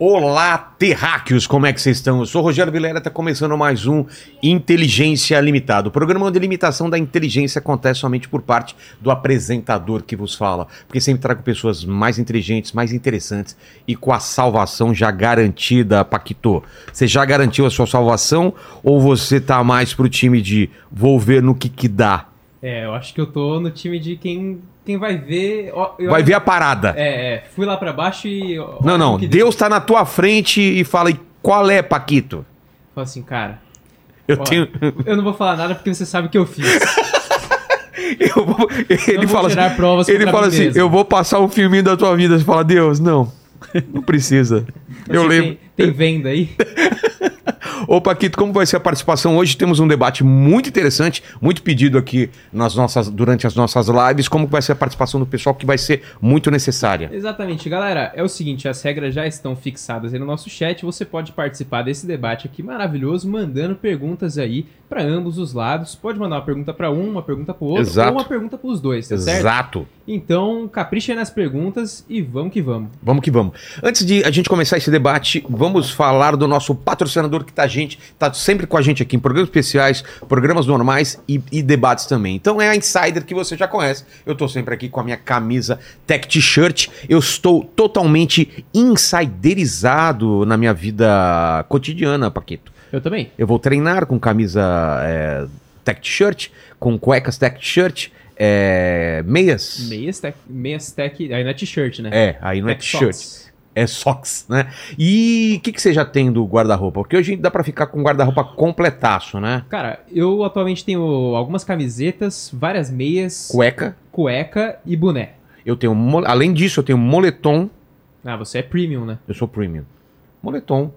Olá, terráqueos, como é que vocês estão? Eu sou o Rogério Vilera, está começando mais um Inteligência Limitada. O programa a limitação da inteligência acontece somente por parte do apresentador que vos fala. Porque sempre trago pessoas mais inteligentes, mais interessantes e com a salvação já garantida, Paquito. Você já garantiu a sua salvação ou você tá mais pro time de vou ver no que que dá? É, eu acho que eu tô no time de quem, quem vai ver. ó, Vai ver a parada. É, é, fui lá pra baixo e. ó, Não, não, Deus tá na tua frente e fala, e qual é, Paquito? Fala assim, cara. Eu ó, tenho... Eu não vou falar nada porque você sabe o que eu fiz. Eu vou- Ele vou fala assim, provas ele fala assim, eu vou passar um filminho da tua vida. Você fala, Deus, não, não precisa. eu lembro. Tem, tem venda aí? Ô, Paquito, como vai ser a participação hoje? Temos um debate muito interessante, muito pedido aqui nas nossas, durante as nossas lives. Como vai ser a participação do pessoal que vai ser muito necessária? Exatamente, galera. É o seguinte, as regras já estão fixadas aí no nosso chat. Você pode participar desse debate aqui maravilhoso, mandando perguntas aí pra ambos os lados. Pode mandar uma pergunta pra um, uma pergunta pro outro, Exato. ou uma pergunta pros dois, tá certo? Exato. Então, capricha nas perguntas e vamos que vamos. Vamos que vamos. Antes de a gente começar esse debate, vamos falar do nosso patrocinador que tá, gente, tá sempre com a gente aqui em programas especiais, programas normais e, e debates também. Então é a Insider que você já conhece. Eu tô sempre aqui com a minha camisa Tech T-shirt. Eu estou totalmente insiderizado na minha vida cotidiana, Paquito. Eu também. Eu vou treinar com camisa é, Tech T-shirt, com cuecas Tech T-shirt, é, meias. Meias tech, meias tech, aí não é t-shirt, né? É, aí não é Tech t-shirt. É socks, né? E o que, que você já tem do guarda-roupa? Porque hoje dá pra ficar com guarda-roupa completaço, né? Cara, eu atualmente tenho algumas camisetas, várias meias, Cueca. cueca e boné. Eu tenho. Além disso, eu tenho moletom. Ah, você é premium, né? Eu sou premium. Moletom.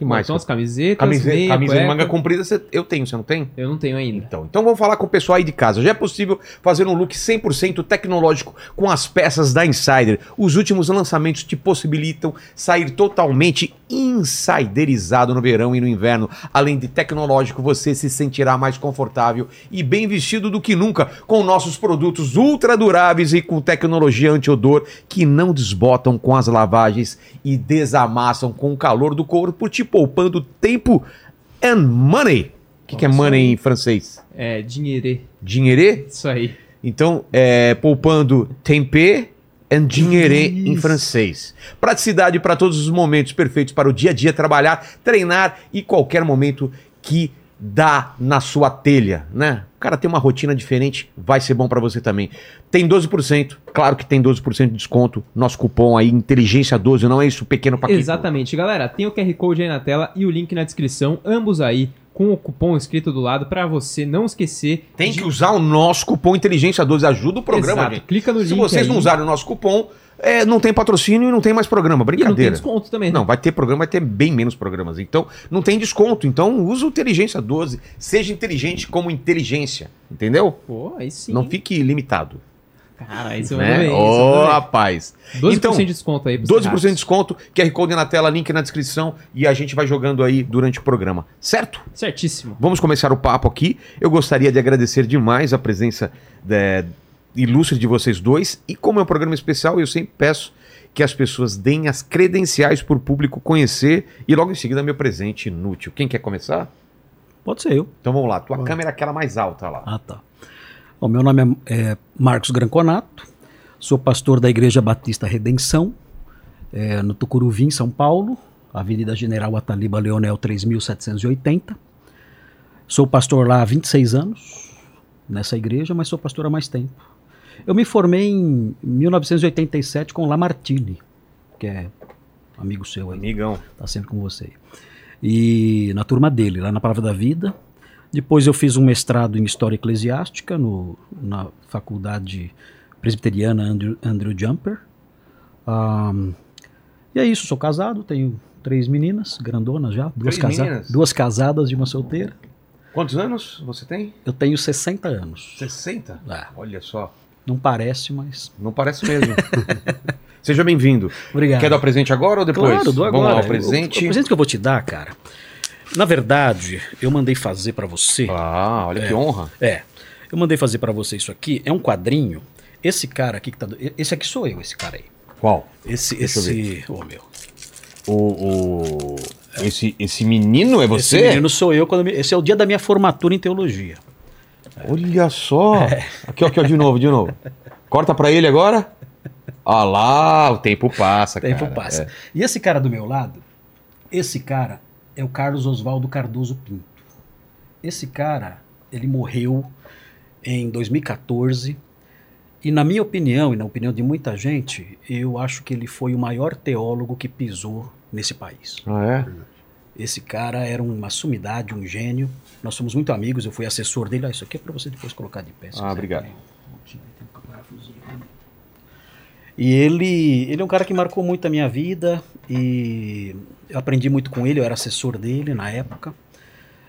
Que mais? Então as camisetas, Camisa, meia, camisa de cueca, manga comprida você- eu tenho, você não tem? Eu não tenho ainda. Então, então vamos falar com o pessoal aí de casa. Já é possível fazer um look 100% tecnológico com as peças da Insider. Os últimos lançamentos te possibilitam sair totalmente insiderizado no verão e no inverno. Além de tecnológico, você se sentirá mais confortável e bem vestido do que nunca com nossos produtos ultra duráveis e com tecnologia anti-odor que não desbotam com as lavagens e desamassam com o calor do corpo, te poupando tempo and money. O que, que é money em francês? É, dinheirê. Dinheirê? Isso aí. Então, é, poupando tempê and dinheirê em francês. Praticidade para todos os momentos perfeitos para o dia a dia, trabalhar, treinar e qualquer momento que dá na sua telha, né? O cara tem uma rotina diferente, vai ser bom para você também. Tem 12%, claro que tem 12% de desconto. Nosso cupom aí, inteligência 12, não é isso, pequeno paquete? Exatamente, galera. Tem o QR Code aí na tela e o link na descrição, ambos aí com o cupom escrito do lado pra você não esquecer. Tem de- que usar o nosso cupom inteligência 12, ajuda o programa, Exato. gente. Clica no Se link vocês aí. não usarem o nosso cupom, é, não tem patrocínio e não tem mais programa. E não tem Brincadeira. desconto também. né? Não, vai ter programa, vai ter bem menos programas. Então, não tem desconto. Então, usa o Inteligência 12. Seja inteligente como inteligência. Entendeu? Pô, aí sim. Não fique limitado. Cara, aí você Né? bem. Ô, bem. rapaz. 12% Então, de desconto aí. pros 12% de terráqueos. desconto, QR Code na tela, link na descrição e a gente vai jogando aí durante o programa. Certo? Certíssimo. Vamos começar o papo aqui. Eu gostaria de agradecer demais a presença é, ilustre de vocês dois. E como é um programa especial, eu sempre peço que as pessoas deem as credenciais para o público conhecer e logo em seguida meu presente inútil. Quem quer começar? Pode ser eu. Então vamos lá. Tua Bom. câmera é aquela mais alta lá. Ah, tá. Bom, meu nome é, é Marcos Granconato, sou pastor da Igreja Batista Redenção, é, no Tucuruvi, em São Paulo, Avenida General Ataliba Leonel 3780. Sou pastor lá há 26 anos, nessa igreja, mas sou pastor há mais tempo. Eu me formei em 1987 com Lamartine, que é amigo seu aí. Amigão. Tá sempre com você. E na turma dele, lá na Palavra da Vida. Depois eu fiz um mestrado em História Eclesiástica no, na Faculdade Presbiteriana Andrew, Andrew Jumper. Ahn, e é isso, sou casado, tenho três meninas, grandonas já, duas, casa- meninas? duas casadas e uma solteira. Quantos anos você tem? Eu tenho 60 anos. 60? Ah, Olha só. Não parece, mas. Não parece mesmo. Seja bem-vindo. Obrigado. Quer dar o presente agora ou depois? Claro, dou agora. Vamos lá, o O- presente. O, presente que eu vou te dar, cara. Na verdade, eu mandei fazer pra você. Ah, olha que honra. É. Eu mandei fazer pra você isso aqui. É um quadrinho. Esse cara aqui que tá. Esse aqui sou eu, esse cara aí. Qual? Esse, Deixa esse. Ô, meu. O, o- esse, esse menino é você? Esse menino sou eu. Quando me- Esse é o dia da minha formatura em teologia. Olha só. Aqui, ó, aqui, ó, de novo, de novo. Corta pra ele agora. Olha lá, o tempo passa, O tempo cara. passa. É. E esse cara do meu lado, esse cara é o Carlos Oswaldo Cardoso Pinto. Esse cara, ele morreu em 2014. E na minha opinião, e na opinião de muita gente, eu acho que ele foi o maior teólogo que pisou nesse país. Ah, é? Esse cara era uma sumidade, um gênio. Nós somos muito amigos, eu fui assessor dele. Ah, isso aqui é para você depois colocar de pé. Ah, obrigado. E ele, ele é um cara que marcou muito a minha vida e eu aprendi muito com ele, eu era assessor dele na época.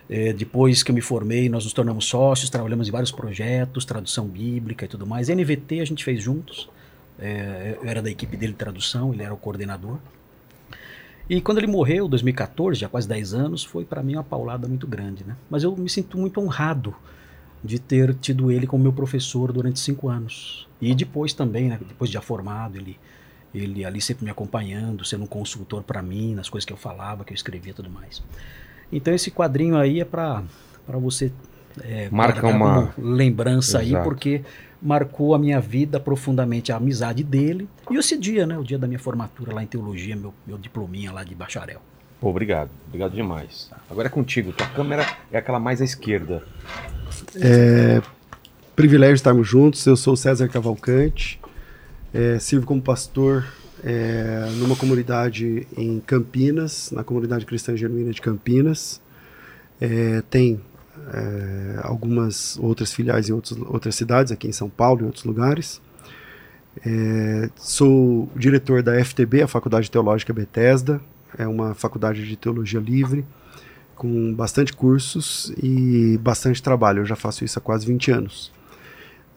É, depois que eu me formei, nós nos tornamos sócios, trabalhamos em vários projetos, tradução bíblica e tudo mais. NVT a gente fez juntos. É, eu era da equipe dele de tradução, ele era o coordenador. E quando ele morreu, em 2014, já quase 10 anos, foi para mim uma paulada muito grande, né? Mas eu me sinto muito honrado de ter tido ele como meu professor durante cinco anos. E depois também, né? Depois de já formado, ele, ele ali sempre me acompanhando, sendo um consultor para mim, nas coisas que eu falava, que eu escrevia e tudo mais. Então esse quadrinho aí é para você é, Marca uma- lembrança aí, Exato. porque marcou a minha vida profundamente a amizade dele e esse dia, né? O dia da minha formatura lá em teologia, meu, meu diplominha lá de bacharel. Pô, obrigado. Obrigado demais. Agora é contigo. Tua câmera é aquela mais à esquerda. Privilégio estarmos juntos. Eu sou o César Cavalcante, é, sirvo como pastor é, numa comunidade em Campinas, na comunidade cristã genuína de Campinas. É, tem é, algumas outras filiais em outros, outras cidades, aqui em São Paulo e outros lugares. É, sou diretor da FTB, a Faculdade Teológica Bethesda, é uma faculdade de teologia livre, com bastante cursos e bastante trabalho. Eu já faço isso há quase 20 anos.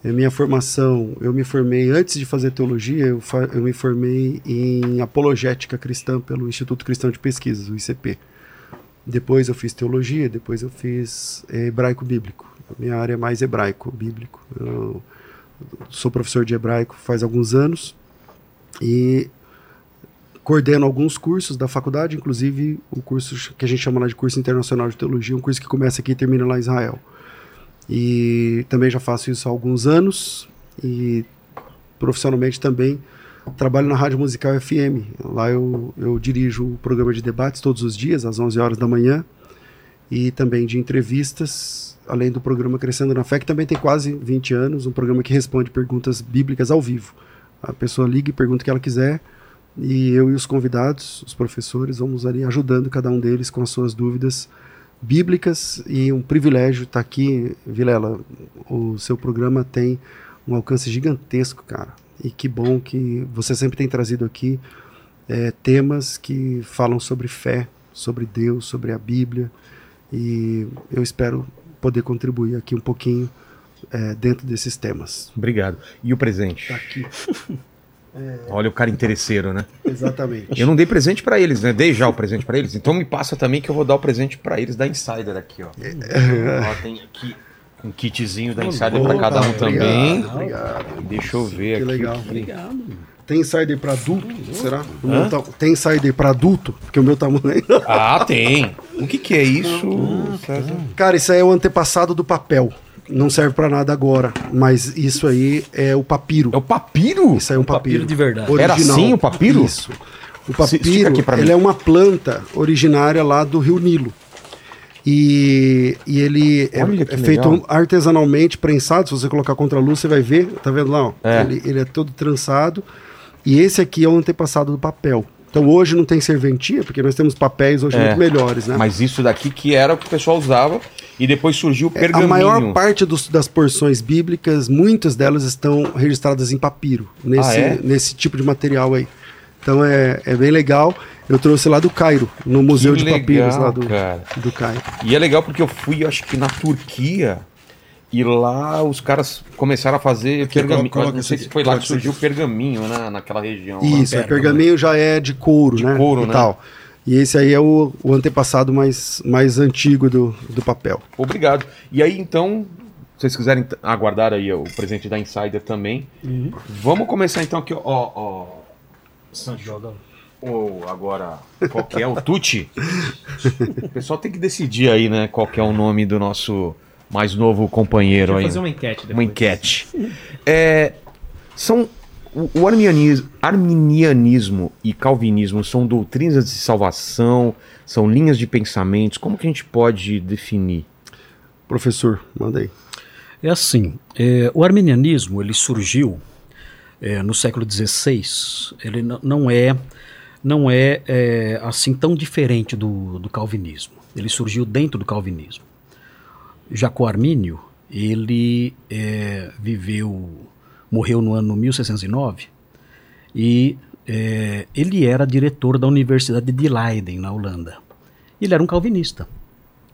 A minha formação, eu me formei antes de fazer teologia, eu, fa- eu me formei em apologética cristã pelo Instituto Cristão de Pesquisas, o ICP. Depois eu fiz teologia, depois eu fiz eh, hebraico bíblico. Minha área é mais hebraico bíblico. Eu sou professor de hebraico faz alguns anos e coordeno alguns cursos da faculdade, inclusive o curso que a gente chama lá de curso internacional de teologia, um curso que começa aqui e termina lá em Israel. E também já faço isso há alguns anos e profissionalmente também trabalho na Rádio Musical FM. Lá eu, eu dirijo o programa de debates todos os dias, às 11 horas da manhã, e também de entrevistas, além do programa Crescendo na Fé, que também tem quase 20 anos, um programa que responde perguntas bíblicas ao vivo. A pessoa liga e pergunta o que ela quiser, e eu e os convidados, os professores, vamos ali ajudando cada um deles com as suas dúvidas bíblicas e um privilégio estar aqui, Vilela. O seu programa tem um alcance gigantesco, cara. E que bom que você sempre tem trazido aqui eh, temas que falam sobre fé, sobre Deus, sobre a Bíblia. E eu espero poder contribuir aqui um pouquinho eh, dentro desses temas. Obrigado. E o presente? Tá aqui. Olha o cara interesseiro, né? Exatamente. Eu não dei presente pra eles, né? Dei já o presente pra eles. Então me passa também que eu vou dar o presente pra eles da Insider aqui, ó. ó tem aqui um kitzinho da Insider pra cada um também. Obrigado. Deixa eu ver Que aqui. legal. Obrigado. Tem insider para adulto? Será? Ta- Tem insider para adulto? Porque o meu tamanho. Ah, tem. O que que é isso, César? Cara, isso aí é o antepassado do papel. Não serve para nada agora, mas isso aí é o papiro. É o papiro? Isso aí é um papiro. papiro de verdade. Era assim o papiro? Isso. O papiro, ele é uma planta originária lá do Rio Nilo. E, e ele é, Olha que é feito artesanalmente, prensado. Se você colocar contra a luz, você vai ver. Tá vendo lá? ó? É. Ele, ele é todo trançado. E esse aqui é o antepassado do papel. Então hoje não tem serventia, porque nós temos papéis hoje É. muito melhores, né? Mas isso daqui que era o que o pessoal usava e depois surgiu o É, a pergaminho. maior parte dos- das porções bíblicas, muitas delas estão registradas em papiro, nesse, Ah, é? nesse tipo de material aí. Então é, é bem legal. Eu trouxe lá do Cairo, no Museu de legal, Papiros lá do, cara. do Cairo. E é legal porque eu fui, acho que na Turquia, e lá os caras começaram a fazer pergaminho. coloca não sei aqui, se foi lá que surgiu o pergaminho, né? Naquela região. lá. Isso, é, pérgamo. pergaminho já é de couro, De né? couro, e né? tal. E esse aí é o, o antepassado mais, mais antigo do, do papel. Obrigado. E aí, então, se vocês quiserem aguardar aí o presente da Insider também, vamos começar então aqui, ó. ó Joga. ou agora qual que é o Tuti? O pessoal tem que decidir aí, né, qual que é o nome do nosso mais novo companheiro aí. fazer uma enquete depois. Uma enquete. É, são o, o arminianismo, arminianismo e calvinismo são doutrinas de salvação, são linhas de pensamentos. Como que a gente pode definir? Professor, manda aí. É assim, é, o arminianismo ele surgiu é, no século XVI. Ele não é não é, é, assim tão diferente do, do calvinismo. Ele surgiu dentro do calvinismo. Jacó Armínio ele é, viveu morreu no ano 1609 e é, ele era diretor da Universidade de Leiden na Holanda. Ele era um calvinista.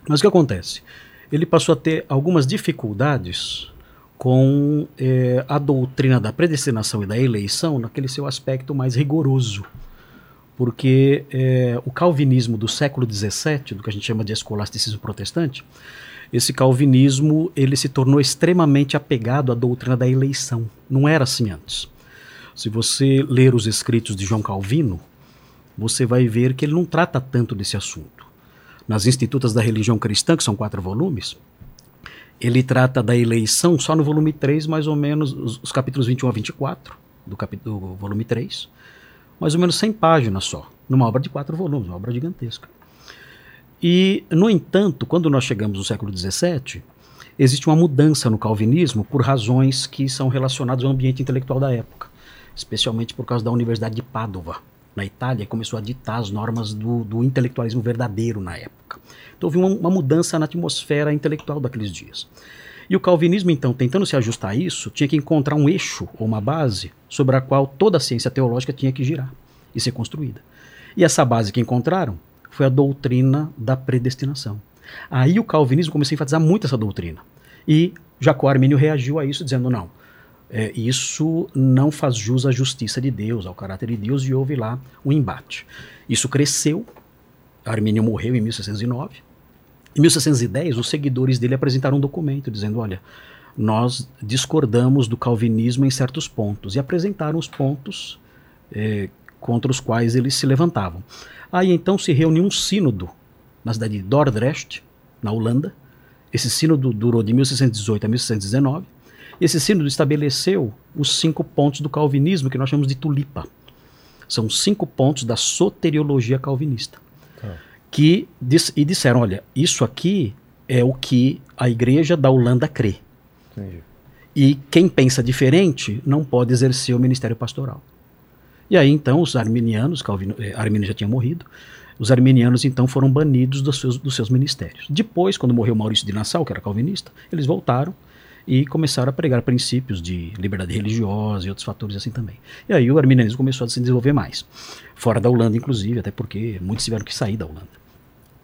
Mas o que acontece? Ele passou a ter algumas dificuldades com eh, a doutrina da predestinação e da eleição naquele seu aspecto mais rigoroso. Porque eh, o calvinismo do século XVII, do que a gente chama de escolasticismo protestante, esse calvinismo ele se tornou extremamente apegado à doutrina da eleição. Não era assim antes. Se você ler os escritos de João Calvino, você vai ver que ele não trata tanto desse assunto. Nas Institutas da Religião Cristã, que são quatro volumes, ele trata da eleição só no volume 3, mais ou menos, os, os capítulos 21 a 24 do, capi- do volume 3, mais ou menos 100 páginas só, numa obra de quatro volumes, uma obra gigantesca. E, no entanto, quando nós chegamos no século XVII, existe uma mudança no calvinismo por razões que são relacionadas ao ambiente intelectual da época, especialmente por causa da Universidade de Pádua, na Itália, começou a ditar as normas do, do intelectualismo verdadeiro na época. Então houve uma, uma mudança na atmosfera intelectual daqueles dias. E o calvinismo, então, tentando se ajustar a isso, tinha que encontrar um eixo ou uma base sobre a qual toda a ciência teológica tinha que girar e ser construída. E essa base que encontraram foi a doutrina da predestinação. Aí o calvinismo começou a enfatizar muito essa doutrina. E Jacó Armínio reagiu a isso, dizendo: não, é, isso não faz jus à justiça de Deus, ao caráter de Deus, e houve lá um embate. Isso cresceu, Armínio morreu em 1609. Em 1610, os seguidores dele apresentaram um documento dizendo: olha, nós discordamos do calvinismo em certos pontos, e apresentaram os pontos eh, contra os quais eles se levantavam. Aí então se reuniu um sínodo na cidade de Dordrecht, na Holanda. Esse sínodo durou de 1618 a 1619. Esse sínodo estabeleceu os cinco pontos do calvinismo que nós chamamos de tulipa. São cinco pontos da soteriologia calvinista. Que dis- e disseram, olha, isso aqui é o que a igreja da Holanda crê. E quem pensa diferente não pode exercer o ministério pastoral. E aí então os arminianos, Calvino, eh, Armínio já tinha morrido, os arminianos então foram banidos dos seus, dos seus ministérios. Depois, quando morreu Maurício de Nassau, que era calvinista, eles voltaram e começaram a pregar princípios de liberdade religiosa e outros fatores assim também. E aí o arminianismo começou a se desenvolver mais, fora da Holanda inclusive, até porque muitos tiveram que sair da Holanda.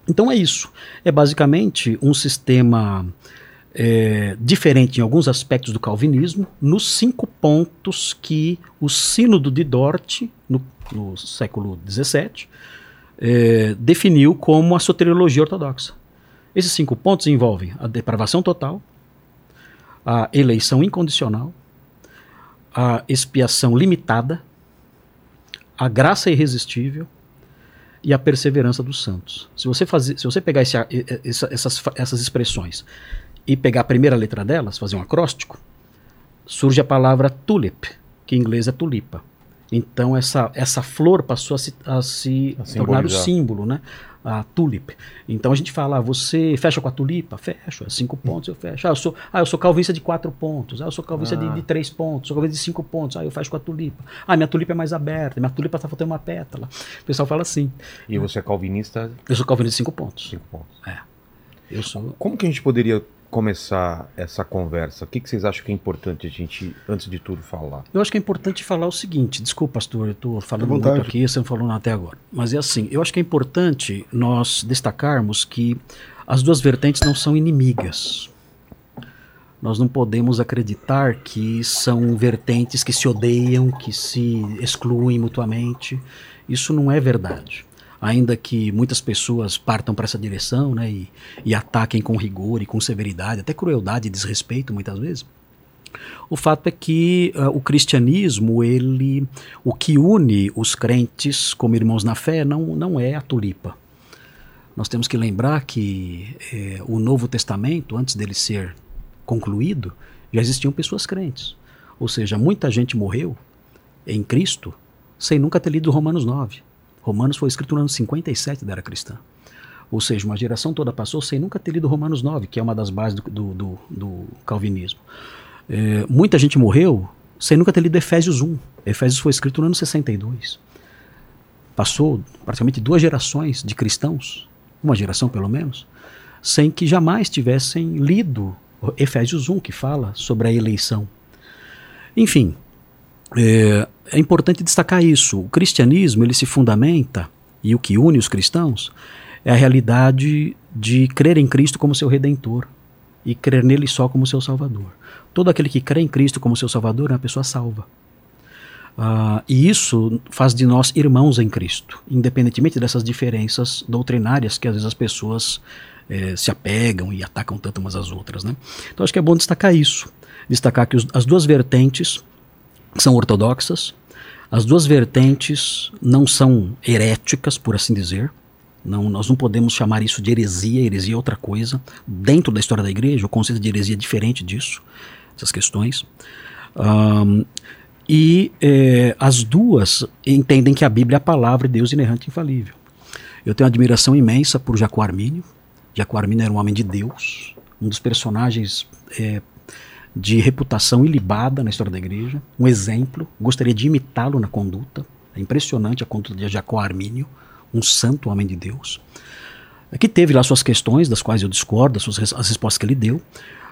Então é isso. É basicamente um sistema é, diferente em alguns aspectos do calvinismo, nos cinco pontos que o Sínodo de Dort, no, no século XVII, é, definiu como a soteriologia ortodoxa. Esses cinco pontos envolvem a depravação total, a eleição incondicional, a expiação limitada, a graça irresistível e a perseverança dos santos. Se você, fazer, se você pegar esse, essa, essas, essas expressões e pegar a primeira letra delas, fazer um acróstico, surge a palavra tulip, que em inglês é tulipa. Então essa, essa flor passou a se, a se A tornar o símbolo, né? A tulip. Então a gente fala, ah, você fecha com a tulipa? Fecho, é cinco pontos, eu fecho. Ah, eu sou, ah, eu sou calvinista de quatro pontos. Ah, eu sou calvinista de, Ah. de três pontos. Sou calvinista de cinco pontos. Ah, eu fecho com a tulipa. Ah, minha tulipa é mais aberta. Minha tulipa está faltando uma pétala. O pessoal fala assim. E você é calvinista, Eu sou calvinista de cinco pontos. cinco pontos. Eu sou. Como que a gente poderia começar essa conversa? O que, que vocês acham que é importante a gente, antes de tudo, falar? Eu acho que é importante falar o seguinte, desculpa, pastor, eu estou falando muito aqui, você não falou nada até agora. Mas é assim, eu acho que é importante nós destacarmos que as duas vertentes não são inimigas. Nós não podemos acreditar que são vertentes que se odeiam, que se excluem mutuamente. Isso não é verdade. Ainda que muitas pessoas partam para essa direção né, e, e ataquem com rigor e com severidade, até crueldade e desrespeito muitas vezes. O fato é que uh, o cristianismo, ele, o que une os crentes como irmãos na fé não, não é a tulipa. Nós temos que lembrar que eh, o Novo Testamento, antes dele ser concluído, já existiam pessoas crentes. Ou seja, muita gente morreu em Cristo sem nunca ter lido Romanos 9. Romanos foi escrito no ano 57 da era cristã. Ou seja, uma geração toda passou sem nunca ter lido Romanos 9, que é uma das bases do, do, do, do calvinismo. É, muita gente morreu sem nunca ter lido Efésios 1. Efésios foi escrito no ano 62. Passou praticamente duas gerações de cristãos, uma geração pelo menos, sem que jamais tivessem lido Efésios 1, que fala sobre a eleição. Enfim, é, é importante destacar isso. O cristianismo ele se fundamenta, e o que une os cristãos, é a realidade de crer em Cristo como seu redentor e crer nele só como seu salvador. Todo aquele que crê em Cristo como seu salvador é uma pessoa salva. Uh, e isso faz de nós irmãos em Cristo, independentemente dessas diferenças doutrinárias que às vezes as pessoas eh, se apegam e atacam tanto umas às outras. Né? Então acho que é bom destacar isso. Destacar que os, as duas vertentes são ortodoxas, as duas vertentes não são heréticas, por assim dizer. Não, nós não podemos chamar isso de heresia, heresia é outra coisa. Dentro da história da igreja, o conceito de heresia é diferente disso, essas questões. Um, e é, as duas entendem que a Bíblia é a palavra de Deus inerrante e infalível. Eu tenho uma admiração imensa por Jacó Armínio. Jacó Armínio era um homem de Deus, um dos personagens é, de reputação ilibada na história da igreja, um exemplo. Gostaria de imitá-lo na conduta. É impressionante a conduta de Jacó Armínio um santo homem de Deus, que teve lá suas questões, das quais eu discordo, as, suas, as respostas que ele deu,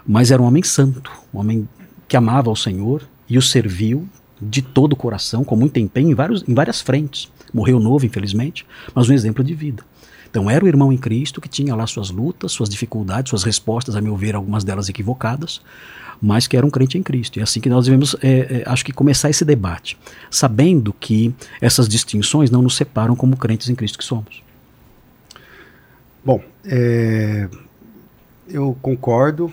mas era um homem santo, um homem que amava ao Senhor e o serviu de todo o coração, com muito empenho em, vários, em várias frentes. Morreu novo, infelizmente, mas um exemplo de vida. Então era o irmão em Cristo que tinha lá suas lutas, suas dificuldades, suas respostas, a meu ver, algumas delas equivocadas, mas que era um crente em Cristo. E é assim que nós devemos, é, é, acho que, começar esse debate, sabendo que essas distinções não nos separam como crentes em Cristo que somos. Bom, é, eu concordo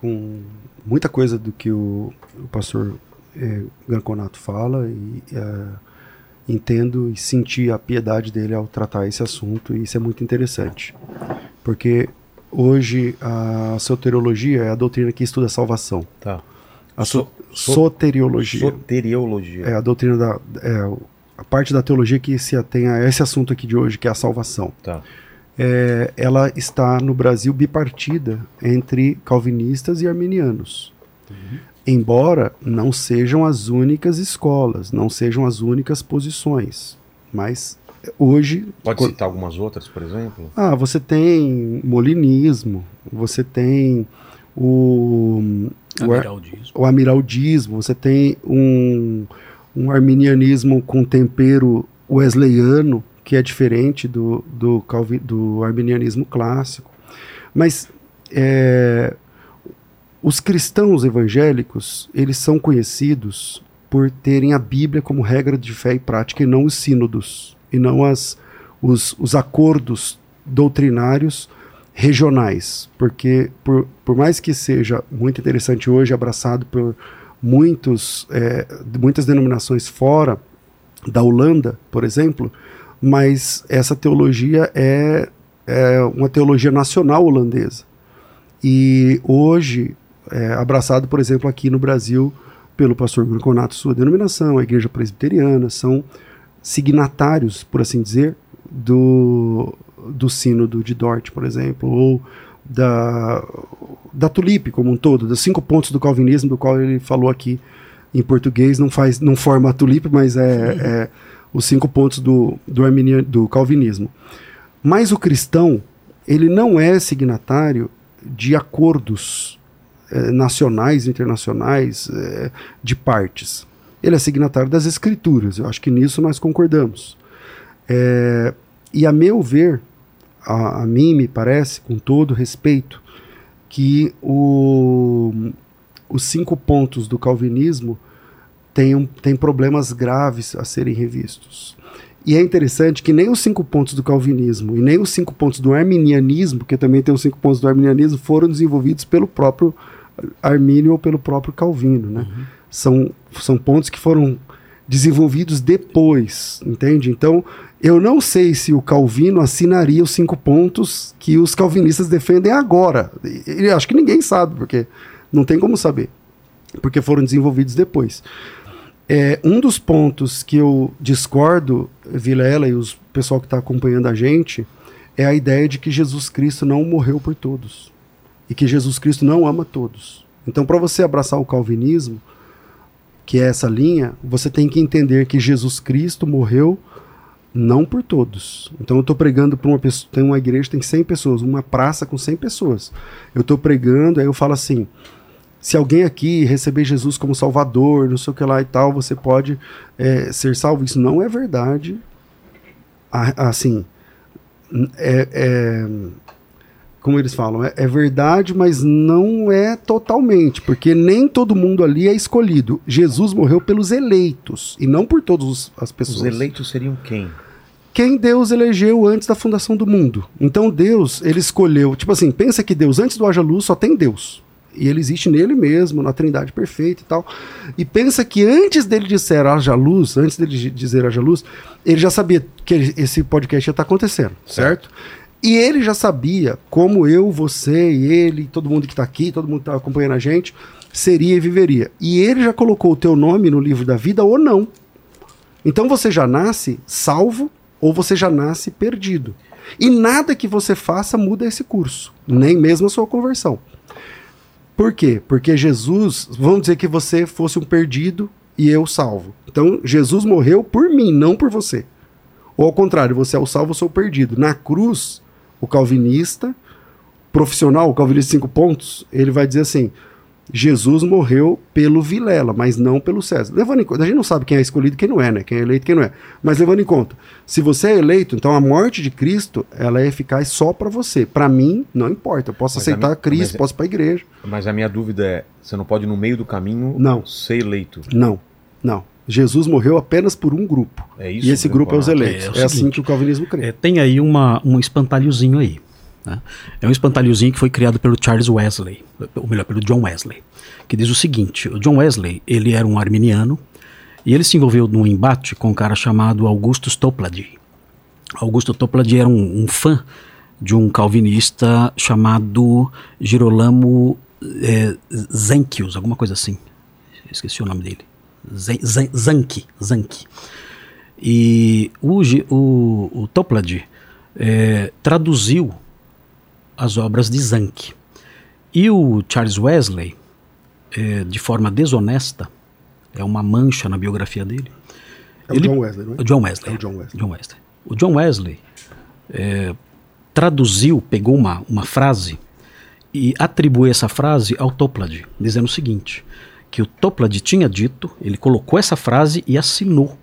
com muita coisa do que o, o pastor é, Granconato fala e é, entendo e senti a piedade dele ao tratar esse assunto e isso é muito interessante, porque Hoje, a soteriologia é a doutrina que estuda a salvação. Tá. A so, so, soteriologia. Soteriologia. É a doutrina da. É, a parte da teologia que se atém a esse assunto aqui de hoje, que é a salvação. Tá. É, ela está no Brasil bipartida entre calvinistas e arminianos. Uhum. Embora não sejam as únicas escolas, não sejam as únicas posições. Mas hoje. Pode citar algumas outras, por exemplo? Ah, você tem molinismo, você tem o. Amiraldismo. O, o amiraldismo, você tem um, um arminianismo com tempero wesleyano, que é diferente do, do, calvi, do arminianismo clássico. Mas é, os cristãos evangélicos, eles são conhecidos por terem a Bíblia como regra de fé e prática e não os sínodos e não as, os, os acordos doutrinários regionais, porque por, por mais que seja muito interessante hoje, abraçado por muitos, é, muitas denominações fora da Holanda, por exemplo, mas essa teologia é, é uma teologia nacional holandesa. E hoje, é, abraçado, por exemplo, aqui no Brasil, pelo pastor Gurconato, sua denominação, a Igreja Presbiteriana, são signatários, por assim dizer, do, do sínodo de Dort, por exemplo, ou da, da Tulip como um todo, dos cinco pontos do calvinismo, do qual ele falou aqui em português, não faz, não forma a Tulip, mas é, é os cinco pontos do, do, arminian, do calvinismo. Mas o cristão, ele não é signatário de acordos é, nacionais, internacionais, é, de partes ele é signatário das Escrituras. Eu acho que nisso nós concordamos. É, e a meu ver, a, a, mim me parece, com todo respeito, que o, os cinco pontos do calvinismo têm, um, têm problemas graves a serem revistos. E é interessante que nem os cinco pontos do calvinismo e nem os cinco pontos do arminianismo, que também tem os cinco pontos do arminianismo, foram desenvolvidos pelo próprio Armínio ou pelo próprio Calvino, né? Uhum. São, são pontos que foram desenvolvidos depois, entende? Então, eu não sei se o Calvino assinaria os cinco pontos que os calvinistas defendem agora. E, acho que ninguém sabe, porque não tem como saber, porque foram desenvolvidos depois. É, um dos pontos que eu discordo, Vilela e o pessoal que está acompanhando a gente, é a ideia de que Jesus Cristo não morreu por todos e que Jesus Cristo não ama todos. Então, para você abraçar o calvinismo, que é essa linha, você tem que entender que Jesus Cristo morreu não por todos. Então eu estou pregando para uma pessoa, tem uma igreja tem 100 pessoas, uma praça com 100 pessoas. Eu estou pregando, aí eu falo assim: se alguém aqui receber Jesus como Salvador, não sei o que lá e tal, você pode é, ser salvo. Isso não é verdade. Assim, é, é- como eles falam, é, é verdade, mas não é totalmente, porque nem todo mundo ali é escolhido. Jesus morreu pelos eleitos e não por todas as pessoas Os eleitos seriam quem? quem Deus elegeu antes da fundação do mundo. Então Deus, ele escolheu, tipo assim, pensa que Deus antes do haja luz só tem Deus. E ele existe nele mesmo, na Trindade perfeita e tal. E pensa que antes dele dizer haja luz, antes dele dizer haja luz, ele já sabia que esse podcast ia estar acontecendo, certo? E ele já sabia como eu, você e ele, todo mundo que está aqui, todo mundo que está acompanhando a gente, seria e viveria. E ele já colocou o teu nome no livro da vida ou não. Então você já nasce salvo ou você já nasce perdido. E nada que você faça muda esse curso, nem mesmo a sua conversão. Por quê? Porque Jesus, vamos dizer que você fosse um perdido e eu salvo. Então Jesus morreu por mim, não por você. Ou ao contrário, você é o salvo, eu sou o perdido. Na cruz, o calvinista, profissional, o calvinista cinco pontos, ele vai dizer assim: Jesus morreu pelo Vilela, mas não pelo César. Levando em conta, a gente não sabe quem é escolhido e quem não é, né? Quem é eleito e quem não é. Mas levando em conta, se você é eleito, então a morte de Cristo, ela é eficaz só para você. Para mim, não importa. Eu posso Mas aceitar a mim- Cristo, mas- posso ir para a igreja. Mas a minha dúvida é: você não pode, no meio do caminho, Não. ser eleito. Não, não. Jesus morreu apenas por um grupo. É isso? e esse grupo é os eleitos. É, É, é assim que o calvinismo crê. É, tem aí uma, um espantalhozinho aí. né? É um espantalhozinho que foi criado pelo Charles Wesley, ou melhor, pelo John Wesley, que diz o seguinte: o John Wesley ele era um arminiano e ele se envolveu num embate com um cara chamado Augustus Toplady. Augusto Toplady era um, um fã de um calvinista chamado Girolamo é, Zanchius, alguma coisa assim. Esqueci o nome dele. Zan- Zan- Zanchi, Zanchi. E o, o, o Toplady eh, traduziu as obras de Zanchi. E o Charles Wesley, eh, de forma desonesta, é uma mancha na biografia dele. É o ele- John Wesley, não é? O John Wesley. É o John Wesley. John Wesley. O John Wesley eh, traduziu, pegou uma, uma frase e atribuiu essa frase ao Toplady, dizendo o seguinte, que o Toplady tinha dito, ele colocou essa frase e assinou,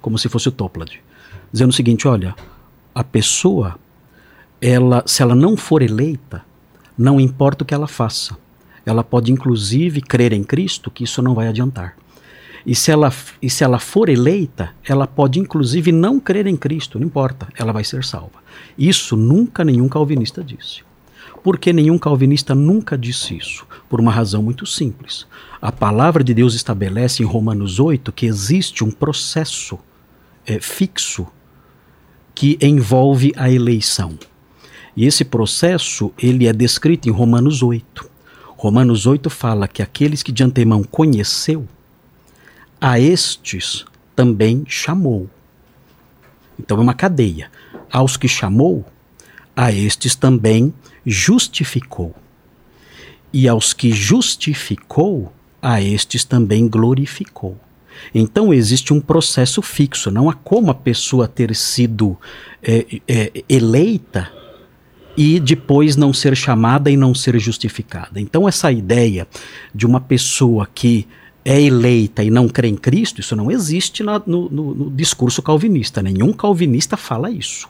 como se fosse o Toplady, dizendo o seguinte, olha, a pessoa, ela, se ela não for eleita, não importa o que ela faça, ela pode inclusive crer em Cristo, que isso não vai adiantar. E se, ela, e se ela for eleita, ela pode inclusive não crer em Cristo, não importa, ela vai ser salva. Isso nunca nenhum calvinista disse. Porque nenhum calvinista nunca disse isso? Por uma razão muito simples. A palavra de Deus estabelece em Romanos 8 que existe um processo eh, fixo que envolve a eleição. E esse processo ele é descrito em Romanos 8. Romanos 8 fala que aqueles que de antemão conheceu, a estes também chamou. Então é uma cadeia. Aos que chamou, a estes também justificou. E aos que justificou, a estes também glorificou. Então existe um processo fixo, não há como a pessoa ter sido é, é, eleita e depois não ser chamada e não ser justificada. Então essa ideia de uma pessoa que é eleita e não crê em Cristo, isso não existe na- no, no- no discurso calvinista. Nenhum calvinista fala isso.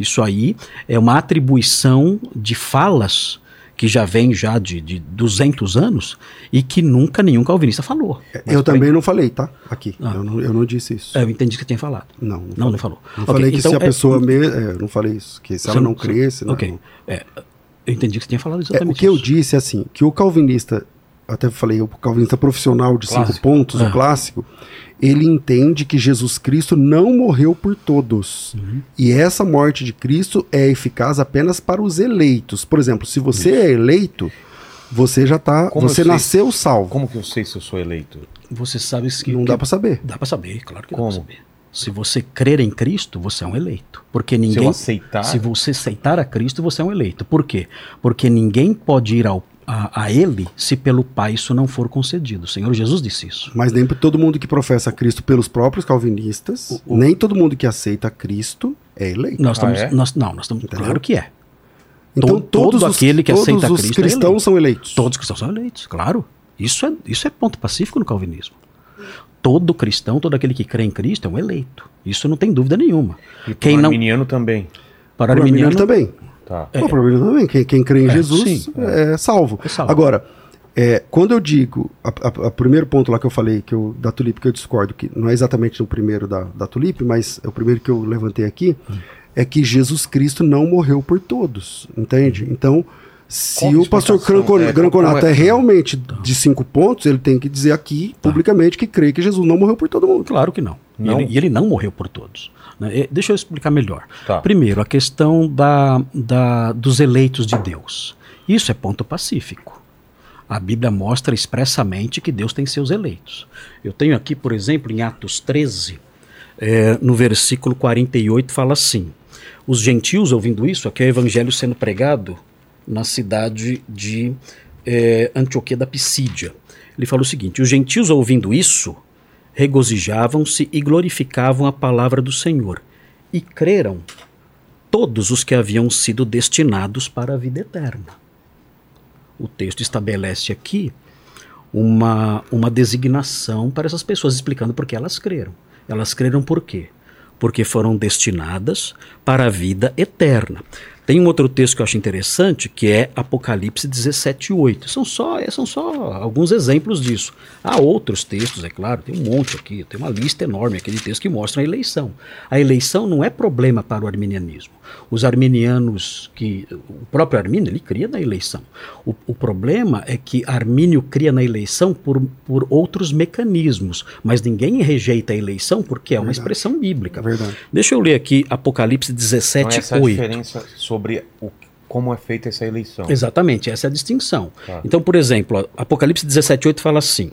Isso aí é uma atribuição de falas que já vem já de, de 200 anos e que nunca nenhum calvinista falou. Mas eu também não falei, tá? Aqui. Ah. Eu, não, eu não disse isso. É, eu entendi que você tinha falado. Não, não, Não, falei. não falou. Não Ok, falei que então se a é- pessoa. Me... É, eu não falei isso. Que se Você ela não cresce. Não, Ok. não. É, eu entendi que você tinha falado É, exatamente o que eu isso. disse é assim: que o calvinista até falei, o calvinista profissional de Clássico. cinco pontos, É. o clássico, ele entende que Jesus Cristo não morreu por todos. Uhum. E essa morte de Cristo é eficaz apenas para os eleitos. Por exemplo, se você é eleito, você já tá, Como você nasceu salvo. Como que eu sei se eu sou eleito? Você sabe que. Não que- dá para saber. Dá pra saber, claro que Como? dá pra saber. Se você crer em Cristo, você é um eleito. Porque Se eu ninguém. aceitar. Se você aceitar a Cristo, você é um eleito. Por quê? Porque ninguém pode ir ao, a, a Ele se pelo Pai isso não for concedido. O Senhor Jesus disse isso. Mas nem todo mundo que professa Cristo pelos próprios calvinistas, nem todo mundo que aceita Cristo é eleito. Nós Ah, estamos, é? nós, não, nós estamos. Entendeu? Claro que é. Então todo- todos todo os, aquele que todos aceita os Cristo é cristãos eleito. são eleitos. Todos os cristãos são eleitos, claro. Isso é, isso é ponto pacífico no calvinismo. Todo cristão, todo aquele que crê em Cristo é um eleito. Isso não tem dúvida nenhuma. E Quem pro não. arminiano também. Para Para o arminiano arminiano, também. Tá. Para o arminiano também. Quem, quem crê em É, Jesus sim. é, salvo. É salvo. Agora, é, quando eu digo, o primeiro ponto lá que eu falei, que eu, da Tulip, que eu discordo, que não é exatamente o primeiro da, da Tulip, mas é o primeiro que eu levantei aqui, é que Jesus Cristo não morreu por todos, entende? Então, se é o pastor É, Granconato é- é realmente de cinco pontos, ele tem que dizer aqui, publicamente, que crê que Jesus não morreu por todo mundo. Claro que não. E Não? ele, e ele não morreu por todos. né? E Deixa eu explicar melhor. Tá. Primeiro, a questão da, da- dos eleitos de Deus. Isso é ponto pacífico. A Bíblia mostra expressamente que Deus tem seus eleitos. Eu tenho aqui, por exemplo, em Atos 13, eh, no versículo 48, fala assim: Os gentios ouvindo isso, aqui é o evangelho sendo pregado na cidade de eh, Antioquia da Pisídia. Ele fala o seguinte: Os gentios ouvindo isso, regozijavam-se e glorificavam a palavra do Senhor, e creram todos os que haviam sido destinados para a vida eterna. O texto estabelece aqui uma, uma designação para essas pessoas, explicando por que elas creram. Elas creram por quê? Porque foram destinadas para a vida eterna. Tem um outro texto que eu acho interessante, que é Apocalipse 17, 8. São só, são só alguns exemplos disso. Há outros textos, é claro, tem um monte aqui, tem uma lista enorme aqui de textos que mostram a eleição. A eleição não é problema para o arminianismo. Os arminianos, que o próprio Armínio, ele cria na eleição. O, o problema é que Armínio cria na eleição por, por outros mecanismos, mas ninguém rejeita a eleição porque é uma expressão bíblica. Verdade. Deixa eu ler aqui Apocalipse Então 17, essa é a 8. diferença sobre o, como é feita essa eleição. Exatamente, essa é a distinção. Tá. Então, por exemplo, Apocalipse 17,8 fala assim: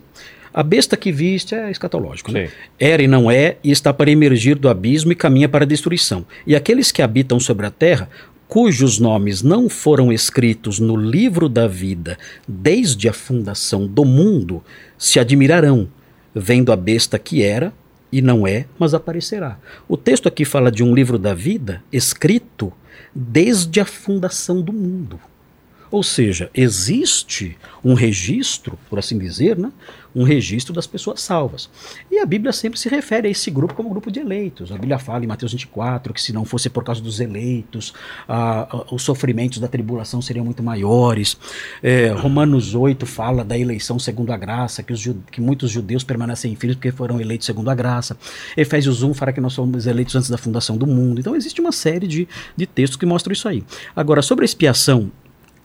A besta que viste é escatológico, né? Sim. Era e não é, e está para emergir do abismo e caminha para a destruição. E aqueles que habitam sobre a terra, cujos nomes não foram escritos no livro da vida desde a fundação do mundo, se admirarão, vendo a besta que era e não é, mas aparecerá. O texto aqui fala de um livro da vida escrito desde a fundação do mundo. Ou seja, existe um registro, por assim dizer, né? Um registro das pessoas salvas. E a Bíblia sempre se refere a esse grupo como grupo de eleitos. A Bíblia fala em Mateus 24 que se não fosse por causa dos eleitos, ah, os sofrimentos da tribulação seriam muito maiores. É, Romanos 8 fala da eleição segundo a graça, que, os que muitos judeus permanecem filhos porque foram eleitos segundo a graça. Efésios 1 fala que nós somos eleitos antes da fundação do mundo. Então existe uma série de, de textos que mostram isso aí. Agora, sobre a expiação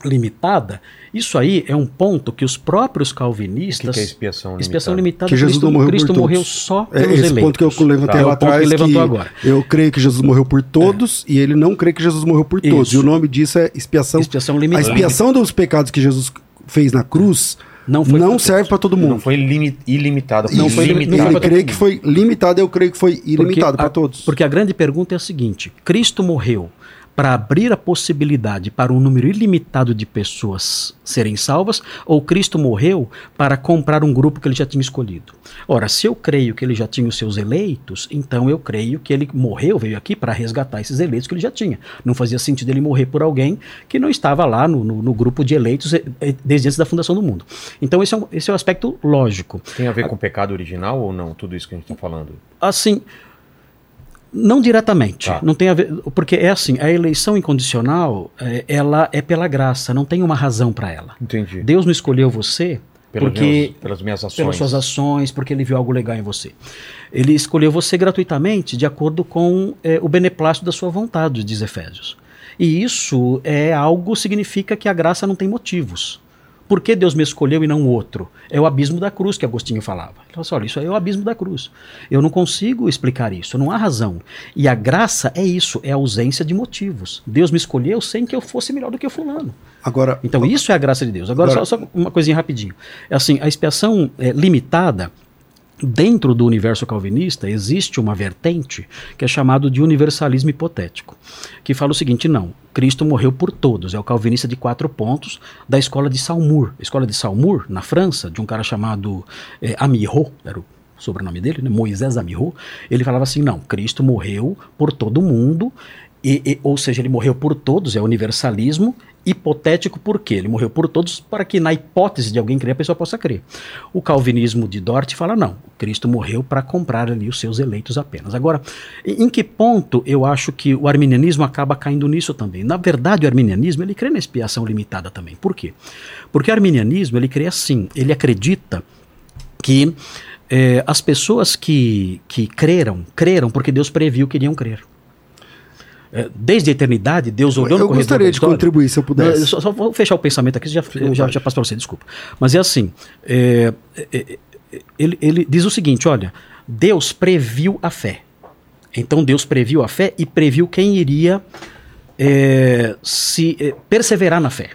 limitada, isso aí é um ponto que os próprios O que, calvinistas. que é expiação limitada? Expiação limitada, Que Jesus Cristo, não morreu Cristo por todos. morreu só É pelos esse eleitos. ponto que eu levantei Tá, é lá o ponto atrás. que que agora. Eu creio que Jesus morreu por todos e ele não crê que Jesus morreu por todos. Isso. E o nome disso é expiação. Expiação a limitada. expiação dos pecados que Jesus fez na cruz Não não, serve para todo mundo. Não foi limi- ilimitada, Não foi limitada. limitada. Pra crê todo que foi limitado, eu creio que foi ilimitado para a- todos. Porque a grande pergunta é a seguinte: Cristo morreu para abrir a possibilidade para um número ilimitado de pessoas serem salvas, ou Cristo morreu para comprar um grupo que ele já tinha escolhido? Ora, se eu creio que ele já tinha os seus eleitos, então eu creio que ele morreu, veio aqui para resgatar esses eleitos que ele já tinha. Não fazia sentido ele morrer por alguém que não estava lá no, no- no grupo de eleitos eh, eh, desde antes da fundação do mundo. Então esse é, um, esse é o aspecto lógico. Tem a ver com o pecado original ou não? Tudo isso que a gente está falando. Assim, não diretamente, Tá. não tem a ver, porque é assim, a eleição incondicional, é, ela é pela graça, não tem uma razão para ela. Entendi. Deus não escolheu você Pelas porque minhas- pelas minhas ações. pelas suas ações, porque ele viu algo legal em você. Ele escolheu você gratuitamente, de acordo com é, o beneplácito da sua vontade, diz Efésios. E isso é algo significa que a graça não tem motivos. Por que Deus me escolheu e não outro? É o abismo da cruz que Agostinho falava. Ele falou assim, olha, isso aí é o abismo da cruz. Eu não consigo explicar isso, não há razão. E a graça é isso, é a ausência de motivos. Deus me escolheu sem que eu fosse melhor do que o fulano. Agora, Então isso é a graça de Deus. Agora, Agora- só, só uma coisinha rapidinho. É assim, a expiação é, limitada dentro do universo calvinista existe uma vertente que é chamado de universalismo hipotético, que fala o seguinte: não, Cristo morreu por todos. É o calvinista de quatro pontos da escola de Saumur. A escola de Saumur, na França, de um cara chamado é, era o sobrenome dele, né? Moisés Amirot. Ele falava assim: não, Cristo morreu por todo mundo. E, e- ou seja, ele morreu por todos, é universalismo hipotético por quê? Ele morreu por todos para que, na hipótese de alguém crer, a pessoa possa crer. O calvinismo de Dort fala não, Cristo morreu para comprar ali os seus eleitos apenas. Agora, em que ponto eu acho que o arminianismo acaba caindo nisso também? Na verdade, o arminianismo ele crê na expiação limitada também. Por quê? Porque o arminianismo ele crê assim, ele acredita que eh, as pessoas que, que creram, creram porque Deus previu que iriam crer. Eh, Desde a eternidade, Deus olhou no eu gostaria de história- contribuir se eu pudesse. eu só, só vou fechar o pensamento aqui, já, eu já, já passo para você, desculpa. Mas é assim: é, é, é, ele, ele diz o seguinte: olha, Deus previu a fé. Então Deus previu a fé e previu quem iria é, se é, perseverar na fé.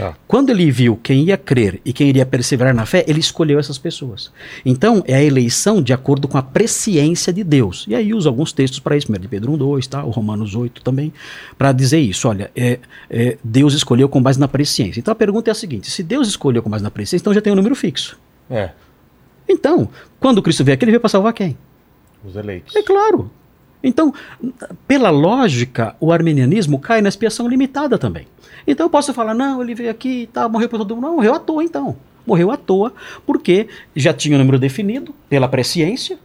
Tá. Quando ele viu quem ia crer e quem iria perseverar na fé, ele escolheu essas pessoas. Então, é a eleição de acordo com a presciência de Deus. E aí usa alguns textos para isso, 1 de Pedro 1, 2, tá? o Romanos 8 também, para dizer isso. Olha, é, é, Deus escolheu com base na presciência. Então a pergunta é a seguinte: se Deus escolheu com base na presciência, então já tem um número fixo. É, Então, quando Cristo veio aqui, ele veio para salvar quem? os eleitos. É claro. Então, pela lógica, o armenianismo cai na expiação limitada também. Então eu posso falar, não, ele veio aqui e tal, morreu por todo mundo. Não, morreu à toa então. Morreu à toa, porque já tinha o número definido pela presciência,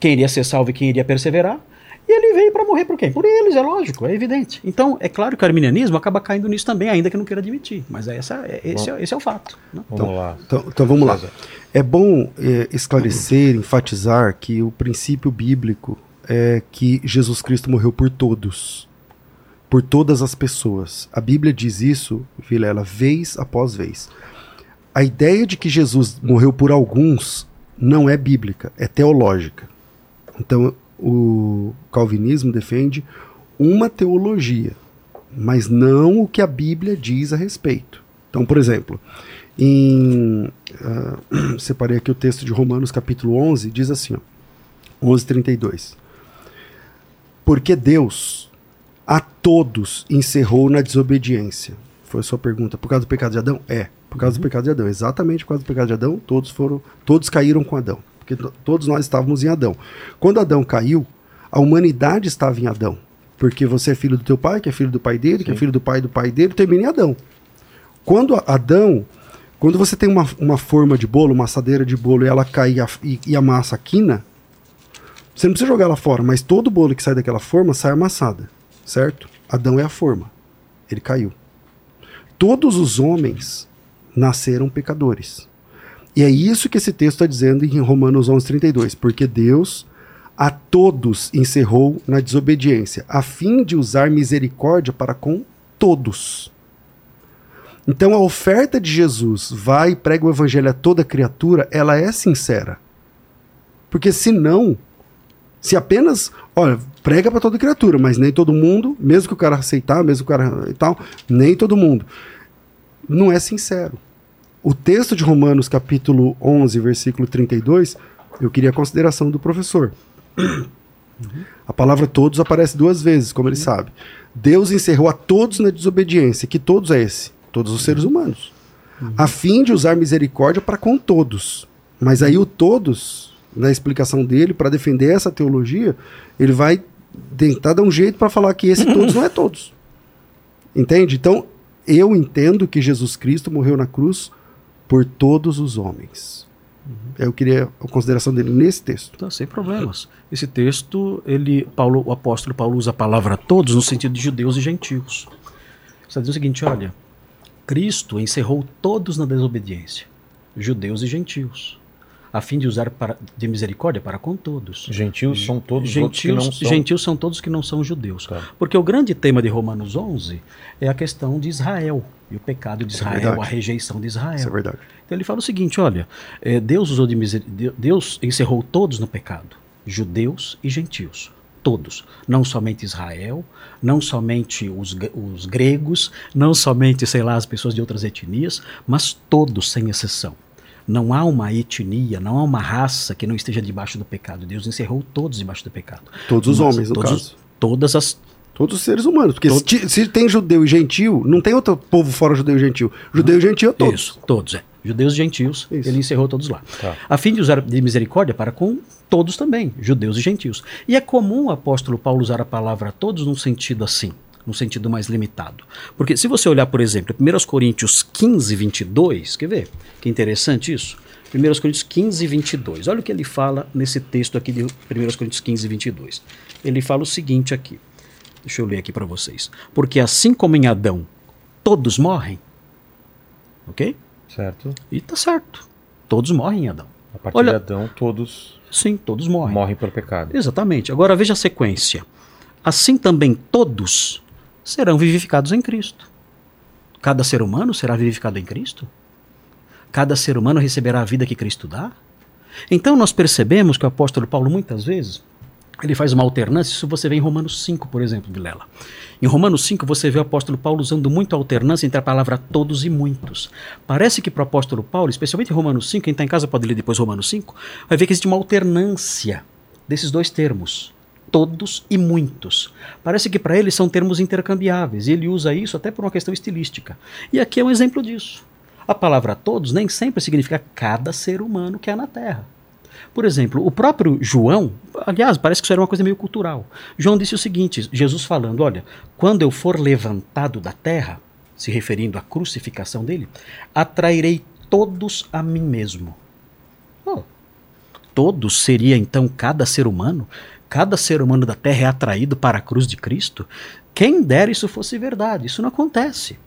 quem iria ser salvo e quem iria perseverar. E ele veio para morrer por quem? Por eles, é lógico, é evidente. Então, é claro que o arminianismo acaba caindo nisso também, ainda que não queira admitir. Mas essa, é- esse, é, esse é o fato. né? Vamos lá. Então, então vamos lá. É bom é, esclarecer, enfatizar que o princípio bíblico é que Jesus Cristo morreu por todos, por todas as pessoas. A Bíblia diz isso, Vilela, vez após vez. A ideia de que Jesus morreu por alguns não é bíblica, é teológica. Então, o calvinismo defende uma teologia, mas não o que a Bíblia diz a respeito. Então, por exemplo, em ah, separei aqui o texto de Romanos capítulo 11, diz assim, ó, 11:32. Porque Deus a todos encerrou na desobediência. Foi a sua pergunta. Por causa do pecado de Adão? É, por causa do pecado de Adão. Exatamente por causa do pecado de Adão, todos foram, todos caíram com Adão, porque to- todos nós estávamos em Adão. Quando Adão caiu, a humanidade estava em Adão, porque você é filho do teu pai, que é filho do pai dele, que é filho do pai do pai dele, termina em Adão. Quando Adão, quando você tem uma, uma forma de bolo, uma assadeira de bolo e ela cai e, a- e, e a massa quina, você não precisa jogar ela fora, mas todo bolo que sai daquela forma sai amassada, certo? Adão é a forma, ele caiu. Todos os homens nasceram pecadores. E é isso que esse texto está dizendo em Romanos 11:32, porque Deus a todos encerrou na desobediência, a fim de usar misericórdia para com todos. Então a oferta de Jesus, vai e prega o evangelho a toda criatura, ela é sincera. Porque senão, se apenas, olha, prega para toda criatura, mas nem todo mundo, mesmo que o cara aceitar, mesmo que o cara e tal, nem todo mundo. Não é sincero. O texto de Romanos, capítulo 11, versículo 32, eu queria a consideração do professor. A palavra todos aparece duas vezes, como ele sabe. Deus encerrou a todos na desobediência. Que todos é esse? Todos os seres humanos. A fim de usar misericórdia para com todos. Mas aí o todos, na explicação dele, para defender essa teologia, ele vai tentar dar um jeito para falar que esse todos não é todos. Entende? Então, eu entendo que Jesus Cristo morreu na cruz por todos os homens. Eu queria a consideração dele nesse texto. Tá, sem problemas. Esse texto, ele, Paulo, o apóstolo Paulo usa a palavra todos no sentido de judeus e gentios. Está dizendo o seguinte, olha, Cristo encerrou todos na desobediência, judeus e gentios. A fim de usar para, de misericórdia para com todos. Gentios são todos os outros que Gentios, não são. gentios são todos que não são judeus. Tá. Porque o grande tema de Romanos 11 é a questão de Israel e o pecado de é Israel, verdade. a rejeição de Israel. Isso é verdade. Então ele fala o seguinte: olha, eh, Deus usou de miser... de- Deus encerrou todos no pecado, judeus e gentios, todos, não somente Israel, não somente os, os gregos, não somente, sei lá, as pessoas de outras etnias, mas todos sem exceção. Não há uma etnia, não há uma raça que não esteja debaixo do pecado. Deus encerrou todos debaixo do pecado. Todos os Mas homens, no todos, caso. Todas as Todos os seres humanos. Porque se, se tem judeu e gentil, não tem outro povo fora judeu e gentil. Judeu e gentil é todos. Isso, todos, é. Judeus e gentios, Isso. ele encerrou todos lá. Tá. A fim de usar de misericórdia para com todos também, judeus e gentios. E é comum o apóstolo Paulo usar a palavra todos num sentido assim, num sentido mais limitado. Porque se você olhar, por exemplo, 1 Coríntios 15, 22, quer ver? Que interessante isso. 1 Coríntios 15, 22. Olha o que ele fala nesse texto aqui de 1 Coríntios 15, 22. Ele fala o seguinte aqui. Deixa eu ler aqui para vocês. Porque assim como em Adão todos morrem, ok? Certo. E tá certo. Todos morrem em Adão. A partir Olha- de Adão, todos Sim, todos morrem. morrem pelo pecado. Exatamente. Agora veja a sequência. Assim também todos serão vivificados em Cristo. Cada ser humano será vivificado em Cristo? Cada ser humano receberá a vida que Cristo dá? Então nós percebemos que o apóstolo Paulo muitas vezes ele faz uma alternância, isso você vê em Romanos 5, por exemplo, Vilela. Em Romanos 5 você vê o apóstolo Paulo usando muito a alternância entre a palavra todos e muitos. Parece que para o apóstolo Paulo, especialmente em Romanos 5, quem está em casa pode ler depois Romanos 5, vai ver que existe uma alternância desses dois termos. Todos e muitos. Parece que para ele são termos intercambiáveis e ele usa isso até por uma questão estilística. E aqui é um exemplo disso. A palavra todos nem sempre significa cada ser humano que há na Terra. Por exemplo, o próprio João, aliás, parece que isso era uma coisa meio cultural. João disse o seguinte: Jesus falando, olha, quando eu for levantado da terra, se referindo à crucificação dele, atrairei todos a mim mesmo. Oh, todos seria então cada ser humano? Cada ser humano da terra é atraído para a cruz de Cristo? Quem dera isso fosse verdade, isso não acontece.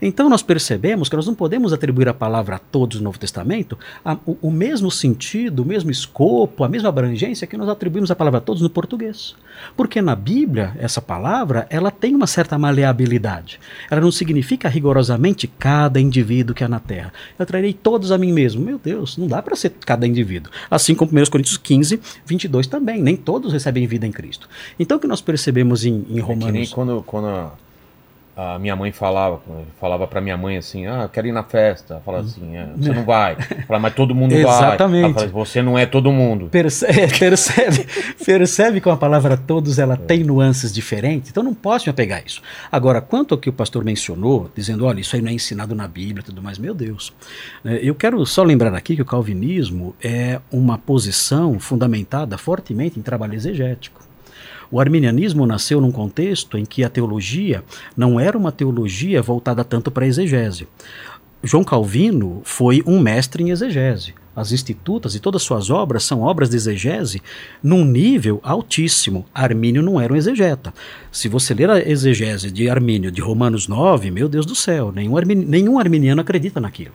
Então nós percebemos que nós não podemos atribuir a palavra a todos no Novo Testamento a- o, o mesmo sentido, o mesmo escopo, a mesma abrangência que nós atribuímos à palavra a todos no português. Porque na Bíblia, essa palavra, ela tem uma certa maleabilidade. Ela não significa rigorosamente cada indivíduo que há na Terra. Eu trarei todos a mim mesmo. Meu Deus, não dá para ser cada indivíduo. Assim como 1 Coríntios 15, 22 também. Nem todos recebem vida em Cristo. Então o que nós percebemos em, em É que nem Romanos... quando, quando a, a minha mãe falava, falava pra minha mãe assim, ah, eu quero ir na festa. Falava assim, é, você não vai. Falava, mas todo mundo vai. Exatamente. Você não é todo mundo. Percebe, percebe, percebe como a palavra todos ela tem nuances diferentes, então não posso me apegar a isso. Agora, quanto ao que o pastor mencionou, dizendo, olha, isso aí não é ensinado na Bíblia e tudo mais, meu Deus. É, Eu quero só lembrar aqui que o calvinismo é uma posição fundamentada fortemente em trabalho exegético. O arminianismo nasceu num contexto em que a teologia não era uma teologia voltada tanto para a exegese. João Calvino foi um mestre em exegese. As institutas e todas suas obras são obras de exegese num nível altíssimo. Armínio não era um exegeta. Se você ler a exegese de Armínio de Romanos 9, meu Deus do céu, nenhum, armini- nenhum arminiano acredita naquilo.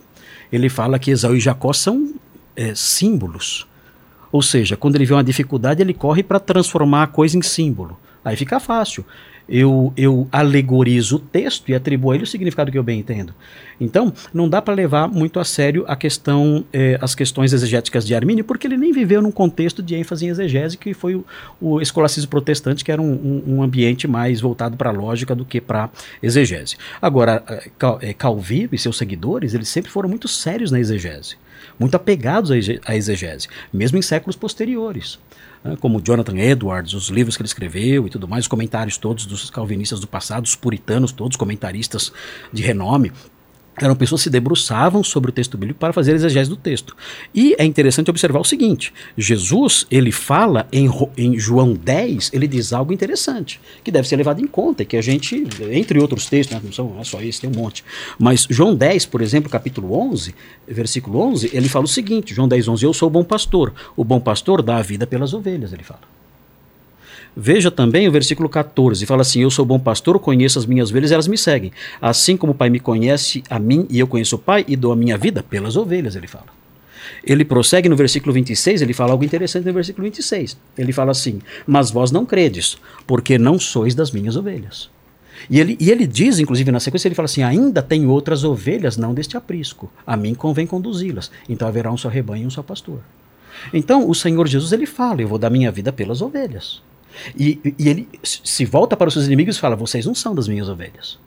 Ele fala que Esaú e Jacó são é, símbolos. Ou seja, quando ele vê uma dificuldade, ele corre para transformar a coisa em símbolo. Aí fica fácil. Eu, eu alegorizo o texto e atribuo a ele o significado que eu bem entendo. Então, não dá para levar muito a sério a questão, eh, as questões exegéticas de Armínio, porque ele nem viveu num contexto de ênfase em exegese, que foi o, o escolacismo protestante, que era um, um- um ambiente mais voltado para a lógica do que para exegese. Agora, eh, eh, Calvino e seus seguidores, eles sempre foram muito sérios na exegese muito apegados à exegese, mesmo em séculos posteriores. Né, Como Jonathan Edwards, os livros que ele escreveu e tudo mais, os comentários todos dos calvinistas do passado, os puritanos, todos comentaristas de renome, eram pessoas que se debruçavam sobre o texto bíblico para fazer exegese do texto. E é interessante observar o seguinte: Jesus, ele fala em, em João 10, ele diz algo interessante, que deve ser levado em conta, e que a gente, entre outros textos, né, não, são, não é só esse, tem um monte. Mas João 10, por exemplo, capítulo 11, versículo 11, ele fala o seguinte: João 10, 11, eu sou o bom pastor. O bom pastor dá a vida pelas ovelhas, ele fala. Veja também o versículo 14, fala assim: Eu sou bom pastor, conheço as minhas ovelhas elas me seguem. Assim como o Pai me conhece a mim e eu conheço o Pai e dou a minha vida pelas ovelhas, ele fala. Ele prossegue no versículo 26, ele fala algo interessante no versículo 26. Ele fala assim: Mas vós não credes, porque não sois das minhas ovelhas. E ele, e ele diz, inclusive na sequência, ele fala assim: Ainda tenho outras ovelhas, não deste aprisco. A mim convém conduzi-las. Então haverá um só rebanho e um só pastor. Então o Senhor Jesus ele fala: Eu vou dar minha vida pelas ovelhas. E, e ele se volta para os seus inimigos e fala: Vocês não são das minhas ovelhas.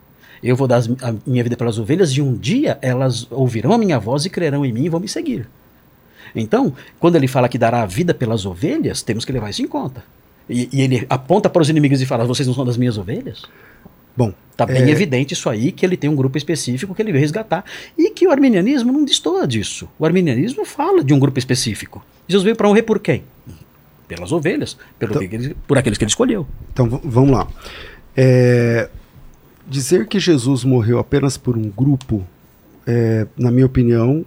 Eu vou dar a minha vida pelas ovelhas e um dia elas ouvirão a minha voz e crerão em mim e vão me seguir. Então, quando ele fala que dará a vida pelas ovelhas, temos que levar isso em conta. E, e ele aponta para os inimigos e fala: Vocês não são das minhas ovelhas? Bom, Está bem É. evidente isso aí, que ele tem um grupo específico que ele veio resgatar. E que o arminianismo não destoa disso. O arminianismo fala de um grupo específico. Jesus veio para morrer por quem? Pelas ovelhas, pelo Então- que ele- por aqueles que ele escolheu. Então vamos lá. É, dizer que Jesus morreu apenas por um grupo, é, na minha opinião,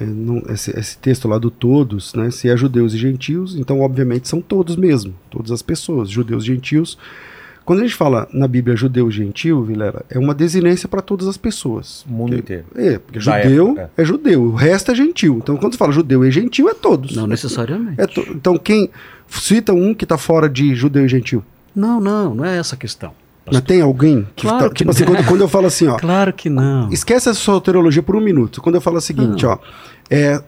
é, não- esse, esse texto lá do todos, né, se é judeus e gentios, então obviamente são todos mesmo, todas as pessoas, judeus e gentios. Quando a gente fala na Bíblia judeu e gentil, Vilela, é uma desinência para todas as pessoas. O mundo Porque- inteiro. É, porque Da judeu época. é judeu, o resto é gentil. Então quando você fala judeu e gentil, é todos. Não necessariamente. É to- então quem cita um que está fora de judeu e gentil? Não, não, não é essa a questão. Mas tem alguém que Claro tá- que tipo assim, não. quando, quando eu falo assim, ó, Claro que não. esquece essa soteriologia por um minuto. Quando eu falo o seguinte, ó, é,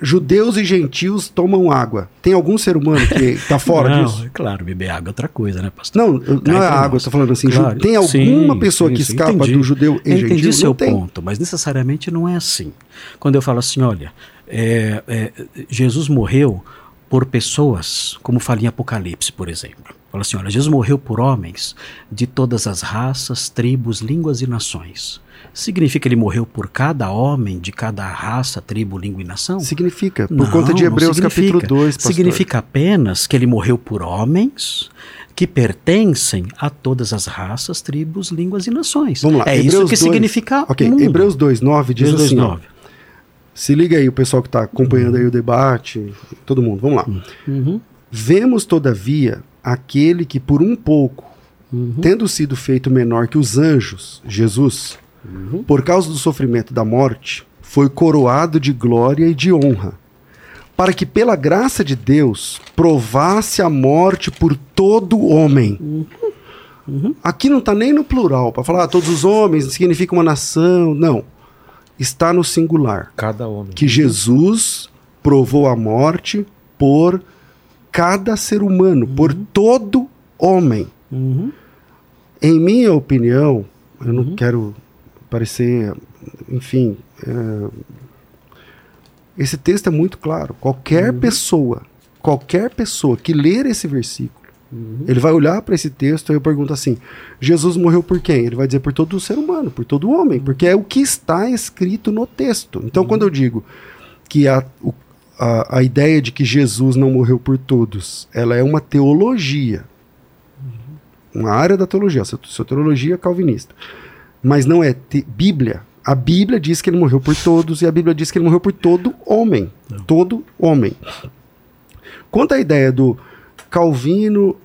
judeus e gentios tomam água. Tem algum ser humano que tá fora não, disso? é claro, beber água é outra coisa, né, pastor? Não, eu- Cá não é água, tô falando assim, Claro. tem alguma Sim, pessoa sim, que sim, escapa entendi. do judeu e Eu gentil? entendi seu não tem. ponto, mas necessariamente não é assim. Quando eu falo assim, olha, é, é, Jesus morreu por pessoas, como fala em Apocalipse, por exemplo. Fala assim, olha, Jesus morreu por homens de todas as raças, tribos, línguas e nações. Significa que ele morreu por cada homem de cada raça, tribo, língua e nação? Significa, por Não, conta de Hebreus capítulo 2, pastor. Significa apenas que ele morreu por homens que pertencem a todas as raças, tribos, línguas e nações. Vamos lá, É isso Hebreus que 2, significa Ok, mundo. Hebreus 2:9 diz Hebreus assim, ó, 2:9. Se liga aí o pessoal que está acompanhando aí o debate, todo mundo, vamos lá. Uhum, Vemos, todavia, aquele que por um pouco, uhum, tendo sido feito menor que os anjos, Jesus, uhum. por causa do sofrimento da morte, foi coroado de glória e de honra, para que pela graça de Deus provasse a morte por todo homem. Aqui não está nem no plural, para falar ah, todos os homens significa uma nação, não. Está no singular Cada homem. que Jesus provou a morte por cada ser humano, por todo homem. Uhum. Em minha opinião, eu não quero parecer, enfim, é, esse texto é muito claro. Qualquer pessoa, qualquer pessoa que ler esse versículo, ele vai olhar para esse texto e eu pergunto assim: Jesus morreu por quem? Ele vai dizer por todo ser humano, por todo homem, porque é o que está escrito no texto. Então, quando eu digo que a, o- a, a ideia de que Jesus não morreu por todos, ela é uma teologia, uma área da teologia, sua, sua teologia é calvinista, mas não é te- Bíblia. A Bíblia diz que ele morreu por todos e a Bíblia diz que ele morreu por todo homem, todo homem. Quanto à ideia do Calvino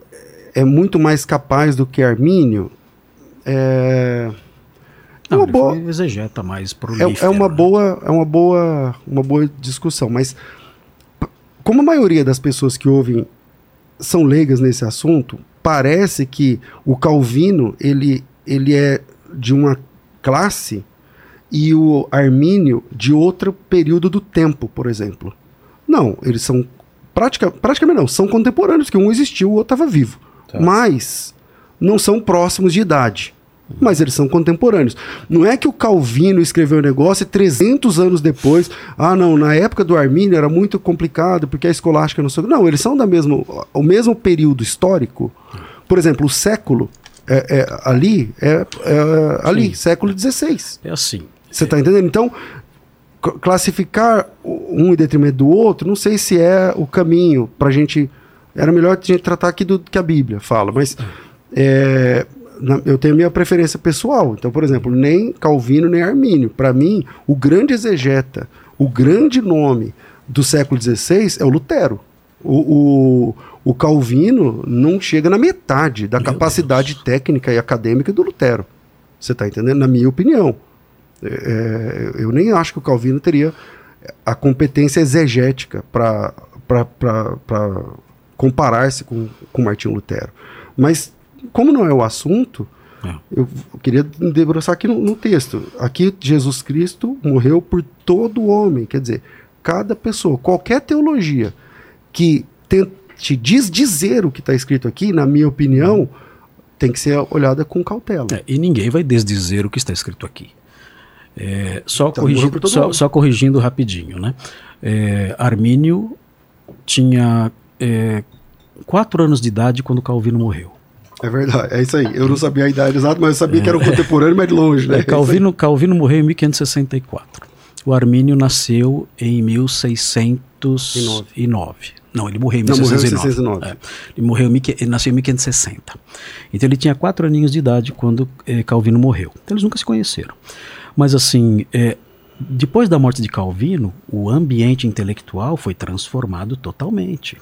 é muito mais capaz do que Armínio, é, é Não, uma ele boa, exegeta mais prolífero. é, é uma né? boa, é uma boa, uma boa discussão, mas como a maioria das pessoas que ouvem são leigas nesse assunto, parece que o Calvino ele, ele é de uma classe e o Armínio de outro período do tempo, por exemplo. Não, eles são pratica, praticamente não, são contemporâneos, que um existiu, o outro estava vivo. Tá. Mas não são próximos de idade. Mas eles são contemporâneos. Não é que o Calvino escreveu o negócio e 300 anos depois, ah, não, na época do Armínio era muito complicado porque a escolástica não quê. Não, eles são da mesmo, o mesmo período histórico. Por exemplo, o século é, é, ali é, é ali, século XVI. É assim. Você está entendendo? Então, classificar um em detrimento do outro, não sei se é o caminho para a gente. Era melhor a gente tratar aqui do que a Bíblia fala, mas é, na- eu tenho a minha preferência pessoal. Então, por exemplo, nem Calvino nem Armínio. Para mim, o grande exegeta, o grande nome do século XVI é o Lutero. O, o, o Calvino não chega na metade da Meu capacidade técnica e acadêmica do Lutero. Você está entendendo? Na minha opinião. É, eu nem acho que o Calvino teria a competência exegética para comparar-se com, com Martinho Lutero. Mas, como não é o assunto, é. eu queria debruçar aqui no, no, texto. Aqui, Jesus Cristo morreu por todo homem. Quer dizer, cada pessoa, qualquer teologia que tente desdizer o que está escrito aqui, na minha opinião, tem que ser olhada com cautela. É, e ninguém vai desdizer o que está escrito aqui. É, só, então, corrigindo, só, só, corrigindo rapidinho, né? É, Armínio tinha é, quatro anos de idade quando Calvino morreu. É verdade, é isso aí. Eu não sabia a idade exata, mas eu sabia que era um contemporâneo, mas de longe, né? É, Calvino, Calvino morreu em 1564. O Armínio nasceu em 1609. Não, ele morreu em 1609. Não, morreu em É, ele, morreu, ele nasceu em 1560. Então ele tinha quatro aninhos de idade quando é, Calvino morreu. Então eles nunca se conheceram. Mas assim, é, depois da morte de Calvino, o ambiente intelectual foi transformado totalmente.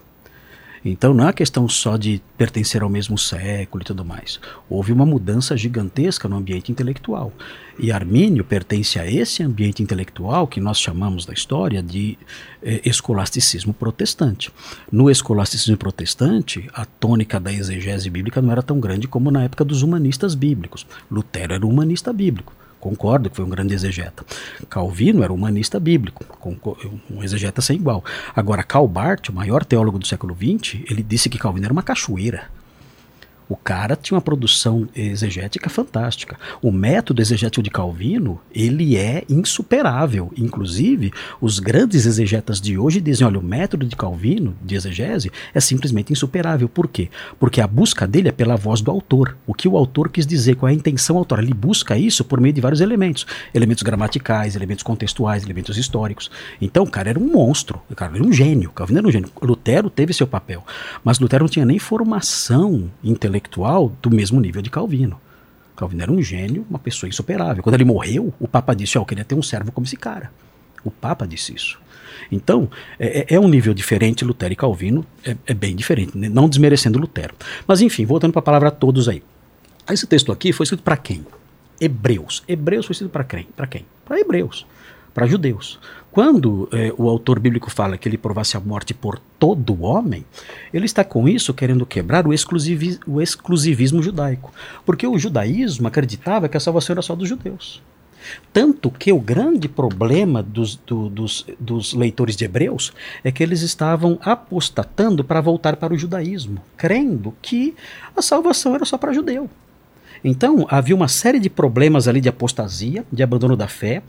Então não é questão só de pertencer ao mesmo século e tudo mais. Houve uma mudança gigantesca no ambiente intelectual. E Armínio pertence a esse ambiente intelectual que nós chamamos da história de eh, escolasticismo protestante. No escolasticismo protestante, a tônica da exegese bíblica não era tão grande como na época dos humanistas bíblicos. Lutero era um humanista bíblico. Concordo que foi um grande exegeta. Calvino era um humanista bíblico, um exegeta sem igual. Agora, Karl Barth, o maior teólogo do século XX, ele disse que Calvino era uma cachoeira. O cara tinha uma produção exegética fantástica. O método exegético de Calvino, ele é insuperável. Inclusive, os grandes exegetas de hoje dizem, olha, o método de Calvino, de exegese, é simplesmente insuperável. Por quê? Porque a busca dele é pela voz do autor. O que o autor quis dizer, qual é a intenção autora. Ele busca isso por meio de vários elementos. Elementos gramaticais, elementos contextuais, elementos históricos. Então, o cara era um monstro. O cara era um gênio. Calvino era um gênio. Lutero teve seu papel. Mas Lutero não tinha nem formação intelectual intelectual do mesmo nível de Calvino. Calvino era um gênio, uma pessoa insuperável. Quando ele morreu, o Papa disse: oh, Eu queria ter um servo como esse cara. O Papa disse isso. Então, é, é, é um nível diferente, Lutero e Calvino é, é, bem diferente, né? não desmerecendo Lutero. Mas enfim, voltando para a palavra todos aí. Esse texto aqui foi escrito para quem? Hebreus. Hebreus foi escrito para quem? Para quem? Para hebreus, para judeus. Quando é, o autor bíblico fala que ele provasse a morte por todo homem, ele está com isso querendo quebrar o, exclusivi o exclusivismo judaico. Porque o judaísmo acreditava que a salvação era só dos judeus. Tanto que o grande problema dos, do, dos, dos, leitores de Hebreus é que eles estavam apostatando para voltar para o judaísmo, crendo que a salvação era só para judeu. Então, havia uma série de problemas ali de apostasia, de abandono da fé.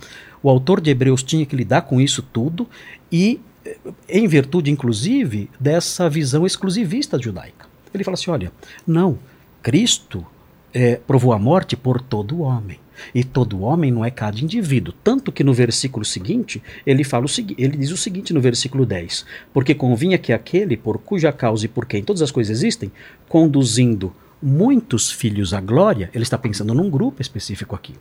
O autor de Hebreus tinha que lidar com isso tudo e, eh, em virtude, inclusive, dessa visão exclusivista judaica. Ele fala assim: olha, não, Cristo é, provou a morte por todo homem. E todo homem não é cada indivíduo. Tanto que no versículo seguinte, ele, fala o ele diz o seguinte no versículo 10: Porque convinha que aquele por cuja causa e por quem todas as coisas existem, conduzindo muitos filhos à glória, ele está pensando num grupo específico aqui.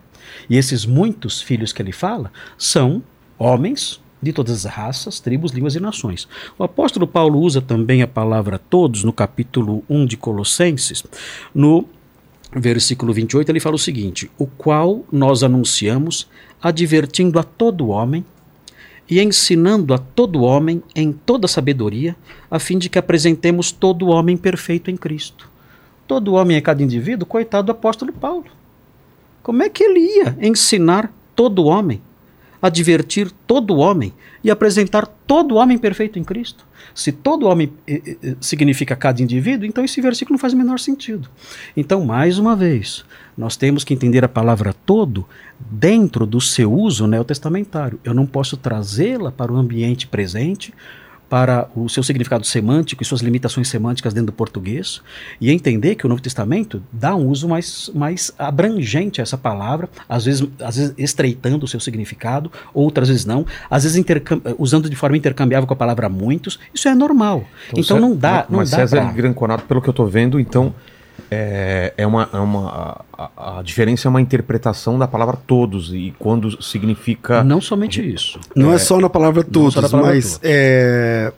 E esses muitos filhos que ele fala são homens de todas as raças, tribos, línguas e nações. O apóstolo Paulo usa também a palavra todos no capítulo 1 de Colossenses, no versículo 28, ele fala o seguinte: O qual nós anunciamos, advertindo a todo homem e ensinando a todo homem em toda sabedoria, a fim de que apresentemos todo homem perfeito em Cristo. Todo homem é cada indivíduo, coitado do apóstolo Paulo. Como é que ele ia ensinar todo homem, advertir todo homem e apresentar todo homem perfeito em Cristo? Se todo homem eh, eh, significa cada indivíduo, então esse versículo não faz o menor sentido. Então, mais uma vez, nós temos que entender a palavra todo dentro do seu uso neotestamentário. Eu não posso trazê-la para o ambiente presente para o seu significado semântico e suas limitações semânticas dentro do português e entender que o Novo Testamento dá um uso mais, mais abrangente a essa palavra, às vezes, às vezes estreitando o seu significado, outras vezes não, às vezes usando de forma intercambiável com a palavra muitos. Isso é normal. Então, então não dá. Não mas dá César pra... Granconato, pelo que eu estou vendo, então é, é uma, é uma a, a, diferença é uma interpretação da palavra todos e quando significa não somente isso não é, é só na palavra todos palavra mas todos. é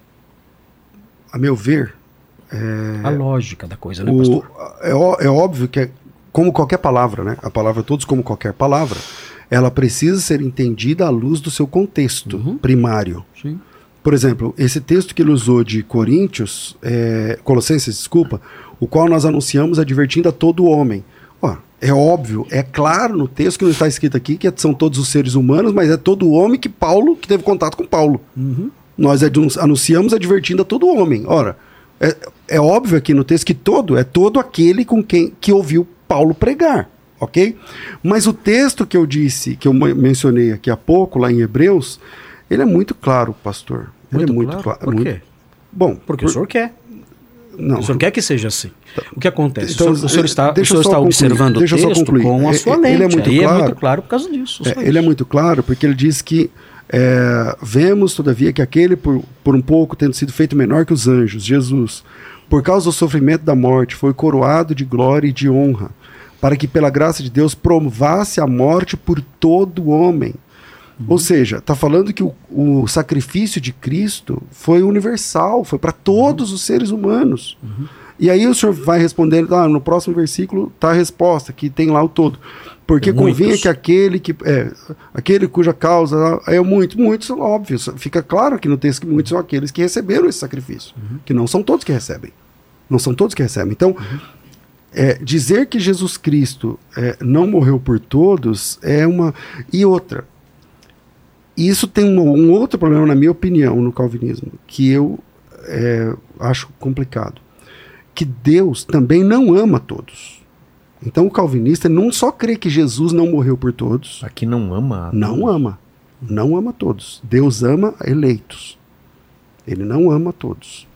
a meu ver é, a lógica da coisa né o, é, é óbvio que é, como qualquer palavra né a palavra todos como qualquer palavra ela precisa ser entendida à luz do seu contexto Uhum. primário. Sim. Por exemplo, esse texto que ele usou de Coríntios, é, Colossenses, desculpa, o qual nós anunciamos advertindo a todo homem. Ó, é óbvio, é claro no texto que não está escrito aqui que são todos os seres humanos, mas é todo homem que Paulo, que teve contato com Paulo. Uhum. Nós anunciamos advertindo a todo homem. Ora, é, é óbvio aqui no texto que todo é todo aquele com quem que ouviu Paulo pregar, ok? Mas o texto que eu disse, que eu men- mencionei aqui há pouco, lá em Hebreus, ele é muito claro, pastor. Ele é muito claro. Por muito- quê? Bom, Porque por- o senhor quer. não. O senhor quer que seja assim. O que acontece? Então, o senhor, o senhor está, o senhor está observando o texto concluir. com a É- sua ele lente. é muito Aí é claro. muito claro por causa disso. É, ele é muito claro porque ele diz que é, vemos, todavia, que aquele, por, por um pouco, tendo sido feito menor que os anjos, Jesus, por causa do sofrimento da morte, foi coroado de glória e de honra, para que, pela graça de Deus, provasse a morte por todo homem. Ou seja, está falando que o, o sacrifício de Cristo foi universal, foi para todos os seres humanos. E aí o senhor vai respondendo, ah, no próximo versículo está a resposta, que tem lá o todo. Porque Muitos. convinha que aquele que é, aquele cuja causa é muito, muitos, óbvio, fica claro aqui no texto que muitos são aqueles que receberam esse sacrifício, que não são todos que recebem. Não são todos que recebem. Então, é, dizer que Jesus Cristo é, não morreu por todos é uma. E outra. Isso tem um, um outro problema, na minha opinião, no calvinismo, que eu é, acho complicado. Que Deus também não ama todos. Então o calvinista não só crê que Jesus não morreu por todos, Aqui não ama. não ama. Não ama todos. Deus ama eleitos. Ele não ama todos.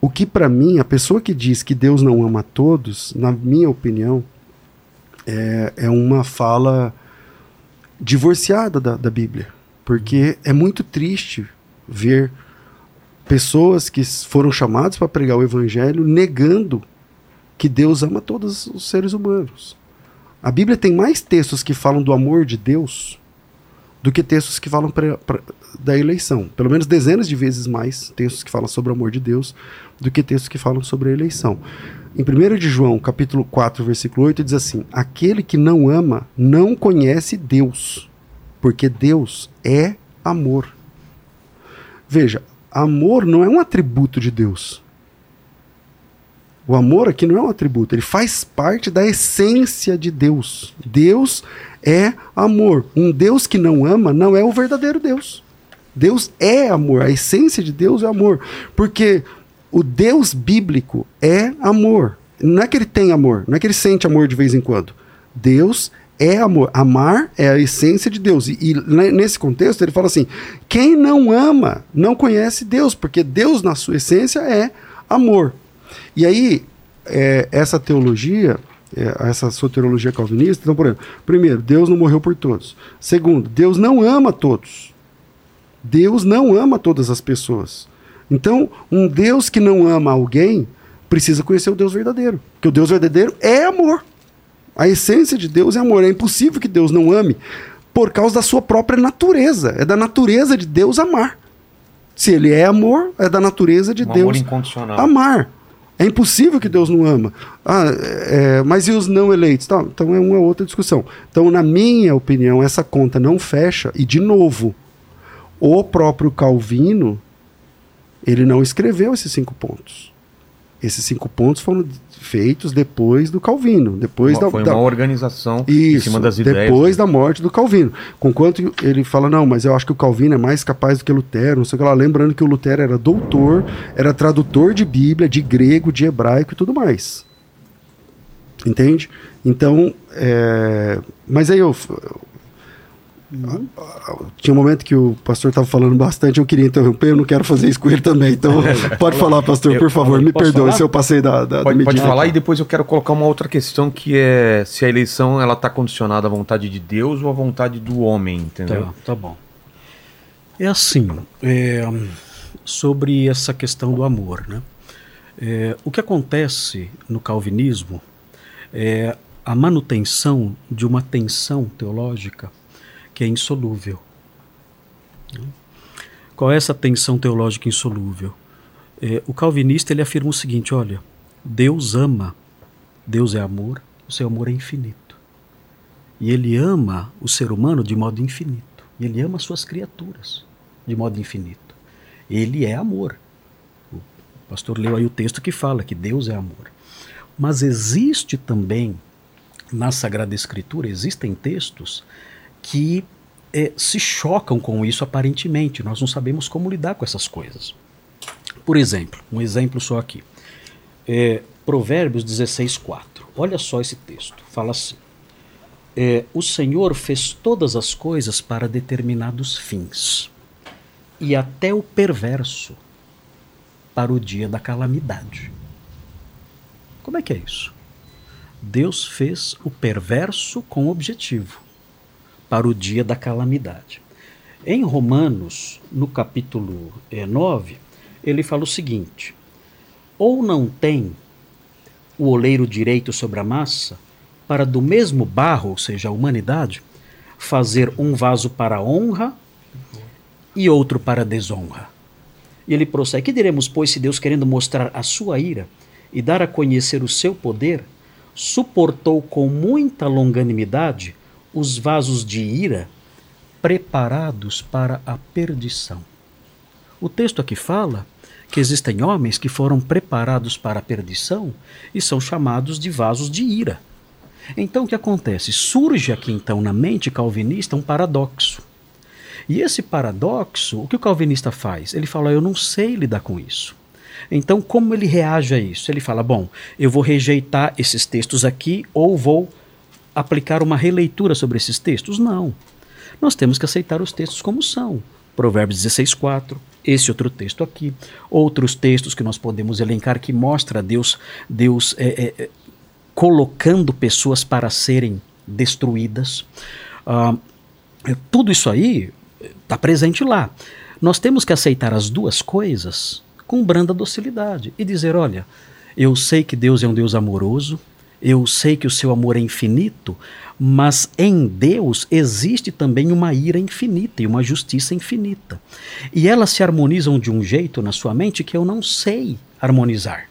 O que para mim, a pessoa que diz que Deus não ama todos, na minha opinião, é, é uma fala divorciada da, da Bíblia. Porque é muito triste ver pessoas que foram chamadas para pregar o Evangelho negando que Deus ama todos os seres humanos. A Bíblia tem mais textos que falam do amor de Deus do que textos que falam pra- pra- da eleição. Pelo menos dezenas de vezes mais textos que falam sobre o amor de Deus do que textos que falam sobre a eleição. Em 1 de João, capítulo 4, versículo 8, diz assim: Aquele que não ama não conhece Deus, porque Deus é amor. Veja, amor não é um atributo de Deus. O amor aqui não é um atributo, ele faz parte da essência de Deus. Deus é amor. Um Deus que não ama não é o verdadeiro Deus. Deus é amor, a essência de Deus é amor. Porque o Deus bíblico é amor. Não é que ele tem amor, não é que ele sente amor de vez em quando. Deus é amor. Amar é a essência de Deus. E, e ne- nesse contexto ele fala assim: quem não ama não conhece Deus, porque Deus, na sua essência, é amor. E aí, é, essa teologia, é, essa soteriologia calvinista, então, por exemplo, primeiro, Deus não morreu por todos. Segundo, Deus não ama todos. Deus não ama todas as pessoas. Então, um Deus que não ama alguém precisa conhecer o Deus verdadeiro. Porque o Deus verdadeiro é amor. A essência de Deus é amor. É impossível que Deus não ame por causa da sua própria natureza. É da natureza de Deus amar. Se ele é amor, é da natureza de Um Deus amar. É impossível que Deus não ama. Ah, é, mas e os não eleitos? Tá, então é uma outra discussão. Então, na minha opinião, essa conta não fecha. E, de novo, o próprio Calvino, ele não escreveu esses cinco pontos. Esses cinco pontos foram feitos depois do Calvino. Depois Uma- da, Foi da- uma organização em isso, cima das ideias. depois da morte do Calvino. Conquanto ele fala, não, mas eu acho que o Calvino é mais capaz do que Lutero, não sei o que lá. Lembrando que o Lutero era doutor, era tradutor de Bíblia, de grego, de hebraico e tudo mais. Entende? Então, é... mas aí eu... Tinha um momento que o pastor estava falando bastante, eu queria interromper, eu não quero fazer isso com ele também. Então, pode falar, pastor, por favor, me Posso perdoe falar? se eu passei da, da, da Pode, pode falar e depois eu quero colocar uma outra questão que é se a eleição ela está condicionada à vontade de Deus ou à vontade do homem, entendeu? Tá, tá bom. É assim, é, sobre essa questão do amor, né? É, o que acontece no calvinismo é a manutenção de uma tensão teológica que é insolúvel. Qual é essa tensão teológica insolúvel? É, o calvinista ele afirma o seguinte: olha, Deus ama, Deus é amor, o seu amor é infinito. E ele ama o ser humano de modo infinito. E ele ama suas criaturas de modo infinito. Ele é amor. O pastor leu aí o texto que fala que Deus é amor. Mas existe também na Sagrada Escritura, existem textos que é, se chocam com isso aparentemente. Nós não sabemos como lidar com essas coisas. Por exemplo, um exemplo só aqui. É, Provérbios 16, 4. Olha só esse texto. Fala assim: é, O Senhor fez todas as coisas para determinados fins, e até o perverso para o dia da calamidade. Como é que é isso? Deus fez o perverso com objetivo para o dia da calamidade. Em Romanos, no capítulo 9, eh, ele fala o seguinte: Ou não tem o oleiro direito sobre a massa, para do mesmo barro, ou seja, a humanidade, fazer um vaso para honra e outro para desonra. E ele prossegue: Que diremos, pois, se Deus, querendo mostrar a sua ira e dar a conhecer o seu poder, suportou com muita longanimidade os vasos de ira preparados para a perdição? O texto aqui fala que existem homens que foram preparados para a perdição e são chamados de vasos de ira. Então o que acontece? Surge aqui então na mente calvinista um paradoxo. E esse paradoxo, o que o calvinista faz? Ele fala: Eu não sei lidar com isso. Então, como ele reage a isso? Ele fala: Bom, eu vou rejeitar esses textos aqui ou vou aplicar uma releitura sobre esses textos? Não. Nós temos que aceitar os textos como são. Provérbios 16, 4, esse outro texto aqui, outros textos que nós podemos elencar que mostra Deus, Deus é, é, é colocando pessoas para serem destruídas. Ah, tudo isso aí está presente lá. Nós temos que aceitar as duas coisas com branda docilidade e dizer: olha, eu sei que Deus é um Deus amoroso, eu sei que o seu amor é infinito, mas em Deus existe também uma ira infinita e uma justiça infinita. E elas se harmonizam de um jeito na sua mente que eu não sei harmonizar.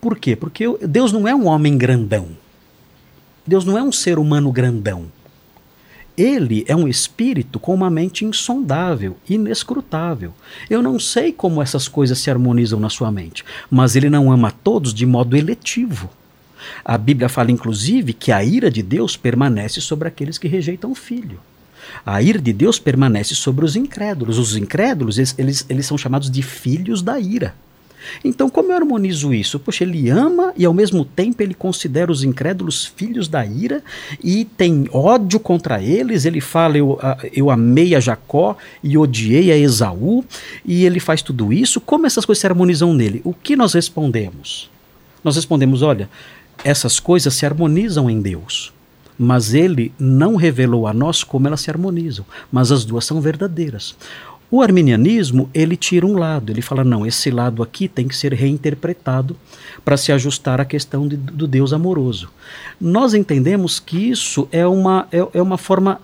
Por quê? Porque Deus não é um homem grandão. Deus não é um ser humano grandão. Ele é um espírito com uma mente insondável, inescrutável. Eu não sei como essas coisas se harmonizam na sua mente, mas ele não ama todos de modo eletivo. A Bíblia fala, inclusive, que a ira de Deus permanece sobre aqueles que rejeitam o Filho. A ira de Deus permanece sobre os incrédulos. Os incrédulos, eles, eles, são chamados de filhos da ira. Então, como eu harmonizo isso? Poxa, ele ama e ao mesmo tempo ele considera os incrédulos filhos da ira e tem ódio contra eles. Ele fala: Eu, eu amei a Jacó e odiei a Esaú, e ele faz tudo isso. Como essas coisas se harmonizam nele? O que nós respondemos? Nós respondemos: Olha, essas coisas se harmonizam em Deus, mas ele não revelou a nós como elas se harmonizam, mas as duas são verdadeiras. O arminianismo, ele tira um lado, ele fala, não, esse lado aqui tem que ser reinterpretado para se ajustar à questão de, do Deus amoroso. Nós entendemos que isso é uma, é, é uma forma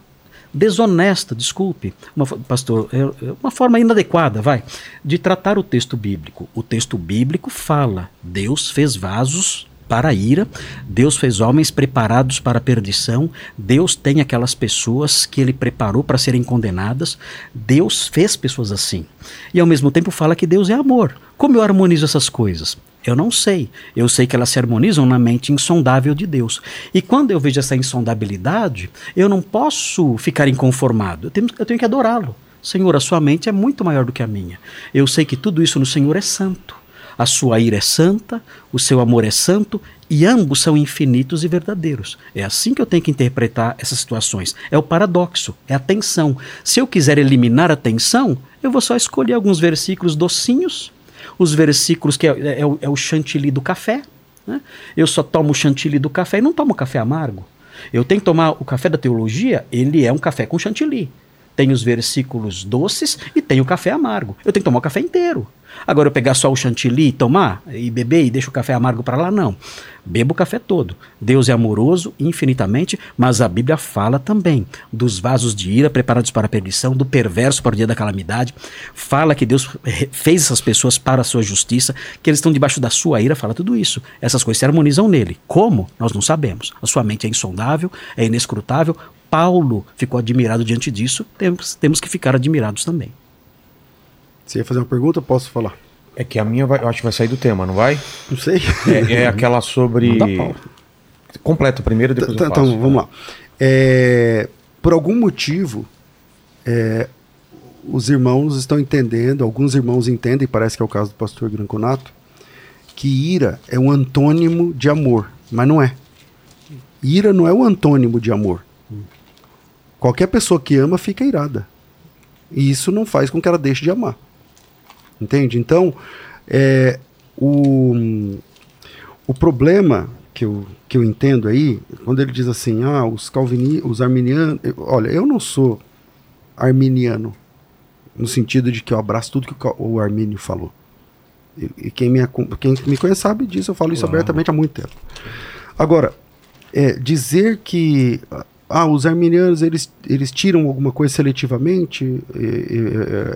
desonesta, desculpe, uma, pastor, é, é uma forma inadequada, vai, de tratar o texto bíblico. O texto bíblico fala, Deus fez vasos para a ira, Deus fez homens preparados para a perdição, Deus tem aquelas pessoas que ele preparou para serem condenadas, Deus fez pessoas assim. E ao mesmo tempo fala que Deus é amor. Como eu harmonizo essas coisas? Eu não sei. Eu sei que elas se harmonizam na mente insondável de Deus. E quando eu vejo essa insondabilidade, eu não posso ficar inconformado. Eu tenho, eu tenho que adorá-lo. Senhor, a sua mente é muito maior do que a minha. Eu sei que tudo isso no Senhor é santo a sua ira é santa, o seu amor é santo e ambos são infinitos e verdadeiros. É assim que eu tenho que interpretar essas situações. É o paradoxo, é a tensão. Se eu quiser eliminar a tensão, eu vou só escolher alguns versículos docinhos, os versículos que é, é, é, o, é chantilly do café. Né? Eu só tomo o chantilly do café e não tomo café amargo. Eu tenho que tomar o café da teologia, ele é um café com chantilly. tem os versículos doces e tem o café amargo. Eu tenho que tomar o café inteiro. Agora eu pegar só o chantilly e tomar e beber e deixo o café amargo para lá, não. Beba o café todo. Deus é amoroso infinitamente, mas a Bíblia fala também dos vasos de ira preparados para a perdição, do perverso para o dia da calamidade. Fala que Deus fez essas pessoas para a sua justiça, que eles estão debaixo da sua ira, fala tudo isso. Essas coisas se harmonizam nele. Como? Nós não sabemos. A sua mente é insondável, é inescrutável. Paulo ficou admirado diante disso, temos, temos que ficar admirados também. Você ia fazer uma pergunta? Posso falar? É que a minha vai, eu acho que vai sair do tema, não vai? Não sei. É, é aquela sobre. Completa primeiro, depois Tá, eu faço. então, vamos lá. É, por algum motivo, é, os irmãos estão entendendo, alguns irmãos entendem, parece que é o caso do pastor Granconato, que ira é um antônimo de amor, mas não é. Ira não é o antônimo de amor. Qualquer pessoa que ama fica irada. E isso não faz com que ela deixe de amar. Entende? Então, é, o, o problema que eu, que eu entendo aí, quando ele diz assim, ah, os calvini, os arminianos, eu- olha, eu não sou arminiano, no sentido de que eu abraço tudo que o, o Armínio falou. E, e quem, me, quem me conhece sabe disso, eu falo isso Claro. abertamente há muito tempo. Agora, é, dizer que ah, os arminianos eles, eles tiram alguma coisa seletivamente, e- e-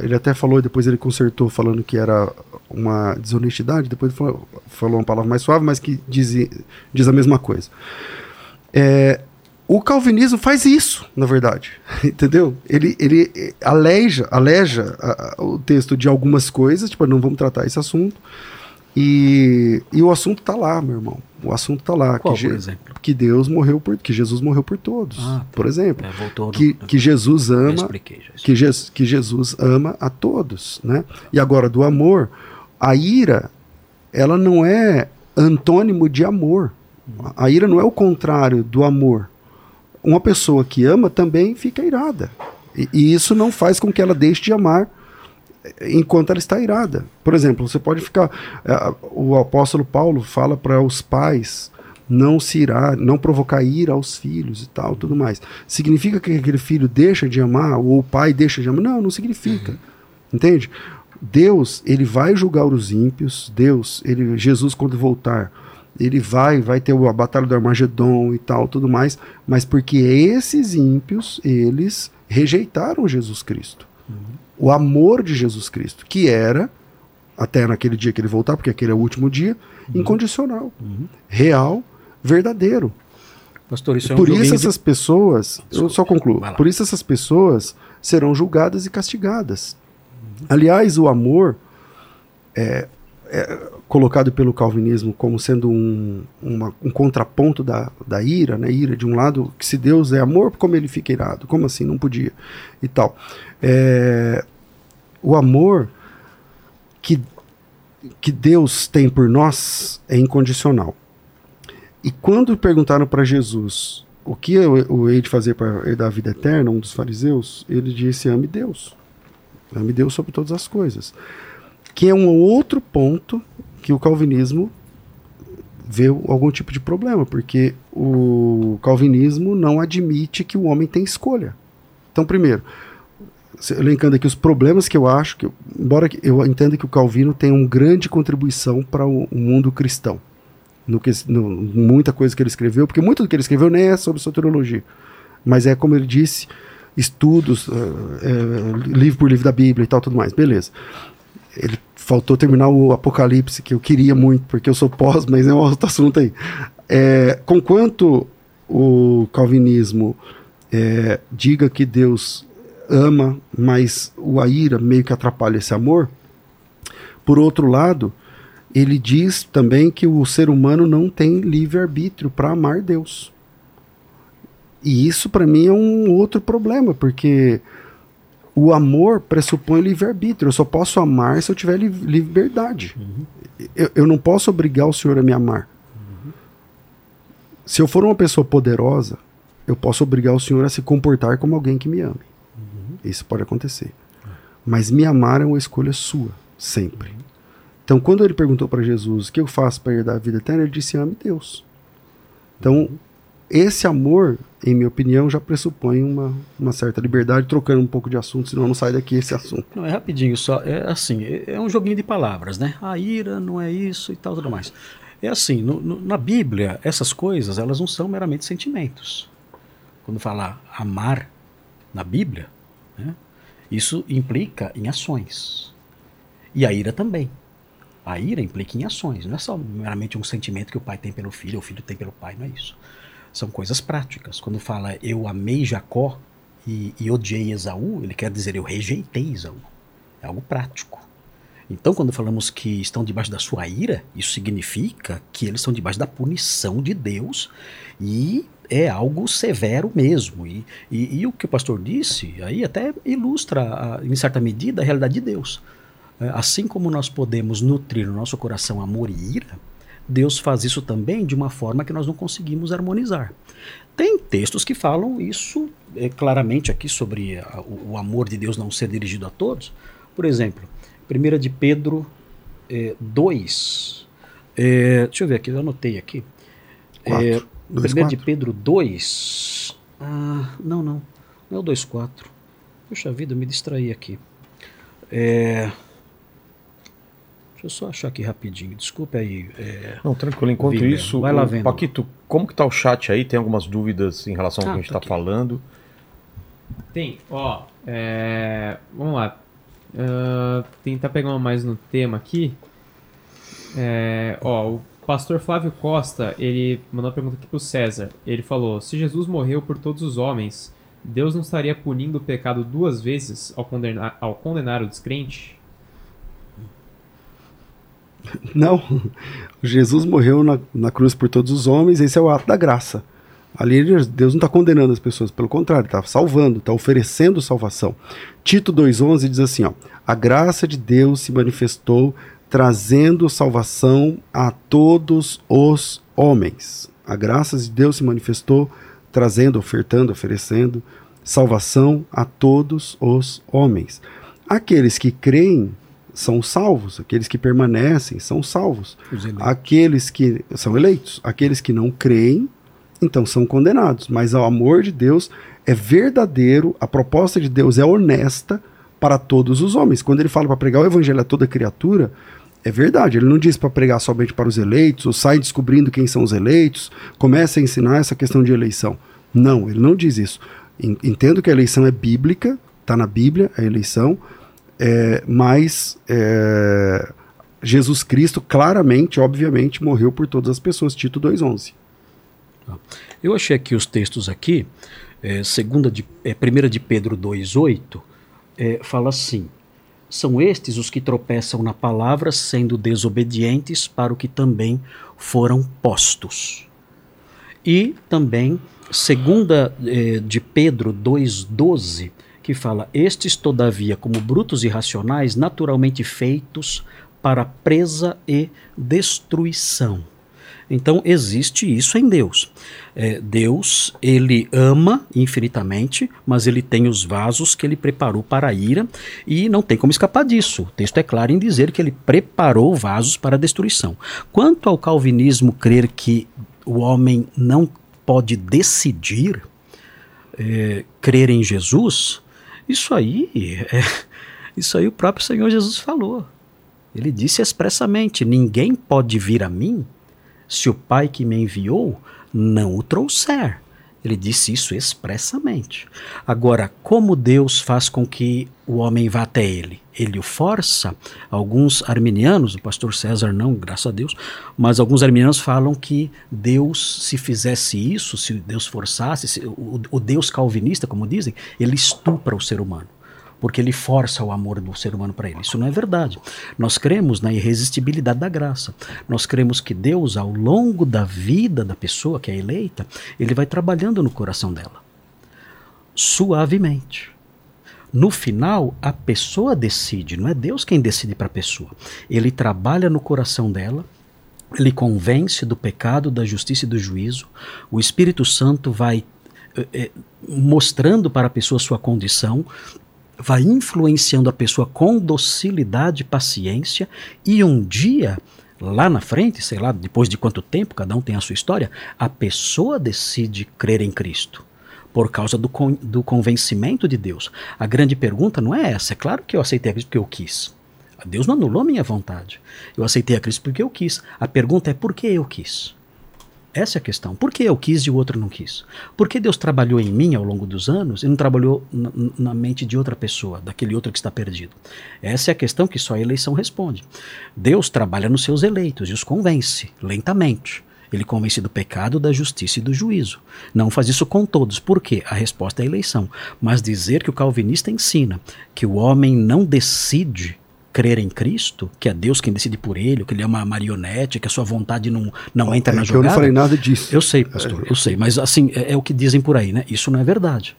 e- ele até falou, depois ele consertou falando que era uma desonestidade, depois ele falou, falou uma palavra mais suave, mas que diz, diz a mesma coisa. É, o calvinismo faz isso, na verdade, entendeu? Ele, ele aleja, aleja a- a- o texto de algumas coisas, tipo, não vamos tratar esse assunto, e, e o assunto tá lá, meu irmão. O assunto tá lá. Qual, que, por exemplo? que Deus morreu por, que Jesus morreu por todos, Ah, tá. por exemplo. É, voltou no- Que, que Jesus ama expliquei que, Je- que Jesus ama a todos, né? E agora do amor, a ira, ela não é antônimo de amor. A ira não é o contrário do amor. Uma pessoa que ama também fica irada. E, e isso não faz com que ela deixe de amar enquanto ela está irada. Por exemplo, você pode ficar. eh, O apóstolo Paulo fala para os pais não se irar, não provocar ira aos filhos e tal, tudo mais. Significa que aquele filho deixa de amar ou o pai deixa de amar? Não, não significa. Entende? Deus, ele vai julgar os ímpios. Deus, ele Jesus quando voltar, ele vai, vai ter a batalha do Armagedon e tal, tudo mais, mas porque esses ímpios, eles rejeitaram Jesus Cristo. O amor de Jesus Cristo, que era até naquele dia que ele voltar, porque aquele é o último dia, incondicional, real, verdadeiro. Pastor, isso é um Por isso de- essas pessoas, eu só concluo. Por isso essas pessoas serão julgadas e castigadas. Aliás, o amor é, é colocado pelo calvinismo como sendo um, uma- um contraponto da, da ira, né? Ira de um lado, que se Deus é amor, como ele fica irado? Como assim? Não podia e tal. É, o amor que que Deus tem por nós é incondicional. E quando perguntaram para Jesus o que eu, eu hei de fazer para herdar a vida eterna, um dos fariseus, ele disse: ame Deus. Ame Deus sobre todas as coisas. Que é um outro ponto que o calvinismo vê algum tipo de problema, porque o calvinismo não admite que o homem tem escolha. Então, primeiro, elencando aqui os problemas que eu acho, que embora eu entenda que o Calvino tem uma grande contribuição para o, o mundo cristão, no que, no, muita coisa que ele escreveu, porque muito do que ele escreveu nem é sobre soteriologia, mas é como ele disse, estudos, eh, eh, livro por livro da Bíblia e tal, tudo mais, beleza. Ele faltou terminar o Apocalipse, que eu queria muito, porque eu sou pós, mas é um outro assunto aí. É, conquanto o calvinismo é, diga que Deus ama, mas o a ira meio que atrapalha esse amor, por outro lado, ele diz também que o ser humano não tem livre-arbítrio para amar Deus. E isso para mim é um outro problema, porque o amor pressupõe livre-arbítrio. Eu só posso amar se eu tiver li- liberdade. Eu, eu não posso obrigar o Senhor a me amar. Se eu for uma pessoa poderosa, eu posso obrigar o Senhor a se comportar como alguém que me ame. Isso pode acontecer. Mas me amar é uma escolha sua, sempre. Então, quando ele perguntou para Jesus o que eu faço para herdar a vida eterna, ele disse: ame Deus. Então, esse amor, em minha opinião, já pressupõe uma, uma certa liberdade, trocando um pouco de assunto, senão não sai daqui esse assunto. Não, é rapidinho, só. É assim, é, é um joguinho de palavras, né? A ira não é isso e tal, tudo mais. É assim, no, no, na Bíblia, essas coisas, elas não são meramente sentimentos. Quando fala amar na Bíblia, né, isso implica em ações. E a ira também. A ira implica em ações, não é só meramente um sentimento que o pai tem pelo filho, ou o filho tem pelo pai, não é isso. São coisas práticas. Quando fala eu amei Jacó e, e odiei Esaú, ele quer dizer eu rejeitei Esaú. É algo prático. Então, quando falamos que estão debaixo da sua ira, isso significa que eles estão debaixo da punição de Deus e é algo severo mesmo. E, e, e o que o pastor disse aí até ilustra, em certa medida, a realidade de Deus. É, assim como nós podemos nutrir no nosso coração amor e ira, Deus faz isso também de uma forma que nós não conseguimos harmonizar. Tem textos que falam isso é, claramente aqui sobre a, o, o, amor de Deus não ser dirigido a todos. Por exemplo, 1 de Pedro 2. É, é, deixa eu ver aqui, eu anotei aqui. É, 1 de Pedro 2. Ah, não, não. Não é o 2,4. Puxa vida, eu me distraí aqui. É, Deixa eu só achar aqui rapidinho. Desculpe aí. É... Não, tranquilo. Enquanto isso, Vai lá vendo. Paquito, como que tá o chat aí? Tem algumas dúvidas em relação ao ah, que a gente está tá falando? Tem, ó. É... Vamos lá. Uh, tentar pegar mais no tema aqui. É... Ó, o pastor Flávio Costa, ele mandou uma pergunta aqui pro César. Ele falou: Se Jesus morreu por todos os homens, Deus não estaria punindo o pecado duas vezes ao condenar, ao condenar o descrente? Não. Jesus morreu na, na cruz por todos os homens, esse é o ato da graça. Ali Deus não está condenando as pessoas, pelo contrário, está salvando, está oferecendo salvação. Tito 2,11 diz assim: ó, a graça de Deus se manifestou trazendo salvação a todos os homens. A graça de Deus se manifestou trazendo, ofertando, oferecendo salvação a todos os homens. Aqueles que creem são salvos, aqueles que permanecem são salvos. Aqueles que são eleitos, aqueles que não creem, então são condenados. Mas o amor de Deus é verdadeiro, a proposta de Deus é honesta para todos os homens. Quando ele fala para pregar o evangelho a toda criatura, é verdade, ele não diz para pregar somente para os eleitos, ou sai descobrindo quem são os eleitos, começa a ensinar essa questão de eleição. Não, ele não diz isso. Entendo que a eleição é bíblica, está na Bíblia, a eleição, é, mas é, Jesus Cristo claramente, obviamente, morreu por todas as pessoas. Tito 2,11. Eu achei aqui os textos aqui, é, segunda de, é, primeira de Pedro 2,8, é, fala assim, são estes os que tropeçam na palavra, sendo desobedientes para o que também foram postos. E também, segunda é, de Pedro 2,12, que fala: Estes, todavia, como brutos e racionais, naturalmente feitos para presa e destruição. Então existe isso em Deus. É, Deus ele ama infinitamente, mas ele tem os vasos que ele preparou para a ira e não tem como escapar disso. O texto é claro em dizer que ele preparou vasos para a destruição. Quanto ao calvinismo crer que o homem não pode decidir é, crer em Jesus, isso aí, é, isso aí o próprio Senhor Jesus falou. Ele disse expressamente: Ninguém pode vir a mim se o Pai que me enviou não o trouxer. Ele disse isso expressamente. Agora, como Deus faz com que o homem vá até ele? Ele o força. Alguns arminianos, o pastor César não, graças a Deus, mas alguns arminianos falam que Deus, se fizesse isso, se Deus forçasse, se, o, o Deus calvinista, como dizem, ele estupra o ser humano porque ele força o amor do ser humano para ele. Isso não é verdade. Nós cremos na irresistibilidade da graça. Nós cremos que Deus, ao longo da vida da pessoa que é eleita, ele vai trabalhando no coração dela, suavemente. No final, a pessoa decide, não é Deus quem decide para a pessoa. Ele trabalha no coração dela, ele convence do pecado, da justiça e do juízo. O Espírito Santo vai é, mostrando para a pessoa sua condição, vai influenciando a pessoa com docilidade e paciência, e um dia lá na frente, sei lá, depois de quanto tempo, cada um tem a sua história, a pessoa decide crer em Cristo por causa do, con do convencimento de Deus. A grande pergunta não é essa. É claro que eu aceitei a Cristo porque eu quis. Deus não anulou minha vontade. Eu aceitei a Cristo porque eu quis. A pergunta é por que eu quis? Essa é a questão. Por que eu quis e o outro não quis? Por que Deus trabalhou em mim ao longo dos anos e não trabalhou na, na, mente de outra pessoa, daquele outro que está perdido? Essa é a questão que só a eleição responde. Deus trabalha nos seus eleitos e os convence, lentamente. Ele convence do pecado, da justiça e do juízo. Não faz isso com todos. Por quê? A resposta é a eleição. Mas dizer que o calvinista ensina que o homem não decide crer em Cristo, que é Deus quem decide por ele, que ele é uma marionete, que a sua vontade não, não entra é, na jogada. Eu não falei nada disso. Eu sei, pastor, eu sei, mas assim, é, é, o que dizem por aí, né? Isso não é verdade.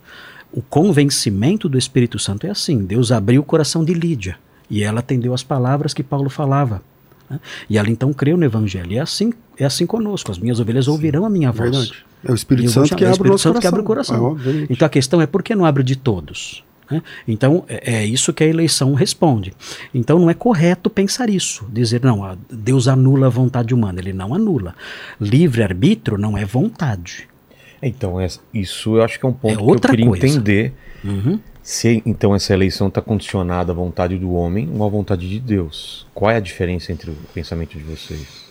O convencimento do Espírito Santo é assim: Deus abriu o coração de Lídia e ela atendeu as palavras que Paulo falava. Né? E ela então creu no Evangelho. E é assim, é assim conosco: as minhas ovelhas Sim, ouvirão a minha voz. Verdade. É o Espírito Santo que, é o Espírito Santo que abre o coração. Ah, então a questão é por que não abre de todos? Né? Então, é, é isso que a eleição responde. Então, não é correto pensar isso, dizer, não, Deus anula a vontade humana. Ele não anula. Livre-arbítrio não é vontade. Então, é, isso eu acho que é um ponto é que eu queria coisa. entender. Uhum. Se então essa eleição está condicionada à vontade do homem ou à vontade de Deus. Qual é a diferença entre o pensamento de vocês?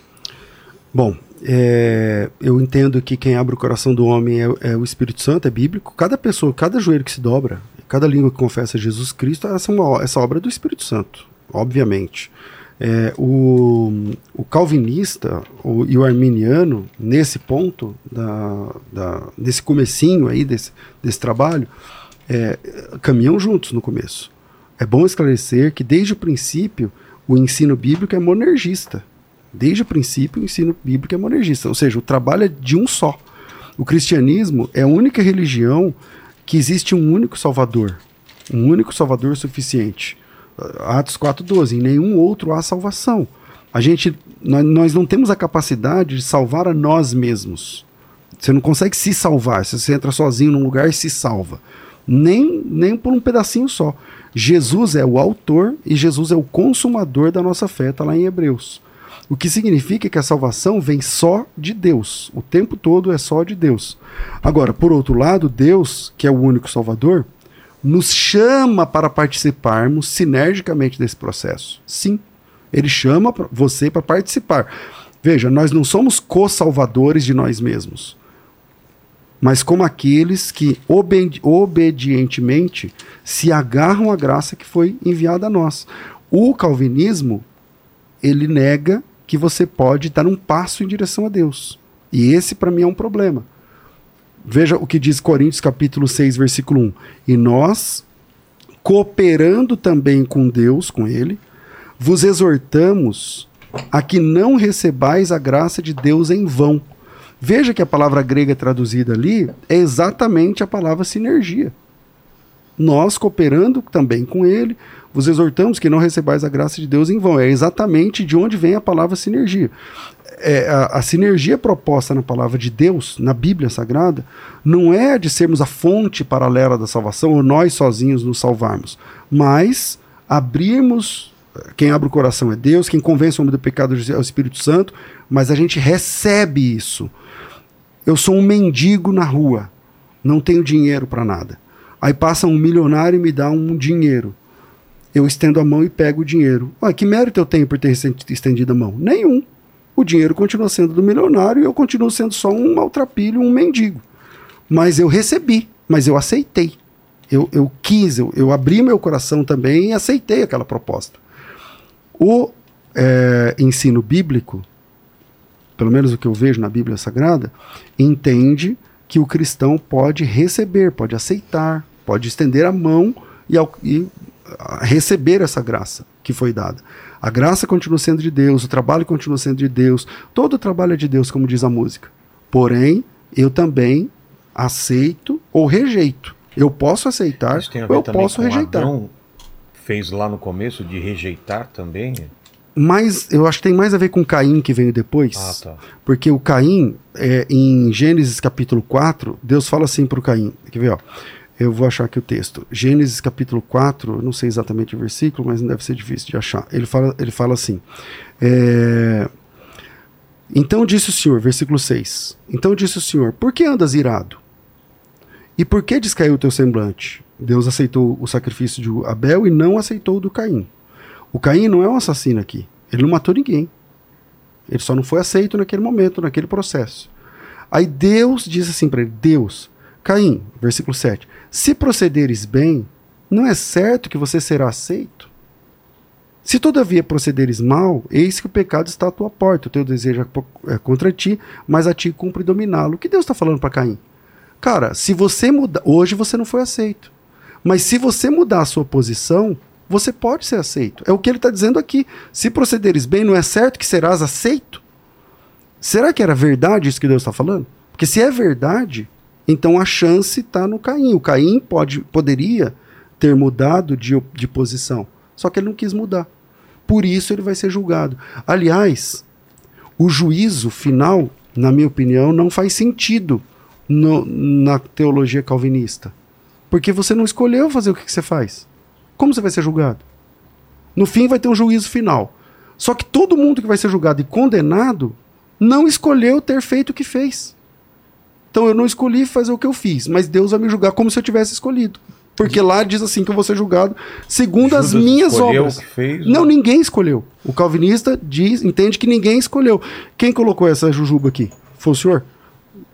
Bom, é, eu entendo que quem abre o coração do homem é, é, o Espírito Santo, é bíblico. Cada pessoa, cada joelho que se dobra, cada língua que confessa Jesus Cristo, essa é uma, essa obra é do Espírito Santo, obviamente. É, o, o, calvinista o, e o arminiano, nesse ponto, da, da, desse comecinho aí, desse, desse trabalho, é, caminham juntos no começo. É bom esclarecer que desde o princípio o ensino bíblico é monergista. Desde o princípio o ensino bíblico é monergista, ou seja, o trabalho é de um só. O cristianismo é a única religião que existe um único Salvador, um único Salvador suficiente. Atos 4:12, em nenhum outro há salvação. A gente nós, não temos a capacidade de salvar a nós mesmos. Você não consegue se salvar. Se você entra sozinho num lugar e se salva. Nem, nem por um pedacinho só. Jesus é o autor e Jesus é o consumador da nossa fé, está lá em Hebreus. O que significa que a salvação vem só de Deus. O tempo todo é só de Deus. Agora, por outro lado, Deus, que é o único Salvador, nos chama para participarmos sinergicamente desse processo. Sim, ele chama você para participar. Veja, nós não somos co-salvadores de nós mesmos, mas como aqueles que obedi obedientemente se agarram à graça que foi enviada a nós. O calvinismo, ele nega que você pode dar um passo em direção a Deus. E esse para mim é um problema. Veja o que diz Coríntios capítulo 6, versículo 1. E nós, cooperando também com Deus, com ele, vos exortamos a que não recebais a graça de Deus em vão. Veja que a palavra grega traduzida ali é exatamente a palavra sinergia. Nós cooperando também com ele, vos exortamos que não recebais a graça de Deus em vão. É exatamente de onde vem a palavra sinergia. É, a, a, sinergia proposta na palavra de Deus, na Bíblia Sagrada, não é de sermos a fonte paralela da salvação ou nós sozinhos nos salvarmos, mas abrirmos. Quem abre o coração é Deus, quem convence o homem do pecado é o Espírito Santo, mas a gente recebe isso. Eu sou um mendigo na rua, não tenho dinheiro para nada. Aí passa um milionário e me dá um dinheiro eu estendo a mão e pego o dinheiro. Ah, que mérito eu tenho por ter estendido a mão? Nenhum. O dinheiro continua sendo do milionário e eu continuo sendo só um maltrapilho, um mendigo. Mas eu recebi, mas eu aceitei. Eu, eu quis, eu, eu abri meu coração também e aceitei aquela proposta. O é, ensino bíblico, pelo menos o que eu vejo na Bíblia Sagrada, entende que o cristão pode receber, pode aceitar, pode estender a mão e, e receber essa graça que foi dada. A graça continua sendo de Deus, o trabalho continua sendo de Deus, todo o trabalho é de Deus, como diz a música. Porém, eu também aceito ou rejeito. Eu posso aceitar, ou eu posso rejeitar. Adão fez lá no começo de rejeitar também? Mas eu acho que tem mais a ver com Caim que veio depois. Ah, tá. Porque o Caim, é, em Gênesis capítulo 4, Deus fala assim para o Caim: quer ver, ó, Eu vou achar aqui o texto. Gênesis capítulo 4, não sei exatamente o versículo, mas não deve ser difícil de achar. Ele fala, ele fala assim: é, Então disse o Senhor, versículo 6. Então disse o Senhor: Por que andas irado? E por que descaiu o teu semblante? Deus aceitou o sacrifício de Abel e não aceitou o do Caim. O Caim não é um assassino aqui. Ele não matou ninguém. Ele só não foi aceito naquele momento, naquele processo. Aí Deus diz assim para ele: Deus, Caim, versículo 7. Se procederes bem, não é certo que você será aceito? Se todavia procederes mal, eis que o pecado está à tua porta, o teu desejo é contra ti, mas a ti cumpre dominá-lo. O que Deus está falando para Caim? Cara, se você mudar. Hoje você não foi aceito. Mas se você mudar a sua posição, você pode ser aceito. É o que ele está dizendo aqui. Se procederes bem, não é certo que serás aceito? Será que era verdade isso que Deus está falando? Porque se é verdade, então a chance está no Caim. O Caim pode, poderia ter mudado de, de posição, só que ele não quis mudar. Por isso ele vai ser julgado. Aliás, o juízo final, na minha opinião, não faz sentido no, na teologia calvinista. Porque você não escolheu fazer o que, que você faz. Como você vai ser julgado? No fim vai ter um juízo final. Só que todo mundo que vai ser julgado e condenado não escolheu ter feito o que fez. Então eu não escolhi fazer o que eu fiz, mas Deus vai me julgar como se eu tivesse escolhido. Porque lá diz assim que eu vou ser julgado segundo Judas as minhas obras. Fez, não, ninguém escolheu. O calvinista diz, entende que ninguém escolheu. Quem colocou essa jujuba aqui? Foi o senhor?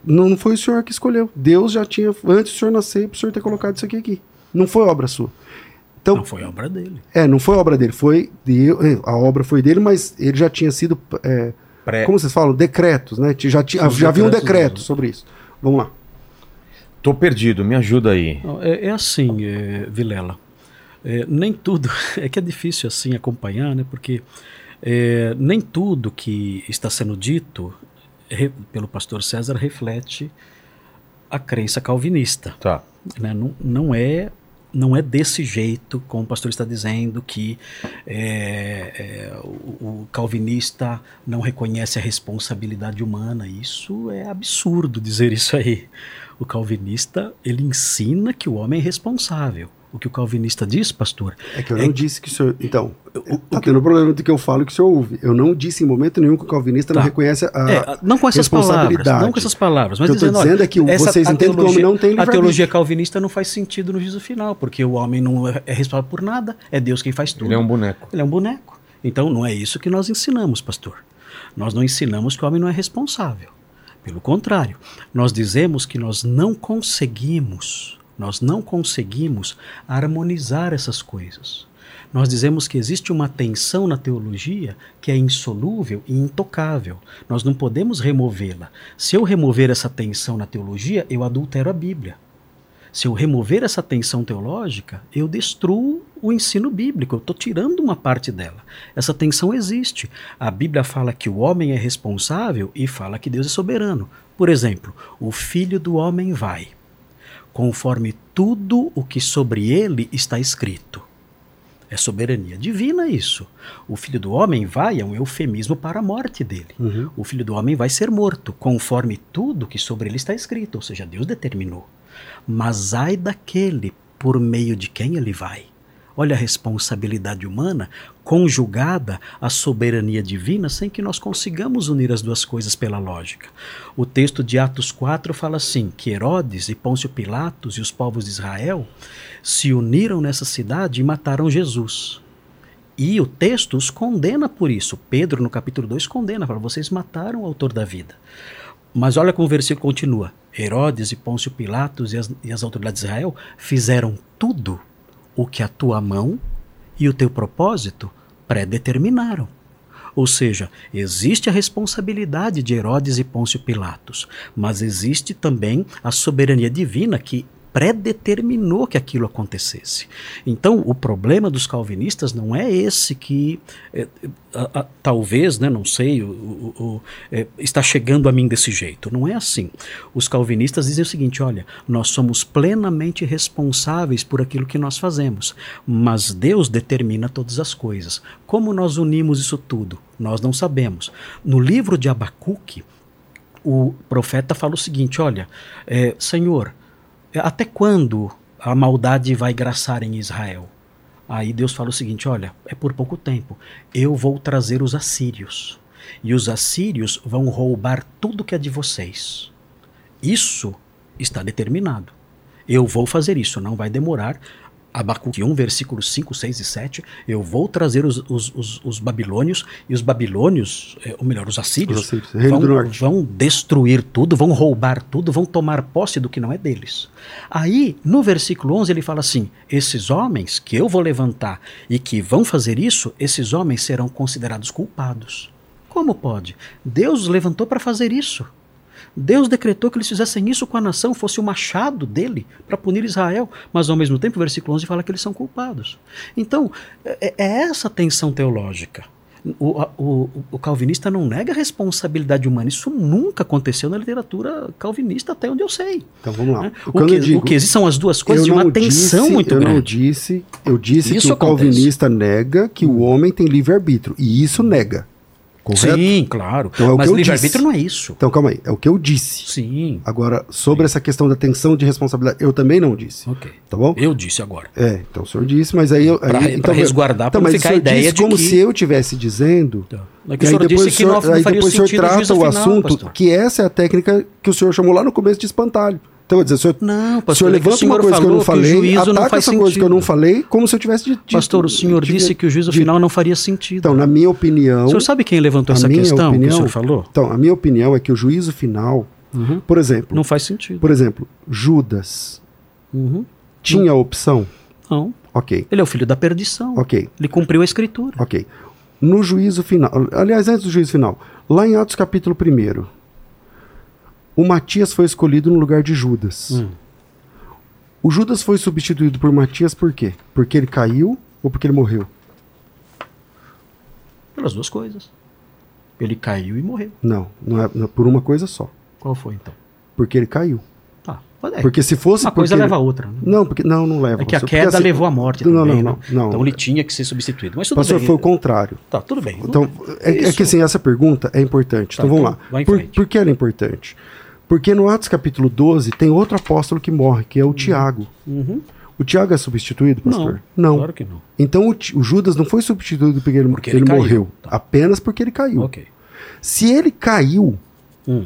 Não, não foi o senhor que escolheu. Deus já tinha, antes do senhor nascer, para o senhor ter colocado isso aqui aqui. Não foi obra sua. Então, não foi obra dele. É, não foi obra dele. Foi de, a obra foi dele, mas ele já tinha sido. É, como vocês falam? Decretos, né? Já, tinha, já havia um decreto mesmo. sobre isso. Vamos lá. Tô perdido, me ajuda aí. É, é assim, é, Vilela. É, nem tudo. É que é difícil assim acompanhar, né? Porque é, nem tudo que está sendo dito re, pelo pastor César reflete a crença calvinista. Tá. Né? Não, não é não é desse jeito, como o pastor está dizendo, que é, é, o, o, calvinista não reconhece a responsabilidade humana. Isso é absurdo dizer isso aí. O calvinista ele ensina que o homem é responsável o que o calvinista diz, pastor. É que eu é não que... disse que o senhor. Então, o, tá o tendo que... problema do que eu falo que o senhor ouve. Eu não disse em momento nenhum que o calvinista tá. não reconhece a. É, não com essas palavras. Não com essas palavras. Mas o que eu estou dizendo é que vocês entendem que o homem não tem A teologia calvinista não faz sentido no juízo final, porque o homem não é, é responsável por nada. É Deus quem faz tudo. Ele é um boneco. Ele é um boneco. Então não é isso que nós ensinamos, pastor. Nós não ensinamos que o homem não é responsável. Pelo contrário, nós dizemos que nós não conseguimos nós não conseguimos harmonizar essas coisas. Nós dizemos que existe uma tensão na teologia que é insolúvel e intocável. Nós não podemos removê-la. Se eu remover essa tensão na teologia, eu adultero a Bíblia. Se eu remover essa tensão teológica, eu destruo o ensino bíblico, eu estou tirando uma parte dela. Essa tensão existe. A Bíblia fala que o homem é responsável e fala que Deus é soberano. Por exemplo, o filho do homem vai conforme tudo o que sobre ele está escrito. É soberania divina isso. O filho do homem vai é um eufemismo para a morte dele. Uhum. O filho do homem vai ser morto, conforme tudo que sobre ele está escrito, ou seja, Deus determinou. Mas ai daquele por meio de quem ele vai. Olha a responsabilidade humana conjugada à soberania divina sem que nós consigamos unir as duas coisas pela lógica. O texto de Atos 4 fala assim: que Herodes e Pôncio Pilatos e os povos de Israel se uniram nessa cidade e mataram Jesus. E o texto os condena por isso. Pedro, no capítulo 2, condena, fala: vocês mataram o autor da vida. Mas olha como o versículo continua: Herodes e Pôncio Pilatos e as, e as autoridades de Israel fizeram tudo o que a tua mão e o teu propósito predeterminaram. Ou seja, existe a responsabilidade de Herodes e Pôncio Pilatos, mas existe também a soberania divina que predeterminou que aquilo acontecesse. Então, o problema dos calvinistas não é esse que é, a, a, talvez, né, não sei, o, o, o, é, está chegando a mim desse jeito. Não é assim. Os calvinistas dizem o seguinte: olha, nós somos plenamente responsáveis por aquilo que nós fazemos, mas Deus determina todas as coisas. Como nós unimos isso tudo? Nós não sabemos. No livro de Abacuque, o profeta fala o seguinte: olha, é, Senhor, até quando a maldade vai graçar em Israel. Aí Deus fala o seguinte: olha, é por pouco tempo. Eu vou trazer os assírios. E os assírios vão roubar tudo que é de vocês. Isso está determinado. Eu vou fazer isso, não vai demorar. Abacuque 1, versículos 5, 6 e 7. Eu vou trazer os, os, os, os babilônios, e os babilônios, é, ou melhor, os assírios, Os assírios, vão, vão destruir tudo, vão roubar tudo, vão tomar posse do que não é deles. Aí, no versículo 11, ele fala assim: esses homens que eu vou levantar e que vão fazer isso, esses homens serão considerados culpados. Como pode? Deus os levantou para fazer isso. Deus decretou que eles fizessem isso com a nação, fosse o machado dele para punir Israel, mas ao mesmo tempo o versículo 11 fala que eles são culpados. Então, é, é essa tensão teológica. O, o- o calvinista não nega a responsabilidade humana. Isso nunca aconteceu na literatura calvinista, até onde eu sei. Então vamos lá. né? O O, que eu digo- o que existe são as duas coisas de eu uma tensão disse- muito eu grande. não disse, eu disse Isso que o acontece. calvinista nega que o homem tem livre-arbítrio. E isso nega. Correto? Sim, claro. Então é o mas livre-arbítrio não é isso. Então calma aí, é o que eu disse. Sim. Agora, sobre essa questão da tensão de responsabilidade, eu também não disse. Ok. Tá bom? Eu disse agora. É, então o senhor disse, mas aí eu. Pra- aí, pra então, resguardar, pra então, não mas ficar o a ideia disse de como que- se eu estivesse dizendo. É que o aí senhor depois, disse que o senhor, não, aí depois o senhor trata o final, assunto, pastor. que essa é a técnica que o senhor chamou lá no começo de espantalho. Então, eu vou dizer, o senhor, Não, o pastor, senhor é que o levanta senhor uma coisa que eu não que falei, não ataca faz essa coisa que eu não sentido. falei, como se eu tivesse dito. Pastor, o senhor disse que o juízo de- final não faria sentido. Então, na minha opinião. o senhor sabe quem levantou essa questão que opinião- o senhor falou? Então, a minha opinião é que o juízo final, Uhum. por exemplo, Não faz sentido. por exemplo, Judas Uhum. tinha a opção. Não. Ok, Ele é o filho da perdição. ok, Ele cumpriu a escritura. ok. No juízo final, aliás, antes do juízo final, lá em Atos capítulo 1, o Matias foi escolhido no lugar de Judas. Hum. O Judas foi substituído por Matias por quê? Porque ele caiu ou porque ele morreu? Pelas duas coisas. Ele caiu e morreu. Não, não é, não é por uma coisa só. Qual foi então? Porque ele caiu. Tá. é, Porque se fosse uma coisa porque leva a ele- outra. Né? Não, porque não, não leva. É que a queda assim, levou à morte Não, também, não, né? não, não. Então ele tinha que ser substituído. Mas tudo Pastor, bem. foi o contrário. Tá, tudo bem. Então, é, é que assim, essa pergunta é importante. Tá, então vamos então, lá. vai em Por, por que ela é importante? Porque no Atos capítulo 12 tem outro apóstolo que morre, que é o Tiago. Uhum. O Tiago é substituído, pastor? Não, claro que não. Então o, o Judas não foi substituído porque ele, Porque ele, ele morreu. Tá. Apenas porque ele caiu. Ok. Se ele caiu, Hum.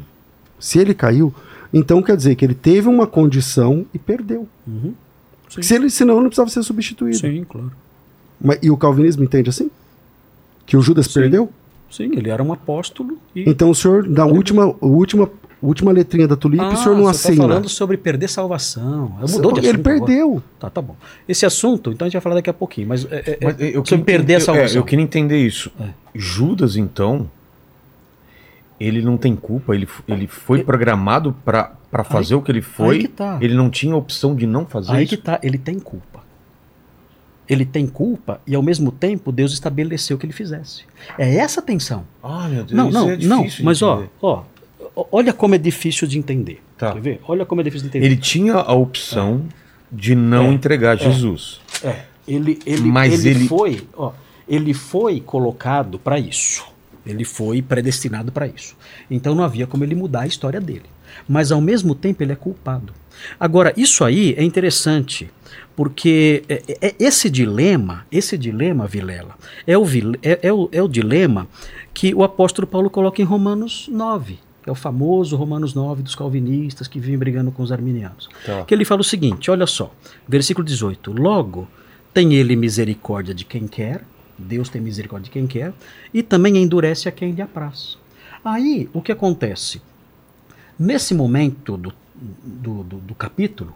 se ele caiu, então quer dizer que ele teve uma condição e perdeu. Uhum. Se ele, senão não precisava ser substituído. Sim, claro. Mas, e o calvinismo entende assim? Que o Judas Sim. perdeu? Sim, ele era um apóstolo e. Então o senhor, na última, última, última letrinha da tulipe, o senhor não você assina. tá falando sobre perder salvação. Mudou de ele assunto agora. perdeu. Tá, tá bom. Esse assunto, então a gente vai falar daqui a pouquinho. Mas, é, é, Mas é, eu sobre queria perder a salvação. é, eu queria entender isso. É. Judas, então, ele não tem culpa, ele, ele foi programado para fazer o que ele foi. aí que tá. Ele não tinha opção de não fazer Aí isso. que tá, ele tem culpa. Ele tem culpa e ao mesmo tempo Deus estabeleceu que ele fizesse. É essa a tensão. Ah, meu Deus, Não, isso não, é não. difícil de Mas entender. ó, ó, olha como é difícil de entender. Tá. Quer ver? Olha como é difícil de entender. Ele tinha a opção de não É. entregar Jesus. É, ele, ele, Mas ele, ele- foi, ó, ele foi colocado para isso. Ele foi predestinado para isso. Então não havia como ele mudar a história dele. Mas ao mesmo tempo ele é culpado. Agora, isso aí é interessante, porque é- é- esse dilema, esse dilema, Vilela, é o, é- é o- é o dilema que o apóstolo Paulo coloca em Romanos 9, que é o famoso Romanos 9 dos calvinistas que vivem brigando com os arminianos. Tá. Que ele fala o seguinte: olha só, versículo 18: Logo tem ele misericórdia de quem quer, Deus tem misericórdia de quem quer, e também endurece a quem lhe apraz. Aí, o que acontece? Nesse momento do, do, do- do capítulo,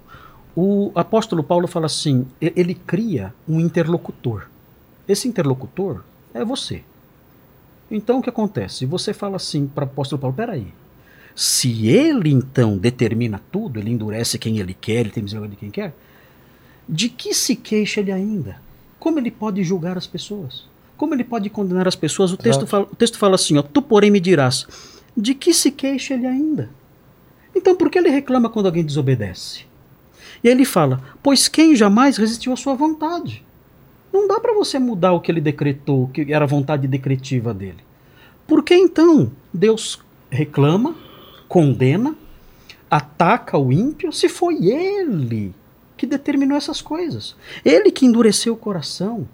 o apóstolo Paulo fala assim: ele cria um interlocutor. Esse interlocutor é você. Então o que acontece? Você fala assim para o apóstolo Paulo: peraí. Se ele então determina tudo, ele endurece quem ele quer, ele tem misericórdia de quem quer, de que se queixa ele ainda? Como ele pode julgar as pessoas? Como ele pode condenar as pessoas? O texto, fala, o texto fala assim: ó, tu, porém, me dirás, de que se queixa ele ainda? Então por que ele reclama quando alguém desobedece? E aí ele fala: Pois quem jamais resistiu à sua vontade? Não dá para você mudar o que ele decretou, que era a vontade decretiva dele. Por que então Deus reclama, condena, ataca o ímpio se foi ele que determinou essas coisas. Ele que endureceu o coração.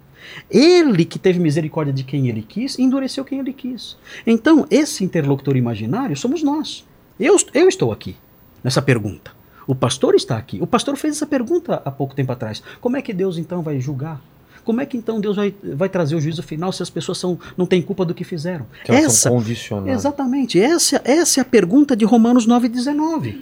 Ele que teve misericórdia de quem ele quis, endureceu quem ele quis. Então, esse interlocutor imaginário somos nós. Eu, eu estou aqui, nessa pergunta. O pastor está aqui. O pastor fez essa pergunta há pouco tempo atrás. Como é que Deus então vai julgar? Como é que então Deus vai, vai trazer o juízo final se as pessoas são, não têm culpa do que fizeram? Que elas essa, são condicionadas. exatamente. Essa, essa é a pergunta de Romanos 9,19.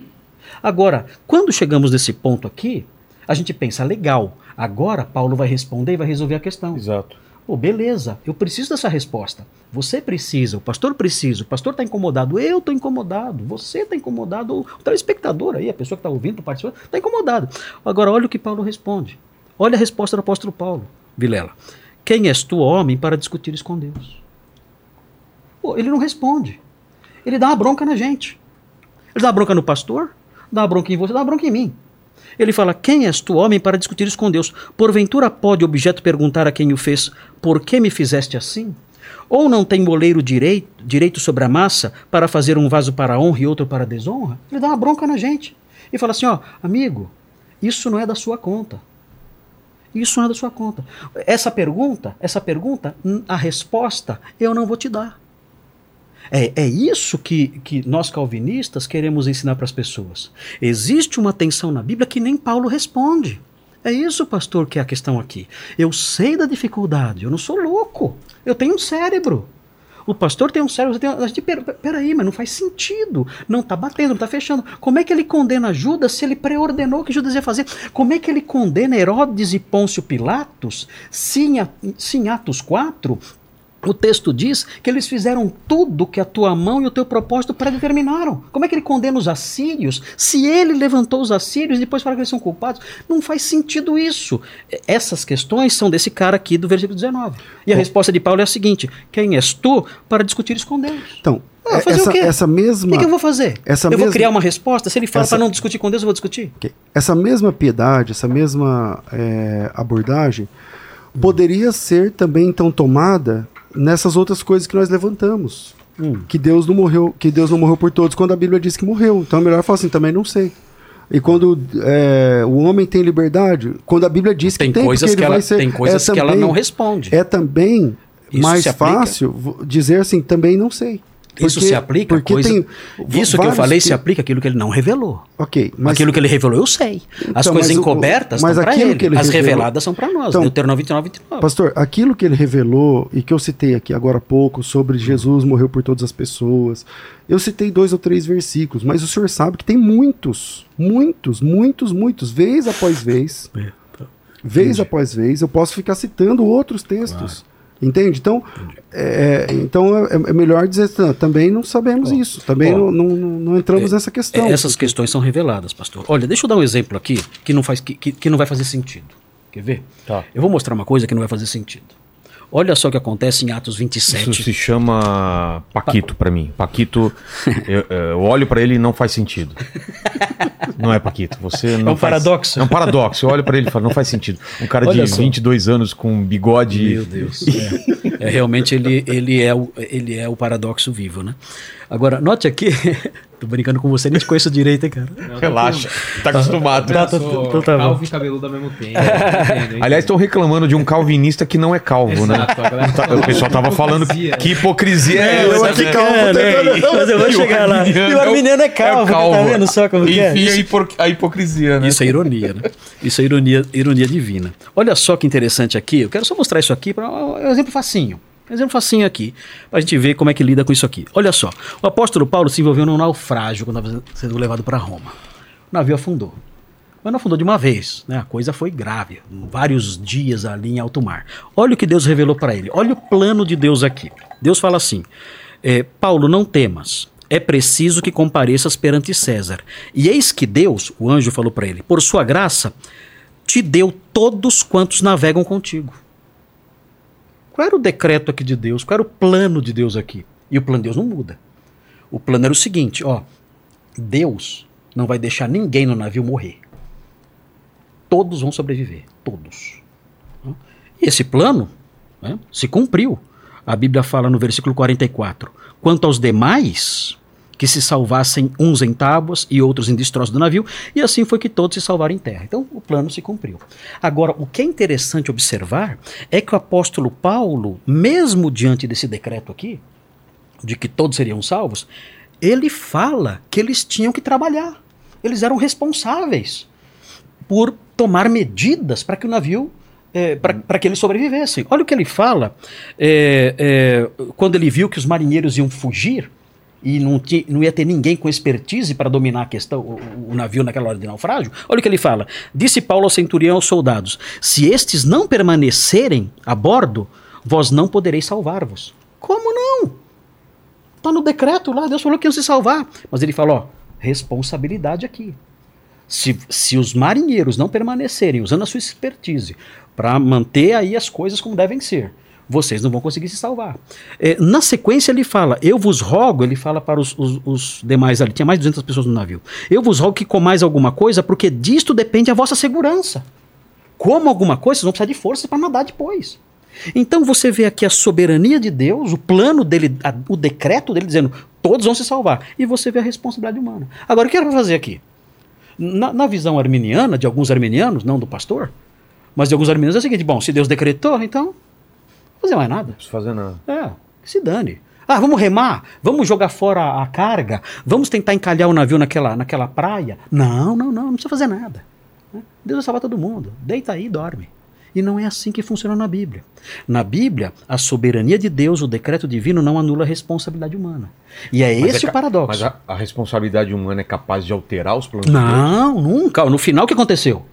Agora, quando chegamos nesse ponto aqui, a gente pensa, legal, agora Paulo vai responder e vai resolver a questão. Exato. Pô, beleza, eu preciso dessa resposta. Você precisa, o pastor precisa, o pastor está incomodado, eu estou incomodado, você está incomodado, o telespectador aí, a pessoa que está ouvindo, participando, está incomodado. Agora, olha o que Paulo responde. Olha a resposta do apóstolo Paulo, Vilela. Quem és tu, homem, para discutires com Deus? Pô, ele não responde. Ele dá uma bronca na gente. Ele dá uma bronca no pastor, dá uma bronca em você, dá uma bronca em mim. Ele fala: Quem és tu, homem, para discutires com Deus? Porventura pode o objeto perguntar a quem o fez: Por que me fizeste assim? Ou não tem moleiro direito, direito sobre a massa para fazer um vaso para honra e outro para desonra? Ele dá uma bronca na gente. E fala assim: Ó, amigo, isso não é da sua conta. Isso não é da sua conta. Essa pergunta, essa pergunta, a resposta eu não vou te dar. É, é isso que, que nós calvinistas queremos ensinar para as pessoas. Existe uma tensão na Bíblia que nem Paulo responde. É isso, pastor, que é a questão aqui. Eu sei da dificuldade, eu não sou louco. Eu tenho um cérebro. O pastor tem um cérebro, tem, a gente, peraí, mas não faz sentido. Não está batendo, não está fechando. Como é que ele condena Judas se ele preordenou o que Judas ia fazer? Como é que ele condena Herodes e Pôncio Pilatos se em, se em Atos 4 o texto diz que eles fizeram tudo que a tua mão e o teu propósito predeterminaram. Como é que ele condena os assírios? Se ele levantou os assírios e depois fala que eles são culpados, não faz sentido isso. Essas questões são desse cara aqui do versículo 19. E a resposta de Paulo é a seguinte: Quem és tu para discutir isso com Deus? Então, ah, fazer essa, essa mesma. O que, que eu vou fazer? Essa eu mesma, vou criar uma resposta? Se ele fala para não discutir com Deus, eu vou discutir? Okay. Essa mesma piedade, essa mesma é, abordagem, poderia ser também então tomada nessas outras coisas que nós levantamos. Hum. Que Deus não morreu, que Deus não morreu por todos quando a Bíblia diz que morreu. Então é melhor falar assim, também não sei. E quando é, o homem tem liberdade, quando a Bíblia diz que tem, tem coisas que ela, ser, tem coisas é que também, ela não responde. É também Isso mais fácil dizer assim, também não sei. Porque, isso se aplica porque coisa, tem Isso que eu falei que... se aplica aquilo que ele não revelou. Ok. Mas... Aquilo que ele revelou eu sei. As então, coisas encobertas o, estão para ele. ele. As revelou... reveladas são para nós. Então, Deuteronômio 29, 29. Pastor, aquilo que ele revelou e que eu citei aqui agora há pouco sobre Jesus morreu por todas as pessoas. Eu citei dois ou três versículos, mas o senhor sabe que tem muitos, muitos, muitos, muitos, vez após vez. É, tá. Vez Entendi. após vez, eu posso ficar citando outros textos. Claro. Entende? Então, é, então é, é, melhor dizer, também não sabemos isso, também não, não, não, entramos é, nessa questão. Essas porque... questões são reveladas, pastor. Olha, deixa eu dar um exemplo aqui que não, faz, que, que não vai fazer sentido. Quer ver? Tá. Eu vou mostrar uma coisa que não vai fazer sentido. Olha só o que acontece em Atos 27. Isso se chama Paquito para mim. Paquito, eu, eu olho para ele e não faz sentido. Não é Paquito, você não É um faz... paradoxo. É um paradoxo. Eu olho para ele e falo, não faz sentido. Um cara Olha de só. 22 anos com bigode. Meu Deus. É. é, realmente ele, ele, é o, ele é o paradoxo vivo, né? Agora, note aqui, tô brincando com você, nem te conheço direito, hein, cara. Não, Relaxa, tá acostumado. Tá, tá, tá, tá, calvo e cabeludo ao mesmo tempo. Aliás, estão reclamando de um calvinista que não é calvo, né? Exato? Tá, o pessoal tava falando que hipocrisia é, essa. Eu aqui né? calvo, é, né? mas eu vou chegar lá. E o arminiano é calvo, é calvo. tá vendo só como Enfim, é? Enfim, a hipocrisia, né? Isso é ironia, né? Isso é ironia, ironia divina. Olha só que interessante aqui, eu quero só mostrar isso aqui para um exemplo facinho. Exemplo facinho aqui, para a gente ver como é que lida com isso aqui. Olha só, o apóstolo Paulo se envolveu num naufrágio quando estava sendo levado para Roma. O navio afundou. Mas não afundou de uma vez, né? a coisa foi grave, vários dias ali em alto mar. Olha o que Deus revelou para ele, olha o plano de Deus aqui. Deus fala assim: é, Paulo, não temas, é preciso que compareças perante César. E eis que Deus, o anjo falou para ele, por sua graça, te deu todos quantos navegam contigo. Qual era o decreto aqui de Deus? Qual era o plano de Deus aqui? E o plano de Deus não muda. O plano era o seguinte, ó, Deus não vai deixar ninguém no navio morrer. Todos vão sobreviver, todos. E esse plano né, se cumpriu. A Bíblia fala no versículo 44: quanto aos demais, que se salvassem uns em tábuas e outros em destroço do navio, e assim foi que todos se salvaram em terra. Então o plano se cumpriu. Agora, o que é interessante observar é que o apóstolo Paulo, mesmo diante desse decreto aqui, de que todos seriam salvos, ele fala que eles tinham que trabalhar. Eles eram responsáveis por tomar medidas para que o navio é, para que eles sobrevivessem. Olha o que ele fala é, é, quando ele viu que os marinheiros iam fugir e não, ti, não ia ter ninguém com expertise para dominar a questão, o, o, navio naquela hora de naufrágio. Olha o que ele fala. Disse Paulo ao centurião aos soldados: Se estes não permanecerem a bordo, vós não podereis salvar-vos. Como não? Está no decreto lá, Deus falou que iam se salvar. Mas ele falou: responsabilidade aqui. Se, se os marinheiros não permanecerem usando a sua expertise para manter aí as coisas como devem ser, vocês não vão conseguir se salvar. É, na sequência ele fala, eu vos rogo, ele fala para os, os, os, demais ali, tinha mais de 200 pessoas no navio, eu vos rogo que comais alguma coisa, porque disto depende a vossa segurança. Como alguma coisa, vocês vão precisar de forças para nadar depois. Então você vê aqui a soberania de Deus, o plano dele, a, o decreto dele dizendo, todos vão se salvar. E você vê a responsabilidade humana. Agora, o que era para fazer aqui? Na, na, visão arminiana, de alguns arminianos, não do pastor, mas de alguns arminianos é o seguinte: bom, se Deus decretou, então fazer mais nada. Não precisa fazer nada. É, que se dane. Ah, vamos remar? Vamos jogar fora a carga? Vamos tentar encalhar o navio naquela, naquela praia? Não, não, não, não precisa fazer nada. Deus vai salvar todo mundo. Deita aí e dorme. E não é assim que funciona na Bíblia. Na Bíblia, a soberania de Deus, o decreto divino, não anula a responsabilidade humana. E é mas esse é o paradoxo. Mas a, a, responsabilidade humana é capaz de alterar os planos não, de Deus? Não, nunca. No final, o que aconteceu?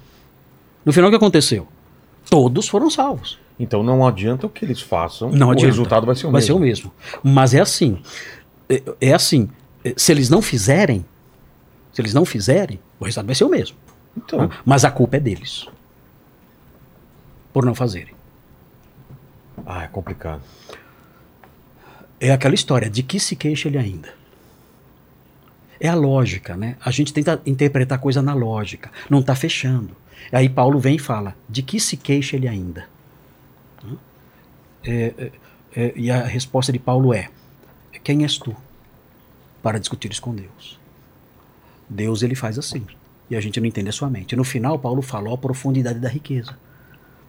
No final, o que aconteceu? Todos foram salvos. Então não adianta o que eles façam, não o adianta. resultado vai ser o vai mesmo. Vai ser o mesmo. Mas é assim. É, é assim. É, se eles não fizerem, se eles não fizerem, o resultado vai ser o mesmo. Então. Mas a culpa é deles por não fazerem. Ah, é complicado. É aquela história, de que se queixa ele ainda? É a lógica, né? A gente tenta interpretar a coisa na lógica. Não está fechando. Aí Paulo vem e fala, de que se queixa ele ainda? É, é, é, e a resposta de Paulo é, quem és tu para discutir isso com Deus? Deus ele faz assim. E a gente não entende a sua mente. No final, Paulo falou a profundidade da riqueza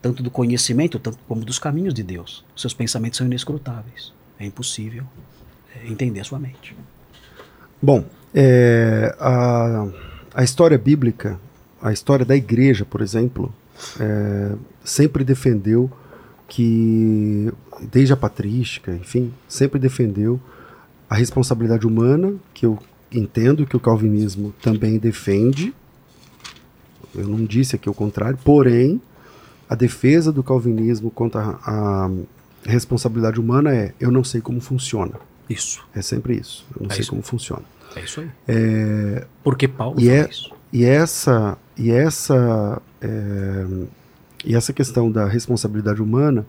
tanto do conhecimento tanto como dos caminhos de Deus. Seus pensamentos são inescrutáveis. É impossível é, entender a sua mente. Bom, é, a, a história bíblica, a história da igreja, por exemplo, é, sempre defendeu que, desde a patrística, enfim, sempre defendeu a responsabilidade humana, que eu entendo que o calvinismo também defende. Eu não disse aqui o contrário, porém, a defesa do calvinismo contra a, responsabilidade humana é eu não sei como funciona. Isso. É sempre isso. Eu não é sei isso. como funciona. É isso aí. É, Porque Paulo e é, isso. E essa, e essa, é, e essa questão da responsabilidade humana,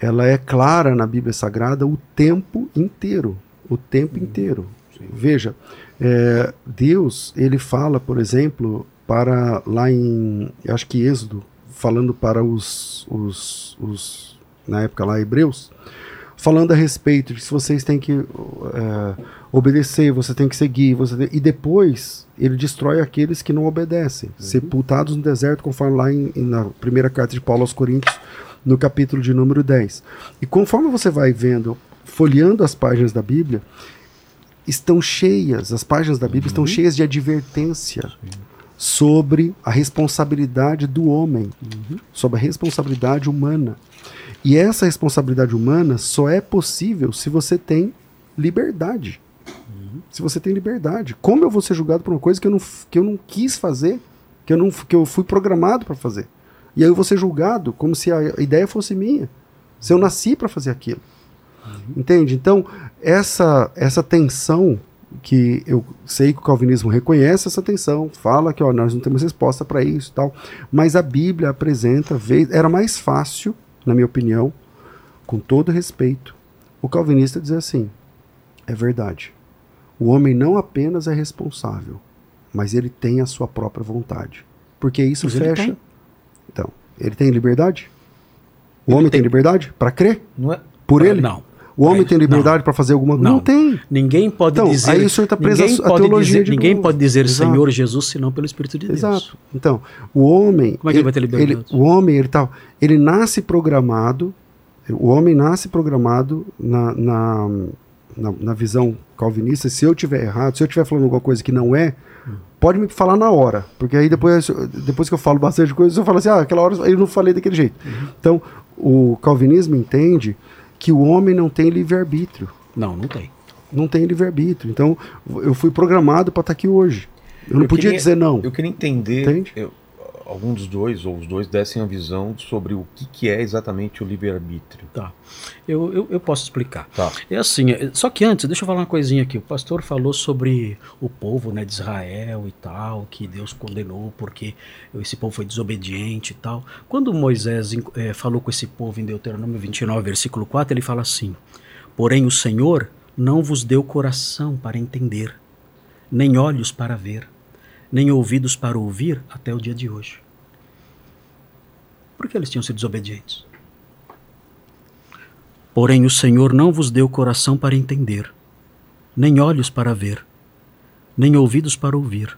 ela é clara na Bíblia Sagrada o tempo inteiro. O tempo hum, inteiro. Sim. Veja, é, Deus, ele fala, por exemplo, para lá em, acho que Êxodo, falando para os, os, os, na época lá, hebreus, falando a respeito de se vocês têm que uh, obedecer, você tem que seguir, você tem... e depois ele destrói aqueles que não obedecem, uhum. sepultados no deserto, conforme lá em, em, na primeira carta de Paulo aos Coríntios, no capítulo de número 10. E conforme você vai vendo, folheando as páginas da Bíblia, estão cheias, as páginas da Bíblia uhum. estão cheias de advertência. Sim sobre a responsabilidade do homem, uhum. sobre a responsabilidade humana. E essa responsabilidade humana só é possível se você tem liberdade. Se você tem liberdade. Como eu vou ser julgado por uma coisa que eu não, que eu não quis fazer, que eu, não, que eu fui programado para fazer? E aí eu vou ser julgado como se a ideia fosse minha. Se eu nasci para fazer aquilo. Uhum. Entende? Então, essa, essa tensão que eu sei que o calvinismo reconhece essa tensão, fala que ó, nós não temos resposta para isso tal, mas a Bíblia apresenta, era mais fácil, na minha opinião, com todo respeito, o calvinista dizer assim: é verdade. O homem não apenas é responsável, mas ele tem a sua própria vontade. Porque isso mas fecha. Então, ele tem liberdade? O ele homem tem, tem liberdade para crer? Não é? Por ele? Não. O homem tem liberdade para fazer alguma coisa? Não. Não tem. Ninguém pode Então, dizer. aí o senhor tá preso ninguém à- pode teologia dizer, de ninguém novo. pode dizer Exato. Senhor Jesus senão pelo Espírito de Deus. Exato. Então, o homem. Como é que ele vai ter liberdade? o homem, ele, tá, ele nasce programado. O homem nasce programado na, na, na, na visão calvinista. Se eu tiver errado, se eu estiver falando alguma coisa que não é, pode me falar na hora. Porque aí depois, depois que eu falo bastante coisa, eu falo assim: ah, aquela hora eu não falei daquele jeito. Então, o calvinismo entende que o homem não tem livre-arbítrio. Não, não tem. Não tem livre-arbítrio. Então, eu fui programado para estar aqui hoje. Eu não Eu podia queria- dizer não. Eu queria entender, Entende? eu- algum dos dois, ou os dois, dessem a visão sobre o que, que é exatamente o livre-arbítrio. Tá. Eu, eu, eu posso explicar. Tá. É assim, é- só que antes, deixa eu falar uma coisinha aqui. O pastor falou sobre o povo né, de Israel e tal, que Deus condenou porque esse povo foi desobediente e tal. Quando Moisés eh, falou com esse povo em Deuteronômio 29, versículo 4, ele fala assim: Porém o Senhor não vos deu coração para entender, nem olhos para ver, nem ouvidos para ouvir até o dia de hoje. Por que eles tinham sido desobedientes? Porém o Senhor não vos deu coração para entender, nem olhos para ver, nem ouvidos para ouvir,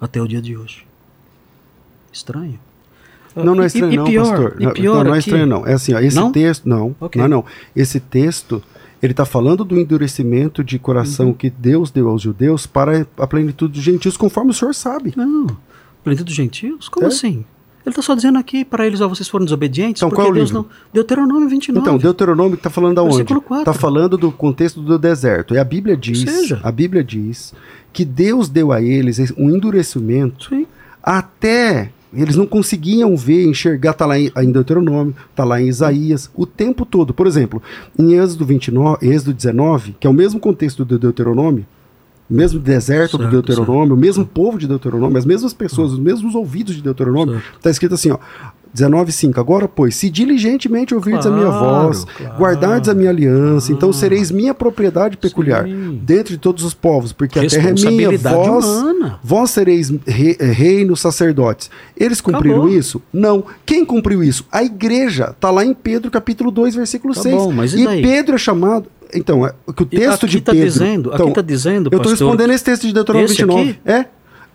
até o dia de hoje. Estranho. Não, não é E- estranho, e, não, pior, pastor. E Não, pior não, não é aqui- estranho, não. É assim, ó, esse Não? texto. Não, Ok. não, não. Esse texto, ele está falando do endurecimento de coração Uhum. que Deus deu aos judeus para a plenitude dos gentios, conforme o senhor sabe. Não. Plenitude dos gentios? Como É? assim? Ele está só dizendo aqui para eles, ó, vocês foram desobedientes, Então, porque qual é o Deus livro? não. Deuteronômio 29. Então, Deuteronômio está falando aonde? Está falando do contexto do deserto. E a Bíblia diz, seja. a Bíblia diz que Deus deu a eles um endurecimento Sim. até eles não conseguiam ver, enxergar, tá lá em, em Deuteronômio, tá lá em Isaías, o tempo todo. Por exemplo, em Êxodo 29, Êxodo 19, que é o mesmo contexto do Deuteronômio, o mesmo deserto do Certo, Deuteronômio, o mesmo povo de Deuteronômio, as mesmas pessoas, os mesmos ouvidos de Deuteronômio, está escrito assim, ó, 19:5. Agora, pois, se diligentemente ouvirdes a minha Claro, voz, claro. guardardes a minha aliança, então Ah. sereis minha propriedade peculiar Sim. dentre de todos os povos, porque a terra é minha, vós humana. Vós sereis re, eh, reino, sacerdotes. Eles cumpriram Acabou. isso? Não. Quem cumpriu isso? A igreja. Está lá em Pedro, capítulo 2, versículo Tá 6. bom, mas e e? Pedro é chamado. Então, é, que o texto de tá Pedro. dizendo, então, aqui tá dizendo, Eu estou pastor, respondendo esse texto de Deuteronômio esse 29. aqui? É.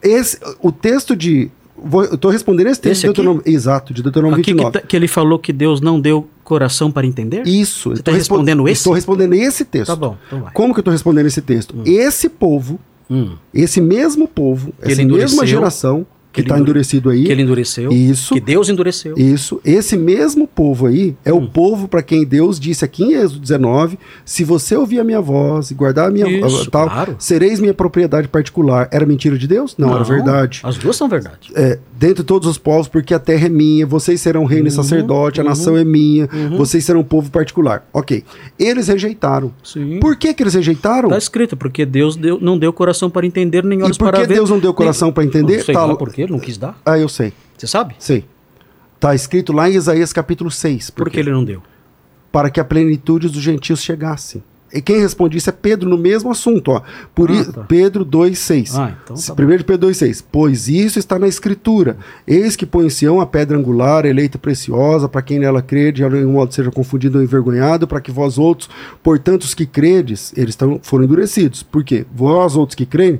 Esse, o texto de. Vou, eu estou respondendo esse texto Esse de Deuteronômio. Exato, de Deuteronômio Aqui que, 29. tá- que ele falou que Deus não deu coração para entender? Isso. Você tô tá respondendo esse? Estou respondendo esse texto. Tá bom, então vai. Como que eu estou respondendo esse texto? Esse povo, Hum. esse mesmo povo, Que essa mesma geração que que está endure- endurecido aí, Que ele endureceu. Isso. Que Deus endureceu. Isso, esse mesmo povo aí é Hum. o povo para quem Deus disse aqui em Êxodo 19: se você ouvir a minha voz e guardar a minha Isso, tal, claro. sereis minha propriedade particular. Era mentira de Deus? Não, era verdade. As duas são verdade. É, dentre todos os povos, porque a terra é minha, vocês serão reino Uhum, e sacerdote, a nação é minha, vocês serão um povo particular. Ok. Eles rejeitaram. Sim. Por que, que eles rejeitaram? Tá escrito, porque Deus deu- não deu coração para entender, nem olhos por para que ver. Deus não deu coração para entender? Não sei Tá- lá por quê, ele não quis dar. Ah, eu sei. Você sabe? Sei. Está escrito lá em Isaías capítulo 6. Por que ele não deu? para que a plenitude dos gentios chegasse. E quem responde isso é Pedro no mesmo assunto, ó. Por Ah, i- tá. Pedro 2:6. Ah, então tá. Primeiro de Pedro 2:6. Pois isso está na escritura. Eis que põe em Sião a pedra angular, eleita e preciosa, para quem nela crê, de nenhum modo seja confundido ou envergonhado, para que vós outros, portanto os que credes, eles tão, foram endurecidos. Por quê? Vós outros que creem,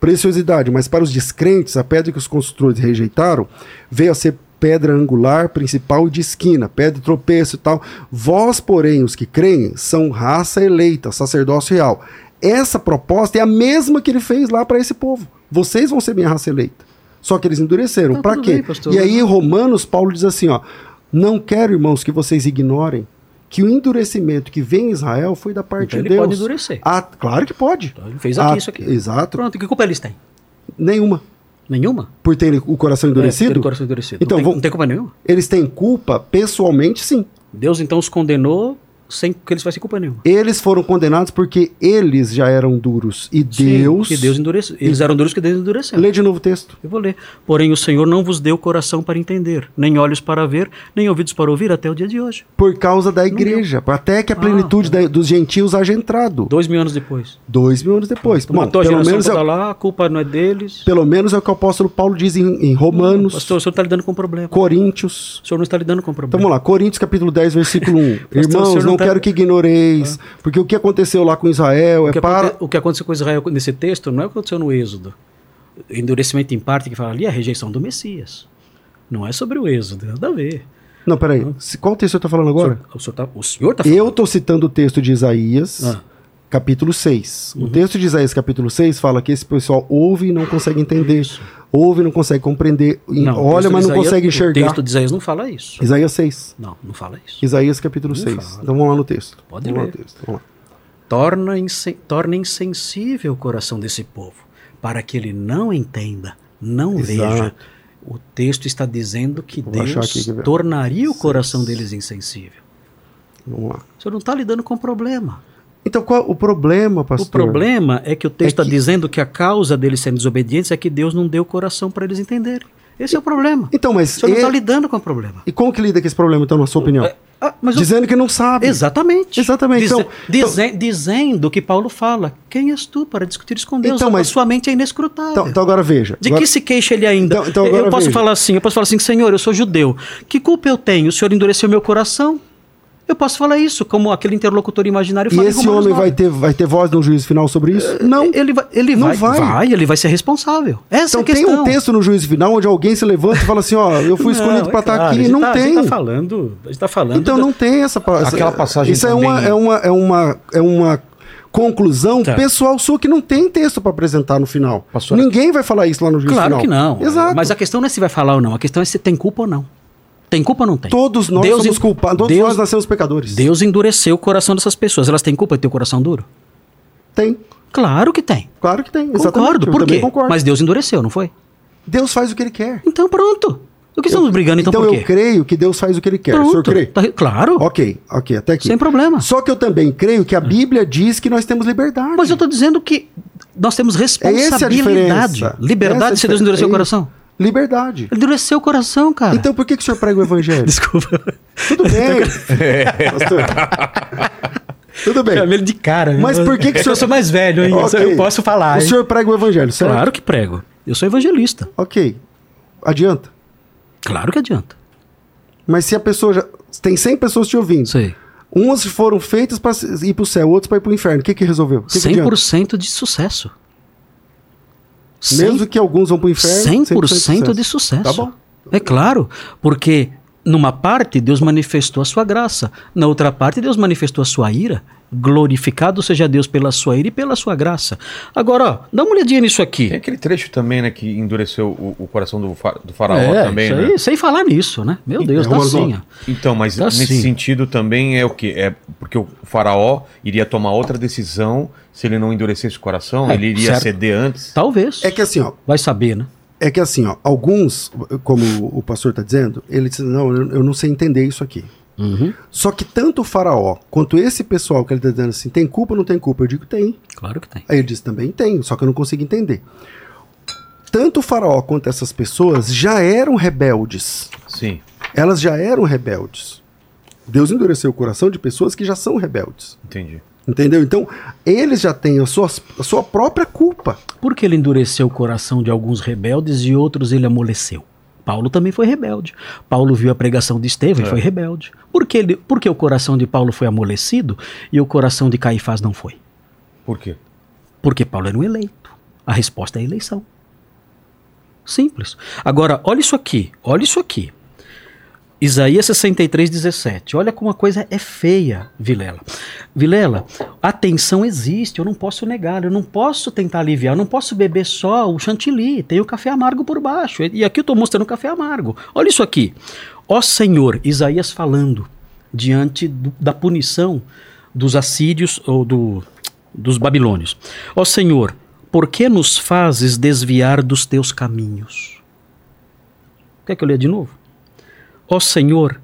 preciosidade, mas para os descrentes, a pedra que os construtores rejeitaram, veio a ser pedra angular, principal e de esquina, pedra de tropeço e tal. Vós, porém, os que creem, são raça eleita, sacerdócio real. Essa proposta é a mesma que ele fez lá para esse povo. Vocês vão ser minha raça eleita. Só que eles endureceram. Tá, para quê? bem, e aí, em Romanos, Paulo diz assim: ó, não quero, irmãos, que vocês ignorem que o endurecimento que vem em Israel foi da parte Então de ele Deus. pode endurecer. Ah, claro que pode. Então ele fez aqui Ah, isso aqui. Exato. Pronto, que culpa eles têm? Nenhuma. Nenhuma? Por terem o coração É, endurecido? ter o coração endurecido. Então, não, tem, não tem culpa nenhuma. Eles têm culpa pessoalmente, sim. Deus então os condenou sem que eles fizessem culpa nenhuma. Eles foram condenados porque eles já eram duros. E Deus. Sim, que Deus endureceu. Eles eram duros que Deus endureceu. Lê de novo o texto. Eu vou ler. Porém, o Senhor não vos deu coração para entender, nem olhos para ver, nem ouvidos para ouvir até o dia de hoje. Por causa da igreja. Até que a Ah, plenitude tá. da- dos gentios haja entrado. Dois mil anos depois. Dois mil anos depois. Bom, pelo, menos é, lá, a culpa não é deles. pelo menos é o que o apóstolo Paulo diz em, em Romanos, Pastor, o senhor está lidando com um problema. Coríntios. O senhor não está lidando com um Então problema. vamos lá, Coríntios capítulo 10, versículo 1. Pastor, o Irmãos, não, não pra- quero que ignoreis, porque o que aconteceu lá com Israel é para. aconte- o que aconteceu com Israel nesse texto não é o que aconteceu no Êxodo. Endurecimento em parte que fala ali é a rejeição do Messias. Não é sobre o Êxodo, nada a ver. Não, peraí. Qual texto você está falando agora? O senhor, tá, o senhor tá falando. Eu estou citando o texto de Isaías, Ah. Capítulo 6. Uhum. O texto de Isaías, capítulo 6, fala que esse pessoal ouve e não consegue entender. Ouve e não consegue compreender. Não, olha, mas não Isaías- consegue enxergar. O texto de Isaías não fala isso. Isaías 6. Não, não fala isso. Isaías, capítulo Não 6. fala. Então vamos lá no texto. Pode vamos ler. texto. Vamos lá. Torna, insen- torna insensível o coração desse povo, para que ele não entenda, não Exato. veja. O texto está dizendo que Vou Deus aqui, tornaria o coração deles insensível. Vamos lá. O senhor não está lidando com o problema. Então qual o problema, pastor? O problema é que o texto está É que- dizendo que a causa deles serem desobedientes é que Deus não deu o coração para eles entenderem. Esse é o problema. Então, mas. senhor não está lidando com o problema. e como que lida com esse problema, então, na sua opinião? Ah, mas o- Dizendo que não sabe. Exatamente. Exatamente. Dize- Então- dize- dizendo que Paulo fala: quem és tu para discutir isso com Deus? Então, A mas- sua mente é inescrutável. Então, então agora veja. De Agora- que se queixa ele ainda? Então- então eu posso veja. falar assim, eu posso falar assim, Senhor, eu sou judeu. Que culpa eu tenho? O Senhor endureceu meu coração? Eu posso falar isso, como aquele interlocutor imaginário E esse homem 9. vai ter, vai ter voz no juízo final sobre isso? Não. Ele vai, ele Não vai, vai. ele vai ser responsável. Essa Então é a questão. tem um texto no juízo final onde alguém se levanta e fala assim, ó, eu fui escolhido para é estar claro, a aqui. Não tá- A tem. gente tá falando, a gente tá falando Então da- não tem essa Aquela passagem Isso é uma também- é uma é uma é uma conclusão Tá. pessoal sua que não tem texto para apresentar no final. Pastor- Ninguém vai falar isso lá no juízo Claro final. que não. Exato. Mas a questão não é se vai falar ou não, a questão é se tem culpa ou não. Tem culpa ou não tem? todos nós Deus somos culpados, todos Deus- nós nascemos pecadores. Deus endureceu o coração dessas pessoas. Elas têm culpa de ter o coração duro? Tem. Claro que tem. Claro que tem. Exatamente. Concordo. eu Por quê? concordo. Mas Deus endureceu, não foi? Deus faz o que ele quer. Então pronto. O que estamos brigando então, então por eu quê? creio que Deus faz o que ele quer. O senhor Pronto. crê? Tá- claro. Ok, ok, até aqui. Sem problema. Só que eu também creio que a Bíblia diz que nós temos liberdade. Mas eu estou dizendo que nós temos É essa a responsabilidade. diferença. Liberdade se Deus endureceu o diferença. coração. Liberdade. Ele endureceu o coração, cara. Então por que, que o senhor prega o evangelho? Desculpa. Tudo bem. Pastor. Tudo bem. Camelo de cara. Mas por que que o senhor- Eu sou mais velho, hein? Ok. Eu posso falar. O hein? senhor prega o evangelho, certo? Claro que prego. Eu sou evangelista. Ok. Adianta. Claro que adianta. Mas se a pessoa já. Tem 100 pessoas te ouvindo. Sei. Umas foram feitas para ir pro céu, outras para ir pro inferno. O que que resolveu? O que que adianta? 100% de sucesso. Mesmo que alguns vão pro inferno. 100% de sucesso. Tá bom. É claro, porque numa parte Deus manifestou a sua graça, na outra parte Deus manifestou a sua ira. Glorificado seja Deus pela sua ira e pela sua graça. Agora, ó, dá uma olhadinha nisso aqui. Tem aquele trecho também, né, que endureceu o, o coração do, fa- do faraó É, também, isso né? aí, sem falar nisso, né? Meu Deus, É, dá Romanos sim. nove. ó. Então, mas Tá nesse sim. sentido também é o quê? É porque o faraó iria tomar outra decisão se ele não endurecesse o coração, É, ele iria certo. ceder antes. Talvez. É que assim, ó. Vai saber, né? É que assim, ó. Alguns, como o pastor está dizendo, ele diz: não, eu não sei entender isso aqui. Uhum, Só que tanto o faraó quanto esse pessoal que ele está dizendo assim, tem culpa ou não tem culpa? Eu digo tem. Claro que tem. Aí ele diz também tem, só que eu não consigo entender. Tanto o faraó quanto essas pessoas já eram rebeldes. Sim. Elas já eram rebeldes. Deus endureceu o coração de pessoas que já são rebeldes. Entendi. Entendeu? Então, eles já têm a sua, a sua própria culpa. Porque ele endureceu o coração de alguns rebeldes e outros ele amoleceu. Paulo também foi rebelde. Paulo viu a pregação de Estevão e É. foi rebelde. Por que, ele, por que o coração de Paulo foi amolecido e o coração de Caifás não foi? Por quê? Porque Paulo era um eleito. A resposta é a eleição. Simples. Agora, olha isso aqui. Olha isso aqui. Isaías 63, 17. Olha como a coisa é feia, Vilela. Vilela, a tensão existe, eu não posso negar, eu não posso tentar aliviar, eu não posso beber só o chantilly, tem o café amargo por baixo. E aqui eu estou mostrando o café amargo. Olha isso aqui. Ó Senhor, Isaías falando diante do- da punição dos assírios ou do, dos babilônios. Ó Senhor, por que nos fazes desviar dos teus caminhos? Quer que eu leia de novo? Ó Senhor,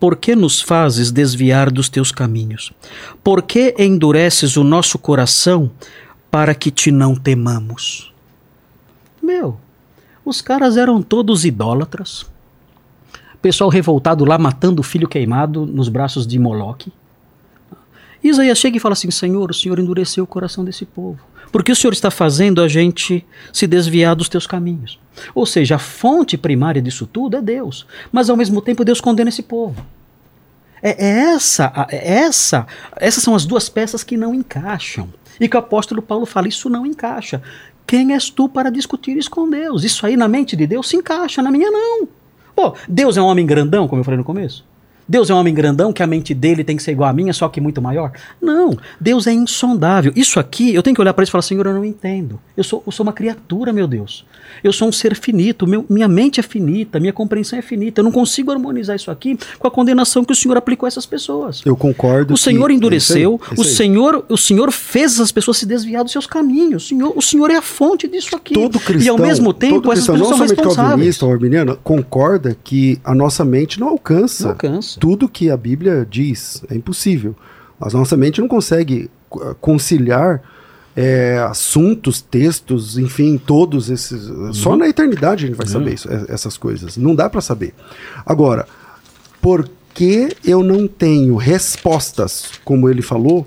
por que nos fazes desviar dos teus caminhos? Por que endureces o nosso coração para que te não temamos? Meu, os caras eram todos idólatras. Pessoal revoltado lá matando o filho queimado nos braços de Moloque. Isaías chega e fala assim: Senhor, o Senhor endureceu o coração desse povo. Porque o Senhor está fazendo a gente se desviar dos teus caminhos. Ou seja, a fonte primária disso tudo é Deus. Mas ao mesmo tempo Deus condena esse povo. É, é essa, é essa, essas são as duas peças que não encaixam. E que o apóstolo Paulo fala, isso não encaixa. Quem és tu para discutir isso com Deus? Isso aí na mente de Deus se encaixa, na minha não. Pô, Deus é um homem grandão, como eu falei no começo? Deus é um homem grandão que a mente dele tem que ser igual à minha, só que muito maior? Não, Deus é insondável. Isso aqui, eu tenho que olhar para isso e falar, Senhor, eu não entendo. Eu sou, eu sou uma criatura, meu Deus. Eu sou um ser finito, meu- minha mente é finita, minha compreensão é finita. Eu não consigo harmonizar isso aqui com a condenação que o Senhor aplicou a essas pessoas. Eu concordo. O Senhor que- endureceu, é aí, é o. Senhor, o Senhor fez essas pessoas se desviar dos seus caminhos. O Senhor, o Senhor é a fonte disso aqui. Todo cristão, e ao mesmo tempo, todo essas cristão, pessoas não são responsáveis. calvinista ou arminiano, concorda que a nossa mente não alcança, Não alcança. Tudo que a Bíblia diz. É impossível. Mas nossa mente não consegue eh, conciliar eh, assuntos, textos, enfim, todos esses. Uhum. Só na eternidade a gente vai saber isso, eh, essas coisas. Não dá para saber. Agora, por que eu não tenho respostas, como ele falou,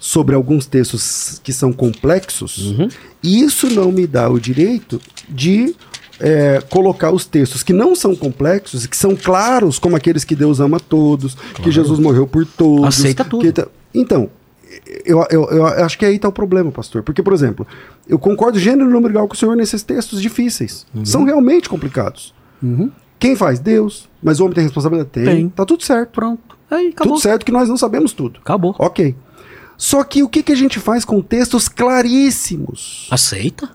sobre alguns textos que são complexos, isso não me dá o direito de é, colocar os textos que não são complexos, que são claros, como aqueles que Deus ama todos, que Jesus morreu por todos. Aceita tudo. tá- então, eu, eu, eu acho que aí está o problema, pastor. Porque, por exemplo, eu concordo gênero e número igual com o senhor nesses textos difíceis. Uhum. São realmente complicados. Quem faz? Deus. Mas o homem tem responsabilidade? Tem. Tem. Tá tudo certo. Pronto. Aí, acabou. Tudo certo que nós não sabemos tudo. Acabou. Ok. Só que o que, que a gente faz com textos claríssimos? Aceita?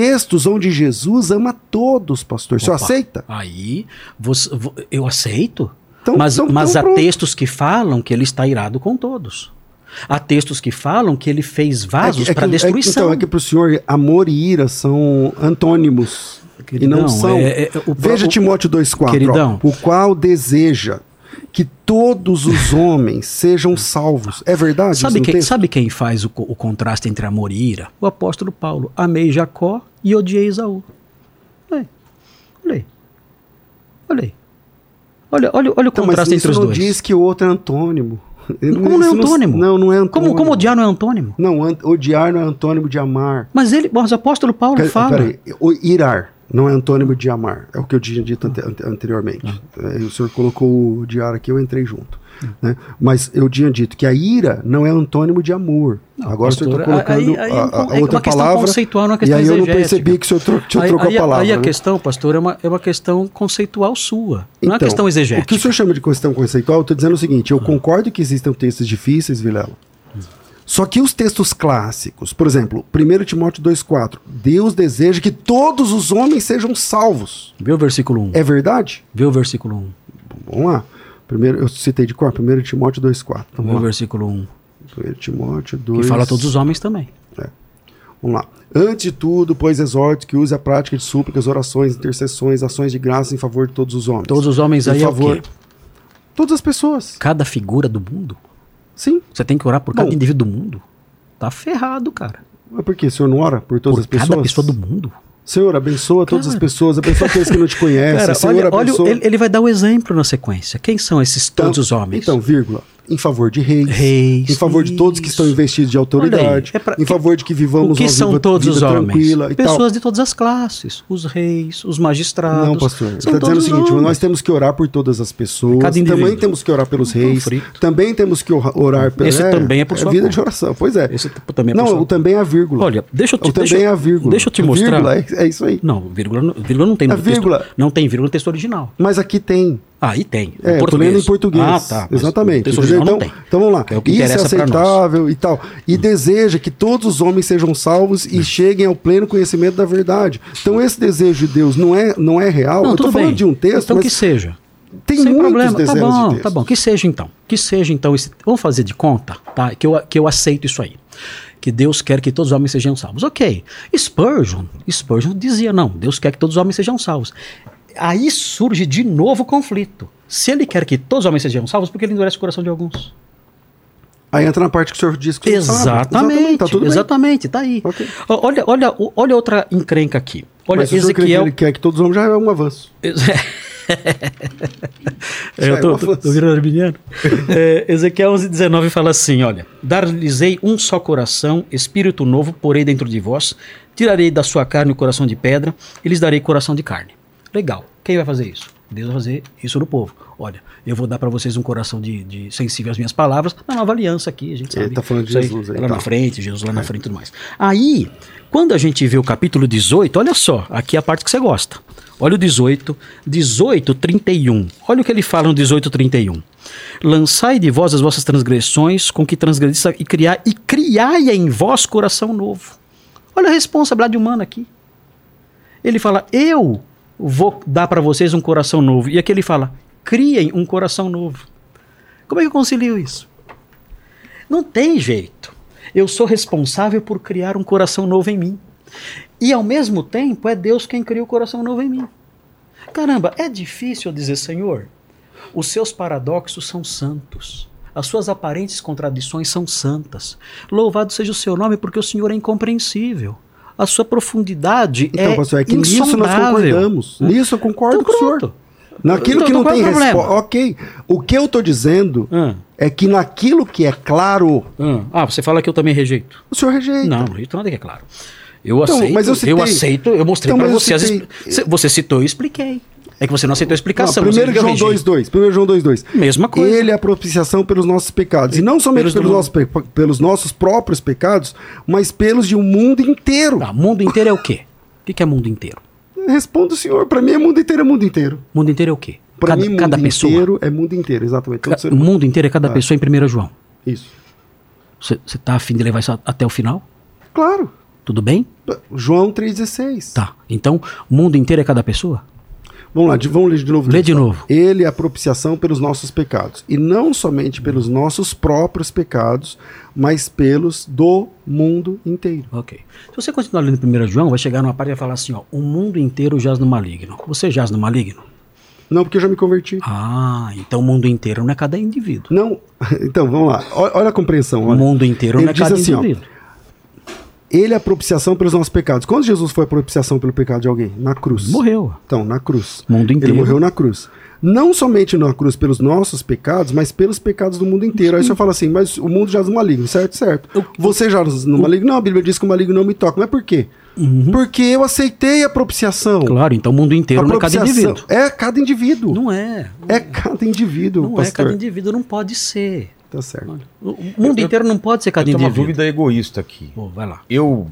Textos onde Jesus ama todos, pastor. O senhor Opa. aceita? Aí, você- vo- eu aceito. Então- mas então- mas então há pronto. textos que falam que ele está irado com todos. Há textos que falam que ele fez vasos É que- é para que- destruição. É, então, é que para o senhor, amor e ira são antônimos. e Queridão, não são. é- é- o- Veja o- Timóteo 2,4. Queridão. ó, o qual deseja que todos os homens sejam salvos. É verdade? Sabe quem, sabe quem faz o, o contraste entre amor e ira? O apóstolo Paulo. Amei Jacó e odiei Esaú. Olha aí. Olha aí. Olha. Olha, olha, o Então, mas contraste entre os dois. diz que o outro é antônimo. Como não é antônimo? Não, não é antônimo. Como, como odiar não é antônimo? Não, odiar não é antônimo de amar. Mas ele, mas o apóstolo Paulo Pera- fala. Peraí, irar não é antônimo de amar. É o que eu tinha dito ante- ante- anteriormente. Ah. É, o senhor colocou o odiar aqui, eu entrei junto. né? Mas eu tinha dito que a ira não é antônimo de amor. Agora o senhor está pastor, colocando aí- aí a, a- é uma outra questão palavra. conceitual, não é uma e questão aí eu não percebi que o senhor, tro Aí, trocou aí- a palavra. aí a né? questão, pastor, é uma, é uma questão conceitual sua. não é uma Então, questão exegética. O que o senhor chama de questão conceitual, eu estou dizendo o seguinte: eu concordo que existam textos difíceis, Vilela. Só que os textos clássicos, por exemplo, 1 Timóteo 2,4, Deus deseja que todos os homens sejam salvos. Vê o versículo 1. É verdade? Vê o versículo 1. Vamos lá. Primeiro, eu citei de cor, 1 Timóteo 2,4. Então, Vê o vamos lá. versículo 1. 1 Timóteo Que 2. fala a todos os homens também. Vamos lá. Antes de tudo, pois exorto que use a prática de súplicas, orações, intercessões, ações de graça em favor de todos os homens. Todos os homens Em aí é o favor. quê? Todas as pessoas. Cada figura do mundo. Sim. Você tem que orar por cada Bom. indivíduo do mundo. Tá ferrado, cara. Mas por quê? O senhor não ora por todas Por as pessoas? cada pessoa do mundo. Senhor, abençoa todas as pessoas, abençoa aqueles que não te conhecem. Cara, Senhor, olha, olha, abençoa. ele, ele vai dar o exemplo na sequência. Quem são esses Então- todos os homens? Então, vírgula. Em favor de reis. Reis, Em favor de todos que isso. estão investidos de autoridade. Aí, é pra- em favor de que vivamos o que uma são vida, todos vida os homens? tranquila e Pessoas tal. de todas as classes. Os reis, os magistrados. Não, pastor. São está dizendo o seguinte: homens. nós temos que orar por todas as pessoas. Também temos que orar pelos reis. frito. Também temos que or- orar pelos. Esse também é por sua vida conta. de oração. Pois é. Esse também é Não, o também é a vírgula. Olha, deixa eu te O também deixa, é a vírgula. Deixa eu te mostrar. Vírgula, é, é isso aí. Não, vírgula, não- vírgula não tem no A vírgula. texto. Não tem vírgula no texto original. Mas aqui tem. Ah, aí tem. É, tô lendo em português. Ah, tá. Exatamente. Então, então vamos lá. É o que Isso é aceitável e tal. E deseja que todos os homens sejam salvos e cheguem ao pleno conhecimento da verdade. Então esse desejo de Deus não é, não é real. Não, eu tô falando bem. de um texto, então mas que seja. tem Sem muitos problema. Tá bom, de tá bom. Que seja então. Que seja então esse. Vamos fazer de conta, tá? Que eu, que eu aceito isso aí. Que Deus quer que todos os homens sejam salvos. Ok. Spurgeon, Spurgeon dizia não. Deus quer que todos os homens sejam salvos. Aí surge de novo o conflito. Se ele quer que todos os homens sejam salvos, por que ele endurece o coração de alguns? Aí entra na parte que o senhor disse que senhor sabe. Exatamente, Tá tudo bem. exatamente, tá aí. Ok. Ó, Olha, olha, olha outra encrenca aqui. Olha, Mas crê que Ezequiel. ele quer que todos os homens já é um avanço. É, eu tô, tô, tô virando arminiano. É, Ezequiel 11, 19 fala assim: olha, dar-lhes-ei um só coração, espírito novo, porei dentro de vós, tirarei da sua carne o coração de pedra, e lhes darei coração de carne. Legal. Quem vai fazer isso? Deus vai fazer isso no povo. Olha, eu vou dar para vocês um coração de, de sensível às minhas palavras, na nova aliança aqui, a gente Ele sabe. tá falando de Jesus aí, lá tá. na frente, Jesus lá na frente e tudo mais. Aí, quando a gente vê o capítulo 18, olha só, aqui é a parte que você gosta. Olha o 18, 18, 31. Olha o que ele fala no 18, 31. Lançai de vós as vossas transgressões com que transgredis e criai, e criai em vós coração novo. Olha a responsabilidade humana aqui. Ele fala, eu vou dar para vocês um coração novo. E aqui ele fala, criem um coração novo. Como é que eu concilio isso? Não tem jeito. Eu sou responsável por criar um coração novo em mim. E ao mesmo tempo é Deus quem cria o coração novo em mim. Caramba, é difícil dizer, Senhor, os seus paradoxos são santos. As suas aparentes contradições são santas. Louvado seja o seu nome, porque o Senhor é incompreensível. A sua profundidade Então, é pastor, é que nisso nós concordamos. Nisso eu concordo Então com o senhor. pronto. Naquilo Então, que não é tem problema? resposta. Ok. O que eu tô dizendo Hum, é que naquilo que é claro, hum. Ah, você fala que eu também rejeito. o senhor rejeita. Não, não rejeito nada que é claro. Eu Então, aceito, mas eu eu, citei- aceito, eu mostrei Então, eu você. citei- Você citou e eu expliquei. É que você não aceitou a Não, explicação. primeiro você João rejeita. 2,2. Primeiro João 2,2. Mesma coisa. Ele é a propiciação pelos nossos pecados. E não somente Pelos pelos, nossos, pe- pelos nossos próprios pecados, mas pelos de um mundo inteiro. Tá, mundo inteiro é o quê? O que, que é mundo inteiro? Responda o senhor. Pra mim é mundo inteiro, é mundo inteiro. Mundo inteiro é o quê? Cada, mim, mundo cada pessoa. inteiro é mundo inteiro, exatamente. Todo o humano. mundo inteiro é cada Ah. pessoa em 1 João. Isso. Você tá afim de levar isso até o final? Claro. Tudo bem? João 3,16. Tá. Então, mundo inteiro é cada pessoa? Vamos lá, vamos ler de novo. Lê de novo. Ele é a propiciação pelos nossos pecados. E não somente pelos nossos próprios pecados, mas pelos do mundo inteiro. Ok. Se você continuar lendo 1 João, vai chegar numa parte e vai falar assim: ó, o mundo inteiro jaz no maligno. Você jaz no maligno? Não, porque eu já me converti. Ah, então o mundo inteiro não é cada indivíduo. Não. Então, vamos lá. Olha, a compreensão. O olha. mundo inteiro Ele não é cada assim, ó, indivíduo. Ele é a propiciação pelos nossos pecados. Quando Jesus foi a propiciação pelo pecado de alguém? Na cruz. Morreu. Então, na cruz. Mundo inteiro. Ele morreu na cruz. Não somente na cruz pelos nossos pecados, mas pelos pecados do mundo inteiro. Aí você fala assim, mas o mundo jaz no maligno, certo? Certo. Você jaz no maligno? Não, a Bíblia diz que o maligno não me toca. Mas por quê? Porque eu aceitei a propiciação. Uhum. Claro, então o mundo inteiro a não é cada indivíduo. é cada indivíduo. Não é. É cada indivíduo, Não é pastor. cada indivíduo, não pode ser. Tá certo. O mundo eu, inteiro não pode ser cada eu indivíduo. Uma dúvida egoísta aqui. Pô, vai lá. Eu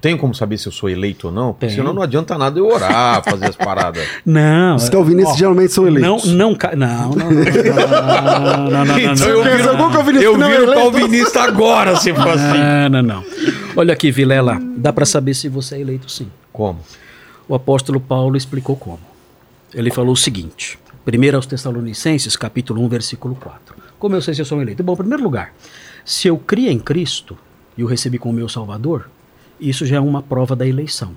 tenho como saber se eu sou eleito ou não? Porque Tem. senão não adianta nada eu orar, fazer as paradas. Não. Os calvinistas geralmente são eleitos. Não, não, não, não, não, não, não, Então eu eu viro calvinista agora, se for assim. Não, não, não. Olha aqui, Vilela, dá para saber se você é eleito sim. Como? O apóstolo Paulo explicou como. Ele falou o seguinte, 1 aos Tessalonicenses, capítulo 1, versículo 4. Como eu sei se eu sou um eleito? Bom, em primeiro lugar, se eu criei em Cristo e o recebi como meu Salvador, isso já é uma prova da eleição.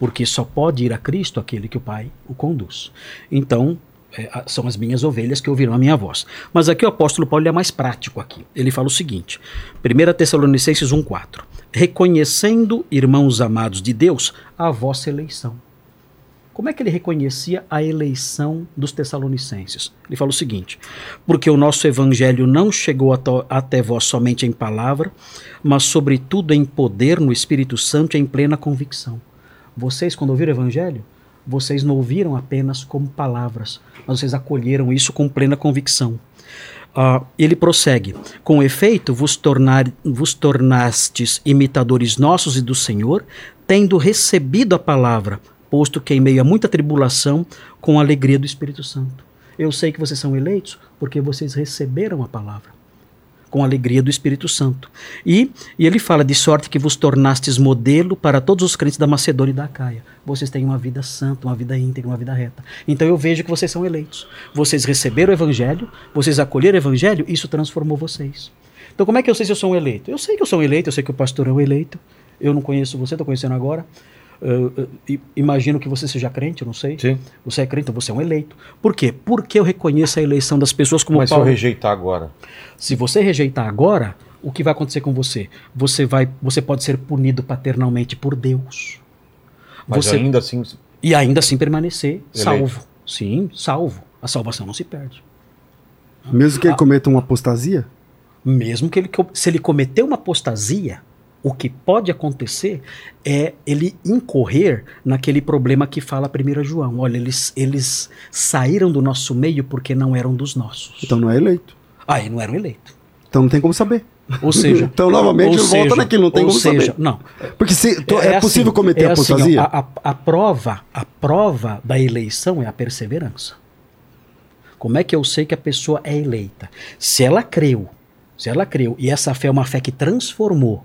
Porque só pode ir a Cristo aquele que o Pai o conduz. Então, é, são as minhas ovelhas que ouvirão a minha voz. Mas aqui o apóstolo Paulo é mais prático aqui. Ele fala o seguinte: 1 Tessalonicenses 1,4. Reconhecendo, irmãos amados de Deus, a vossa eleição. Como é que ele reconhecia a eleição dos Tessalonicenses? Ele fala o seguinte: porque o nosso evangelho não chegou até vós somente em palavra, mas sobretudo em poder no Espírito Santo em plena convicção. Vocês, quando ouviram o evangelho, vocês não ouviram apenas como palavras, mas vocês acolheram isso com plena convicção. Ah, ele prossegue: Com efeito, vos, tornar, vos tornastes imitadores nossos e do Senhor, tendo recebido a palavra, posto que em meio a muita tribulação, com a alegria do Espírito Santo. Eu sei que vocês são eleitos porque vocês receberam a palavra com a alegria do Espírito Santo. E, e ele fala de sorte que vos tornastes modelo para todos os crentes da Macedônia e da Caia. Vocês têm uma vida santa, uma vida íntegra, uma vida reta. Então eu vejo que vocês são eleitos. Vocês receberam o evangelho, vocês acolheram o evangelho, isso transformou vocês. Então como é que eu sei se eu sou um eleito? Eu sei que eu sou um eleito, eu sei que o pastor é um eleito. Eu não conheço você, estou conhecendo agora. Eu, i- imagino que você seja crente, eu não sei. Sim. Você é crente, você é um eleito. Por quê? Porque eu reconheço a eleição das pessoas como Mas se eu Paulo. rejeitar agora? Se você rejeitar agora, o que vai acontecer com você? Você vai, você pode ser punido paternalmente por Deus. Mas Você- ainda assim. E ainda assim permanecer Eleito. salvo. Sim, salvo. A salvação não se perde. Mesmo Ah. que ele cometa uma apostasia? Mesmo que ele, se ele cometer uma apostasia, O que pode acontecer é ele incorrer naquele problema que fala 1 João. Olha, eles, eles saíram do nosso meio porque não eram dos nossos. Então não é eleito. Aí não eram eleitos. Então não tem como saber. Ou seja, Então, novamente, volta seja- naquilo, não tem como seja, saber. Não. Porque se, to- é, possível assim, cometer é assim, ó, apostasia? a, a- a prova, a prova da eleição é a perseverança. Como é que eu sei que a pessoa é eleita? Se ela creu, se ela creu e essa fé é uma fé que transformou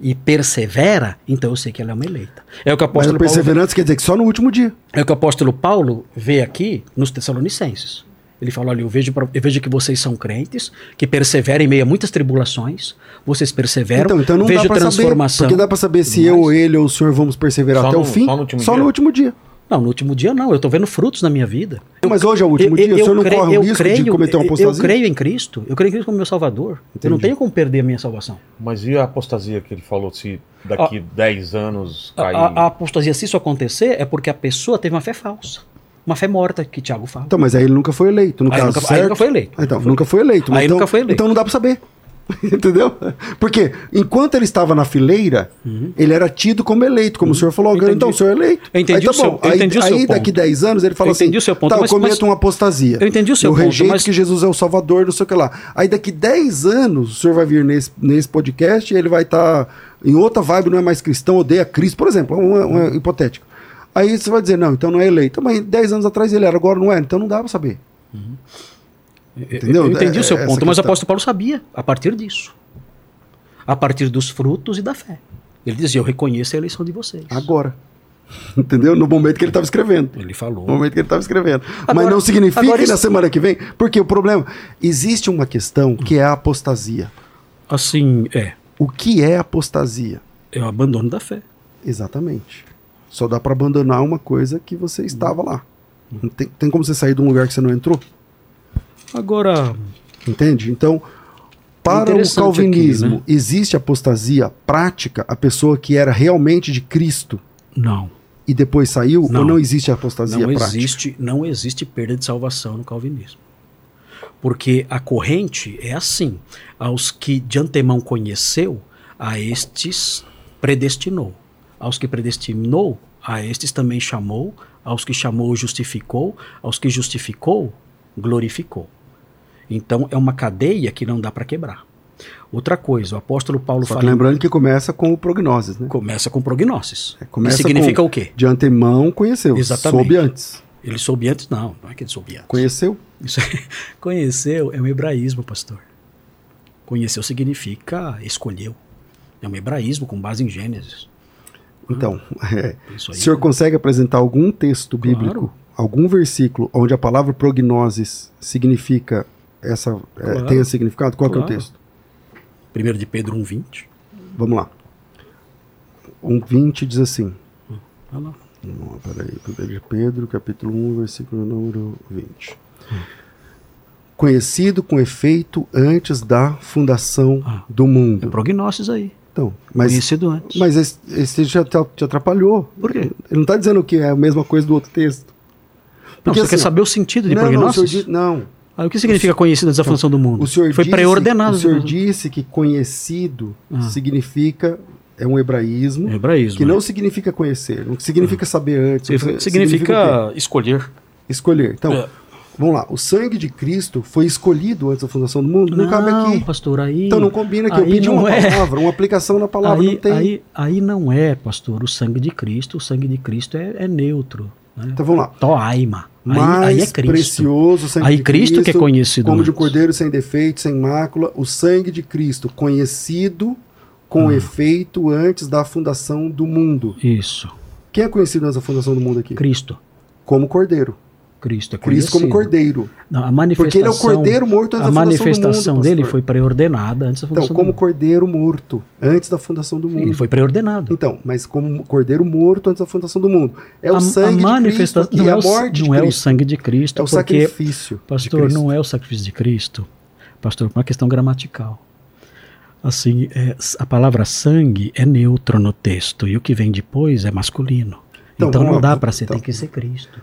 e persevera, então eu sei que ela é uma eleita. É o que o Mas apóstolo a Paulo, perseverança quer dizer que só no último dia. é o que o apóstolo Paulo vê aqui nos Tessalonicenses. Ele fala: olha, eu vejo, eu vejo que vocês são crentes, que perseveram em meio a muitas tribulações, vocês perseveram, Então, então não vejo dá pra saber. transformação. Porque dá pra saber se eu, ou ele ou o senhor vamos perseverar Só até no- o fim. só no último dia? no último dia. Não, no último dia não, eu tô vendo frutos na minha vida. Mas hoje é o último dia, o senhor não corre o risco de cometer uma eu- apostasia? Eu creio em Cristo, eu creio em Cristo como meu Salvador. Eu não Entendi. tenho como perder a minha salvação. Mas e a apostasia que ele falou se daqui 10 anos A, cair? a- a apostasia, se isso acontecer, é porque a pessoa teve uma fé falsa. Uma fé morta, que Tiago fala. Então, mas aí ele nunca foi eleito, no Aí caso, nunca- aí certo? nunca foi eleito. Ah, Então, Nunca foi nunca foi eleito. mas Aí então, nunca foi eleito. Então não dá pra saber. Entendeu? Porque enquanto ele estava na fileira, ele era tido como eleito, como o senhor falou. Uhum. Entendi. Então o senhor é eleito. Eu entendi aí tá o seu- bom. eu aí, entendi o seu aí daqui ponto. 10 anos ele fala Eu assim: o seu ponto, tá, mas- eu cometo mas- uma apostasia. Eu entendi o seu eu ponto, rejeito mas- que Jesus é o Salvador, não sei o que lá. Aí daqui 10 anos o senhor vai vir nesse, nesse podcast e ele vai estar em outra vibe, não é mais cristão, odeia Cristo, por exemplo, um, um hipotético. Aí você vai dizer, não, então não é eleito. Mas 10 anos atrás ele era, agora não é, então não dá pra saber. Entendeu? Eu entendi É- o seu essa ponto, mas o apóstolo Paulo sabia a partir disso. A partir dos frutos e da fé. Ele dizia: Eu reconheço a eleição de vocês. Agora. Entendeu? No momento que ele estava escrevendo. Ele falou. No momento que ele estava escrevendo. Mas Agora- não significa que na isso- semana que vem. Porque o problema. Existe uma questão que é a apostasia. Assim, é. O que é apostasia? É o abandono da fé. Exatamente. Só dá para abandonar uma coisa que você estava lá. Não tem, tem como você sair de um lugar que você não entrou? Agora, Entende? Então, para o calvinismo, aqui, né? existe apostasia prática, a pessoa que era realmente de Cristo não. e depois saiu, Não. ou não existe apostasia Não prática? existe, não existe perda de salvação no calvinismo. Porque a corrente é assim: aos que de antemão conheceu, a estes predestinou. Aos que predestinou, a estes também chamou. Aos que chamou, justificou. Aos que justificou, glorificou. Então é uma cadeia que não dá para quebrar. Outra coisa, o apóstolo Paulo Só fala. em- lembrando que começa com o prognoses, né? Começa com prognoses. É, começa que significa com- o quê? De antemão conheceu. Exatamente. Soube antes. Ele soube antes? Não, não é que ele soube antes. Conheceu? Isso conheceu é um hebraísmo, pastor. Conheceu significa escolheu. É um hebraísmo com base em Gênesis. Então, é, Isso o aí. senhor consegue apresentar algum texto Claro. bíblico, algum versículo onde a palavra prognoses significa essa, é, Claro. tenha significado? Qual que é o Claro. texto? 1 de Pedro 1,20. Vamos lá. Um 20 diz assim. Olha lá. Não, peraí. 1 de Pedro, capítulo 1, versículo número 20. Conhecido com efeito antes da fundação Ah. do É mundo. prognoses aí. Então, mas, Conhecido antes. mas esse, esse já te, atrapalhou. Por quê? Ele não está dizendo que é a mesma coisa do outro texto. não, porque você assim, quer saber o sentido de não, não, o senhor prognoses? diz, não. Ah, o que significa conhecido antes da fundação do mundo? O senhor Foi disse, pré-ordenado. O senhor disse que conhecido Ah. significa é um hebraísmo É hebraísmo. que né? não significa conhecer, não significa saber antes. Significa, significa escolher. escolher. Então, É. vamos lá. O sangue de Cristo foi escolhido antes da fundação do mundo? Não, cabe aqui. pastor, aí. Então não combina que eu aí pedi não uma é. palavra, uma aplicação na palavra, aí, não tem. aí, aí não é, pastor, o sangue de Cristo. O sangue de Cristo é, é neutro. Né? Então vamos lá. Toaima. Aí, Mais aí é Cristo. precioso sangue Aí de Cristo que é conhecido Como de um antes. cordeiro sem defeito, sem mácula, o sangue de Cristo conhecido com Ah. efeito antes da fundação do mundo. Isso. Quem é conhecido antes da fundação do mundo aqui? Cristo. Como cordeiro. Cristo é Cristo como cordeiro. Não, a manifestação, Porque ele é o cordeiro morto antes A da fundação manifestação do mundo. dele pastor. foi pré-ordenada antes da Então, fundação como do cordeiro morto antes da fundação do mundo. Ele foi pré-ordenado. Então, mas como cordeiro morto antes da fundação do mundo. É o a, sangue a de manifestação Cristo não, e é a o, morte não de é o sangue de Cristo, É o porque sacrifício de Pastor, não é o sacrifício de Cristo. Pastor, por uma questão gramatical. Assim, é, a palavra sangue é neutra no texto e o que vem depois é masculino. Então, Então, não dá para ser, Então, tem que ser Cristo.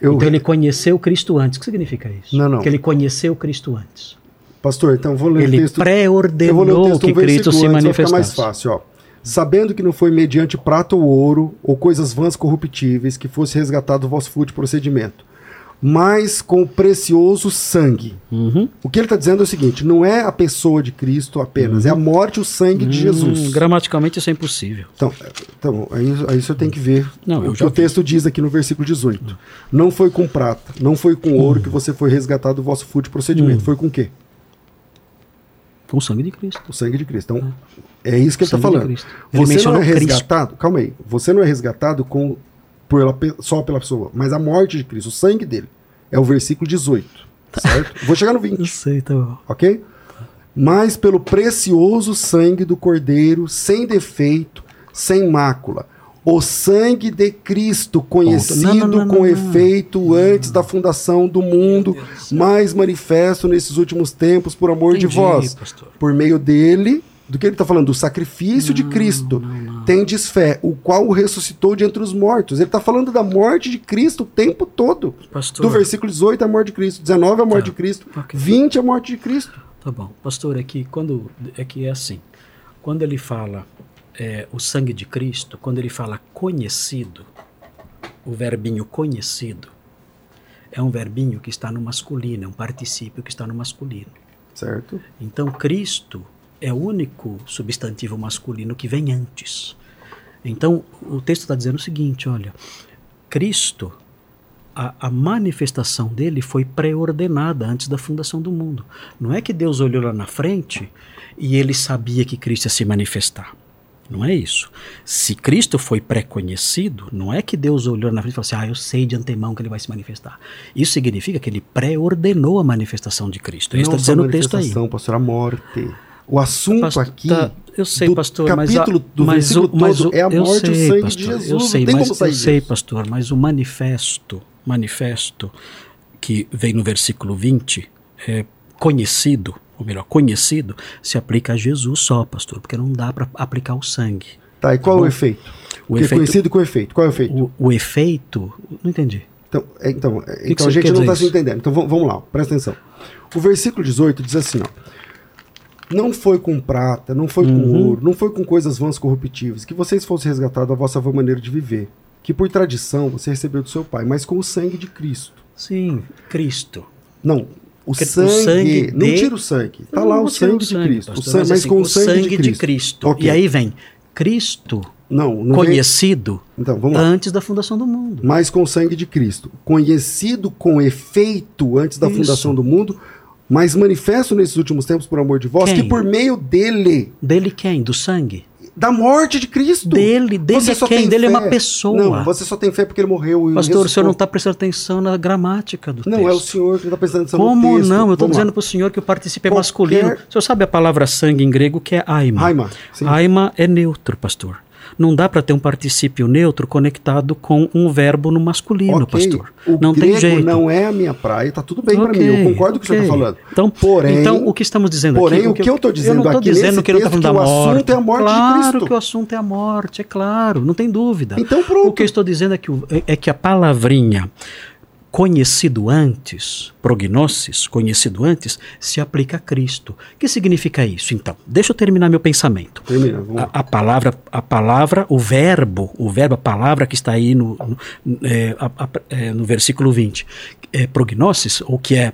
Eu, Então ele conheceu Cristo antes. O que significa isso? Não, não. Que ele conheceu Cristo antes. Pastor, então vou ler o Ele texto. eu vou ler o pré-ordenou texto que um Cristo se ficar mais manifestasse. fácil, ó. Sabendo que não foi mediante prata ou ouro, ou coisas vãs corruptíveis, que fosse resgatado o vosso fútil procedimento, mas com o precioso sangue. Uhum. O que ele está dizendo é o seguinte: não é a pessoa de Cristo apenas, é a morte e o sangue de Jesus. Hum, gramaticalmente isso é impossível. Então, é, tá bom, aí, aí você tem que ver Não, o que o texto diz aqui no versículo 18. Não foi com prata, não foi com ouro que você foi resgatado do vosso fútil procedimento. Hum. Foi com o quê? Com o sangue de Cristo. O sangue de Cristo. Então, é isso que ele está falando. Você não é resgatado, calma aí, você não é resgatado com, por ela, pe- só pela pessoa, mas a morte de Cristo, o sangue dele. É o versículo 18, certo? Vou chegar no 20. Eu sei, tá bom. ok? Mas pelo precioso sangue do Cordeiro, sem defeito, sem mácula. O sangue de Cristo, conhecido Não, não, não, com não, não. efeito antes da fundação do mundo, mais manifesto nesses últimos tempos por amor Entendi, de vós. pastor. Por meio dele, do que ele está falando? Do sacrifício de Cristo. Tendes fé, o qual o ressuscitou de entre os mortos. Ele está falando da morte de Cristo o tempo todo. Pastor. Do versículo 18 a morte de Cristo, 19 a morte Tá. de Cristo, Ok. 20 a morte de Cristo. Tá bom. Pastor, é que quando é que é assim. Quando ele fala é, o sangue de Cristo, quando ele fala conhecido, o verbinho conhecido é um verbinho que está no masculino, é um particípio que está no masculino. Certo? Então, Cristo é o único substantivo masculino que vem antes. Então, o texto está dizendo o seguinte: olha, Cristo, a, a manifestação dele foi pré-ordenada antes da fundação do mundo. Não é que Deus olhou lá na frente e ele sabia que Cristo ia se manifestar. Não é isso. Se Cristo foi pré-conhecido, não é que Deus olhou na frente e falou assim: ah, eu sei de antemão que ele vai se manifestar. Isso significa que ele pré-ordenou a manifestação de Cristo. Isso está Não dizendo o texto aí. manifestação, pastor, a morte. O assunto Pastor, aqui tá, eu sei, do pastor, mas, a- capítulo do mas o, mas o, é a morte e o sei, sangue pastor, de Jesus. Eu sei, mas, eu sei, disso. pastor, mas o manifesto, manifesto que vem no versículo 20, é conhecido, ou melhor, conhecido, se aplica a Jesus só, pastor, porque não dá para aplicar o sangue. Tá, e qual é bom. o efeito? O Porque é efeito- conhecido com efeito. Qual é o efeito? O, o efeito, não entendi. Então, é, então, então a gente não está se entendendo. Então vamos, vamos lá, presta atenção. O versículo 18 diz assim, ó. Não foi com prata, não foi Uhum. com ouro, não foi com coisas vãs corruptíveis, que vocês fossem resgatados da vossa vã maneira de viver, que por tradição você recebeu do seu pai, mas com o sangue de Cristo. Sim, Cristo. Não, o Que- o sangue, sangue não de- tira o sangue, tá Não, lá não o vou tirar sangue de Cristo, o pastor, sangue, mas, assim, com o sangue, de Cristo. Ok. E aí vem Cristo não, não vem- conhecido Então, vamos lá. antes da fundação do mundo. mas com o sangue de Cristo, conhecido com efeito antes da Isso. fundação do mundo, mas manifesto nesses últimos tempos por amor de vós, Quem? que por meio dele, Dele quem? Do sangue? da morte de Cristo. Dele, dele Você é só quem? tem Dele é fé. uma pessoa. Não, você só tem fé porque ele morreu e Pastor, o senhor não está prestando atenção na gramática do Não, texto. é o senhor que está prestando atenção Como no texto. não? Eu estou dizendo para o senhor que o participio é Qualquer- masculino. O senhor sabe a palavra sangue em grego que é aima? Aima, sim. Aima é neutro, pastor. Não dá para ter um particípio neutro conectado com um verbo no masculino, Ok, pastor. O não grego tem jeito. não é a minha praia, tá tudo bem para Ok, mim, eu concordo com o que o senhor está falando. Então, porém, então, o que estamos dizendo porém, aqui... o que eu tô dizendo eu não aqui dizendo que ele está falando da o morte. assunto é a morte de claro Cristo. que o assunto é a morte, é claro, não tem dúvida. Então pronto. O que eu estou dizendo é que, o- é- é que a palavrinha conhecido antes, prognosis, conhecido antes, se aplica a Cristo. O que significa isso? Então, deixa eu terminar meu pensamento. Termina. A, a palavra, a palavra, o verbo, o verbo, a palavra que está aí no, no, é, a- a- é, no versículo 20, é, prognosis, ou que é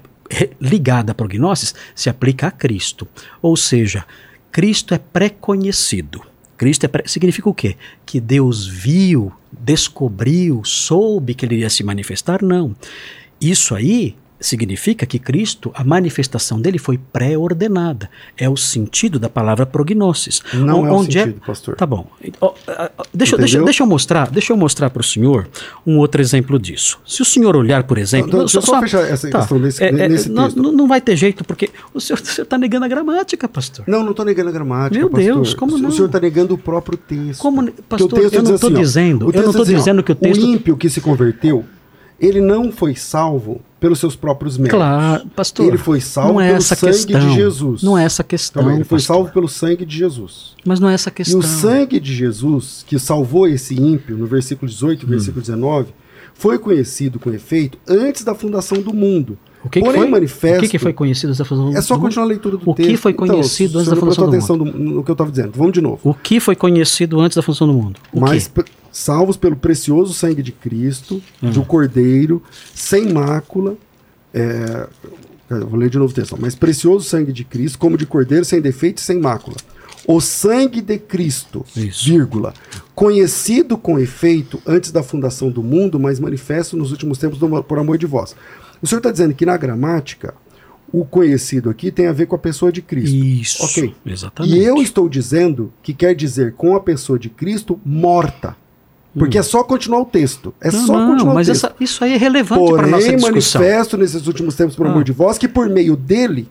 ligada a prognosis, se aplica a Cristo. Ou seja, Cristo é pré-conhecido. Cristo é pré- significa o quê? Que Deus viu, descobriu, soube que ele iria se manifestar? Não. Isso aí significa que Cristo, a manifestação dele foi pré-ordenada. É o sentido da palavra prognosis. Não O- é o onde sentido, pastor. Tá bom. Deixa, deixa, deixa eu mostrar, deixa eu mostrar para o senhor um outro exemplo disso. Se o senhor olhar, por exemplo, Não, deixa eu só fechar essa questão desse- nesse não, texto. não- não vai ter jeito porque o senhor está negando a gramática, pastor. Não, não estou negando a gramática, Meu pastor. Deus, como O não? senhor está negando o próprio texto. Como, pastor, o texto eu não estou assim, dizendo, o eu não estou assim, dizendo que o texto O ímpio que se converteu, ele não foi salvo pelos seus próprios méritos. Claro, pastor. Ele foi salvo é pelo sangue questão. de Jesus. Não é essa questão. Aí, ele foi pastor. salvo pelo sangue de Jesus. Mas não é essa E questão. o sangue de Jesus, que salvou esse ímpio, no versículo 18 e Hum. versículo 19, foi conhecido com efeito antes da fundação do mundo. O que, que Porém, foi? manifesto. O que, que foi conhecido antes da fundação do É só mundo? continuar a leitura do O que texto. foi conhecido antes da o fundação do prestou atenção no que eu estava dizendo. Vamos de novo. O que foi conhecido antes da fundação do mundo? O Mas quê? Salvos pelo precioso sangue de Cristo, Hum. de um cordeiro, sem mácula. é, vou ler de novo o texto. Mas precioso sangue de Cristo, como de cordeiro, sem defeito e sem mácula. O sangue de Cristo, Isso. vírgula, conhecido com efeito antes da fundação do mundo, mas manifesto nos últimos tempos do- por amor de vós. O senhor está dizendo que na gramática, o conhecido aqui tem a ver com a pessoa de Cristo. Isso. Ok. Exatamente. E eu estou dizendo que quer dizer com a pessoa de Cristo morta. Porque é só continuar o texto. É Não, só não, continuar mas o texto. essa- isso aí é relevante para nossa Porém, discussão. manifesto nesses últimos tempos por Ah. amor de vós que por meio dele,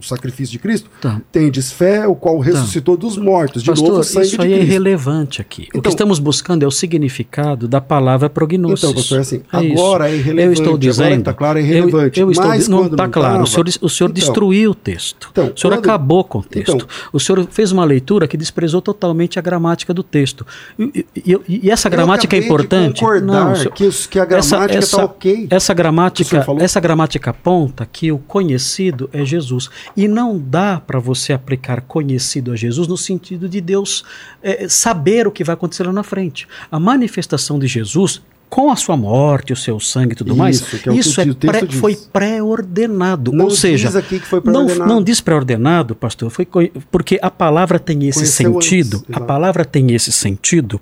o sacrifício de Cristo, Tá. tendes fé, o qual ressuscitou dos mortos. De Pastor, novo, sangue isso de aí é irrelevante aqui. o que Então- estamos buscando é o significado da palavra prognosis. Então, pastor, é assim, isso. agora é irrelevante, Eu estou dizendo. tá claro, é eu- irrelevante. Eu, estou, Mas não está não claro. o senhor, o senhor Então- destruiu o texto. Então, o senhor quando- acabou com o texto. Então- o senhor fez uma leitura que desprezou totalmente a gramática do texto. E, e- e- essa Eu gramática é acabei de importante. concordar senhor- que que a gramática tá ok. Essa gramática, essa gramática aponta que o conhecido é Jesus. E não dá para você aplicar conhecido a Jesus no sentido de Deus eh, saber o que vai acontecer lá na frente. A manifestação de Jesus, com a sua morte, o seu sangue e tudo Isso, mais, é isso é pré- foi pré-ordenado. Não Ou seja, foi não, não diz pré-ordenado, pastor, foi porque a palavra tem esse Conheceu sentido. antes, a palavra tem esse sentido,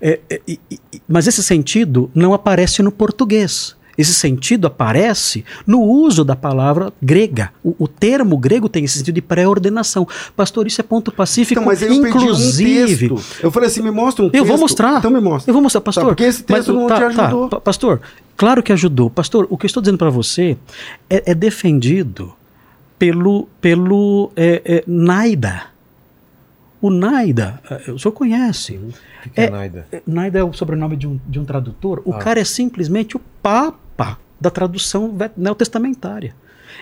é, é, mas esse sentido não aparece no português. Esse sentido aparece no uso da palavra grega. O, o termo grego tem esse sentido de pré-ordenação. Pastor, isso é ponto pacífico, Então, mas eu inclusive. um. Eu falei assim, me mostra um texto. Eu vou mostrar. Então me mostra. Eu vou mostrar, pastor. Tá, porque esse texto não te ajudou. pa- pastor, claro que ajudou. Pastor, o que eu estou dizendo para você é, é defendido pelo, pelo é, é, Naida. O Naida, é, o senhor conhece. O que que é, É- Naida? É, Naida é o sobrenome de um, de um tradutor. O Ah. cara é simplesmente o papa da tradução neotestamentária.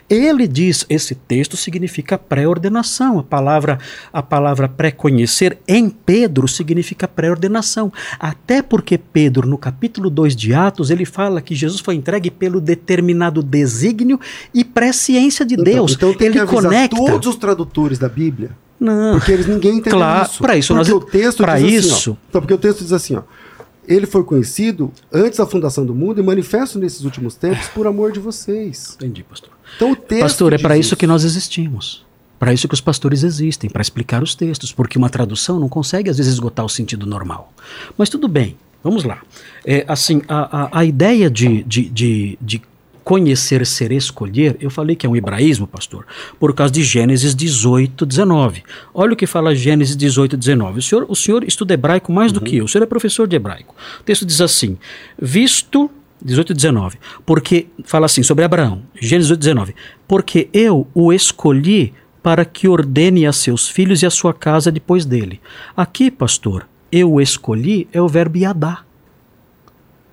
Ele diz, esse texto significa pré-ordenação. A palavra, a palavra pré-conhecer em Pedro significa pré-ordenação. Até porque Pedro, no capítulo 2 de Atos, ele fala que Jesus foi entregue pelo determinado desígnio e presciência de Então, Deus. Então tem ele conecta. todos os tradutores da Bíblia. Não. Porque eles ninguém entendeu Claro, isso. pra isso porque nós- o texto pra diz isso- assim, ó, então, porque o texto diz assim, ó. Ele foi conhecido antes da fundação do mundo e manifesto nesses últimos tempos por amor de vocês. Entendi, pastor. Então o texto Pastor, é para isso que nós existimos. Para isso que os pastores existem, para explicar os textos, porque uma tradução não consegue às vezes esgotar o sentido normal. Mas tudo bem, vamos lá. É, assim, a, a, a ideia de, de, de, de conhecer, ser, escolher, eu falei que é um hebraísmo, pastor, por causa de Gênesis 18, 19. Olha o que fala Gênesis 18, 19. O senhor, o senhor estuda hebraico mais do que eu, o senhor é professor de hebraico. O texto diz assim: visto 18 e 19. Porque, fala assim, sobre Abraão, Gênesis 18 19. Porque eu o escolhi para que ordene a seus filhos e a sua casa depois dele. Aqui, pastor, eu o escolhi é o verbo yadá.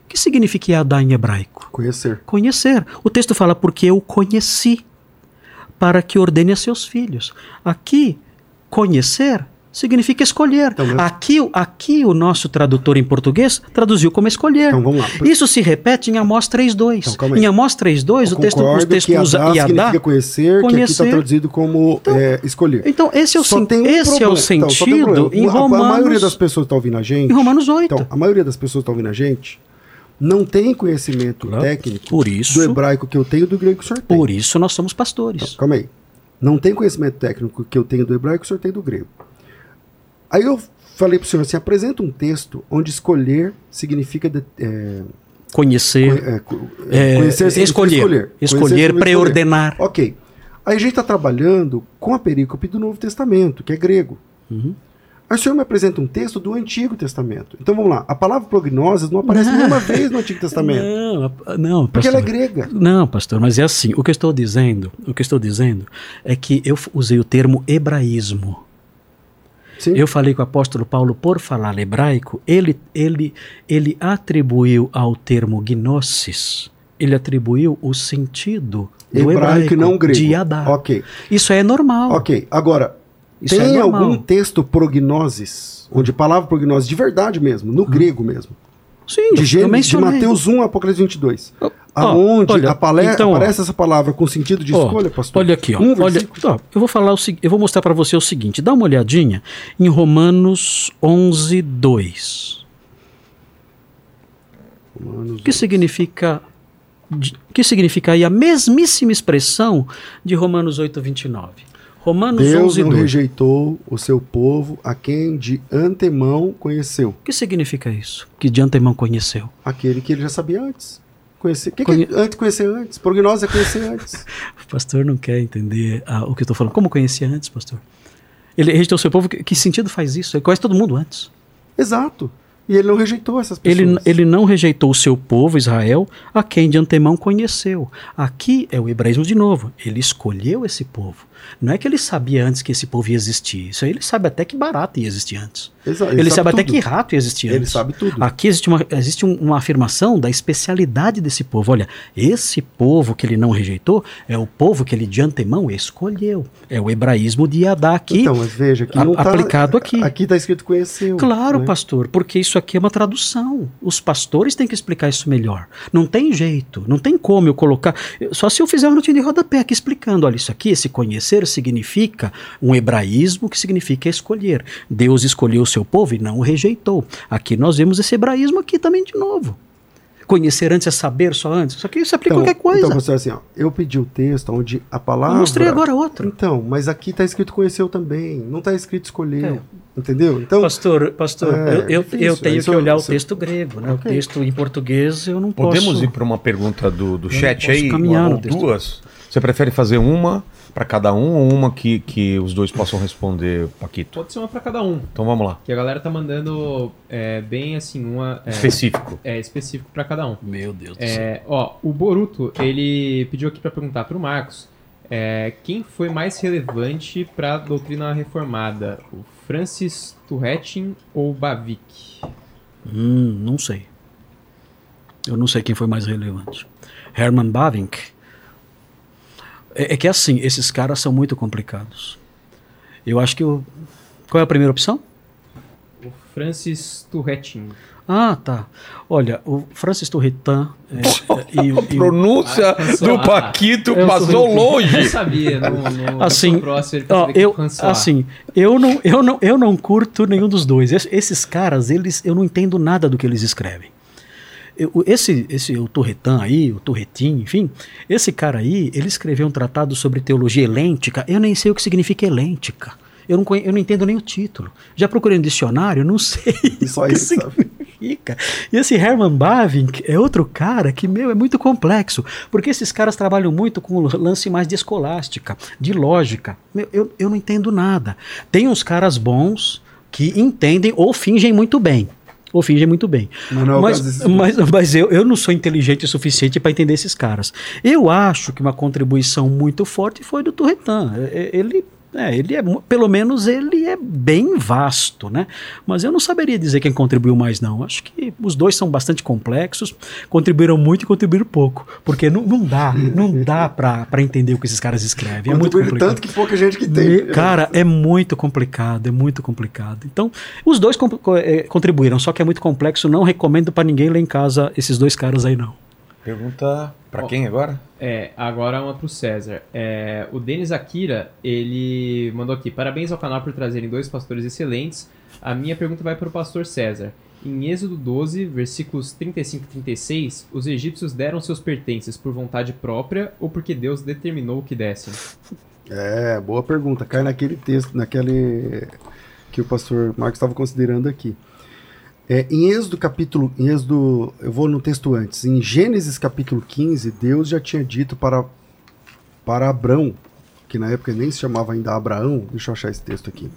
O que significa yadá em hebraico? Conhecer. Conhecer. O texto fala porque eu conheci para que ordene a seus filhos. Aqui, conhecer significa escolher. Então, aqui, o- aqui o nosso tradutor em português traduziu como escolher. Então vamos lá. Isso se repete em Amós 3.2. Então, em Amós 3.2, o texto, o texto que usa Yadá significa conhecer, que aqui está conhecer. traduzido como é, escolher. Então, esse é o, Só sen- um esse é o. Então, só tem um sentido em A- A, maioria Romanos, das pessoas que estão ouvindo a gente. em Romanos 8. Então, a maioria das pessoas que estão ouvindo a gente não tem conhecimento Claro. técnico Por isso- do hebraico que eu tenho do grego que o senhor tem. Por isso nós somos pastores. Calma aí. Não tem conhecimento técnico que eu tenho do hebraico que o senhor tem do grego. Aí eu falei para o senhor assim: apresenta um texto onde escolher significa. de- é, Conhecer, é, é, conhecer significa escolher, escolher. escolher, preordenar. Ok. Aí a gente está trabalhando com a perícope do Novo Testamento, que é grego. Uhum. Aí o senhor me apresenta um texto do Antigo Testamento. Então vamos lá. A palavra prognoses não aparece nenhuma vez no Antigo Testamento. Não, não, Porque pastor. ela é grega. Não, pastor, mas é assim. O que eu estou dizendo, o que estou dizendo é que eu usei o termo hebraísmo. Sim. Eu falei com o apóstolo Paulo por falar hebraico, ele, ele, ele atribuiu ao termo gnosis, ele atribuiu o sentido do hebraico, hebraico, não grego. de Yadá. Ok. Isso é normal. Ok. Agora, Isso tem é algum texto prognoses, onde a palavra prognose de verdade mesmo, Hum. no grego mesmo, Sim, De, Gênesis, de. Mateus 1 a Apocalipse 22. Ó, Aonde olha, apale- então, aparece essa palavra com sentido de Ó, escolha, pastor? Olha aqui, ó. Um olha, ó, eu vou falar o eu vou mostrar para você o seguinte. Dá uma olhadinha em Romanos 11, 2. Romanos que significa que significa aí a mesmíssima expressão de Romanos 8, 29. Romanos Deus 11, não 2. rejeitou o seu povo, a quem de antemão conheceu. O que significa isso? Que de antemão conheceu. Aquele que ele já sabia antes. Conhecer. O que, Conhe- que é antes conhecer antes? Prognose é conhecer antes. O pastor não quer entender ah, o que eu estou falando. Como conhecia antes, pastor? Ele rejeitou o seu povo. Que, que sentido faz isso? Ele conhece todo mundo antes. Exato. E ele não rejeitou essas pessoas. Ele, ele não rejeitou o seu povo, Israel, a quem de antemão conheceu. Aqui é o hebraísmo de novo. Ele escolheu esse povo. Não é que ele sabia antes que esse povo ia existir. Isso aí ele sabe até que barata ia existir antes. Exa- Ele, sabe, até tudo. que rato ia existir Ele antes. sabe tudo. Aqui existe, uma, existe um- uma afirmação da especialidade desse povo. Olha, esse povo que ele não rejeitou é o povo que ele de antemão escolheu. É o hebraísmo de Adá aqui. Então, mas veja que a- tá, aplicado aqui. Aqui está escrito conheceu. Claro, né? pastor, porque isso aqui é uma tradução. Os pastores têm que explicar isso melhor. Não tem jeito, não tem como eu colocar. Só se eu fizer uma notinha de rodapé aqui explicando: olha, isso aqui, esse conhecer, significa um hebraísmo que significa escolher. Deus escolheu o seu povo e não o rejeitou. Aqui nós vemos esse hebraísmo aqui também de novo. Conhecer antes é saber só antes. Isso aqui se aplica a qualquer coisa. Então, pastor, assim, ó, eu pedi o texto onde a palavra. eu mostrei agora outro. Então, mas aqui está escrito conheceu também. Não está escrito escolheu. É. Entendeu? Então, Pastor, pastor, É, eu, eu, difícil, eu tenho isso- que olhar isso- o texto grego, né? Ok. O texto em português eu não posso. Podemos ir para uma pergunta do, do chat aí? Uma ou duas? Você prefere fazer uma para cada um ou uma que, que os dois possam responder, Paquito? Pode ser uma pra cada um. Então vamos lá. Que a galera tá mandando é, bem assim, uma. É, Específico. é específico pra cada um. Meu Deus do céu. É, ó, o Boruto, ele pediu aqui pra perguntar pro Marcos é, quem foi mais relevante pra doutrina reformada, o Francis Turretin ou o Bavick? Hum, não sei. Eu não sei quem foi mais relevante. Herman Bavinck. É, é que assim, esses caras são muito complicados. Eu acho que o. Qual é a primeira opção? O Francis Turretin. Ah, tá. Olha, o Francis Turretin é, é, e, o- A e o- pronúncia Ah, do Paquito Eu passou sou- Eu longe. sabia, Assim, próximo Ó, eu, François. assim, eu não, eu, não, eu não curto nenhum dos dois. Es- Esses caras, eles, eu não entendo nada do que eles escrevem. Eu- esse, esse, o Turretin aí, o Turretin, enfim, esse cara aí, ele escreveu um tratado sobre teologia helêntica. Eu nem sei o que significa helêntica. Eu não, eu não entendo nem o título. Já procurei no dicionário, eu não sei Isso o significa. E esse Herman Bavinck é outro cara que, meu, é muito complexo. Porque esses caras trabalham muito com o lance mais de escolástica, de lógica. Meu, eu, eu não entendo nada. Tem uns caras bons que entendem ou fingem muito bem. Ou fingem muito bem. Mas não é mas, mas, mas eu, eu não sou inteligente o suficiente para entender esses caras. Eu acho que uma contribuição muito forte foi do Turretin. É, é, Ele, é, ele é, pelo menos ele é bem vasto, né? Mas eu não saberia dizer quem contribuiu mais, não. Acho que os dois são bastante complexos, contribuíram muito e contribuíram pouco. Porque não, não dá, não dá para entender o que esses caras escrevem. É muito complicado. tanto que pouca gente que tem. Cara, é muito complicado, é muito complicado. Então, os dois eh, contribuíram, só que é muito complexo. Não recomendo para ninguém ler em casa esses dois caras aí, não. Pergunta para quem agora? É, agora uma pro César. É, o Denis Akira, ele mandou aqui: parabéns ao canal por trazerem dois pastores excelentes. A minha pergunta vai para o pastor César. Em Êxodo 12, versículos 35 e 36, os egípcios deram seus pertences por vontade própria ou porque Deus determinou que dessem? É, boa pergunta. Cai naquele texto, naquele que o pastor Marcos estava considerando aqui. É, em Êxodo capítulo, em Êxodo, eu vou no texto antes. Em Gênesis capítulo 15, Deus já tinha dito para para Abrão, que na época nem se chamava ainda Abraão, deixa eu achar esse texto aqui,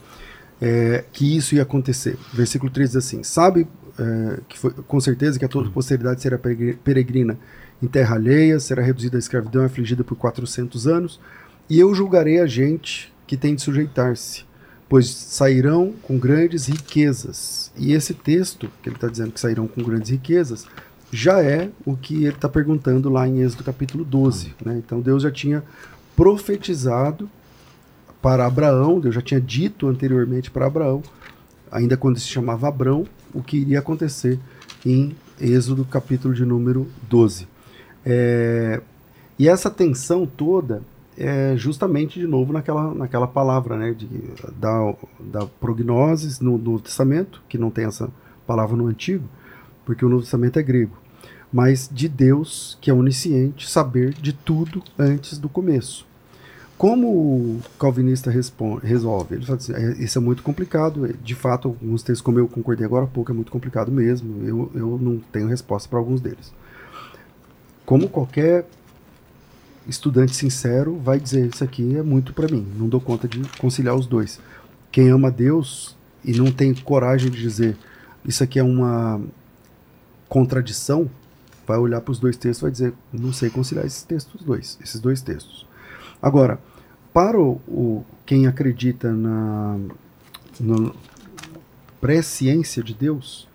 é, que isso ia acontecer. Versículo 3 diz assim: Sabe é, que foi, com certeza que a toda posteridade será peregri- peregrina em terra alheia, será reduzida à escravidão e afligida por 400 anos, e eu julgarei a gente que tem de sujeitar-se, pois sairão com grandes riquezas. E esse texto, que ele está dizendo que sairão com grandes riquezas, já é o que ele está perguntando lá em Êxodo capítulo 12. Né? Então Deus já tinha profetizado para Abraão, Deus já tinha dito anteriormente para Abraão, ainda quando se chamava Abrão, o que iria acontecer em Êxodo, capítulo de número 12. É, e essa tensão toda é justamente, de novo, naquela, naquela palavra né, de, da, da prognose no Novo Testamento, que não tem essa palavra no Antigo, porque o Novo Testamento é grego, mas de Deus, que é onisciente, saber de tudo antes do começo. Como o calvinista responde, resolve? Ele fala assim, é, isso é muito complicado, é, de fato, alguns textos, como eu concordei agora há pouco, é muito complicado mesmo, eu, eu não tenho resposta para alguns deles. Como qualquer estudante sincero vai dizer isso aqui é muito para mim, não dou conta de conciliar os dois. Quem ama Deus e não tem coragem de dizer isso aqui é uma contradição, vai olhar para os dois textos e vai dizer não sei conciliar esses textos dois, esses dois textos. Agora, para o, o quem acredita na, na presciência de Deus,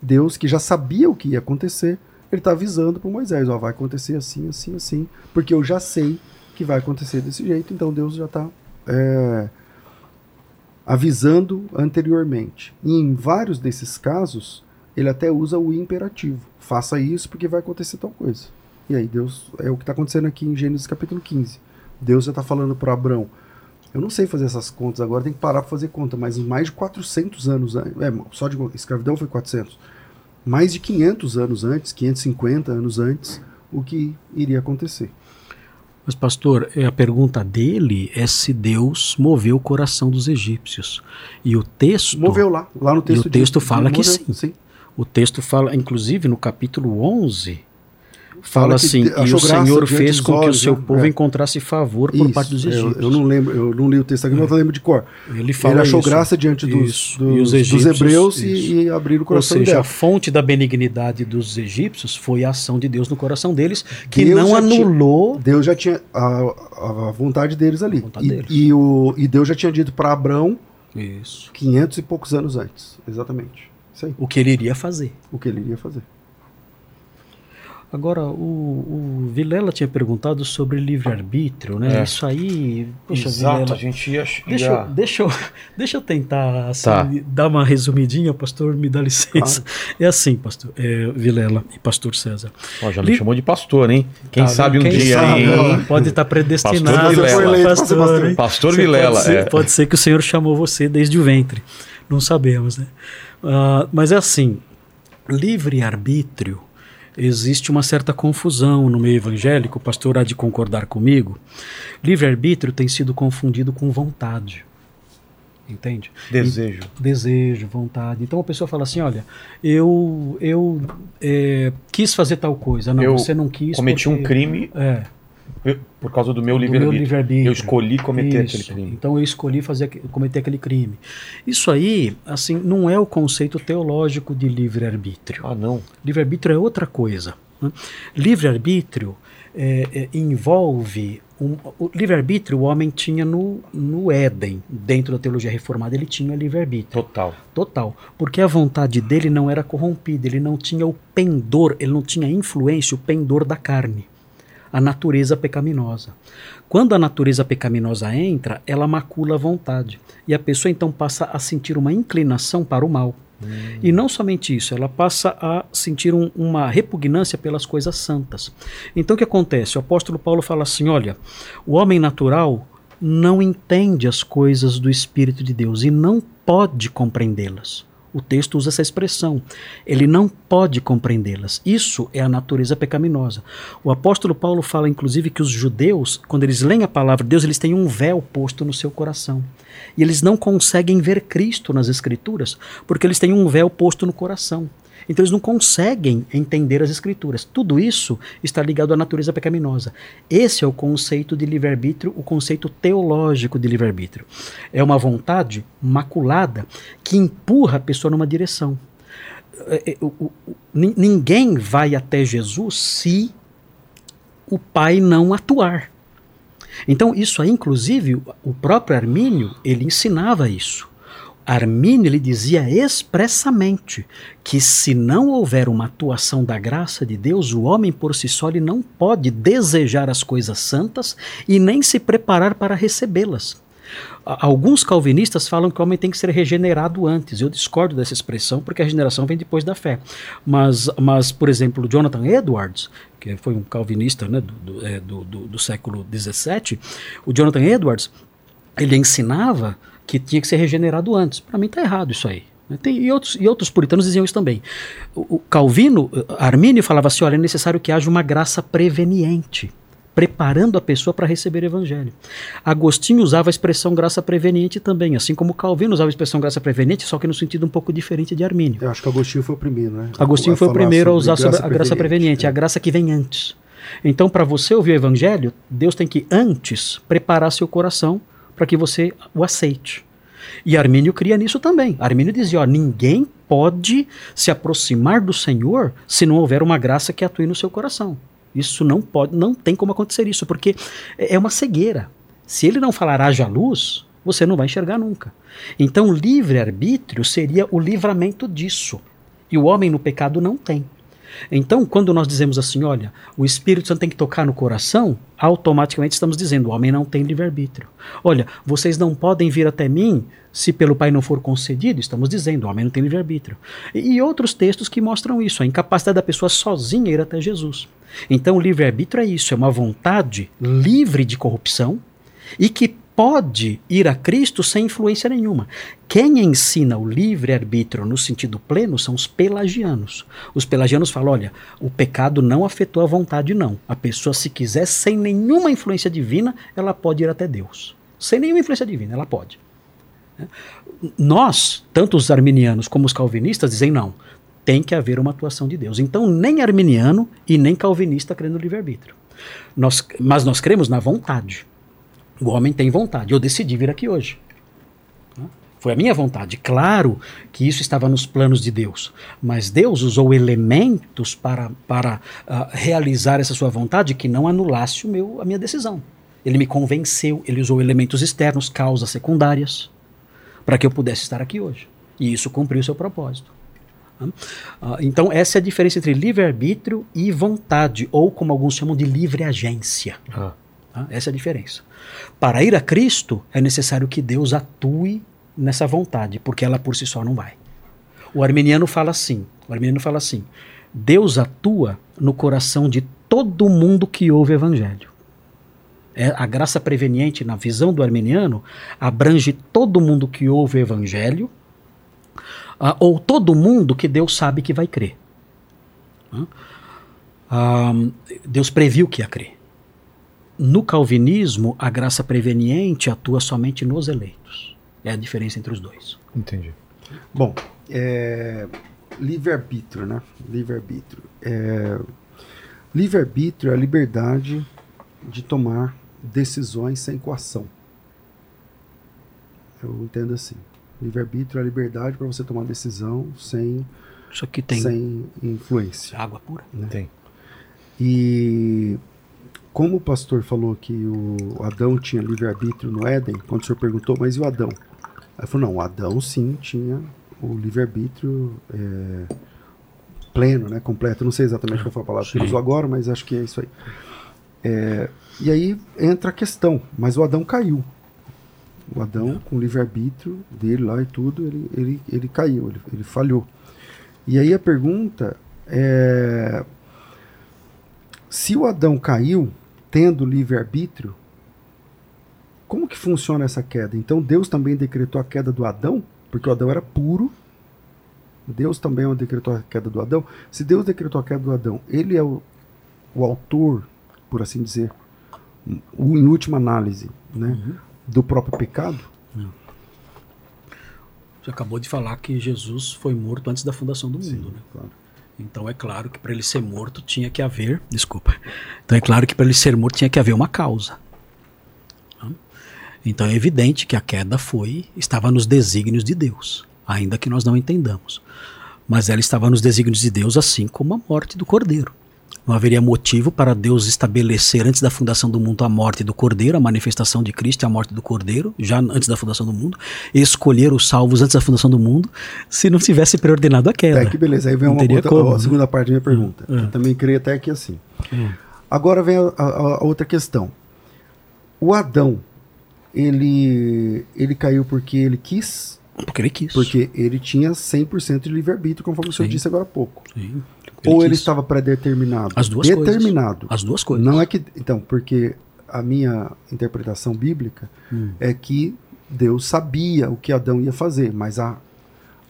Deus que já sabia o que ia acontecer, ele está avisando para Moisés, ó, vai acontecer assim, assim, assim, porque eu já sei que vai acontecer desse jeito, então Deus já está é, avisando anteriormente. E em vários desses casos, ele até usa o imperativo. Faça isso porque vai acontecer tal coisa. E aí Deus, é o que está acontecendo aqui em Gênesis capítulo 15. Deus já está falando para Abraão, eu não sei fazer essas contas agora, tem que parar para fazer conta, mas mais de 400 anos, é, só de escravidão foi 400 mais de 500 anos antes, 550 anos antes, o que iria acontecer. Mas, pastor, é, a pergunta dele é se Deus moveu o coração dos egípcios. E o texto. Moveu lá, lá no texto. E o texto de, fala de, que sim. sim. O texto fala, inclusive no capítulo 11, fala assim, e o Senhor fez com que o seu né? povo é. encontrasse favor por isso, parte dos egípcios. Eu, eu, não lembro, eu não li o texto aqui, é. mas eu lembro de cor. Ele, fala ele achou isso, graça diante dos, dos, dos hebreus e, e abriram o coração Ou seja, dela. a fonte da benignidade dos egípcios foi a ação de Deus no coração deles, que Deus não anulou... Tinha, Deus já tinha a, a vontade deles ali. Vontade e, deles. E, o, e Deus já tinha dito para Abraão isso. 500 e poucos anos antes, exatamente. O que ele iria fazer. O que ele iria fazer. Agora, o, o Vilela tinha perguntado sobre livre-arbítrio, né? É. Isso aí. Poxa, Exato, Vilela, a gente ia. Deixa, ia... deixa, eu, deixa eu tentar assim, tá. dar uma resumidinha, pastor, me dá licença. Claro. É assim, pastor é, Vilela e pastor César. Ó, já me Li... chamou de pastor, hein? Quem tá, sabe um quem dia, sabe, hein? Pode estar predestinado. Pastor Vilela. Pastor, pastor, pastor Vilela. Pode ser, é. pode ser, que o Senhor chamou você desde o ventre. Não sabemos, né? Uh, mas é assim: livre-arbítrio existe uma certa confusão no meio evangélico, o pastor há de concordar comigo. Livre-arbítrio tem sido confundido com vontade. Entende? Desejo. E, desejo, vontade. Então a pessoa fala assim: olha, eu, eu é, quis fazer tal coisa. Não, eu você não quis. Cometi porque, um crime. É. Por causa do meu livre-arbítrio. Livre eu escolhi cometer Isso. aquele crime. Então eu escolhi fazer, cometer aquele crime. Isso aí, assim, não é o conceito teológico de livre-arbítrio. Ah, não. Livre-arbítrio é outra coisa. Né? Livre-arbítrio é, é, envolve. Um, o livre-arbítrio o homem tinha no, no Éden, dentro da teologia reformada, ele tinha livre-arbítrio. Total. Total. Porque a vontade dele não era corrompida, ele não tinha o pendor, ele não tinha influência, o pendor da carne a natureza pecaminosa. Quando a natureza pecaminosa entra, ela macula a vontade. E a pessoa então passa a sentir uma inclinação para o mal. Hum. E não somente isso, ela passa a sentir um, uma repugnância pelas coisas santas. Então o que acontece? O apóstolo Paulo fala assim: olha, o homem natural não entende as coisas do Espírito de Deus e não pode compreendê-las. O texto usa essa expressão. Ele não pode compreendê-las. Isso é a natureza pecaminosa. O apóstolo Paulo fala, inclusive, que os judeus, quando eles leem a palavra de Deus, eles têm um véu posto no seu coração. E eles não conseguem ver Cristo nas Escrituras, porque eles têm um véu posto no coração. Então eles não conseguem entender as escrituras. Tudo isso está ligado à natureza pecaminosa. Esse é o conceito de livre-arbítrio, o conceito teológico de livre-arbítrio. É uma vontade maculada que empurra a pessoa numa direção. É, é, ninguém vai até Jesus se o Pai não atuar. Então, isso aí, inclusive, o próprio Armínio, ele ensinava isso. Armínio lhe dizia expressamente que se não houver uma atuação da graça de Deus, o homem por si só ele não pode desejar as coisas santas e nem se preparar para recebê-las. Alguns calvinistas falam que o homem tem que ser regenerado antes. Eu discordo dessa expressão porque a regeneração vem depois da fé. Mas, mas por exemplo, Jonathan Edwards, que foi um calvinista né, do, do, é, do- do século XVII, o Jonathan Edwards, ele ensinava que tinha que ser regenerado antes. Para mim está errado isso aí. Tem, e, outros, e outros puritanos diziam isso também. O, o Calvino, Armínio falava assim: olha, é necessário que haja uma graça preveniente, preparando a pessoa para receber o evangelho. Agostinho usava a expressão graça preveniente também, assim como Calvino usava a expressão graça preveniente, só que no sentido um pouco diferente de Armínio. Eu acho que Agostinho foi o primeiro, né? Agostinho foi o primeiro a usar sobre a graça preveniente, É. a graça que vem antes. Então, para você ouvir o evangelho, Deus tem que antes preparar seu coração para que você o aceite. E Armínio cria nisso também. Armínio dizia: ó, ninguém pode se aproximar do Senhor se não houver uma graça que atue no seu coração. Isso não pode, não tem como acontecer isso, porque é é uma cegueira. Se ele não falar haja luz, você não vai enxergar nunca. Então, livre-arbítrio seria o livramento disso. E o homem no pecado não tem. Então, quando nós dizemos assim, olha, o Espírito Santo tem que tocar no coração, automaticamente estamos dizendo, o homem não tem livre-arbítrio. Olha, vocês não podem vir até mim se pelo Pai não for concedido, estamos dizendo, o homem não tem livre-arbítrio. E, e outros textos que mostram isso, a incapacidade da pessoa sozinha ir até Jesus. Então, livre-arbítrio é isso, é uma vontade livre de corrupção e que pode ir a Cristo sem influência nenhuma. Quem ensina o livre-arbítrio no sentido pleno são os pelagianos. Os pelagianos falam: olha, o pecado não afetou a vontade, não. A pessoa, se quiser, sem nenhuma influência divina, ela pode ir até Deus. Sem nenhuma influência divina, ela pode. Nós, tanto os arminianos como os calvinistas, dizem não. Tem que haver uma atuação de Deus. Então, nem arminiano e nem calvinista crê no livre-arbítrio. Nós, mas nós cremos na vontade. O homem tem vontade. Eu decidi vir aqui hoje. Foi a minha vontade. Claro que isso estava nos planos de Deus. Mas Deus usou elementos para, para uh, realizar essa sua vontade que não anulasse o meu, a minha decisão. Ele me convenceu, ele usou elementos externos, causas secundárias, para que eu pudesse estar aqui hoje. E isso cumpriu seu propósito. Uh, então, essa é a diferença entre livre-arbítrio e vontade, ou como alguns chamam de livre agência. Ah. Tá? Essa é a diferença. Para ir a Cristo, é necessário que Deus atue nessa vontade, porque ela por si só não vai. O arminiano fala assim: o arminiano fala assim, Deus atua no coração de todo mundo que ouve o evangelho. É, a graça preveniente, na visão do arminiano, abrange todo mundo que ouve o evangelho, uh, ou todo mundo que Deus sabe que vai crer. Uh, Deus previu que ia crer. No calvinismo, a graça preveniente atua somente nos eleitos. É a diferença entre os dois. Entendi. Bom, é, livre-arbítrio, né? Livre-arbítrio. É, livre-arbítrio é a liberdade de tomar decisões sem coação. Eu entendo assim. Livre-arbítrio é a liberdade para você tomar decisão sem, Isso aqui tem sem influência. água pura. Né? Tem. E como o pastor falou que o Adão tinha livre-arbítrio no Éden, quando o senhor perguntou, mas e o Adão? Aí falou, não, o Adão sim tinha o livre-arbítrio é, pleno, né, completo. Não sei exatamente qual foi a palavra que ele usou agora, mas acho que é isso aí. É, e aí entra a questão, mas o Adão caiu. O Adão, com o livre-arbítrio dele lá e tudo, ele, ele, ele caiu, ele, ele falhou. E aí a pergunta é se o Adão caiu, tendo livre-arbítrio, como que funciona essa queda? Então Deus também decretou a queda do Adão, porque o Adão era puro. Deus também decretou a queda do Adão. Se Deus decretou a queda do Adão, ele é o, o autor, por assim dizer, o, em última análise, né, uhum. do próprio pecado? Você acabou de falar que Jesus foi morto antes da fundação do mundo, Sim, né? Claro. Então é claro que para ele ser morto tinha que haver, desculpa. Então é claro que para ele ser morto tinha que haver uma causa. Então é evidente que a queda foi estava nos desígnios de Deus, ainda que nós não entendamos. Mas ela estava nos desígnios de Deus, assim como a morte do cordeiro. Não haveria motivo para Deus estabelecer antes da fundação do mundo a morte do cordeiro, a manifestação de Cristo e a morte do cordeiro, já antes da fundação do mundo, escolher os salvos antes da fundação do mundo, se não tivesse preordenado a queda. É que beleza, aí vem uma outra, como, a segunda parte da minha pergunta. É. Eu também creio até que assim. É. Agora vem a, a, a outra questão. O Adão ele, ele caiu porque ele quis, Porque ele quis. porque ele tinha 100% de livre-arbítrio, conforme o senhor Sim. disse agora há pouco. Sim, Ou ele quis. estava predeterminado? As duas coisas. Determinado. As duas coisas. Não é que. Então, porque a minha interpretação bíblica Hum. é que Deus sabia o que Adão ia fazer, mas a,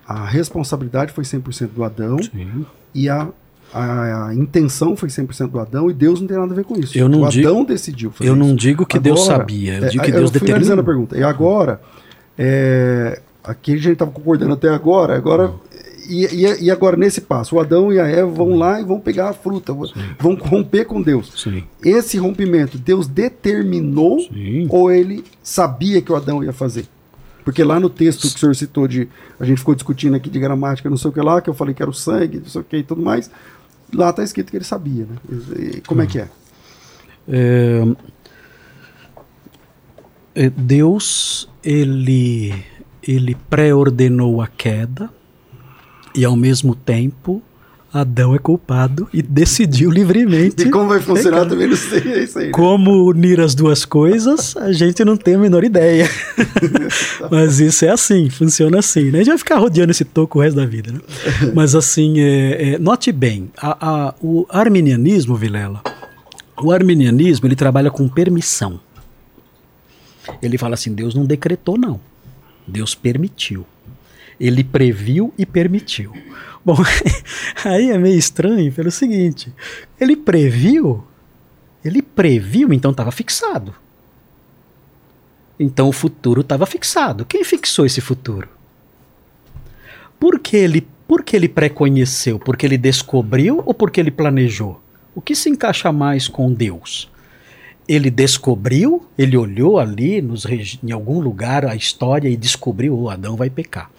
a responsabilidade foi 100% do Adão Sim. e a, a, a intenção foi 100% do Adão e Deus não tem nada a ver com isso. Eu não o digo- Adão decidiu fazer Eu não isso. digo que Deus Agora, sabia, eu é, digo que eu Deus finalizando determinou. a pergunta. E agora, é, aqui a gente estava concordando até agora, agora e, e- e agora nesse passo, o Adão e a Eva vão lá e vão pegar a fruta, vão- vão romper com Deus. Sim. Esse rompimento, Deus determinou Sim. ou ele sabia que o Adão ia fazer? Porque lá no texto que o senhor citou de. A gente ficou discutindo aqui de gramática, não sei o que lá, que eu falei que era o sangue, não sei o que e tudo mais. Lá está escrito que ele sabia, né? Como é que é? É, é, Deus ele ele pré-ordenou a queda e ao mesmo tempo Adão é culpado e decidiu livremente E como vai funcionar também não sei, é isso aí. né? Como unir as duas coisas, a gente não tem a menor ideia. Mas isso é assim, funciona assim. Né? A gente vai ficar rodeando esse toco o resto da vida. Né? Mas assim, é, é, note bem, a- a- o arminianismo, Vilela, o arminianismo ele trabalha com permissão. Ele fala assim, Deus não decretou não, Deus permitiu. Ele previu e permitiu. Bom, aí é meio estranho pelo seguinte, ele previu ele previu, então estava fixado. Então o futuro estava fixado. Quem fixou esse futuro? Por que ele, por que ele preconheceu? Porque ele descobriu ou porque ele planejou? O que se encaixa mais com Deus? Ele descobriu, ele olhou ali nos, em algum lugar a história e descobriu, o Adão vai pecar.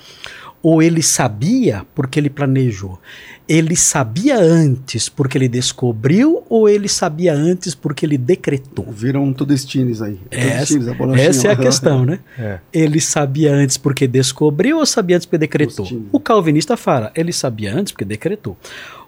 Ou ele sabia porque ele planejou? Ele sabia antes porque ele descobriu ou ele sabia antes porque ele decretou? Viram Todestines aí. Essa, a essa é a questão, né? É. Ele sabia antes porque descobriu ou sabia antes porque decretou? O calvinista fala, ele sabia antes porque decretou.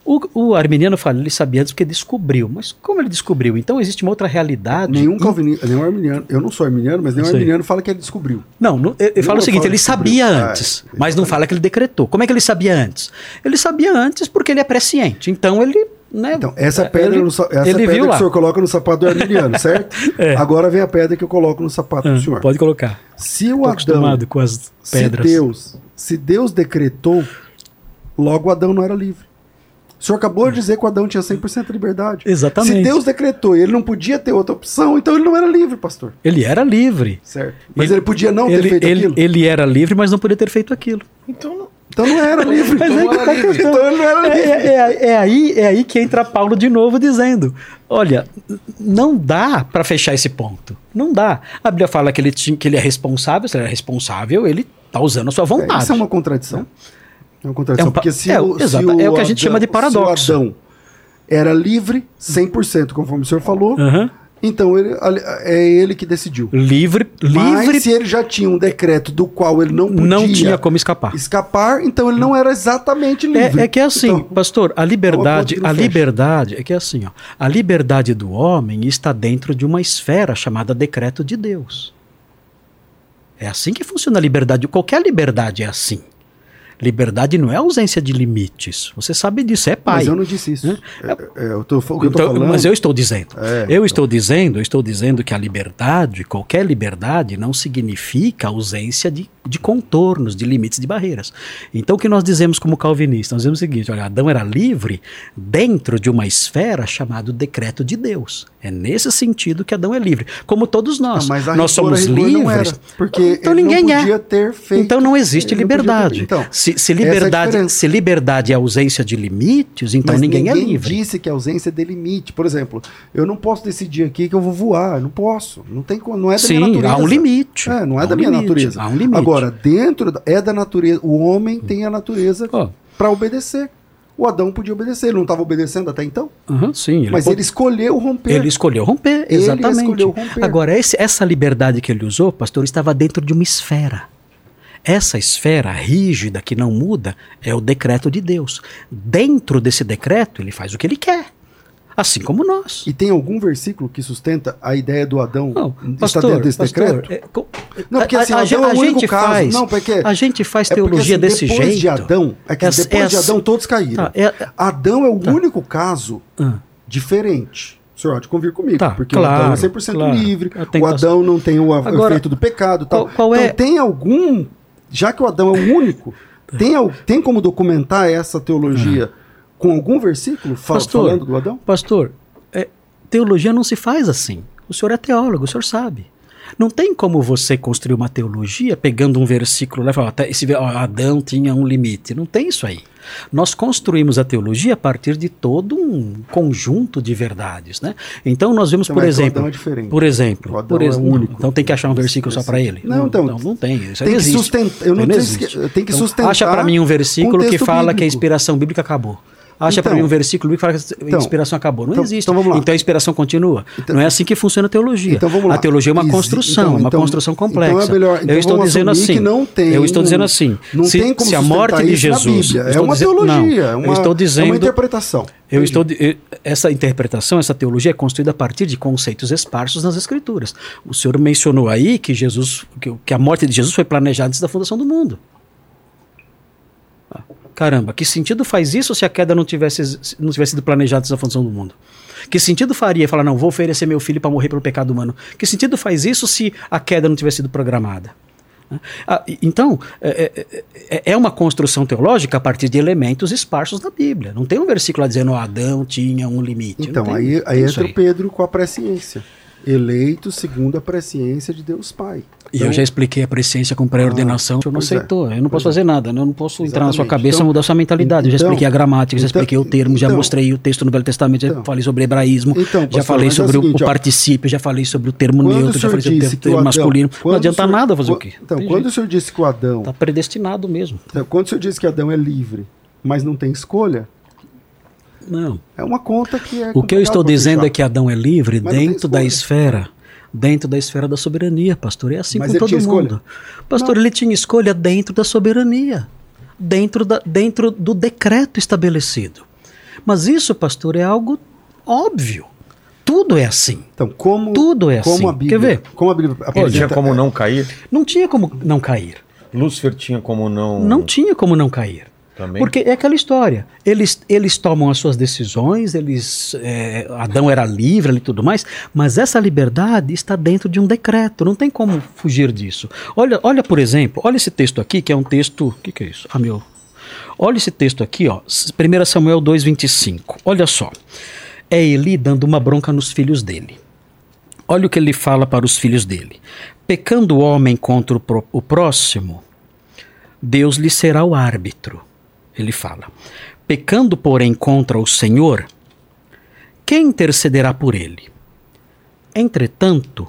O, o arminiano fala, ele sabia antes porque descobriu. Mas como ele descobriu? Então existe uma outra realidade. Nenhum in- calvinista, nenhum arminiano, eu não sou arminiano, mas nenhum Eu arminiano fala que ele descobriu. Não, não, Não, fala o eu seguinte, falo ele descobriu. sabia Ah, antes, é. mas não fala que ele decretou. Como é que ele sabia antes? Ele sabia antes porque ele é presciente. Então ele. Né, Então, essa pedra, ele, no, sa- essa pedra que lá. o senhor coloca no sapato do arminiano, certo? É. Agora vem a pedra que eu coloco no sapato Ah, do senhor. Pode colocar. Se o Tô Adão, com as se pedras. Deus, se Deus decretou, logo Adão não era livre. O senhor acabou de dizer que o Adão tinha 100% de liberdade. Exatamente. Se Deus decretou e ele não podia ter outra opção, então ele não era livre, pastor. Ele era livre. Certo. Mas ele, podia não ter ele, feito ele, aquilo? ele era livre, mas não podia ter feito aquilo. Então, não- Então não era livre. Mas então, aí que não tá era a livre. então ele não era É, livre. é- é- é aí, é aí que entra Paulo de novo dizendo: olha, não dá para fechar esse ponto. Não dá. A Bíblia fala que ele, tinha, que ele é responsável, se ele é responsável, ele tá usando a sua É, vontade. Isso é uma contradição. É uma contradição. É um porque se, é, o, se exato, o é o que a gente chama de paradoxo. Se o Adão era livre 100%, conforme o senhor falou, então ele, é ele que decidiu. Livre, Mas livre, se ele já tinha um decreto do qual ele não podia não tinha como escapar. escapar, então ele não era exatamente livre. É, é que é assim, Então, pastor, a liberdade, que não a fecha. liberdade, é que é assim, ó, a liberdade do homem está dentro de uma esfera chamada decreto de Deus. É assim que funciona a liberdade. Qualquer liberdade é assim. Liberdade não é ausência de limites. Você sabe disso, é pai. Mas eu não disse isso. É, é, eu tô, eu Então, falando. mas eu estou dizendo. É, eu estou dizendo, eu estou dizendo que a liberdade, qualquer liberdade, não significa ausência de, de contornos, de limites, de barreiras. Então o que nós dizemos como calvinistas? Nós dizemos o seguinte: olha, Adão era livre dentro de uma esfera chamada decreto de Deus. É nesse sentido que Adão é livre. Como todos nós. Ah, mas a nós rigor, somos não livres. era, porque então ninguém não podia é. ter feito. Então não existe ele não liberdade. Então, se, se é a liberdade, diferença. se liberdade é ausência de limites, então Mas ninguém, ninguém é livre. disse que a ausência de limite. Por exemplo, eu não posso decidir aqui que eu vou voar. Não posso. Não, tem, não é da Sim, minha natureza. há um limite. É, não é Há da um minha limite, natureza. há um limite. Agora, dentro da- é da natureza. O homem tem a natureza Ó. para obedecer. O Adão podia obedecer. Ele não estava obedecendo até então. Aham, sim, ele mas pode- ele escolheu romper. Ele escolheu romper, Ele exatamente. escolheu romper. Agora, esse- essa liberdade que ele usou, pastor, estava dentro de uma esfera. Essa esfera rígida que não muda é o decreto de Deus. Dentro desse decreto, ele faz o que ele quer. Assim como nós. E tem algum versículo que sustenta a ideia do Adão Não, pastor, dentro desse pastor, decreto? é, co- Não, porque assim, a, a, Adão a é o único gente caso. faz, Não, porque a gente faz é porque, teologia assim, desse depois jeito. de Adão, é que É- depois é de Adão todos caíram. Tá, é- Adão é o único caso Ah. diferente. O senhor há de convir comigo, Tá, porque claro, o Adão é 100% claro. livre, o Adão não tem o Agora, efeito do pecado tal. qual- qual é- Então tem algum, já que o Adão é o único, tem, al- tem como documentar essa teologia com algum versículo Pastor, falando do Adão? Pastor, é, teologia não se faz assim. O senhor é teólogo, o senhor sabe. Não tem como você construir uma teologia pegando um versículo lá e falar, "Tá, esse, ó, Adão tinha um limite. Não tem isso aí. Nós construímos a teologia a partir de todo um conjunto de verdades, né? Então nós vemos, Então, por o exemplo, é diferente. por exemplo, O Adão por é exemplo, único. então tem que achar um versículo só para ele. Não, então, não, não tem. Isso tem não que sustentar- eu não que- existe. tem que Então, sustentar Acha para mim um versículo que fala que a bíblico. inspiração bíblica acabou. Acha para Então, mim um versículo que fala que a então, inspiração acabou. Não então- existe. então vamos lá. Então a inspiração continua. Então- não é assim que funciona a teologia. Então vamos lá. A teologia é uma construção, então- uma então- construção então complexa. é melhor- então eu estou dizendo assim. que não tem eu estou dizendo assim. Não se, tem como se a morte de Jesus. Eu É estou uma dizendo- teologia, não, é uma, eu estou é dizendo. uma interpretação. Eu estou essa interpretação, essa teologia é construída a partir de conceitos esparsos nas Escrituras. O senhor mencionou aí que Jesus, que, que a morte de Jesus foi planejada antes da fundação do mundo. Caramba, que sentido faz isso se a queda não tivesse, se não tivesse sido planejada antes da fundação do mundo? Que sentido faria falar, não, vou oferecer meu filho para morrer pelo pecado humano? Que sentido faz isso se a queda não tivesse sido programada? Né? Ah, então, é, é- é- é uma construção teológica a partir de elementos esparsos da Bíblia. Não tem um versículo lá dizendo, "Ó, Adão tinha um limite. Então, tem- aí, aí entra o Pedro com a presciência. Eleito segundo a presciência de Deus Pai. E Então, eu já expliquei a presciência com pré-ordenação, o senhor não é, aceitou. eu não posso é. fazer nada, né? eu não posso entrar na sua Exatamente. cabeça e Então- mudar sua mentalidade. eu já então- expliquei a gramática, já então- expliquei o termo, já então- mostrei o texto no Velho Testamento, já então- falei sobre hebraísmo, Então, já falei é o sobre o, seguinte, o particípio, já falei sobre o termo neutro, já falei sobre o termo, masculino. Não adianta senhor- nada fazer o quê? Então, quando o senhor disse que o Adão. Tá predestinado mesmo. então, quando o senhor disse que Adão é livre, mas não tem escolha, Não. é uma conta que é. O que eu estou dizendo é que Adão é livre Mas dentro da esfera, dentro da esfera da soberania, pastor. É assim Mas com todo tinha escolha? mundo. Pastor, ele tinha escolha dentro da soberania, dentro, da, dentro do decreto estabelecido. Mas isso, pastor, é algo óbvio. Tudo é assim. Então, como, Tudo é como assim. a Bíblia, Quer ver? Como a Bíblia Ele tinha como não cair? Não tinha como não cair. Lúcifer tinha como não. Não tinha como não cair. Também. Porque é aquela história. Eles, eles tomam as suas decisões, eles é, Adão era livre e tudo mais, mas essa liberdade está dentro de um decreto, não tem como fugir disso. Olha, olha por exemplo, olha esse texto aqui, que é um texto. O que, que é isso? Ah, meu. Olha esse texto aqui, ó, 1 Samuel 2,25. Olha só. É Eli dando uma bronca nos filhos dele. Olha o que ele fala para os filhos dele. Pecando o homem contra o, pró- o próximo, Deus lhe será o árbitro. Ele fala: Pecando, porém, contra o Senhor, quem intercederá por ele? Entretanto,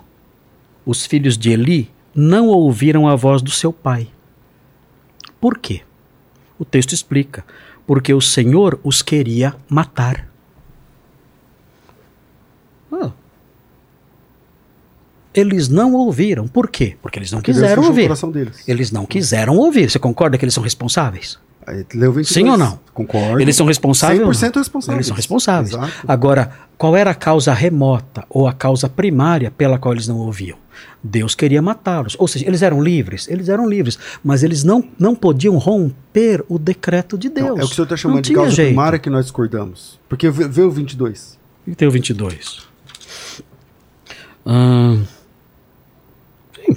os filhos de Eli não ouviram a voz do seu pai. Por quê? O texto explica: porque o Senhor os queria matar. Ah. Eles não ouviram. Por quê? Porque eles não Porque quiseram ouvir. Eles não quiseram ouvir. Você concorda que eles são responsáveis? Aí, leu 22. Sim ou não? Concordo. Eles são responsáveis? ou não? 100% responsáveis. Eles são responsáveis. Exato. Agora, qual era a causa remota ou a causa primária pela qual eles não ouviam? Deus queria matá-los. Ou seja, eles eram livres, eles eram livres, mas eles não, não podiam romper o decreto de Deus. Não, é o que o senhor está Não chamando de causa jeito. primária que nós discordamos. Porque vê, vê o 22. E tem o 22. Ah, sim,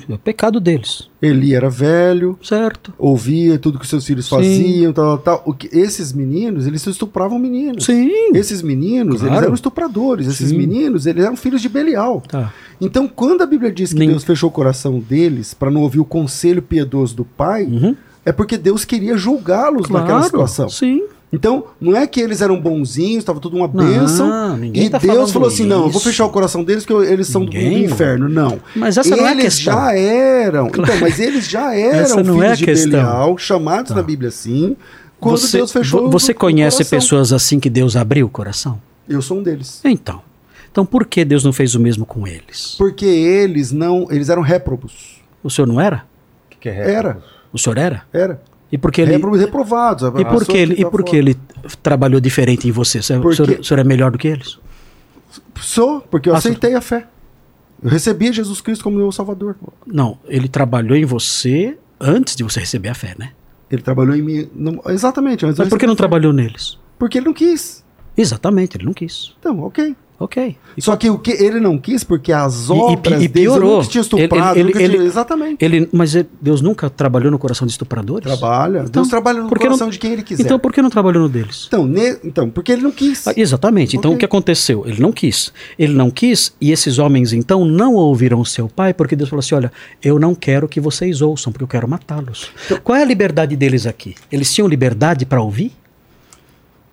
é pecado deles, Eli era velho, certo? ouvia tudo que seus filhos Sim. faziam, tal, tal, tal. O que, esses meninos, eles estupravam meninos. Sim. Esses meninos, Claro. eles eram estupradores. Esses Sim. meninos, eles eram filhos de Belial. Tá. Então, quando a Bíblia diz que Nem- Deus fechou o coração deles para não ouvir o conselho piedoso do pai, Uhum. é porque Deus queria julgá-los naquela Claro, situação. Sim. Então, não é que eles eram bonzinhos, estava tudo uma Não, bênção. ninguém E tá Deus falou assim: não, eu vou isso. fechar o coração deles porque eles são do, do Ninguém, inferno. Não. Mas essa não é a eles questão. já eram. Então, mas eles já eram não filhos é a de questão. Belial, chamados na Bíblia assim. Quando você, Deus fechou Você o conhece pessoas assim que Deus abriu o coração? Eu sou um deles. Então. Então por que Deus não fez o mesmo com eles? Porque eles não. Eles eram réprobos. O senhor não era? O que, que é réprobo? Era. O senhor era? Era. E por que ele, reprovados. e por pessoa que ele, e tá por que fora. ele trabalhou diferente em você? O senhor, Porque- o senhor é melhor do que eles? Sou, porque eu Ah, aceitei a fé. Eu recebi Jesus Cristo como meu Salvador. Não, ele trabalhou em você antes de você receber a fé, né? Ele trabalhou em mim. não- exatamente. Mas Mas por que não trabalhou neles? Porque ele não quis. Exatamente, ele não quis. Então, ok. Ok. E Só que o que ele não quis, porque as E- e- obras e dele piorou. tinha estuprado. Ele- ele- ele- Exatamente. ele, mas ele- Deus nunca trabalhou no coração de estupradores? Trabalha. Então, Deus trabalha no que não- coração de quem ele quiser. Então por que não trabalhou no deles? Então, ne- então, porque ele não quis. Ah, exatamente. Então o que aconteceu? Ele não quis. Ele não quis e esses homens então não ouviram seu pai porque Deus falou assim: olha, eu não quero que vocês ouçam porque eu quero matá-los. Então Qual é a liberdade deles aqui? Eles tinham liberdade para ouvir?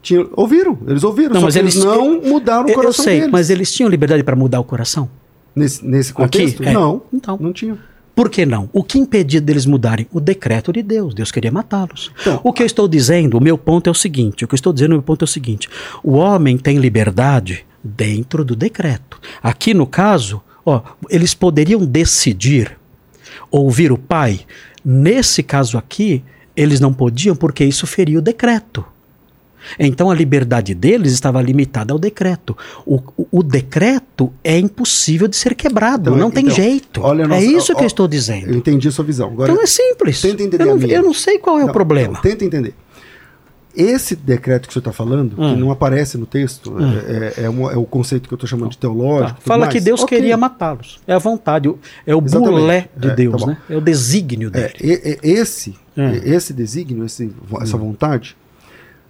Tinha- ouviram, eles ouviram, Não, mas eles, eles- não mudaram o Eu- eu coração sei, deles. mas eles tinham liberdade para mudar o coração? Nesse, nesse Aqui? contexto? É. Não, Então. não tinha. Por que não? O que impedia deles mudarem? O decreto de Deus. Deus queria matá-los. Então, o que eu estou dizendo, o meu ponto é o seguinte: o que eu estou dizendo, o meu ponto é o seguinte: o homem tem liberdade dentro do decreto. Aqui no caso, ó, eles poderiam decidir ouvir o pai. Nesse caso aqui, eles não podiam porque isso feria o decreto. Então a liberdade deles estava limitada ao decreto. O, o, o decreto é impossível de ser quebrado, Então, não tem então, jeito. olha é nossa- isso que ó, eu estou dizendo. Eu entendi a sua visão. Agora, Então é simples. tenta entender eu, não, eu não sei qual é o Não, problema. não, tenta entender. Esse decreto que você está falando, Hum. que não aparece no texto, é, é- é uma- é o conceito que eu estou chamando de teológico. Tá, Fala mais. que Deus Ok. queria matá-los. É a vontade, o- é o Exatamente. bulé de É, tá Deus, bom. né? É o desígnio É, dele. esse, Hum. esse desígnio, esse, essa vontade,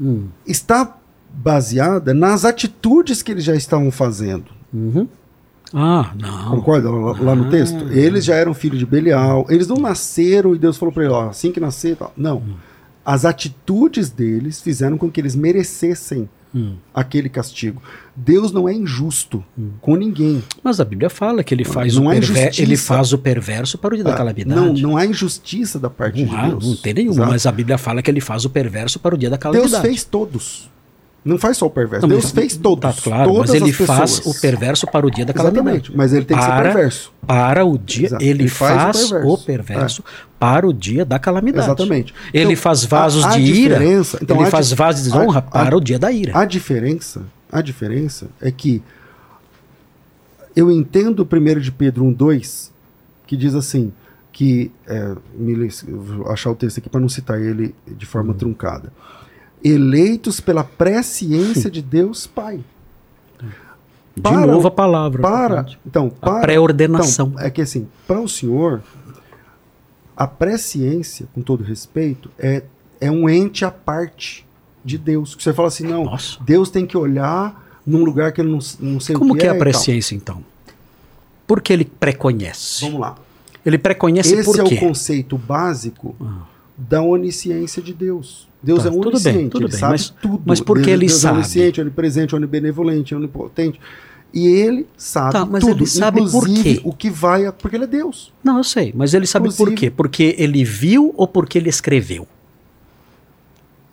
Hum. está baseada nas atitudes que eles já estavam fazendo. Uhum. Ah, não. Concorda? Lá, lá no texto? Eles já eram filhos de Belial. Eles não nasceram e Deus falou para eles, ó, assim que nascer tal. Não. As atitudes deles fizeram com que eles merecessem Hum. aquele castigo. Deus não é injusto com ninguém. Mas a Bíblia fala que ele faz, não o, perver- ele faz o perverso para o dia da Ah, calamidade. Não, não há injustiça da parte Não de há, Deus. não tem nenhuma, Exato. mas a Bíblia fala que ele faz o perverso para o dia da calamidade. Deus fez todos. Não faz só o perverso. Não, Deus mas- fez todos. Tá claro, todas mas ele faz o perverso para o dia da calamidade. Exatamente, mas ele tem que ser Para- perverso. Para o dia, Exato. ele, Ele faz o faz, perverso. o perverso para o dia da calamidade. Exatamente. Ele Então, faz vasos a- a de ira. então, ele faz vasos de desonra para o dia da ira. A diferença, a diferença é que eu entendo o 1 de Pedro 1,2, que diz assim, que, é, me vou achar o texto aqui para não citar ele de forma Uhum. truncada. Eleitos pela presciência de Deus Pai. de para novo a palavra. Para, então, A para, pré-ordenação. Então, é que assim, para o senhor, a presciência, com todo respeito, é, é um ente à parte de Deus. Que você fala assim, não, Nossa. Deus tem que olhar num lugar que ele não, não sei Como o que, que é é a e tal. presciência, então? Por que ele preconhece? Vamos lá. Ele preconhece Esse por é quê? o conceito básico Ah. da onisciência de Deus. Deus Tá, é tudo onisciente, bem, tudo ele bem, sabe mas- tudo. mas por que Deus, ele Deus sabe? é onisciente, onipresente, onibenevolente, onipotente. E ele sabe Tá, mas tudo, ele sabe por quê? o que vai... Porque ele é Deus. Não, eu sei, mas ele sabe por Inclusive- quê? Porque ele viu ou porque ele escreveu?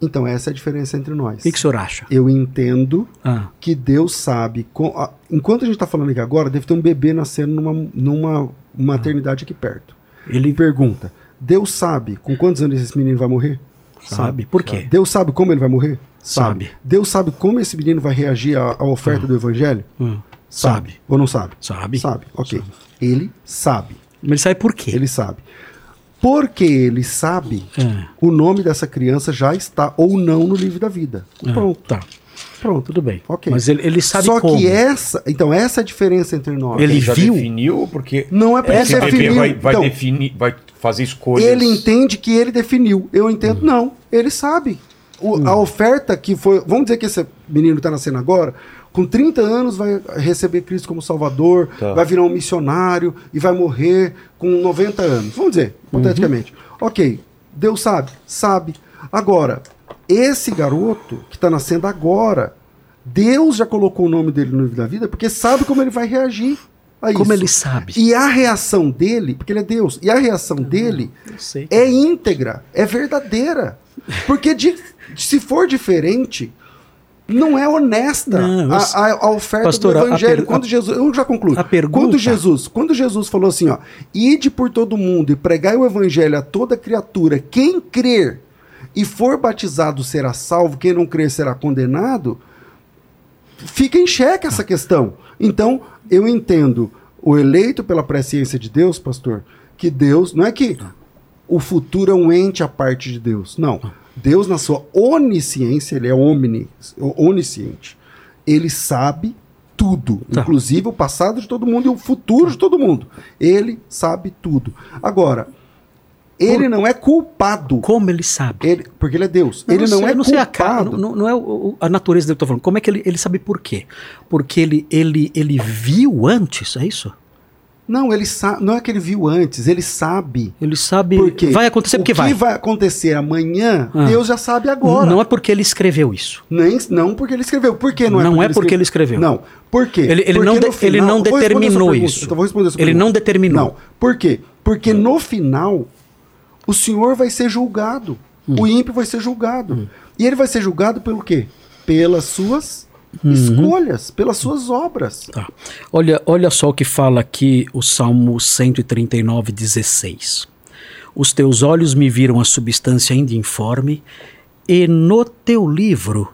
Então essa é a diferença entre nós. O que, que o senhor acha? Eu entendo Ah, que Deus sabe. com- a- enquanto a gente está falando aqui agora, deve ter um bebê nascendo numa, numa maternidade aqui perto. ele Pergunta: Deus sabe com quantos anos esse menino vai morrer? Sabe. Por quê? Deus sabe como ele vai morrer? Sabe. Deus sabe como esse menino vai reagir à, à oferta do evangelho? Hum, sabe. Ou não sabe? Sabe. Sabe. Ok. Ele sabe. Mas ele sabe por quê? Ele sabe. Porque ele sabe, É. o nome dessa criança já está ou não no livro da vida. Ah, Pronto. Tá. Pronto. Tudo bem. Ok. Mas ele, ele sabe Só como. que essa. Então, essa é a diferença entre nós. Ele Ele já viu? definiu, porque Não é porque esse bebê definiu. vai, vai Então, definir, vai fazer escolhas. Ele entende que ele definiu. Eu entendo, Hum. não. Ele sabe. O- A oferta que foi. Vamos dizer que esse menino está nascendo agora, com 30 anos vai receber Cristo como Salvador, Tá. vai virar um missionário e vai morrer com 90 anos. Vamos dizer, hipoteticamente. Ok, Deus sabe? Sabe. Agora, esse garoto que está nascendo agora, Deus já colocou o nome dele no livro da vida porque sabe como ele vai reagir a isso. Como ele sabe? E a reação dele, porque ele é Deus, e a reação dele Eu sei. é íntegra, é verdadeira. Porque de- se for diferente, não é honesta Não, eu a, a- oferta Pastor, do evangelho. per- quando Jesus, eu já concluo. a pergunta- Quando Jesus, quando Jesus falou assim, ó, ide por todo mundo e pregai o evangelho a toda criatura, quem crer e for batizado será salvo, quem não crer será condenado. Fica em xeque essa questão. Então, eu entendo o eleito pela presciência de Deus, pastor, que Deus, não é que o futuro é um ente à parte de Deus. Não. Deus, na sua onisciência, ele é omni, onisciente. Ele sabe tudo, Tá. inclusive o passado de todo mundo e o futuro de todo mundo. Ele sabe tudo. Agora, ele não é culpado. Como ele sabe? Ele, porque ele é Deus. ele não sei, é não sei a, culpado. não, não é o- o- a natureza dele que eu tô falando. Como é que ele, ele sabe por quê? Porque ele, ele, ele viu antes, é isso? Não, ele sabe. Não é que ele viu antes, ele sabe. Ele sabe. Por quê? Vai acontecer o porque que vai. vai acontecer amanhã, Ah. Deus já sabe agora. Não é porque ele escreveu isso. Nem, não porque ele escreveu. Por que não é Não porque é porque ele escreveu. Não. Por quê? Ele- ele Porque não de- ele não determinou isso. Então vou responder a sua Ele pergunta. não determinou. Não. Por quê? Porque no final, o senhor vai ser julgado. Hum. O ímpio vai ser julgado. E ele vai ser julgado pelo quê? Pelas suas Uhum. escolhas, pelas suas obras. Tá. Olha, olha só o que fala aqui o Salmo 139, 16. Os teus olhos me viram a substância ainda informe, e no teu livro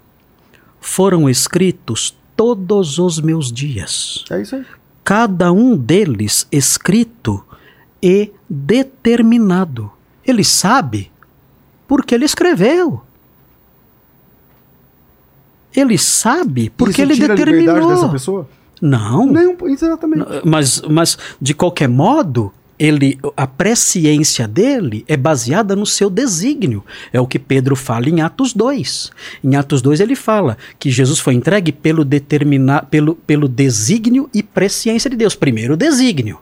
foram escritos todos os meus dias, É isso aí. cada um deles escrito e determinado. Ele sabe porque ele escreveu. Ele sabe porque Isso ele tira a liberdade determinou. dessa pessoa? Não. Não, exatamente. Mas, mas, de qualquer modo, ele, a presciência dele é baseada no seu desígnio. É o que Pedro fala em Atos 2. Em Atos 2 ele fala que Jesus foi entregue pelo, determinar, pelo, pelo desígnio e presciência de Deus. Primeiro o desígnio.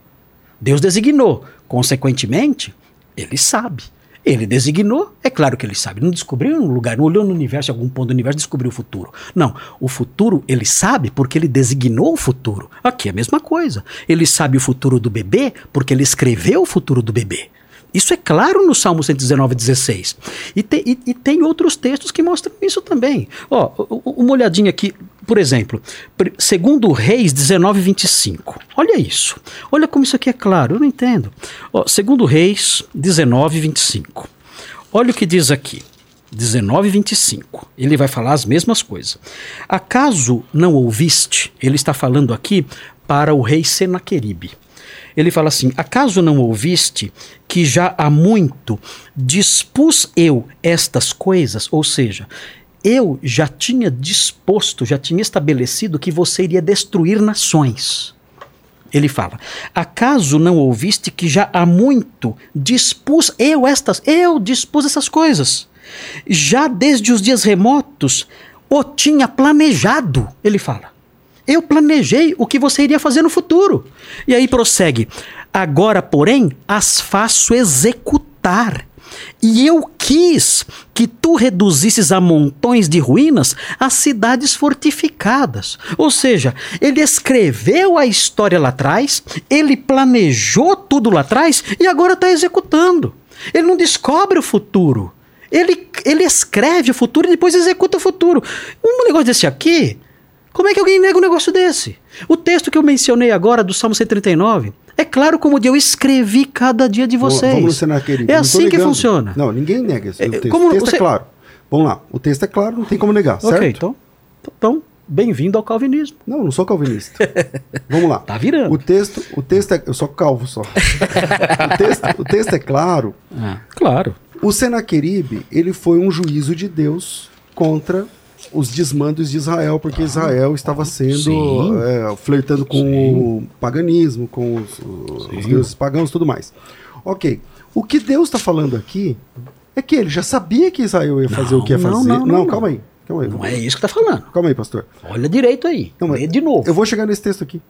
Deus designou. Consequentemente, ele sabe. Ele designou, é claro que ele sabe. Não descobriu um lugar, não olhou no universo, em algum ponto do universo, descobriu o futuro. Não, o futuro ele sabe porque ele designou o futuro. Aqui é a mesma coisa. Ele sabe o futuro do bebê porque ele escreveu o futuro do bebê. Isso é claro no Salmo 119, 16. E, te- e- e tem outros textos que mostram isso também. Ó, uma olhadinha aqui, por exemplo, segundo Reis 19, 25. Olha isso. Olha como isso aqui é claro, eu não entendo. Ó, segundo Reis 19, 25. Olha o que diz aqui. 19 25. Ele vai falar as mesmas coisas. Acaso não ouviste? Ele está falando aqui para o rei Senaqueribe. Ele fala assim: Acaso não ouviste que já há muito dispus eu estas coisas? Ou seja, eu já tinha disposto, já tinha estabelecido que você iria destruir nações. Ele fala: Acaso não ouviste que já há muito dispus eu estas, eu dispus essas coisas. Já desde os dias remotos o tinha planejado. Ele fala: Eu planejei o que você iria fazer no futuro. E aí prossegue: Agora, porém, as faço executar. E eu quis que tu reduzisses a montões de ruínas as cidades fortificadas. Ou seja, ele escreveu a história lá atrás, ele planejou tudo lá atrás e agora está executando. Ele não descobre o futuro. Ele, ele escreve o futuro e depois executa o futuro. Um negócio desse aqui, como é que alguém nega um negócio desse? O texto que eu mencionei agora, do Salmo 139, é claro como eu escrevi cada dia de vocês. Vamos no Senaqueribe. É Não assim que funciona. Não, ninguém nega esse É, texto. como o texto você- é claro. Vamos lá. O texto é claro, não tem como negar, certo? Ok, então, então bem-vindo ao calvinismo. Não, não sou calvinista. Vamos lá. Tá virando. O texto, o texto é. Eu sou calvo só. o, texto, o texto é claro. Ah, claro. O Senaqueribe, ele foi um juízo de Deus contra os desmandos de Israel, porque Israel estava sendo Sim. é, flertando com o paganismo, com os, os deuses pagãos e tudo mais. Ok. O que Deus está falando aqui é que ele já sabia que Israel ia fazer Não, o que ia não, fazer. não, não, calma aí. Calma aí. Não é isso que tá falando. Calma aí, pastor. Olha direito aí. Não, Lê de novo. Eu vou chegar nesse texto aqui.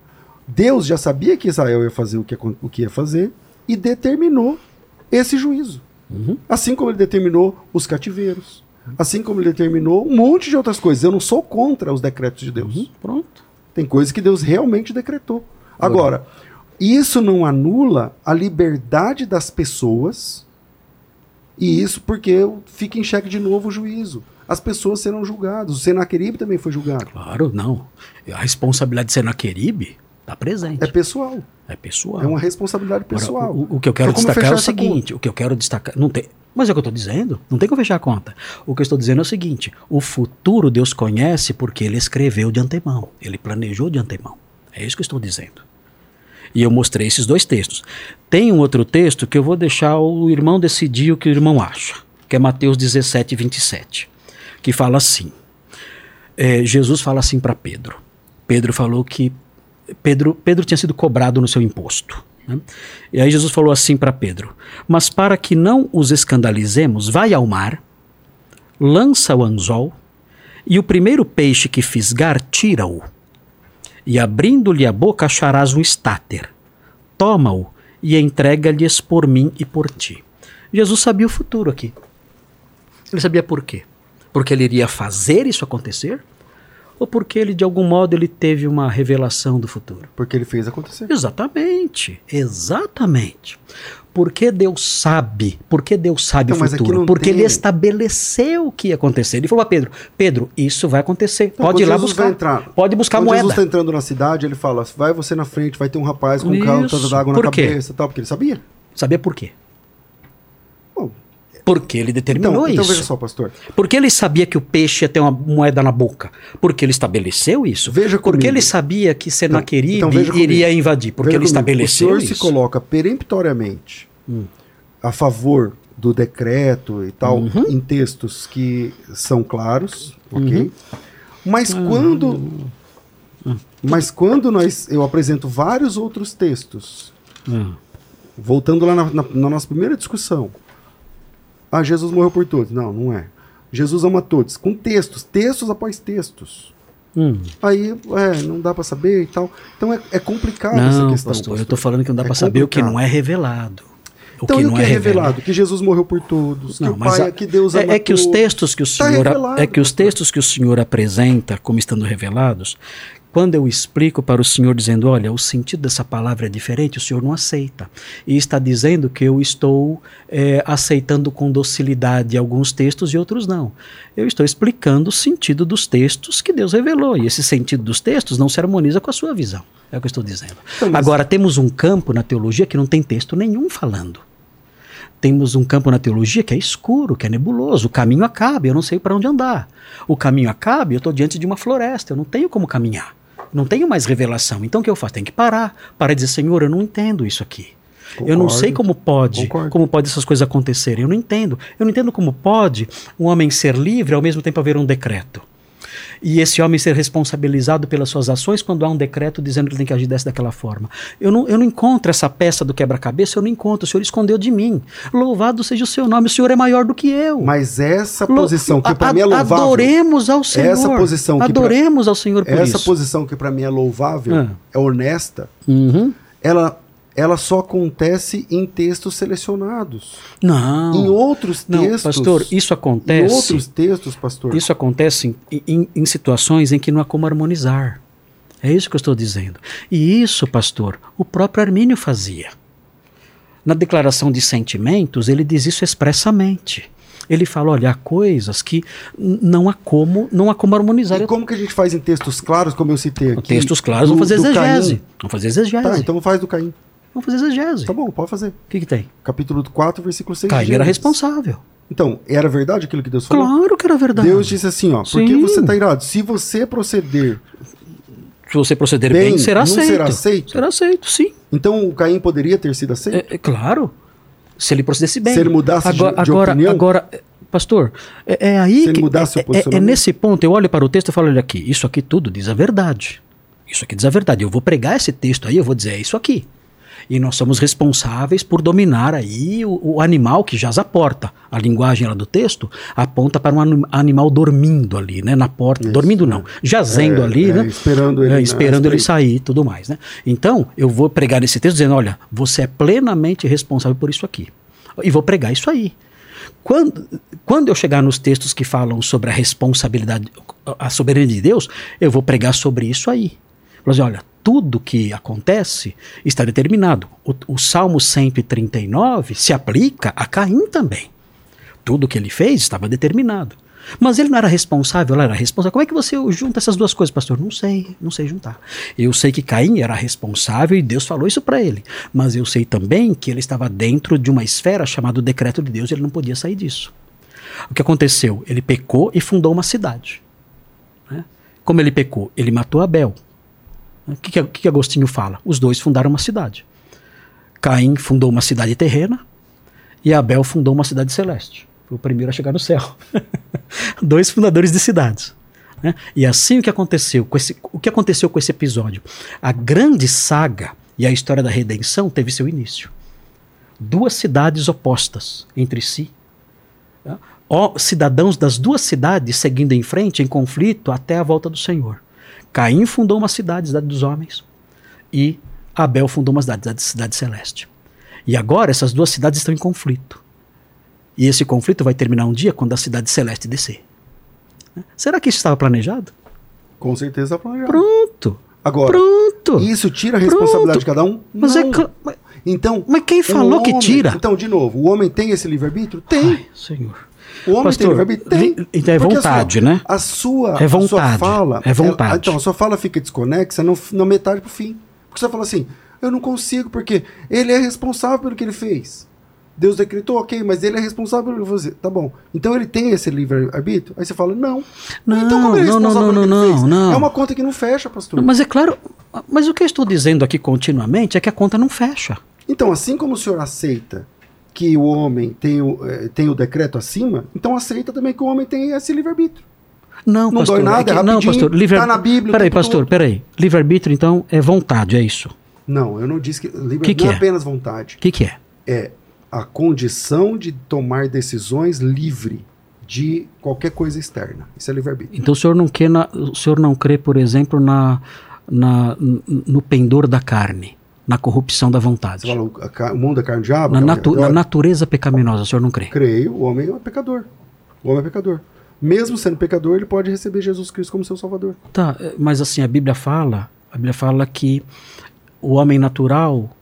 Deus já sabia que Israel ia fazer o que, o que ia fazer e determinou esse juízo. Uhum. Assim como ele determinou os cativeiros. Assim como ele determinou um monte de outras coisas. Eu não sou contra os decretos de Deus. Uhum, Pronto. Tem coisas que Deus realmente decretou. Agora, isso não anula a liberdade das pessoas. E isso porque fica em xeque de novo o juízo. As pessoas serão julgadas. O Senaqueribe também foi julgado. Claro, não. A responsabilidade de Senaqueribe está presente. É pessoal. É, pessoal. É uma responsabilidade Agora, pessoal. o, o que eu quero Então, destacar é o seguinte: o que eu quero destacar. Não tem, Mas é o que eu estou dizendo. Não tem como fechar a conta. O que eu estou dizendo é o seguinte: o futuro Deus conhece porque ele escreveu de antemão. Ele planejou de antemão. É isso que eu estou dizendo. E eu mostrei esses dois textos. Tem um outro texto que eu vou deixar o irmão decidir o que o irmão acha, que é Mateus 17, 27, que fala assim. É, Jesus fala assim para Pedro. Pedro falou que Pedro, Pedro tinha sido cobrado no seu imposto. Né? E aí Jesus falou assim para Pedro: Mas para que não os escandalizemos, vai ao mar, lança o anzol, e o primeiro peixe que fisgar, tira-o. E abrindo-lhe a boca, acharás um estáter. Toma-o e entrega-lhes por mim e por ti. Jesus sabia o futuro aqui. Ele sabia por quê? Porque ele iria fazer isso acontecer? Ou porque ele, de algum modo, ele teve uma revelação do futuro? Porque ele fez acontecer. Exatamente, exatamente. Porque Deus sabe, porque Deus sabe Então, o futuro, porque tem- ele estabeleceu o que ia acontecer. Ele falou a Pedro, Pedro, isso vai acontecer, pode ir lá Jesus buscar, entrar- pode buscar Quando moeda. Jesus está entrando na cidade, ele fala: vai você na frente, vai ter um rapaz com um carro d'água na Por cabeça e tal, porque ele sabia. Sabia por quê? Porque ele determinou então, então isso. veja só, pastor. Porque ele sabia que o peixe ia ter uma moeda na boca. Porque ele estabeleceu isso. Veja Porque comigo. ele sabia que Senaqueribe então veja iria invadir. Porque Veja ele comigo, estabeleceu O senhor isso. se coloca peremptoriamente Hum. a favor do decreto e tal, Uhum. em textos que são claros, ok? Uhum. Mas quando. Mas quando nós, eu apresento vários outros textos, Hum. voltando lá na, na- na nossa primeira discussão. Ah, Jesus morreu por todos. Não, não é. Jesus ama todos. Com textos, textos após textos. Hum. Aí, é, não dá pra saber e tal. Então é, é complicado essa Não, questão. pastor, eu estou falando que não dá É para saber o que não é revelado. O Então, que e o não que é revelado. revelado? Que Jesus morreu por todos, Não, que mas Pai, a- que Deus ama é, é que os textos que o Tá senhor revelado, é que os pastor. textos que o senhor apresenta como estando revelados, quando eu explico para o senhor dizendo, olha, o sentido dessa palavra é diferente, o senhor não aceita e está dizendo que eu estou é, aceitando com docilidade alguns textos e outros não. Eu estou explicando o sentido dos textos que Deus revelou e esse sentido dos textos não se harmoniza com a sua visão. É o que eu estou dizendo. Então, Agora temos um campo na teologia que não tem texto nenhum falando temos um campo na teologia que é escuro, que é nebuloso. O caminho acaba, eu não sei para onde andar. O caminho acaba, eu estou diante de uma floresta, eu não tenho como caminhar. Não tenho mais revelação. Então o que eu faço? Tenho que parar. Para dizer, Senhor, eu não entendo isso aqui. eu não Concordo. sei como pode, Concordo. como pode essas coisas acontecerem. Eu não entendo. Eu não entendo como pode um homem ser livre ao mesmo tempo haver um decreto. E esse homem ser responsabilizado pelas suas ações quando há um decreto dizendo que ele tem que agir dessa daquela forma. Eu não, eu não encontro essa peça do quebra-cabeça, eu não encontro. O Senhor escondeu de mim. Louvado seja o seu nome, o Senhor é maior do que eu. Mas essa Lo- posição que para mim é louvável. Adoremos ao Senhor. Essa posição que pra- Adoremos ao Senhor por Essa isso. posição que para mim é louvável, Ah. é honesta, Uhum. ela, ela só acontece em textos selecionados. Não. Em outros não, textos. pastor, isso Em acontece. outros textos, pastor. Isso acontece em, em- em situações em que não há como harmonizar. É isso que eu estou dizendo. E isso, pastor, o próprio Armínio fazia. Na declaração de sentimentos, ele diz isso expressamente. Ele fala, olha, há coisas que não há como, não há como harmonizar. E como que a gente faz em textos claros, como eu citei aqui? Textos claros, do- vamos fazer exegese. Vamos fazer exegese. Tá, então faz do Caim. Vamos fazer exegese. Tá bom, pode fazer. O que, que tem? Capítulo 4, versículo 6. Caim de era responsável. Então, era verdade aquilo que Deus falou? Claro que era verdade. Deus disse assim, ó, por que Sim. você está irado? Se você proceder, Se você proceder bem, Bem, será aceito. será aceito? Será aceito, sim. então o Caim poderia ter sido aceito? É, é claro. Se ele procedesse bem. Se ele mudasse de- agora, de agora, opinião? agora, é, pastor, é, é aí Se ele que é- é, é, nesse ponto eu olho para o texto e falo, olha aqui, isso aqui tudo diz a verdade. Isso aqui diz a verdade. Eu vou pregar esse texto aí, eu vou dizer é isso aqui. E nós somos responsáveis por dominar aí o, o animal que jaz à porta. A linguagem lá do texto aponta para um anim- animal dormindo ali, né, na porta. dormindo não, jazendo É, ali, é, né? esperando ele, É, esperando ele sair e tudo mais, né? Então, eu vou pregar nesse texto dizendo, olha, você é plenamente responsável por isso aqui. E vou pregar isso aí. Quando, quando eu chegar nos textos que falam sobre a responsabilidade, a soberania de Deus, eu vou pregar sobre isso aí. Vou dizer, olha, tudo que acontece está determinado. O, o Salmo 139 se aplica a Caim também. Tudo que ele fez estava determinado. Mas ele não era responsável, ela era responsável. Como é que você junta essas duas coisas, pastor? Não sei, não sei juntar. Eu sei que Caim era responsável e Deus falou isso para ele. Mas eu sei também que ele estava dentro de uma esfera chamada decreto de Deus e ele não podia sair disso. O que aconteceu? Ele pecou e fundou uma cidade. Né? Como ele pecou? Ele matou Abel. O que, que, que Agostinho fala? Os dois fundaram uma cidade. Caim fundou uma cidade terrena e Abel fundou uma cidade celeste. Foi o primeiro a chegar no céu. Dois fundadores de cidades. Né? E assim o que aconteceu com esse, o que aconteceu com esse episódio? A grande saga e a história da redenção teve seu início. Duas cidades opostas entre si. Né? cidadãos das duas cidades seguindo em frente em conflito até a volta do Senhor. Caim fundou uma cidade, cidade dos homens, e Abel fundou uma cidade, cidade, cidade celeste. E agora essas duas cidades estão em conflito. E esse conflito vai terminar um dia quando a cidade celeste descer. Será que isso estava planejado? Com certeza planejado. Pronto. Agora, Pronto. isso tira a responsabilidade Pronto. de cada um? Mas é Não. é então, mas quem falou homem, que tira? Então, de novo, o homem tem esse livre-arbítrio? Tem. Ai, Senhor. O homem Pastor, tem livre-arbítrio? Tem. Então é vontade, a sua, né? A sua, é vontade, a sua fala. É vontade. então, a sua fala fica desconexa no, na metade pro fim. Porque você fala assim, eu não consigo, porque ele é responsável pelo que ele fez. Deus decretou, ok, mas ele é responsável por você. Tá bom. Então ele tem esse livre-arbítrio? Aí você fala, não. Não, então como ele é responsável não, não, não, não, não. É uma conta que não fecha, pastor. Mas é claro, mas o que eu estou dizendo aqui continuamente é que a conta não fecha. Então, assim como o senhor aceita que o homem tem o, eh, tem o decreto acima, então aceita também que o homem tem esse livre-arbítrio. Não, não pastor, dói nada, é, que, é não, pastor, livre tá na Bíblia. Peraí, pastor, todo. peraí. Livre-arbítrio, então, é vontade, é isso? Não, eu não disse que livre que que não é, é apenas vontade. O que, que é? É a condição de tomar decisões livre de qualquer coisa externa. Isso é livre-arbítrio. Então o senhor não, quer na, o senhor não crê, por exemplo, na, na, no pendor da carne, na corrupção da vontade. Você fala, o, mundo é carne diabo? Na, natu na natureza pecaminosa, o senhor não crê? Creio, o homem é pecador. O homem é pecador. Mesmo sendo pecador, ele pode receber Jesus Cristo como seu salvador. Tá, mas assim, a Bíblia fala, a Bíblia fala que o homem natural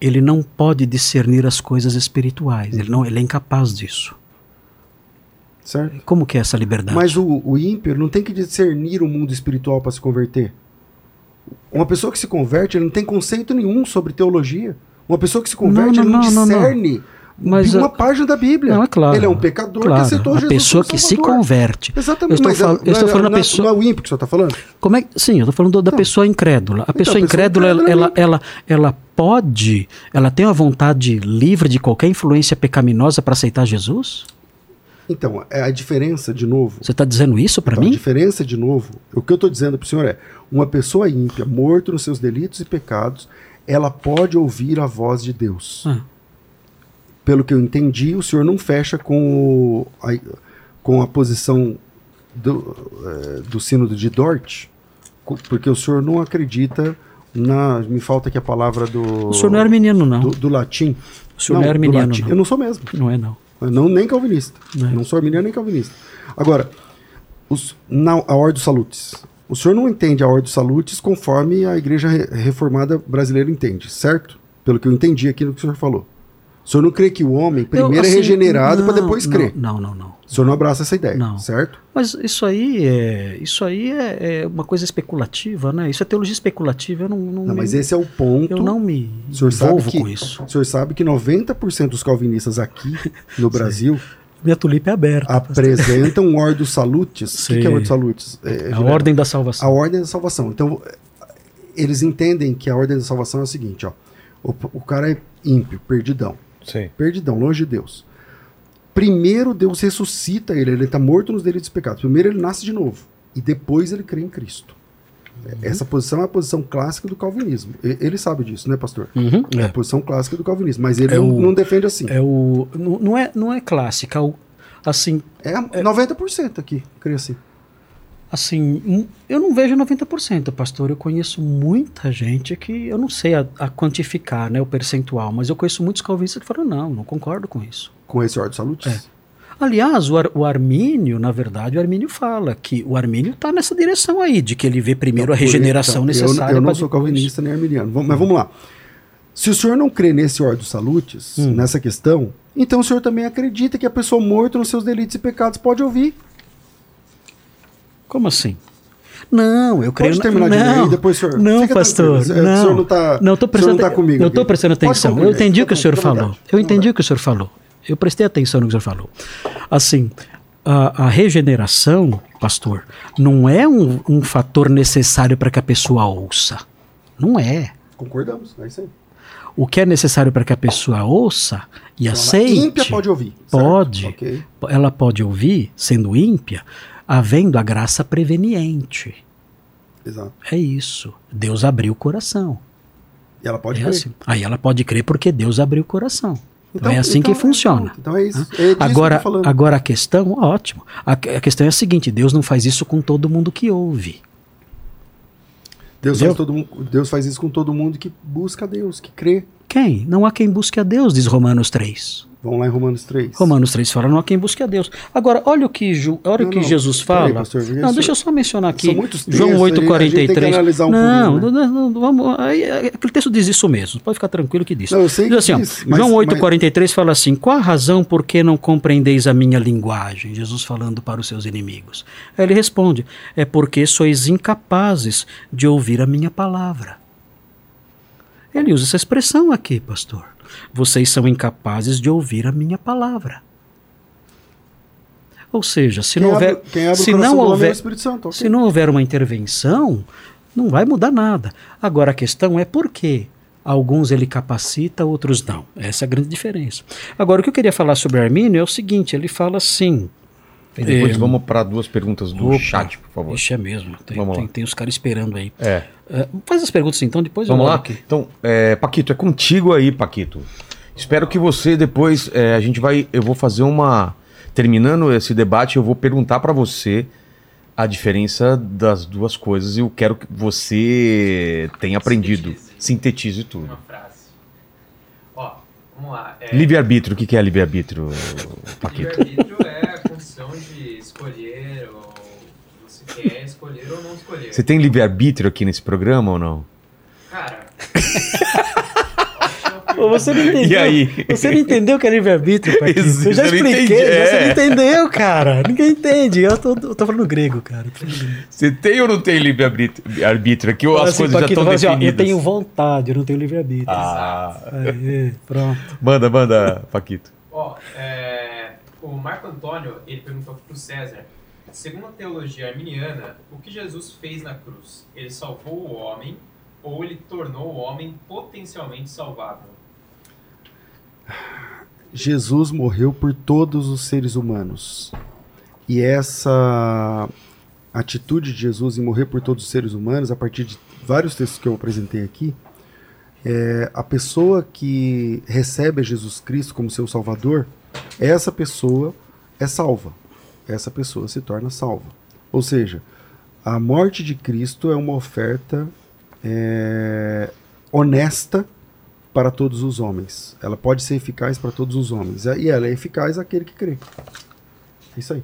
ele não pode discernir as coisas espirituais. Ele não, ele é incapaz disso. Certo. Como que é essa liberdade? Mas o, o ímpio não tem que discernir o mundo espiritual para se converter. Uma pessoa que se converte, ele não tem conceito nenhum sobre teologia. Uma pessoa que se converte, não, não, ele não, não discerne mas uma página da Bíblia. Não, é claro. Ele é um pecador claro, que aceitou a Jesus. A pessoa que se converte. Exatamente. Eu estou, fal eu estou falando não, a pessoa. Não é o ímpio que você está falando? Como é, sim, eu estou falando da pessoa incrédula. A então, pessoa, a pessoa incrédula, incrédula ela, é ela, ela, ela pode, ela tem a vontade livre de qualquer influência pecaminosa para aceitar Jesus? Então, é a diferença, de novo. Você está dizendo isso para então, mim? A diferença, de novo, o que eu estou dizendo para o senhor é: uma pessoa ímpia, morto nos seus delitos e pecados, ela pode ouvir a voz de Deus. Ah pelo que eu entendi, o senhor não fecha com, a, com a posição do, é, do sínodo de Dort, porque o senhor não acredita na. Me falta aqui a palavra do. O senhor não é arminiano, não. Do, do latim. O senhor não, não é arminiano. Eu não sou mesmo. Não é, não. Eu não nem calvinista. Não, é. não sou arminiano nem calvinista. Agora, os, na, a Ordo Salutis. O senhor não entende a Ordo Salutis conforme a Igreja Reformada Brasileira entende, certo? Pelo que eu entendi aqui no que o senhor falou. O senhor não crê que o homem primeiro eu, assim, é regenerado para depois crer? Não, não, não. O senhor não abraça essa ideia, não. certo? Mas isso aí é isso aí é, é, uma coisa especulativa, né? Isso é teologia especulativa. Eu não, não, não me, mas esse é o ponto. Eu não me o senhor envolvo sabe que, com isso. O senhor sabe que 90% dos calvinistas aqui no Brasil minha tulipa é aberta. Apresentam o Ordo Salutis. O que, que é o Ordo Salutis? É, a Ordem da Salvação. A Ordem da Salvação. Então, eles entendem que a Ordem da Salvação é o seguinte, ó. O, o cara é ímpio, perdidão. Sim. Perdidão, longe de Deus. Primeiro Deus ressuscita ele, ele está morto nos delitos e pecados. Primeiro ele nasce de novo e depois ele crê em Cristo. Uhum. Essa posição é a posição clássica do calvinismo. Ele sabe disso, né, pastor? Uhum, é. é. a posição clássica do calvinismo, mas ele é não, o, não, defende assim. É o, não, é, não é clássica, é assim... É, é 90% aqui, crê assim. Assim, eu não vejo 90%, pastor. Eu conheço muita gente que eu não sei a, a, quantificar né, o percentual, mas eu conheço muitos calvinistas que falam: não, não concordo com isso. Com esse ordem de saúde? É. Aliás, o, Ar, o Armínio, na verdade, o Armínio fala que o Armínio está nessa direção aí, de que ele vê primeiro então, a regeneração então, necessária. Eu, eu não sou calvinista nem arminiano, vamos, mas vamos lá. Se o senhor não crê nesse ordem salutes, hum. nessa questão, então o senhor também acredita que a pessoa morta nos seus delitos e pecados pode ouvir Como assim? Não, eu creio Pode terminar de ler não, aí, depois o senhor- Não, fica pastor. tranquilo, Não, o senhor não tá- não tô prestando, não tá comigo Eu tô aqui. prestando atenção. Eu entendi o que o senhor falou. Eu entendi o que o senhor falou. Eu prestei atenção no que o senhor falou. Assim, a, a regeneração, pastor, não é um, um fator necessário para que a pessoa ouça. Não é. Concordamos, é isso aí. O que é necessário para que a pessoa ouça e Então, aceite. ela ímpia pode ouvir. certo? Pode. Ok. Ela pode ouvir, sendo ímpia, havendo a graça preveniente. Exato. É isso. Deus abriu o coração. E ela pode É crer. assim. Aí ela pode crer porque Deus abriu o coração. Então, é assim então- que funciona. Então é isso. É Agora, agora a questão, ótimo. A, a questão é a seguinte: Deus não faz isso com todo mundo que ouve. Deus, faz todo Deus faz isso com todo mundo que busca Deus, que crê. Quem? Não há quem busque a Deus, diz Romanos 3. Vamos lá em Romanos 3. Romanos 3 fala, não há quem busque a Deus. Agora, olha o que, Ju, olha o Não, que não, Jesus fala. pastor, porque não, deixa eu só mencionar aqui. são muitos João textos, que 8,43. analisar um por não, né? não, vamos, aí, aquele texto diz isso mesmo. Pode ficar tranquilo que diz. Não, eu sei diz assim, ó, diz, mas- João mas- 8,43 fala assim: qual a razão por que não compreendeis a minha linguagem? Jesus falando para os seus inimigos. Aí ele responde: é porque sois incapazes de ouvir a minha palavra. Ele usa essa expressão aqui, pastor. Vocês são incapazes de ouvir a minha palavra. Ou seja, se Quem não abre, houver, quem abre se não houver, Santo. ok? se não houver uma intervenção, não vai mudar nada. Agora a questão é por quê? Alguns ele capacita, outros não. Essa é a grande diferença. Agora, o que eu queria falar sobre Armínio é o seguinte: ele fala assim. E depois É, vamos para duas perguntas do Opa, chat, por favor. Ixi, é mesmo. Tem, Vamos lá. tem, tem os caras esperando aí. É. É, faz as perguntas então, depois Vamos eu lá? aqui. Então, é, Paquito, é contigo aí, Paquito. Espero que você depois. é, a gente vai. Eu vou fazer uma. Terminando esse debate, eu vou perguntar pra você a diferença das duas coisas e eu quero que você tenha aprendido. Sintetize tudo. Uma frase. Ó, vamos lá. É, Livre-arbítrio, o que que é livre-arbítrio, Paquito? Livre-arbítrio é função de escolher ou você quer escolher ou não escolher. Você tem livre-arbítrio aqui nesse programa ou não? Cara. Ô, você não entendeu. E aí? Você não entendeu o que é livre-arbítrio, Eu já expliquei, entendi, você é. não entendeu, cara. Ninguém entende. Eu tô, eu tô falando grego, cara. Você tem ou não tem livre-arbítrio arbítrio aqui ou Fala as assim, coisas já estão fala assim, ó, definidas? eu tenho vontade, eu não tenho livre-arbítrio. Ah, Aí, pronto. manda, manda, Paquito. Ó, é, o Marco Antônio, ele perguntou aqui pro César. Segundo a teologia arminiana, o que Jesus fez na cruz? Ele salvou o homem ou ele tornou o homem potencialmente salvável? Jesus morreu por todos os seres humanos. E essa atitude de Jesus em morrer por todos os seres humanos, a partir de vários textos que eu apresentei aqui, é a pessoa que recebe a Jesus Cristo como seu Salvador, essa pessoa é salva. Essa pessoa se torna salva. Ou seja, a morte de Cristo é uma oferta é, honesta para todos os homens. Ela pode ser eficaz para todos os homens. E ela é eficaz àquele que crê. É isso aí.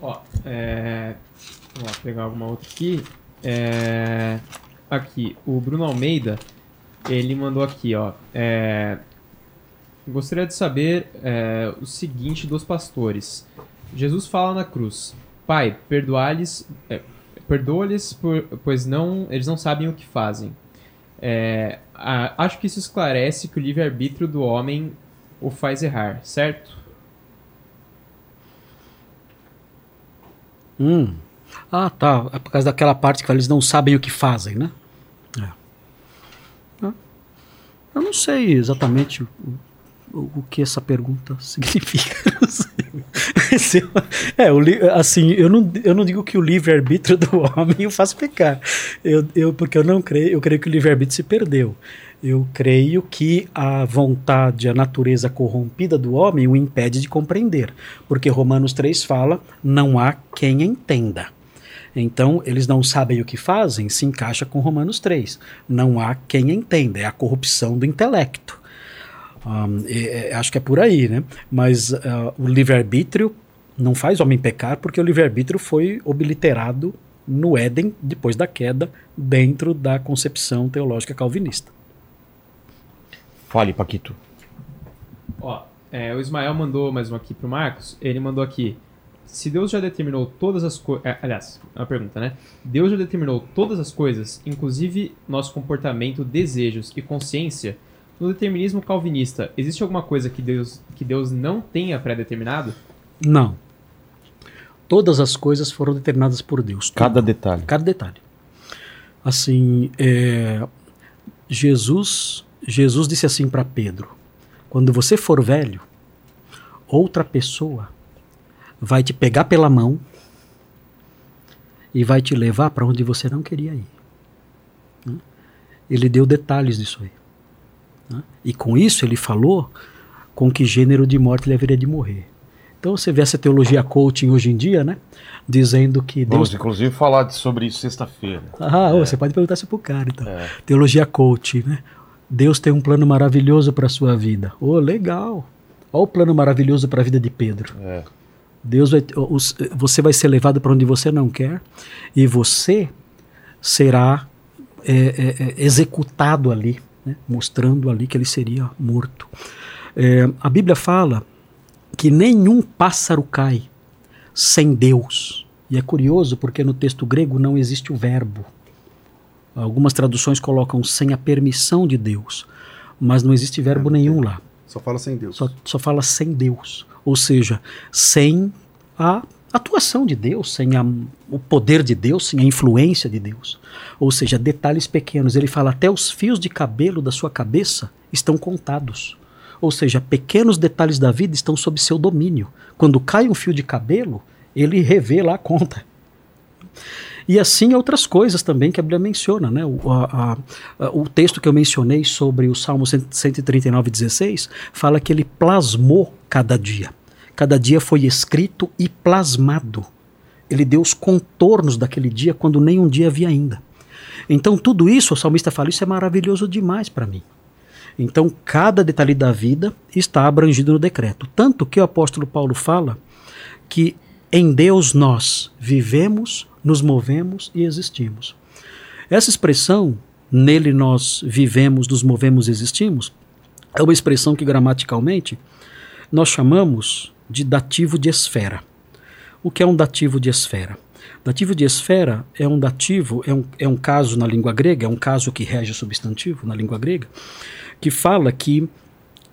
Ó, é, lá, pegar alguma outra aqui. É, aqui, o Bruno Almeida, ele mandou aqui, ó. é, gostaria de saber é, o seguinte dos pastores. Jesus fala na cruz: Pai, perdoa-lhes, é, perdoa-lhes, pois não, eles não sabem o que fazem. É, a- acho que isso esclarece que o livre-arbítrio do homem o faz errar, certo? Hum. Ah, tá. É por causa daquela parte que eles não sabem o que fazem, né? É. Ah. Eu não sei exatamente o, que essa pergunta significa. Eu- é, o assim, eu não, eu não digo que o livre-arbítrio do homem o faz pecar. Eu, eu, porque eu não creio, eu creio que o livre-arbítrio se perdeu. Eu creio que a vontade, a natureza corrompida do homem o impede de compreender. Porque Romanos 3 fala: não há quem entenda. Então, eles não sabem o que fazem, se encaixa com Romanos 3. Não há quem entenda, é a corrupção do intelecto. Ahn, é- é- acho que é por aí, né? Mas ah, o livre-arbítrio não faz o homem pecar, porque o livre-arbítrio foi obliterado no Éden, depois da queda, dentro da concepção teológica calvinista. Fale, Paquito. Ó, é, o Ismael mandou mais uma aqui pro Marcos. Ele mandou aqui. se Deus já determinou todas as coisas. aliás, é uma pergunta, né? Deus já determinou todas as coisas, inclusive nosso comportamento, desejos e consciência. No determinismo calvinista, existe alguma coisa que Deus, que Deus não tenha pré-determinado? Não. Todas as coisas foram determinadas por Deus. Cada tudo. detalhe. Cada detalhe. Assim, é, Jesus, Jesus disse assim para Pedro: quando você for velho, outra pessoa vai te pegar pela mão e vai te levar para onde você não queria ir. Né? Ele deu detalhes disso aí. Né? E com isso ele falou com que gênero de morte ele haveria de morrer. Então você vê essa teologia coaching hoje em dia, né? Dizendo que Deus. Vamos, inclusive, falar sobre isso sexta-feira. Ah, ô, você pode perguntar isso pro cara, então. Teologia coaching, né? Deus tem um plano maravilhoso para sua vida. Ô, legal. Olha o plano maravilhoso para a vida de Pedro. É. Deus vai, os- você vai ser levado para onde você não quer e você será é, é, é, executado ali, né? mostrando ali que ele seria morto. É, a Bíblia fala que nenhum pássaro cai sem Deus. E é curioso porque no texto grego não existe o verbo. Algumas traduções colocam sem a permissão de Deus, mas não existe verbo nenhum lá. Só fala sem Deus. Só, só fala sem Deus. Ou seja, sem a atuação de Deus, sem a- o poder de Deus, sem a influência de Deus. Ou seja, detalhes pequenos. Ele fala até os fios de cabelo da sua cabeça estão contados. Ou seja, pequenos detalhes da vida estão sob seu domínio. Quando cai um fio de cabelo, ele revê lá a conta. E assim outras coisas também que a Bíblia menciona. Né? O, a- a- o texto que eu mencionei sobre o Salmo 139, 16 fala que ele plasmou cada dia. Cada dia foi escrito e plasmado. Ele deu os contornos daquele dia quando nem um dia havia ainda. Então tudo isso, o salmista fala, isso é maravilhoso demais para mim. Então cada detalhe da vida está abrangido no decreto. Tanto que o apóstolo Paulo fala que em Deus nós vivemos, nos movemos e existimos. Essa expressão, nele nós vivemos, nos movemos e existimos, é uma expressão que gramaticalmente nós chamamos de dativo de esfera. O que é um dativo de esfera? Dativo de esfera é um dativo, é um, é um caso na língua grega, é um caso que rege o substantivo na língua grega, que fala que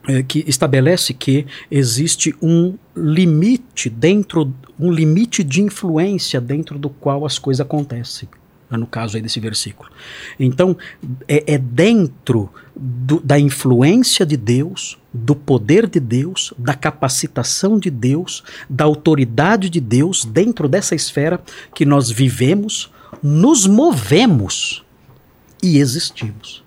eh, que estabelece que existe um limite dentro, um limite de influência dentro do qual as coisas acontecem. né, No caso aí desse versículo. Então, é, é dentro do- da influência de Deus, do poder de Deus, da capacitação de Deus, da autoridade de Deus, dentro dessa esfera que nós vivemos, nos movemos e existimos.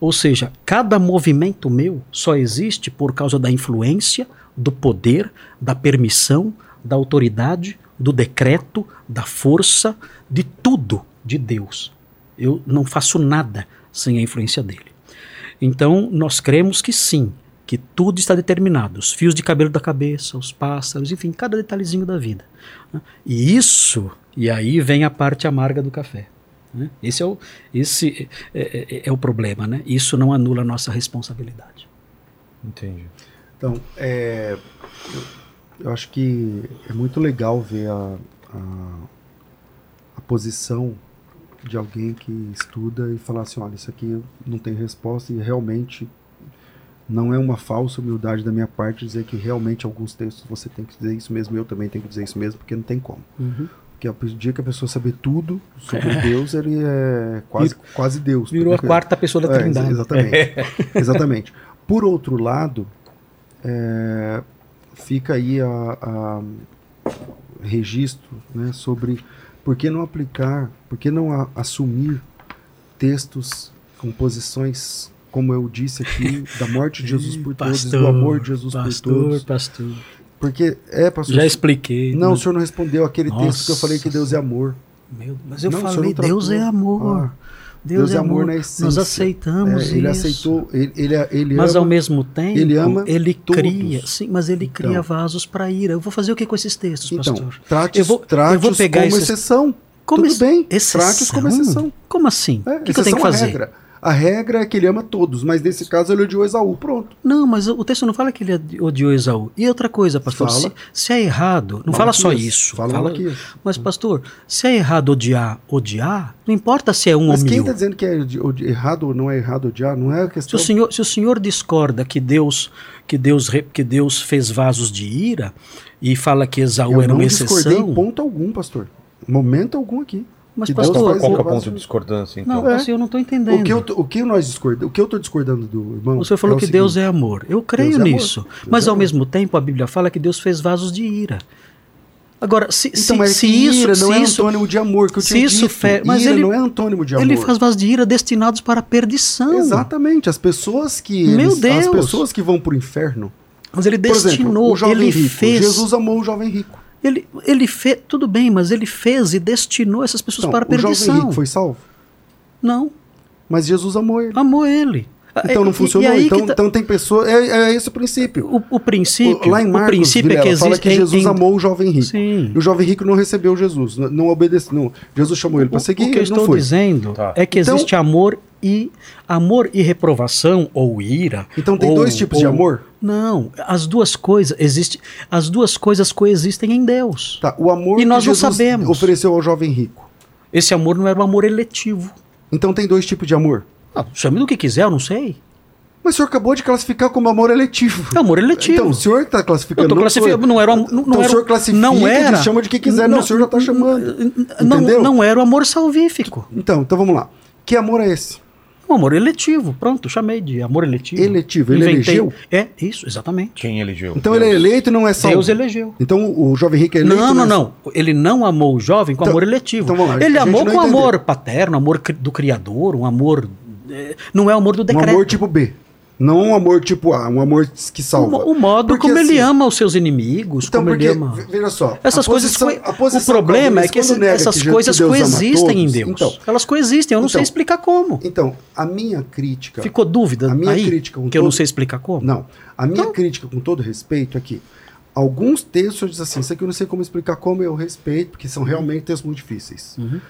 Ou seja, cada movimento meu só existe por causa da influência, do poder, da permissão, da autoridade, do decreto, da força, de tudo de Deus. Eu não faço nada sem a influência dele. Então, nós cremos que sim, que tudo está determinado. Os fios de cabelo da cabeça, os pássaros, enfim, cada detalhezinho da vida. E isso, e aí vem a parte amarga do café. né? Esse, é o, esse é, é- é o problema, né? Isso não anula a nossa responsabilidade. Entendi. Então, é, eu, eu acho que é muito legal ver a, a, a posição de alguém que estuda e falar assim, olha, isso aqui não tem resposta e realmente não é uma falsa humildade da minha parte dizer que realmente alguns textos você tem que dizer isso mesmo, eu também tenho que dizer isso mesmo, porque não tem como. Porque o dia que a pessoa saber tudo sobre Deus, ele é quase, quase Deus. Virou a quarta pessoa da é, Trindade. ex- exatamente. exatamente. Por outro lado, é, fica aí a, a registro né, sobre por que não aplicar, por que não a- assumir textos com posições, como eu disse aqui, da morte de Jesus por todos, do amor de Jesus pastor, por todos. Pastor, Porque é, pastor. Já expliquei. Não, o mas- senhor não respondeu aquele texto que eu falei que Nossa Deus é amor. Meu, mas eu Não, o falei, Deus é amor. Ah, Deus, é amor, na essência. Nós aceitamos É, ele isso. aceitou, ele, ele, ele Mas ao ama, mesmo tempo, ele ama ele todos. cria, sim, mas ele cria Então. vasos para ira. Eu vou fazer o que com esses textos, Então, pastor? trate, Eu vou- trate eu vou pegar como esses- exceção. Como Tudo ex- bem, exceção? trate-os como exceção. Como assim? É, o que, que eu tenho que à fazer? regra. A regra é que ele ama todos, mas nesse caso ele odiou Esaú. Pronto. Não, mas o texto não fala que ele odiou Esaú. E outra coisa, pastor, Fala. se, se é errado, não fala, só Malaquias. isso. Fala Malaquias. mas, pastor, se é errado odiar, odiar, não importa se é um Mas ou quem mil. está dizendo que é errado ou não é errado odiar? Não é a Se questão. o, senhor, se o senhor discorda que Deus, que Deus, que Deus fez vasos de ira e fala que Esaú Eu era não uma discordei exceção, em ponto algum, pastor. Momento algum aqui. Mas Deus pastor, Qual que é o ponto de discordância, então? não, É. assim, eu não estou entendendo. O que, eu, tô- o que nós discordamos, o que eu estou discordando do irmão? O senhor falou é o que Deus seguinte, é amor. Eu creio Deus é nisso. Deus mas é ao amor. mesmo tempo a Bíblia fala que Deus fez vasos de ira. Agora, se, Então, se, mas se isso, ira se não é isso antônimo de amor, que eu se tinha isso dito. fe- mas ira ele- não é antônimo de amor. ele faz vasos de ira destinados para a perdição. Exatamente. As pessoas que Meu eles- as Deus. pessoas que vão para o inferno. Mas ele Por exemplo, destinou, o jovem ele rico. fez. Jesus amou o jovem rico. Ele, ele fez, tudo bem, mas ele fez e destinou essas pessoas Então, para a o jovem perdição. rico foi salvo, Não, mas Jesus amou ele. amou ele. Então E- não funcionou. e então, que tá- então tem pessoas. É, é esse o princípio. o, o princípio, O- Lá em o Marcos, princípio é Vilela, que fala existe que Jesus em- amou o jovem rico. Sim. E o jovem rico não recebeu Jesus, não obedeceu. Não. Jesus chamou ele para seguir, o que eu ele não estou foi. dizendo Tá. é que Então- existe amor e amor e reprovação ou ira. Então tem ou- dois tipos de ou- amor? Não, as duas coisas existem, as duas coisas coexistem em Deus. Tá, o amor E nós que não Jesus sabemos. ofereceu ao jovem rico. Esse amor não era um amor eletivo. Então tem dois tipos de amor. Ah, chame do que quiser, eu não sei. Mas o senhor acabou de classificar como amor eletivo. É amor eletivo. Então, o senhor está classificando. Eu tô não classificando, não era, um- não, não então era, o senhor classifica não era, chama de que quiser. Não, o senhor já está chamando. Não, Entendeu? não era o amor salvífico. Então, então vamos lá. Que amor é esse? Um amor eletivo, pronto, chamei de amor eletivo. Eletivo, ele Inventei- elegeu? É, isso, exatamente. Quem elegeu? Então ele é eleito e não é salvo. Deus elegeu. Então o jovem rico é eleito. Não, e não, é não. Ele não amou o jovem com Então- amor eletivo. então vamos lá, ele amou não com entendeu. amor paterno, amor do Criador, um amor. eh, Não é o amor do Um decreto. amor tipo B. Não um amor tipo A, um amor que o, salva. mo- o modo Porque, como ele assim, ama os seus inimigos, Então, como porque, ele ama. ve- veja só. Essas coisas. posição- o problema é que esse- essas que coisas Deus coexistem em Deus. Então, Elas coexistem, eu não sei Então- explicar como. então, a minha crítica. Ficou dúvida a minha aí? crítica com que eu não todo- sei explicar como? Não. A minha Então- crítica, com todo respeito, é que alguns textos dizem assim, isso aqui eu não sei como explicar como eu respeito, porque são realmente textos muito difíceis. Uhum.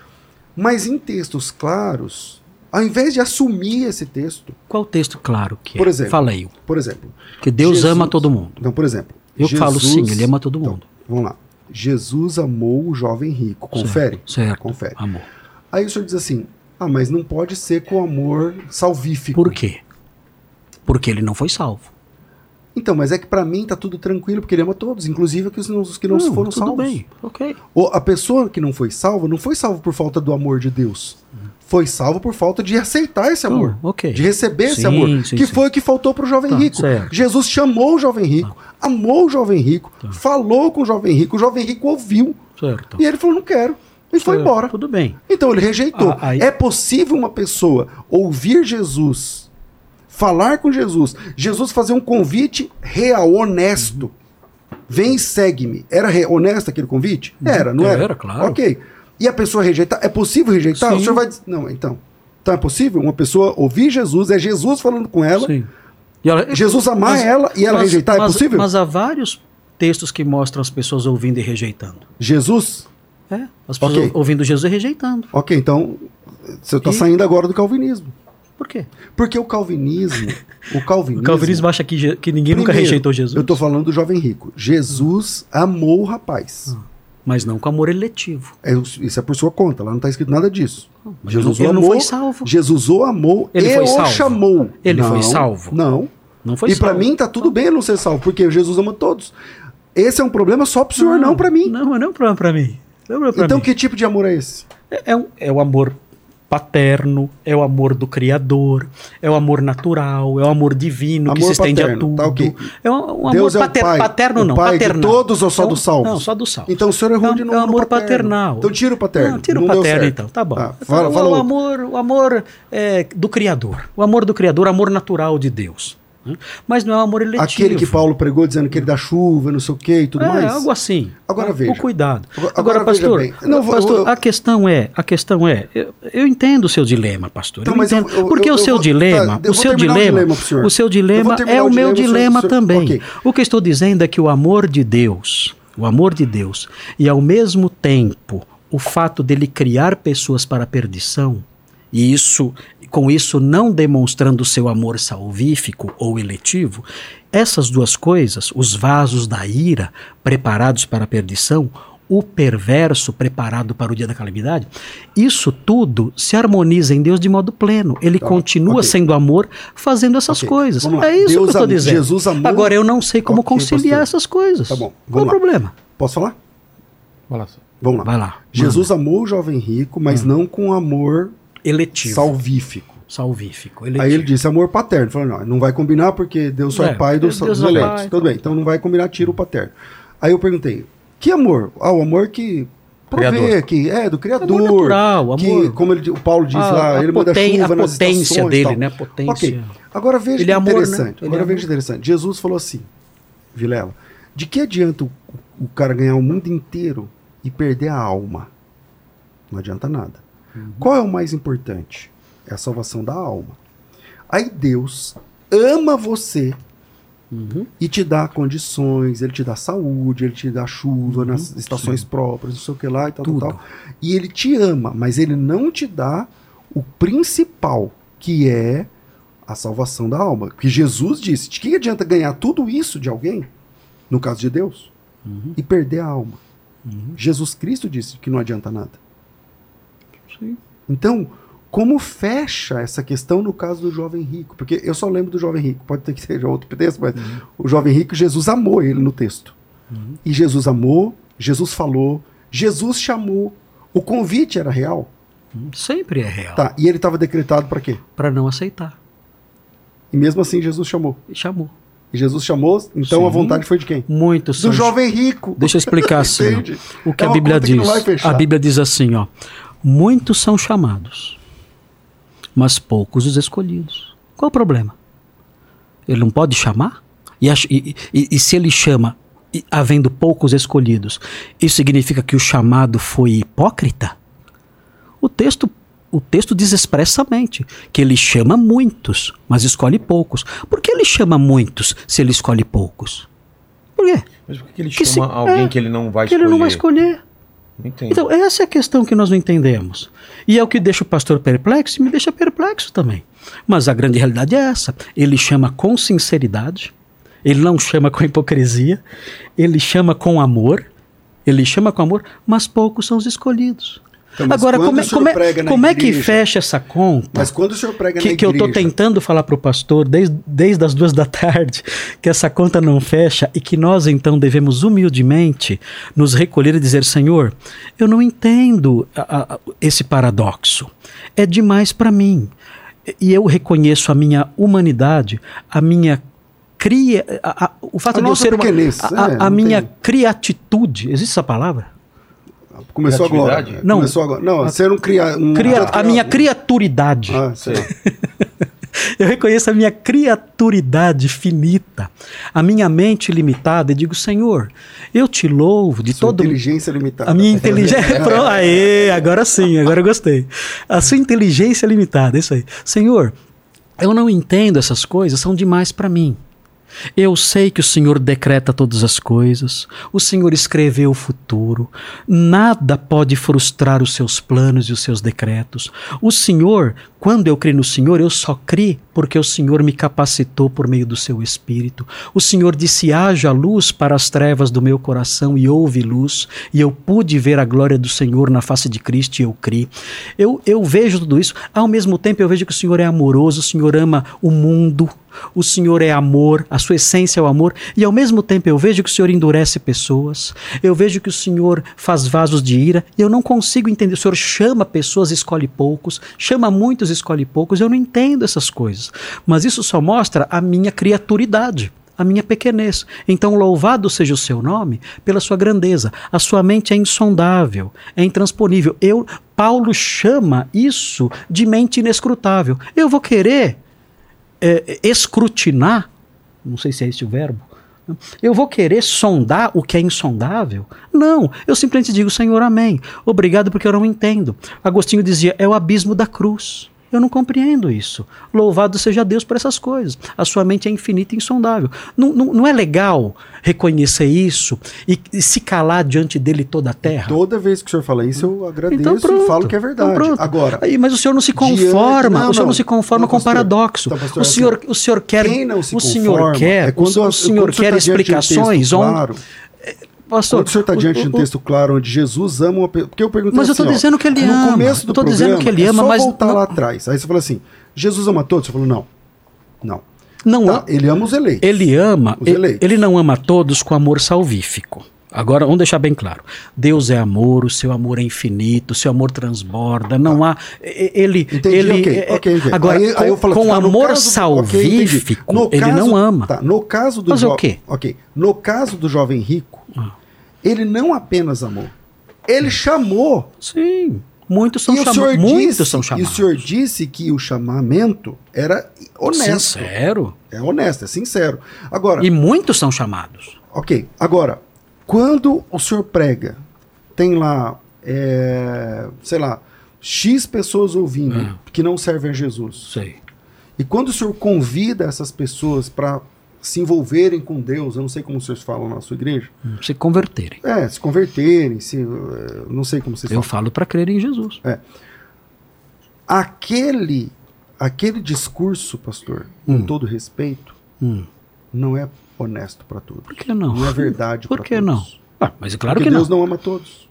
Mas em textos claros, ao invés de assumir esse texto, Qual o texto claro que Por é? exemplo. Fala aí. por exemplo, Que Deus Jesus- ama todo mundo. então, por exemplo, Eu falo sim, Jesus- ele ama todo Então, mundo. vamos lá. Jesus amou o jovem rico. Confere? Certo, certo. Confere. Amor. Aí o senhor diz assim: ah, mas não pode ser com amor salvífico. Por quê? Porque ele não foi salvo. Então, mas é que pra mim tá tudo tranquilo, porque ele ama todos, inclusive os que não, os que não Não, foram tudo salvos. bem. Ok. Ou a pessoa que não foi salva não foi salva por falta do amor de Deus. Foi salva por falta de aceitar esse amor. Hum, ok. De receber esse Sim, amor. sim, que sim. foi o que faltou pro jovem Tá, rico. certo. Jesus chamou o jovem rico, amou o jovem rico, Tá. falou com o jovem rico, o jovem rico ouviu. Certo. E ele falou: não quero. E foi Certo, embora. Tudo bem. Então ele rejeitou. Ah, aí- É possível uma pessoa ouvir Jesus, falar com Jesus, Jesus fazer um convite real, honesto. Vem e segue-me. Era honesto aquele convite? Era, não era? Era, claro. Ok. E a pessoa rejeitar? É possível rejeitar? Sim. O senhor vai dizer. Não, então. Então é possível uma pessoa ouvir Jesus, é Jesus falando com ela, Sim. E ela- Jesus amar ela e ela mas- rejeitar? mas- é possível? Mas há vários textos que mostram as pessoas ouvindo e rejeitando. Jesus? É, as pessoas Ok. ouvindo Jesus e rejeitando. Ok, então você está E- saindo agora do calvinismo. Por quê? Porque o calvinismo. O calvinismo. O calvinismo acha que, que ninguém nunca Primeiro, rejeitou Jesus. Eu tô falando do jovem rico. Jesus amou o rapaz. Mas não com amor eletivo. É, isso é por sua conta, lá não está escrito nada disso. Mas Jesus ele o não amou, foi salvo. Jesus o amou Ele e foi o salvo. chamou. Ele Não, foi salvo. Não. Não foi e para mim tá tudo bem não ser salvo, porque Jesus ama todos. Esse é um problema só pro senhor, não, para mim. Não, mas não é um problema pra mim. Não é um problema pra então mim. que tipo de amor é esse? É, é, um- é o amor paterno, é o amor do Criador, é o amor natural, é o amor divino que Amor se estende paterno, a tudo. tá ok. É um, um amor é o pater- pai. paterno, O não. pai de paternal. todos ou só É um- dos? Não, só dos salvos. Então o senhor errou é um, de novo É no amor paterno. paternal. Então tira o paterno. Não, tira o Não paterno então, tá bom. Ah, Então, fala- o, fala o outro. amor, o amor é, do Criador. O amor do Criador, o amor natural de Deus. Né? Mas não é um amor eletivo. Aquele que Paulo pregou dizendo que ele dá chuva, não sei o que e tudo é, mais. algo assim. Agora Com veja. cuidado. Agora- Agora, pastor. Não, pastor eu- a questão é, a questão é, eu, eu entendo o seu dilema, pastor. Então, eu mas eu- entendo, eu- porque eu- o eu seu dilema, tá, eu o seu terminar o dilema, dilema o seu Eu dilema é o o meu dilema, dilema senhor- também. ok. O que eu estou dizendo é que o amor de Deus, o amor de Deus, e ao mesmo tempo o fato dele criar pessoas para a perdição, e isso, com isso não demonstrando seu amor salvífico ou eletivo, essas duas coisas, os vasos da ira preparados para a perdição, o perverso preparado para o dia da calamidade, isso tudo se harmoniza em Deus de modo pleno. Ele Tá, continua ok. sendo amor fazendo essas Ok, coisas. É isso Deus que eu estou dizendo. Jesus amou- Agora eu não sei como conciliar pastor. essas coisas. Tá bom, Qual o lá. problema? Posso falar? Vai lá. Vamos lá. Vai lá. Jesus amou o jovem rico, mas não com amor Eletivo. salvífico. Salvífico. Aí eletivo. ele disse amor paterno. Falou, não, não vai combinar porque Deus só é, É, pai dos, Deus dos é eleitos. pai, Tudo bem, então não vai combinar, tira o paterno. Aí eu perguntei, que amor? Ah, o amor que provê, que é do Criador. Amor natural, que, amor. como ele, o Paulo diz Ah, lá, a ele manda chuva a nas potência dele, né? A potência. Ok, agora veja Ele que é amor, né? interessante. Ele Agora é veja interessante. Jesus falou assim, Vilela, de que adianta o, o cara ganhar o mundo inteiro e perder a alma? Não adianta nada. Uhum. Qual é o mais importante? É a salvação da alma. Aí Deus ama você Uhum. e te dá condições, ele te dá saúde, ele te dá chuva nas estações próprias, não sei o que lá e tal, tal, Uhum. Tudo. tal. E ele te ama, mas ele não te dá o principal, que é a salvação da alma. Porque Jesus disse: de que adianta ganhar tudo isso de alguém, no caso de Deus, Uhum. e perder a alma? Jesus Cristo disse que não adianta nada. Sim. Então, como fecha essa questão no caso do jovem rico? Porque eu só lembro do jovem rico, pode ter que seja outro texto, mas o jovem rico, Jesus amou ele no texto. E Jesus amou, Jesus falou, Jesus chamou. O convite era real. Sempre é real. Tá, e ele estava decretado para quê? Para não aceitar. E mesmo assim Jesus chamou. Chamou. E Jesus chamou, então a Sim. vontade foi de quem? Muitos Do jovem rico. Deixa eu explicar assim. O que É a Bíblia que diz. A Bíblia diz assim, ó. Muitos são chamados, mas poucos os escolhidos. Qual o problema? Ele não pode chamar? E, e- e- e se ele chama, havendo poucos escolhidos, isso significa que o chamado foi hipócrita? O texto, o texto diz expressamente que ele chama muitos, mas escolhe poucos. Por que ele chama muitos se ele escolhe poucos? Por quê? Mas por que que ele Que chama se- alguém é, que ele não vai Porque escolher? ele não vai escolher. Entendo. Então, essa é a questão que nós não entendemos. E é o que deixa o pastor perplexo e me deixa perplexo também. Mas a grande realidade é essa. Ele chama com sinceridade, ele não chama com hipocrisia, ele chama com amor, ele chama com amor, mas poucos são os escolhidos. Então, Agora, como, é, como, é, como é que igreja- fecha essa conta? Mas quando o senhor prega que, na que eu igreja... estou tentando falar para o pastor desde, desde as duas da tarde, que essa conta não fecha e que nós então devemos humildemente nos recolher e dizer: Senhor, eu não entendo a- a- esse paradoxo. É demais para mim. E eu reconheço a minha humanidade, a minha cria, a- o fato de eu ser uma, a, é, minha tem- criatitude, existe essa palavra? Começou agora. Não. Começou agora. Não, ser um criar um Cria- a minha criaturidade. Ah, sei. Eu reconheço a minha criaturidade finita, a minha mente limitada e digo, Senhor, eu te louvo de Sua todo inteligência limitada. a minha inteligência. Pro- Aê, agora sim, agora eu gostei. A sua inteligência limitada, isso aí. Senhor, eu não entendo essas coisas, são demais para mim. Eu sei que o Senhor decreta todas as coisas, o Senhor escreveu o futuro, nada pode frustrar os seus planos e os seus decretos. O Senhor, quando eu criei no Senhor, eu só criei porque o Senhor me capacitou por meio do seu Espírito. O Senhor disse: haja luz para as trevas do meu coração e houve luz, e eu pude ver a glória do Senhor na face de Cristo e eu criei. Eu, eu vejo tudo isso, ao mesmo tempo eu vejo que o Senhor é amoroso, o Senhor ama o mundo, o Senhor é amor, a sua essência é o amor, e ao mesmo tempo eu vejo que o Senhor endurece pessoas, eu vejo que o Senhor faz vasos de ira, e eu não consigo entender. O Senhor chama pessoas, escolhe poucos, chama muitos, escolhe poucos, eu não entendo essas coisas. Mas isso só mostra a minha criaturidade. A minha pequenez. Então, louvado seja o seu nome pela sua grandeza. A sua mente é insondável, é intransponível. Eu, Paulo chama isso de mente inescrutável. Eu vou querer é, escrutinar, não sei se é esse o verbo, eu vou querer sondar o que é insondável? Não, eu simplesmente digo, Senhor, amém. Obrigado porque eu não entendo. Agostinho dizia, é o abismo da cruz. Eu não compreendo isso. Louvado seja Deus por essas coisas. A sua mente é infinita e insondável. Não, não, não é legal reconhecer isso e, e se calar diante dele toda a terra? Toda vez que o senhor fala isso, eu agradeço Então pronto. e falo que é verdade. Então pronto. Agora, Aí, mas o senhor não se diante- conforma, não, o senhor não, se conforma com o pastor. paradoxo. Então, pastor, o assim, senhor, o senhor quer, se o senhor quer, é quando, o, o senhor quando quer tá diante texto explicações onde, claro, pastor, quando o senhor está o- diante de um o- texto claro onde Jesus ama uma pessoa. Porque eu perguntei Mas eu assim, tô ó, dizendo que ele no ama. começo do Eu tô dizendo que ele ama, é só mas voltar não- lá atrás. Aí você falou assim: Jesus ama todos? Você falou, não. Não. não Tá, ele ama os eleitos. Ele ama, Os ele, eleitos. ele não ama todos com amor salvífico. Agora, vamos deixar bem claro. Deus é amor, o seu amor é infinito, o seu amor transborda, não há... e- Ele... Entendi, ele ok, é- ok, ok. Agora, Aí- com, aí eu falo, com tá, no amor caso- salvífico, No ele caso- não ama. Tá, no caso do Fazer o quê? Ok. No caso do jovem rico, Ah. Ele não apenas amou, ele chamou. Sim, muitos são chamados. senhor Muitos disse, são e o chamados. senhor disse que o chamamento era honesto. Sincero. É honesto, é sincero. Agora, E muitos são chamados. ok. Agora, quando o senhor prega, tem lá, é, sei lá, X pessoas ouvindo Ah. que não servem a Jesus. Sei. E quando o senhor convida essas pessoas para se envolverem com Deus, eu não sei como vocês falam na sua igreja, Se converterem. é, se converterem, se, eh, não sei como vocês Eu falam. falo para crer em Jesus. Aquele, aquele discurso, pastor, Hum. com todo respeito, Hum, não é honesto para todos. por que não? Não é verdade Por pra que todos. não? Ah, mas é claro Porque que Deus não. não ama todos.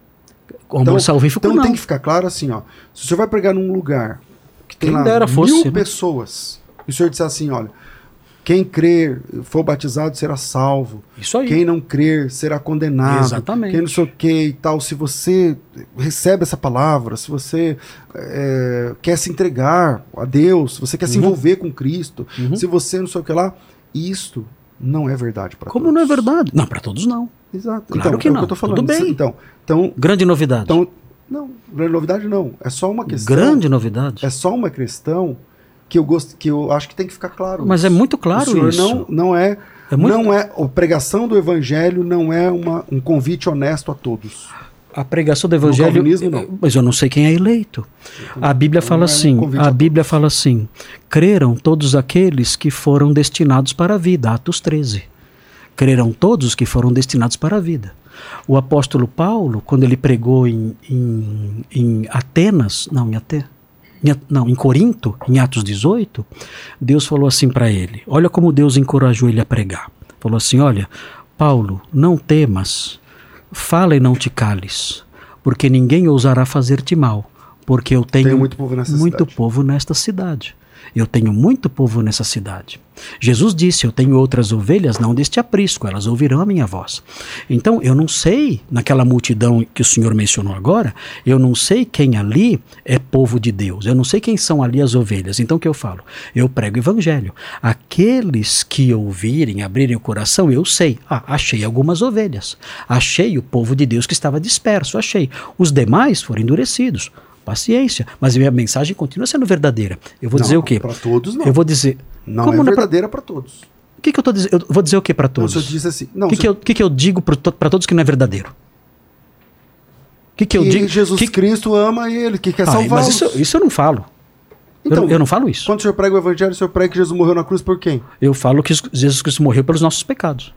O amor salvífico então não. tem que ficar claro assim, ó. Se o senhor vai pregar num lugar que tem Quem lá dera fosse, mil né? pessoas, e o senhor disser assim, olha, quem crer, for batizado, será salvo. Isso aí. Quem não crer será condenado. Exatamente. Quem não sei o que e tal. Se você recebe essa palavra, se você é, quer se entregar a Deus, se você quer se Uhum. envolver com Cristo, Uhum. se você não sei o que lá, isto não é verdade para Como todos. não é verdade? Não, para todos não. Exato. Claro então, que é o não. eu tô falando. Tudo bem. Então, então, Grande novidade. então, não, grande novidade não. É só uma questão. Grande novidade. É só uma questão que eu gosto, que eu acho que tem que ficar claro. Mas é muito claro isso. Não, não é, É muito- não é a pregação do evangelho não é uma, um convite honesto a todos. A pregação do evangelho, não. mas eu não sei quem é eleito. A Bíblia Então, fala é um assim, convite a a Bíblia fala assim: "Creram todos aqueles que foram destinados para a vida", Atos 13. Creram todos que foram destinados para a vida. O apóstolo Paulo, quando ele pregou em, em, em Atenas, não, em Atenas, não, em Corinto, em Atos 18, Deus falou assim para ele: Olha como Deus encorajou ele a pregar. Falou assim: Olha, Paulo, não temas, fala e não te cales, porque ninguém ousará fazer-te mal, porque eu tenho, Tem muito povo muito povo nesta cidade. Eu tenho muito povo nessa cidade. Jesus disse: Eu tenho outras ovelhas, não deste aprisco, elas ouvirão a minha voz. Então, eu não sei, naquela multidão que o senhor mencionou agora, eu não sei quem ali é povo de Deus, eu não sei quem são ali as ovelhas. Então, o que eu falo? Eu prego o evangelho. Aqueles que ouvirem, abrirem o coração, eu sei. Ah, achei algumas ovelhas. Achei o povo de Deus que estava disperso, achei. Os demais foram endurecidos. Paciência, mas a minha mensagem continua sendo verdadeira. Eu vou Não, dizer o quê? Para todos não. Eu vou dizer. Não como é verdadeira para todos. O que, que eu tô dizendo? Eu vou dizer o que para todos? o senhor disse assim, não, O que, que, eu, que, que eu digo para todos que não é verdadeiro? O que, que eu que digo? Jesus que, Cristo ama ele, que quer Ah, salvá-los. mas isso, isso eu não falo. Eu Então, não- eu, não falo isso. Quando o senhor prega o evangelho, o senhor prega que Jesus morreu na cruz por quem? Eu falo que Jesus Cristo morreu pelos nossos pecados.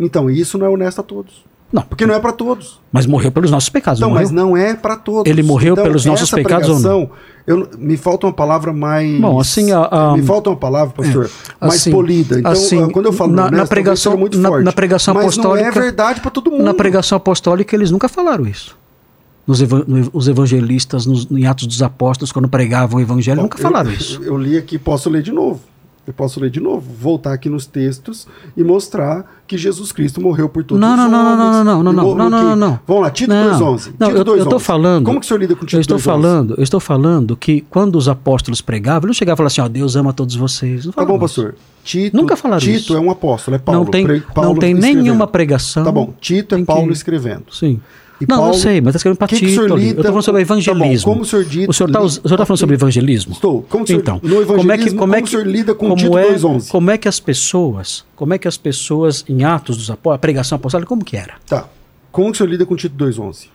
Então, isso não é honesto a todos. Não, Porque não é para todos. mas morreu pelos nossos pecados. Não morreu? mas não é para todos. Ele morreu Então, pelos nossos pecados ou não? Eu, me falta uma palavra mais. Bom, assim, a- a- me falta uma palavra, pastor, mais assim, polida. Então, assim, ah, quando eu falo na- honesto, na pregação- muito na- forte. na pregação mas não é apostólica- verdade para todo mundo. Na pregação apostólica, eles nunca falaram isso. Nos os evangelistas, nos, em Atos dos Apóstolos, quando pregavam o evangelho, Bom, nunca falaram eu, isso. Eu, li aqui, posso ler de novo. Eu posso ler de novo, voltar aqui nos textos e mostrar que Jesus Cristo morreu por todos Não, os não, não, homens. não, não, não, não, não, não, que- não, não. Vamos lá, Tito Não, 2.11. não, Tito eu, eu 2:11. tô falando. Como que o senhor lida com Tito Eu estou 2:11? falando, eu estou falando que quando os apóstolos pregavam, eles não chegavam e falavam assim, ó, Deus ama todos vocês. Não Tá bom, pastor. Tito, Nunca falaram Tito isso. é um apóstolo, é Paulo. não tem, Paulo não tem escrevendo. nenhuma pregação. Tá bom, Tito é Paulo que- escrevevendo. Sim. E não, Paulo- eu sei, mas está escrevendo para que que o Tito. senhor ali. lida eu estou falando sobre com- tá bom, evangelismo. como o senhor dito- O senhor está li- falando sobre evangelismo? Estou. Como o senhor- então, no como é que, evangelismo, como é que, o senhor lida com como Tito é, 2:11? Como é que as pessoas, como é que as pessoas em Atos dos Apóstolos, a pregação apostólica, como que era? Tá. Como o senhor lida com Tito 2.11?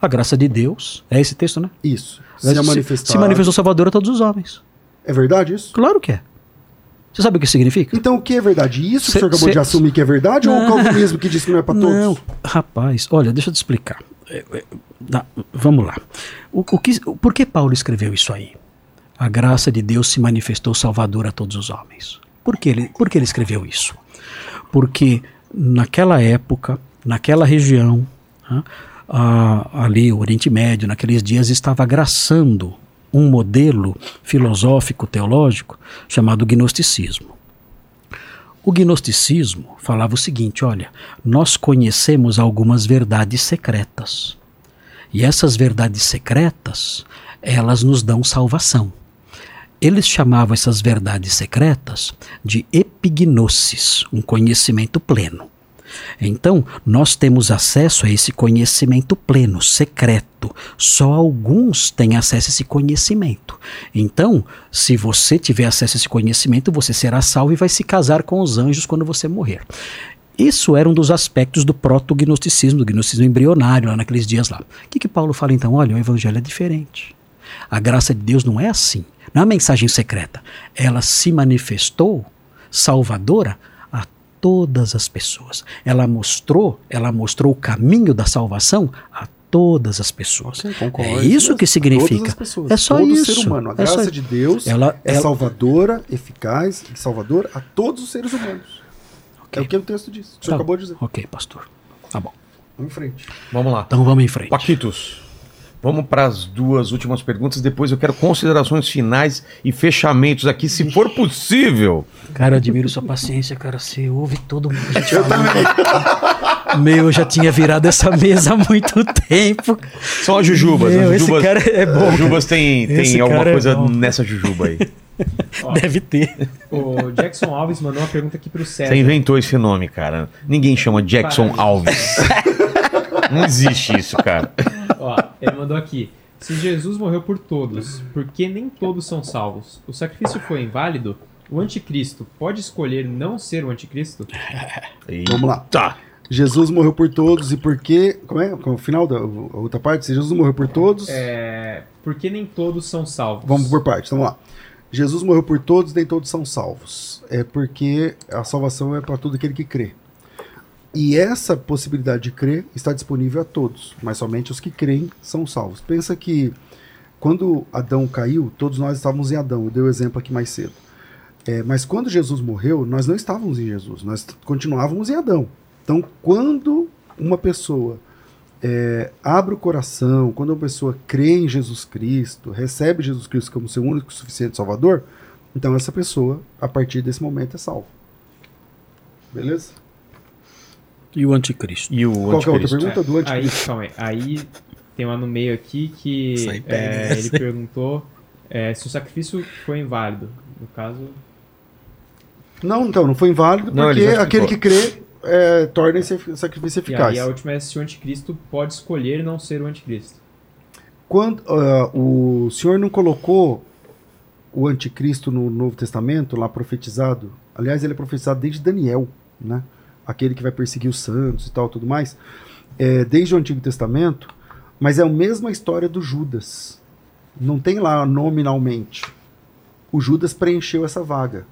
A graça de Deus, é esse texto, né? Isso. Se, se, se manifestou Salvador a todos os homens. É verdade isso? Claro que é. Você sabe o que significa? Então o que é verdade? Isso Cê- que o senhor acabou cê- de assumir que é verdade ou o calvinismo que diz que não é para todos? Não, rapaz, olha, deixa eu te explicar. É, é, dá- vamos lá. O, o que, por que Paulo escreveu isso aí? A graça de Deus se manifestou salvador a todos os homens. Por que ele, por que ele escreveu isso? Porque naquela época, naquela região, a- ali o Oriente Médio, naqueles dias, estava agraçando um modelo filosófico teológico chamado gnosticismo. O gnosticismo falava o seguinte: olha, nós conhecemos algumas verdades secretas. E essas verdades secretas, elas nos dão salvação. Eles chamavam essas verdades secretas de epignosis, um conhecimento pleno. Então, nós temos acesso a esse conhecimento pleno, secreto. Só alguns têm acesso a esse conhecimento. Então, se você tiver acesso a esse conhecimento, você será salvo e vai se casar com os anjos quando você morrer. Isso era um dos aspectos do proto-gnosticismo, do gnosticismo embrionário, lá naqueles dias lá. O que, que Paulo fala então? Olha, o evangelho é diferente. A graça de Deus não é assim. Não é uma mensagem secreta. Ela se manifestou salvadora todas as pessoas. Ela mostrou, ela mostrou o caminho da salvação a todas as pessoas. Concordo. É isso que significa. Todas as pessoas, É só todo isso. ser humano. A É só graça isso. de Deus Ela- é ela- salvadora, eficaz e salvadora a todos os seres humanos. Ok. É o que o texto diz. O senhor Tá. acabou de dizer. Ok, pastor. Tá bom. Vamos em frente. Vamos lá. Então vamos em frente. Paquitos, vamos para as duas últimas perguntas. Depois eu quero considerações finais e fechamentos aqui, se for possível. Cara, eu admiro sua paciência, cara. Você ouve todo mundo. A gente eu Meu, eu já tinha virado essa mesa há muito tempo. São as jujubas. Meu, as esse jujubas, cara é bom, As jujubas tem, Esse tem alguma é coisa bom. nessa jujuba aí. Deve ter. O Jackson Alves mandou uma pergunta aqui pro César. Você inventou esse nome, cara. Ninguém chama Jackson Para. Alves. Não existe isso, cara. Ó, ele mandou aqui. Se Jesus morreu por todos, por que nem todos são salvos? O sacrifício foi inválido? O anticristo pode escolher não ser o anticristo? Vamos lá. Tá. Jesus morreu por todos e por quê? Como é? Como é o final da outra parte? Se Jesus morreu por todos. É, por que nem todos são salvos? Vamos por partes, vamos lá. Jesus morreu por todos, nem todos são salvos. É porque a salvação é para todo aquele que crê. E essa possibilidade de crer está disponível a todos, mas somente os que creem são salvos. Pensa que quando Adão caiu, todos nós estávamos em Adão. Eu dei o exemplo aqui mais cedo. É, mas quando Jesus morreu, nós não estávamos em Jesus, nós continuávamos em Adão. Então, quando uma pessoa é, abre o coração, quando uma pessoa crê em Jesus Cristo, recebe Jesus Cristo como seu único e suficiente Salvador, então essa pessoa, a partir desse momento, é salva. Beleza? E o anticristo? E o Qual que é a outra anticristo? pergunta do Aí, anticristo? calma aí. Aí tem uma no meio aqui que é, né? ele perguntou é, se o sacrifício foi inválido. No caso, Não, então, não foi inválido Não, porque aquele que crê é, torna esse sacrifício e eficaz. aí a última é se o anticristo pode escolher não ser o anticristo. Quando ah, o Senhor não colocou o anticristo no Novo Testamento, lá profetizado, aliás, ele é profetizado desde Daniel, né? Aquele que vai perseguir os santos e tal, tudo mais, é, desde o Antigo Testamento, mas é a mesma história do Judas. Não tem lá nominalmente. O Judas preencheu essa vaga.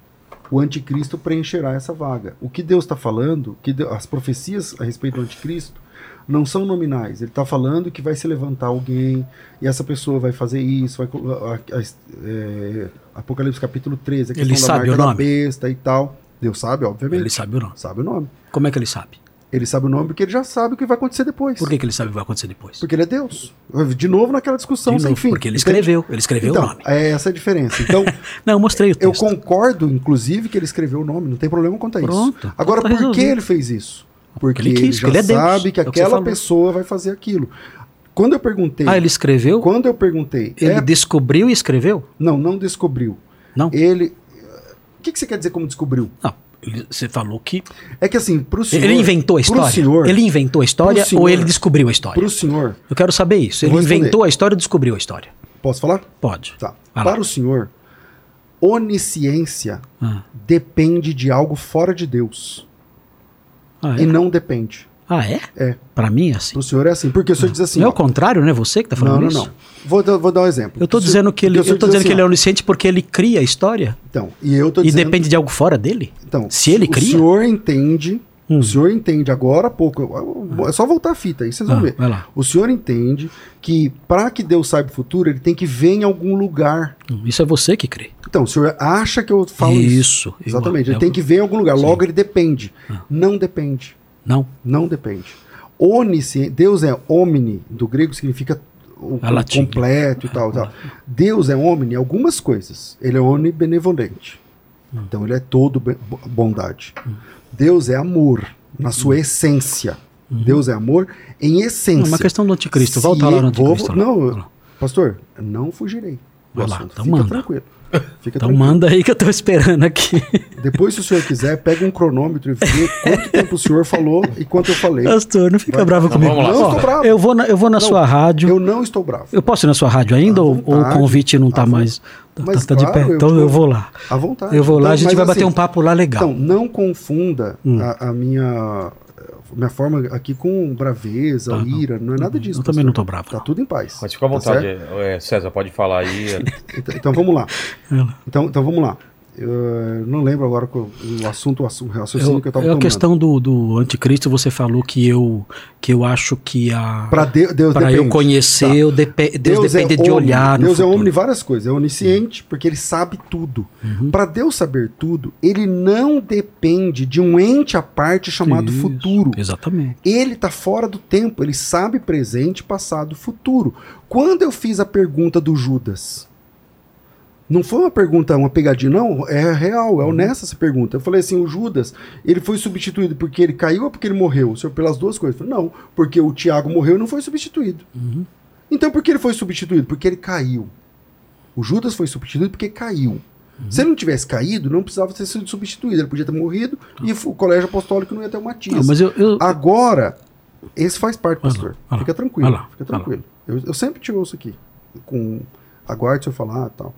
O anticristo preencherá essa vaga. O que Deus está falando, que Deus- as profecias a respeito do anticristo, não são nominais. Ele está falando que vai se levantar alguém e essa pessoa vai fazer isso. Vai, a- a- é, Apocalipse capítulo 13, a Ele questão da sabe marca o da nome? besta e tal. Deus sabe, obviamente. Ele sabe o nome. Sabe o nome. Como é que ele sabe? Ele sabe o nome porque ele já sabe o que vai acontecer depois. Por que, que ele sabe o que vai acontecer depois? Porque ele é Deus. De novo naquela discussão De sem novo, fim. porque ele escreveu. Ele escreveu então, o nome. É essa a diferença. Então, Não, eu mostrei o eu texto. concordo, inclusive, que ele escreveu o nome. Não tem problema quanto a isso. Pronto. Agora, Tá por que ele fez isso? Porque ele ele, quis, já porque ele é Deus. sabe que É que aquela falou. pessoa vai fazer aquilo. Quando eu perguntei, Ah, ele escreveu? quando eu perguntei, Ele é- descobriu e escreveu? não, não descobriu. Não. Ele, que, que você quer dizer como descobriu? Não. Você falou que. É que assim, pro senhor, ele inventou a história? senhor, ele inventou a história senhor- ou ele descobriu a história? pro senhor, Eu quero saber isso. Ele inventou a história ou descobriu a história? posso falar? Pode. Tá. Vai lá. Para o senhor, onisciência Ah. depende de algo fora de Deus Ah, e é? não depende. Ah, é? É. Pra mim é assim. Pro senhor é assim. Porque o senhor diz assim. não é o contrário, não é você que tá falando não, não, isso? não. Vou, dar- vou dar um exemplo. Eu tô O senhor- dizendo que ele, o eu tô diz dizendo que assim, ele é onisciente porque ele cria a história. Então, e eu tô E dizendo. depende de algo fora dele? Então, Se ele o cria? senhor entende. Hum. O senhor entende agora há pouco. É só voltar a fita aí, vocês vão Ah, ver. vai lá. O senhor entende que para que Deus saiba o futuro, ele tem que ver em algum lugar. Hum, Isso é você que crê. Então, o senhor acha que eu falo isso? Isso, eu- Exatamente. Ele eu- tem que ver em algum lugar. Sim. Logo, ele depende. Ah. Não depende. Não. Não depende. Onisciente, Deus é omni, do grego significa o completo e tal, tal. Deus é omni em algumas coisas. Ele é onibenevolente. Hum. Então ele é todo bondade. Deus é amor na sua essência. Deus é amor em essência. Não, uma questão do anticristo. Se Volta lá no vou- anticristo. lá. Não, pastor, não fugirei. Vai lá, então Fica manda. tranquilo. Fica Então tranquilo. manda aí que eu tô esperando aqui. Depois, se o senhor quiser, pega um cronômetro e vê quanto tempo o senhor falou e quanto eu falei. Pastor, não fica Vai. bravo Não, comigo. vamos lá. Não, estou bravo. Eu vou na, eu vou na Não, sua rádio. Eu Eu... não estou bravo. posso ir na sua rádio ainda ou, ou o convite não tá vo- mais. Tá, Mas tá de claro, pé? eu Então eu dou- vou lá. À vontade. Eu vou lá, Então, a gente mas vai bater assim, um papo lá legal. Então, não confunda Hum. a, a minha, minha forma aqui com braveza, Tá, não. ira. Não é nada disso. Eu também não pastor. tô bravo, Tá não. tudo em paz. Mas fica à Tá vontade, certo? é, César, pode falar aí. Então, então vamos lá. Então, então vamos lá. Eu não lembro agora o assunto, o assunto- o raciocínio Eu, que eu estava é a questão do, do anticristo, você falou que eu, que eu acho que a. Para Deus, Deus Pra eu depende. conhecer, Tá. eu depe- Deus, depende de omni. olhar no Deus é homem em várias coisas. É onisciente porque ele sabe tudo. Uhum. Para Deus saber tudo, ele não depende de um ente à parte chamado Isso, futuro. Exatamente. Ele está fora do tempo, ele sabe presente, passado, futuro. Quando eu fiz a pergunta do Judas, não foi uma pergunta, uma pegadinha, não, é real, é honesta essa pergunta. Eu falei assim, o Judas, ele foi substituído porque ele caiu ou porque ele morreu? O senhor, pelas duas coisas. Eu falei, não, porque o Tiago morreu e não foi substituído. Uhum. Então por que ele foi substituído? Porque ele caiu. O Judas foi substituído porque caiu. Uhum. Se ele não tivesse caído, não precisava ter sido substituído. Ele podia ter morrido e o colégio apostólico não ia ter o Matias. Não, mas eu, eu- Agora, esse faz parte, pastor. lá, Fica tranquilo. lá, fica tranquilo. Eu, eu sempre te ouço aqui. Com, aguarde o senhor falar e tal.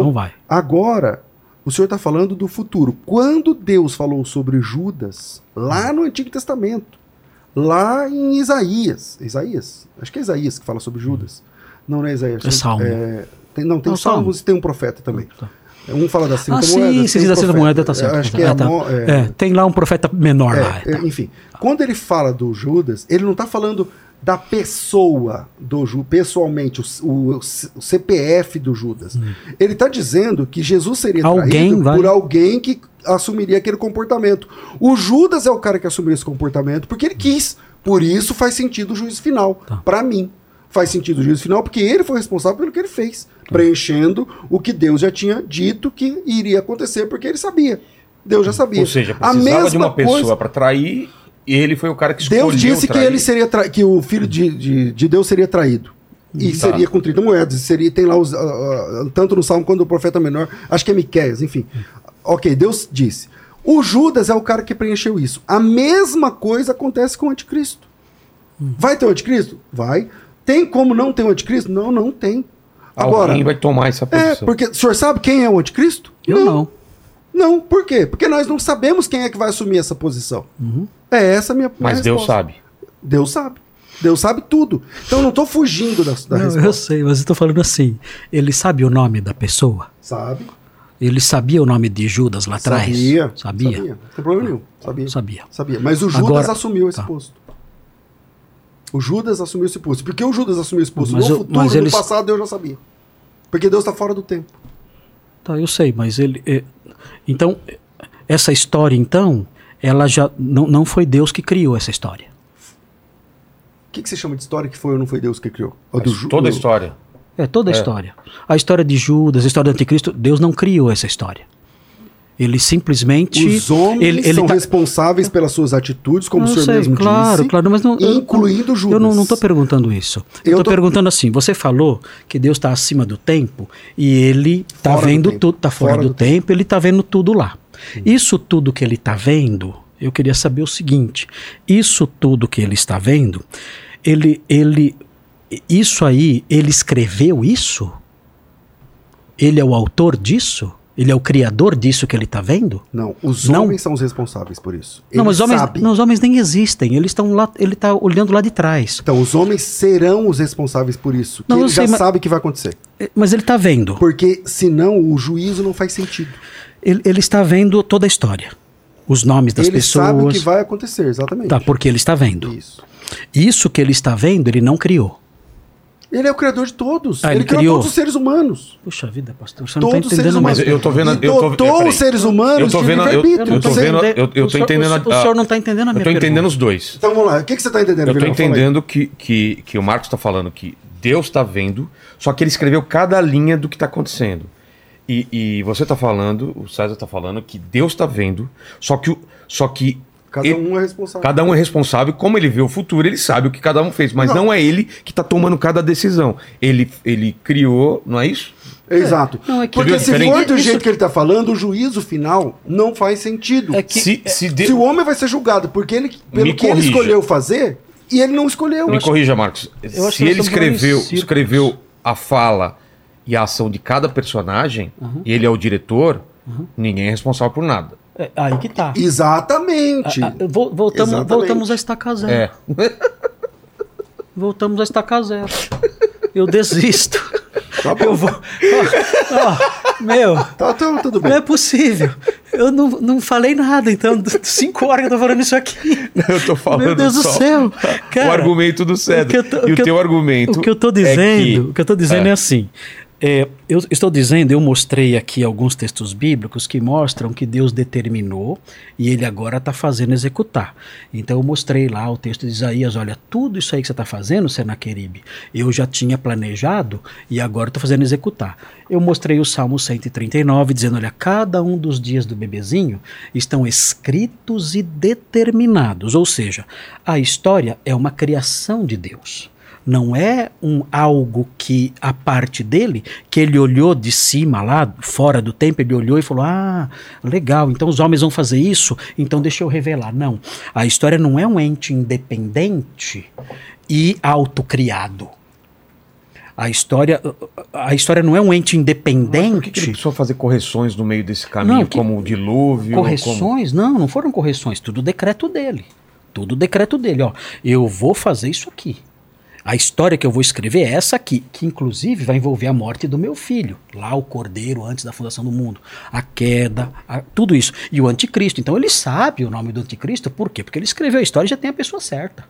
Então, vai. agora, o senhor está falando do futuro. Quando Deus falou sobre Judas, lá no Antigo Testamento, lá em Isaías. Isaías? Acho que é Isaías que fala sobre Judas. Não, não é Isaías. É Salmo. tem, não, tem Não, Salmo. Salmos e tem um profeta também. Tá. Um fala das 30 Ah, sim, moedas. sim, tem um da Santa. Moeda tá certo. Acho tá que é, certo. Amó- É, é, é, tem lá um profeta menor lá. é, é, enfim, quando ele fala do Judas, ele não está falando da pessoa do Judas, pessoalmente, o, o- o CPF do Judas. Ele está dizendo que Jesus seria Alguém traído vai- por alguém que assumiria aquele comportamento. O Judas é o cara que assumiu esse comportamento porque ele quis. Por isso faz sentido o juízo final. Tá. Para mim, faz sentido o juízo final porque ele foi responsável pelo que ele fez, preenchendo o que Deus já tinha dito que iria acontecer porque ele sabia. Deus já sabia. Ou seja, A precisava mesma de uma pessoa para trair e ele foi o cara que escolheu Deus disse que trair. ele seria tra- que o filho de, de, de Deus seria traído. E Tá. seria com 30 moedas. Seria, tem lá os, ah, tanto no Salmo quanto no profeta menor, acho que é Miqueias, enfim. Ok, Deus disse. O Judas é o cara que preencheu isso. A mesma coisa acontece com o anticristo. Vai ter o anticristo? Vai. Tem como não ter o anticristo? Não, não tem. Agora, Alguém vai tomar essa é, posição. porque o senhor sabe quem é o anticristo? Eu não. Não, por quê? Porque nós não sabemos quem é que vai assumir essa posição. Uhum. É essa a minha, minha Mas Deus resposta. sabe. Deus sabe. Deus sabe tudo. Então eu não estou fugindo da, da Não, eu resposta. sei, mas eu tô falando assim. Ele sabe o nome da pessoa? Sabe? Ele sabia o nome de Judas lá atrás? Sabia. Sabia? Não tem problema nenhum. Sabia. Sabia. Sabia. Mas o Judas Agora- assumiu esse tá. posto. O Judas assumiu esse posto. Porque o Judas assumiu esse posto Mas no eu- futuro, mas no eles- passado, Deus já sabia. Porque Deus está fora do tempo. Tá, eu sei, mas ele. é, então, essa história, então, ela já. Não, não foi Deus que criou essa história. O que, que você chama de história que foi ou não foi Deus que criou? A do Toda a história. É toda a É. história. A história de Judas, a história do anticristo, Deus não criou essa história. Ele simplesmente. Os homens ele, ele são tá- responsáveis pelas suas atitudes, como Eu o senhor sei, mesmo claro, disse. claro, mas não, eu- incluindo Judas. Eu não, não tô perguntando isso. Eu, Eu tô, perguntando assim, você falou que Deus está acima do tempo e ele tá do vendo tempo. tudo, tá fora, Fora do, do tempo, ele tá vendo tudo lá. Isso tudo que ele tá vendo, eu queria saber o seguinte, isso tudo que ele está vendo, ele ele isso aí, ele escreveu isso? Ele é o autor disso? Ele é o criador disso que ele está vendo? Não, os Não. homens são os responsáveis por isso. não, Ele mas os homens, sabe. não, os homens nem existem. Eles estão lá, ele está olhando lá de trás. Então, os homens serão os responsáveis por isso. Não, ele já sei, mas- sabe que vai acontecer. É, Mas ele está vendo. Porque senão o juízo não faz sentido. Ele, ele está vendo toda a história. Os nomes das ele pessoas. sabe o que vai acontecer, exatamente. Tá, porque ele está vendo. Isso. Isso que ele está vendo, ele não criou. Ele é o criador de todos. Ah, ele, ele criou, criou. todos os seres humanos. Puxa vida, pastor, você não Todos os seres entendendo humanos. mais. Mas eu tô vendo- eu tô- dotou os seres humanos Eu tô vendo- eu- eu tô vendo- entendendo. eu- eu O tô senhor- entendendo O, a- o senhor não está entendendo a Eu minha tô entendendo pergunta. os dois. Então vamos lá. O que, que você está entendendo, Eu tô entendendo que, que, que o Marcos está falando que Deus está vendo, só que ele escreveu cada linha do que está acontecendo. E, e você está falando, o César está falando que Deus está vendo, só que, o- só que Cada ele- um é responsável. cada um é responsável, como ele vê o futuro, ele sabe o que cada um fez, mas não, Não. é ele que está tomando cada decisão. Ele, ele criou, não é isso? Exato. Não, é que- Porque se for do Isso- jeito que ele está falando, o juízo final não faz sentido. É que- se, se de- Se o homem vai ser julgado porque ele, pelo Me que ele escolheu fazer, e ele não escolheu. Me corrija, Marcos. Se ele escreveu, escreveu a fala e a ação de cada personagem, e ele é o diretor, ninguém é responsável por nada. É, aí que tá. Exatamente. Ah, ah, vol- voltamos, Exatamente. voltamos a estacar zero. É. Voltamos a estacar zero. Eu desisto. Tá bom. Eu vou. Ó, ó, meu, Tá, tá, tudo não bem. é possível. Eu não, não falei nada, então. Cinco horas que eu tô falando isso aqui. Eu tô falando Meu Deus do céu. o Cara, argumento do César. o tô- e o o que eu- teu argumento. O que eu tô é dizendo, que- o que eu tô dizendo É. é, assim. É, eu estou dizendo, eu mostrei aqui alguns textos bíblicos que mostram que Deus determinou e ele agora está fazendo executar. Então eu mostrei lá o texto de Isaías, olha, tudo isso aí que você está fazendo, Senaqueribe, eu já tinha planejado e agora estou fazendo executar. Eu mostrei o Salmo 139, dizendo, olha, cada um dos dias do bebezinho estão escritos e determinados, ou seja, a história é uma criação de Deus não é um algo que a parte dele, que ele olhou de cima lá, fora do templo, ele olhou e falou: "Ah, legal, então os homens vão fazer isso, então deixa eu revelar". Não. A história não é um ente independente e autocriado. A história, a história não é um ente Mas independente. Por que, ele precisou fazer correções no meio desse caminho, Não, que- como o dilúvio? como- Correções? Não, não foram correções, tudo decreto dele. Tudo decreto dele, ó. Eu vou fazer isso aqui. A história que eu vou escrever é essa aqui, que inclusive vai envolver a morte do meu filho, lá o cordeiro antes da fundação do mundo, a queda, a- tudo isso. E o anticristo. Então ele sabe o nome do anticristo, por quê? Porque ele escreveu a história e já tem a pessoa certa.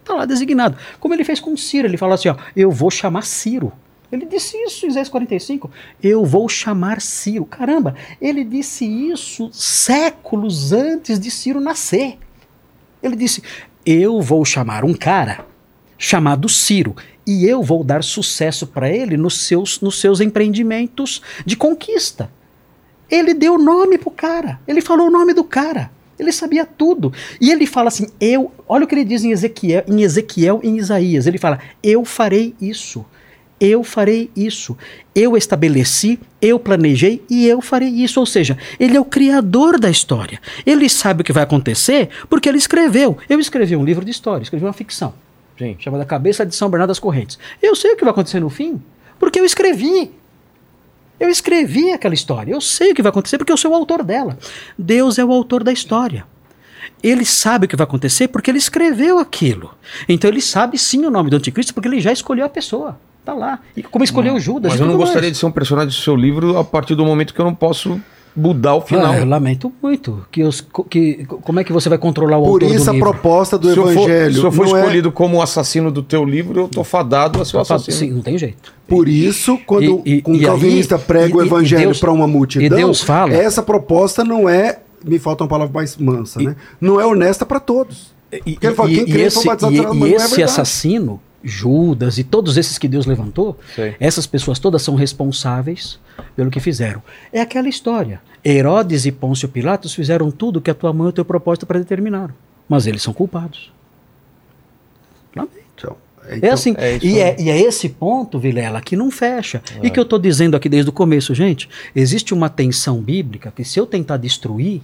Está lá designado. Como ele fez com Ciro, ele fala assim: ó, eu vou chamar Ciro. Ele disse isso em Isaías 45. Eu vou chamar Ciro. Caramba, ele disse isso séculos antes de Ciro nascer. Ele disse: Eu vou chamar um cara chamado Ciro e eu vou dar sucesso para ele nos seus, nos seus empreendimentos de conquista. Ele deu nome pro cara. Ele falou o nome do cara. Ele sabia tudo. E ele fala assim: Eu. Olha o que ele diz em Ezequiel, em Ezequiel e em Isaías. Ele fala: Eu farei isso. Eu farei isso. Eu estabeleci, eu planejei e eu farei isso. Ou seja, ele é o criador da história. Ele sabe o que vai acontecer porque ele escreveu. Eu escrevi um livro de história, escrevi uma ficção Sim. chamada Cabeça de São Bernardo das Correntes. Eu sei o que vai acontecer no fim, porque eu escrevi. Eu escrevi aquela história. Eu sei o que vai acontecer porque eu sou o autor dela. Deus é o autor da história. Ele sabe o que vai acontecer porque ele escreveu aquilo. Então ele sabe sim o nome do anticristo porque ele já escolheu a pessoa. Tá lá. E como escolheu Judas. Mas eu não gostaria mais. de ser um personagem do seu livro a partir do momento que eu não posso mudar o final. Ah, eu lamento muito. Que os, que, como é que você vai controlar o Por autor isso do a livro? proposta do se, eu for, evangelho se eu for não é- escolhido como assassino do teu livro, eu tô fadado a ser o assassino. Sim, não tem jeito. Por isso, quando E- e- um e calvinista aí- prega e- o evangelho para uma multidão, e Deus fala- essa proposta não é, me falta uma palavra mais mansa, né? Não é honesta para todos. E, Porque ele fala, quem e- crê e esse, batizado e- e é esse verdade. assassino, Judas e todos esses que Deus levantou, Sei. essas pessoas todas são responsáveis pelo que fizeram. É aquela história. Herodes e Pôncio Pilatos fizeram tudo que a tua mão e o teu propósito predeterminaram. Mas eles são culpados. Lamento. Então, É assim, é e, é, e é esse ponto, Vilela, que não fecha. E que eu estou dizendo aqui desde o começo, gente, existe uma tensão bíblica que se eu tentar destruir,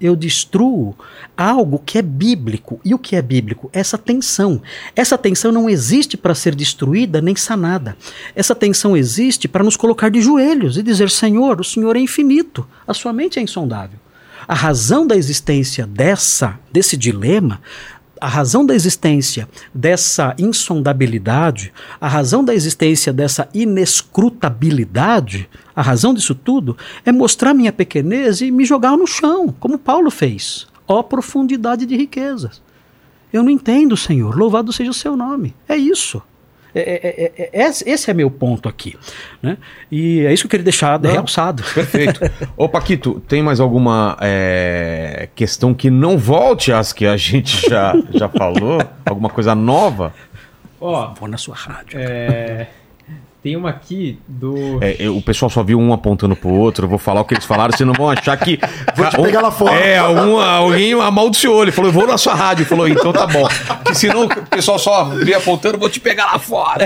eu destruo algo que é bíblico. E o que é bíblico? Essa tensão. Essa tensão não existe para ser destruída nem sanada. Essa tensão existe para nos colocar de joelhos e dizer: Senhor, o Senhor é infinito, a sua mente é insondável. A razão da existência dessa desse dilema a razão da existência dessa insondabilidade, a razão da existência dessa inescrutabilidade, a razão disso tudo é mostrar minha pequenez e me jogar no chão, como Paulo fez. Ó profundidade de riquezas. Eu não entendo, Senhor. Louvado seja o seu nome. É isso. É, é, é, é esse é meu ponto aqui. Né? E é isso que eu queria deixar Não, realçado. Perfeito. Ô, Paquito, tem mais alguma é, questão que não volte às que a gente já, já falou? Alguma coisa nova? Ó, Vou na sua rádio. É. Tem uma aqui do. É, eu, o pessoal só viu um apontando pro outro. Eu vou falar o que eles falaram, vocês não vão achar que. Vou te pegar lá fora. É, um, alguém amaldiçoou. Ele falou, eu vou na sua rádio. Ele falou, então tá bom. Porque senão o pessoal só vê apontando, vou te pegar lá fora.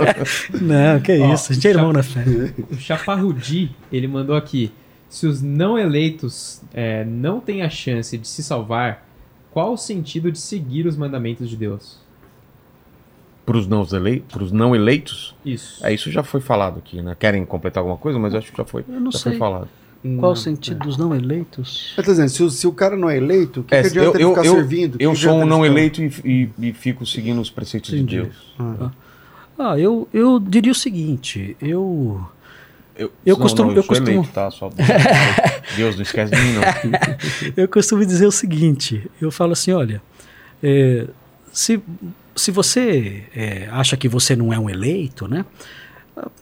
não, que Ó, isso. A gente é irmão na fé. O Chaparrudi, ele mandou aqui. Se os não eleitos é, não têm a chance de se salvar, qual o sentido de seguir os mandamentos de Deus? Para os não, elei não eleitos? Isso. É, isso já foi falado aqui, né? Querem completar alguma coisa, mas acho que já foi, eu não já sei. foi falado. Qual não, o sentido é. dos não eleitos? Eu tô dizendo, se o, se o cara não é eleito, o que, é, que adianta eu, ele ficar eu, servindo? Eu sou um não eleito e, e, e, fico seguindo os preceitos Entendi. de Deus. Ah, ah eu, eu diria o seguinte, eu... Eu, eu não, costumo. Não, eu, eu costumo... Eleito, tá? Só... Deus não esquece de mim, não. eu costumo dizer o seguinte: eu falo assim, olha, é, se se você é, acha que você não é um eleito, né?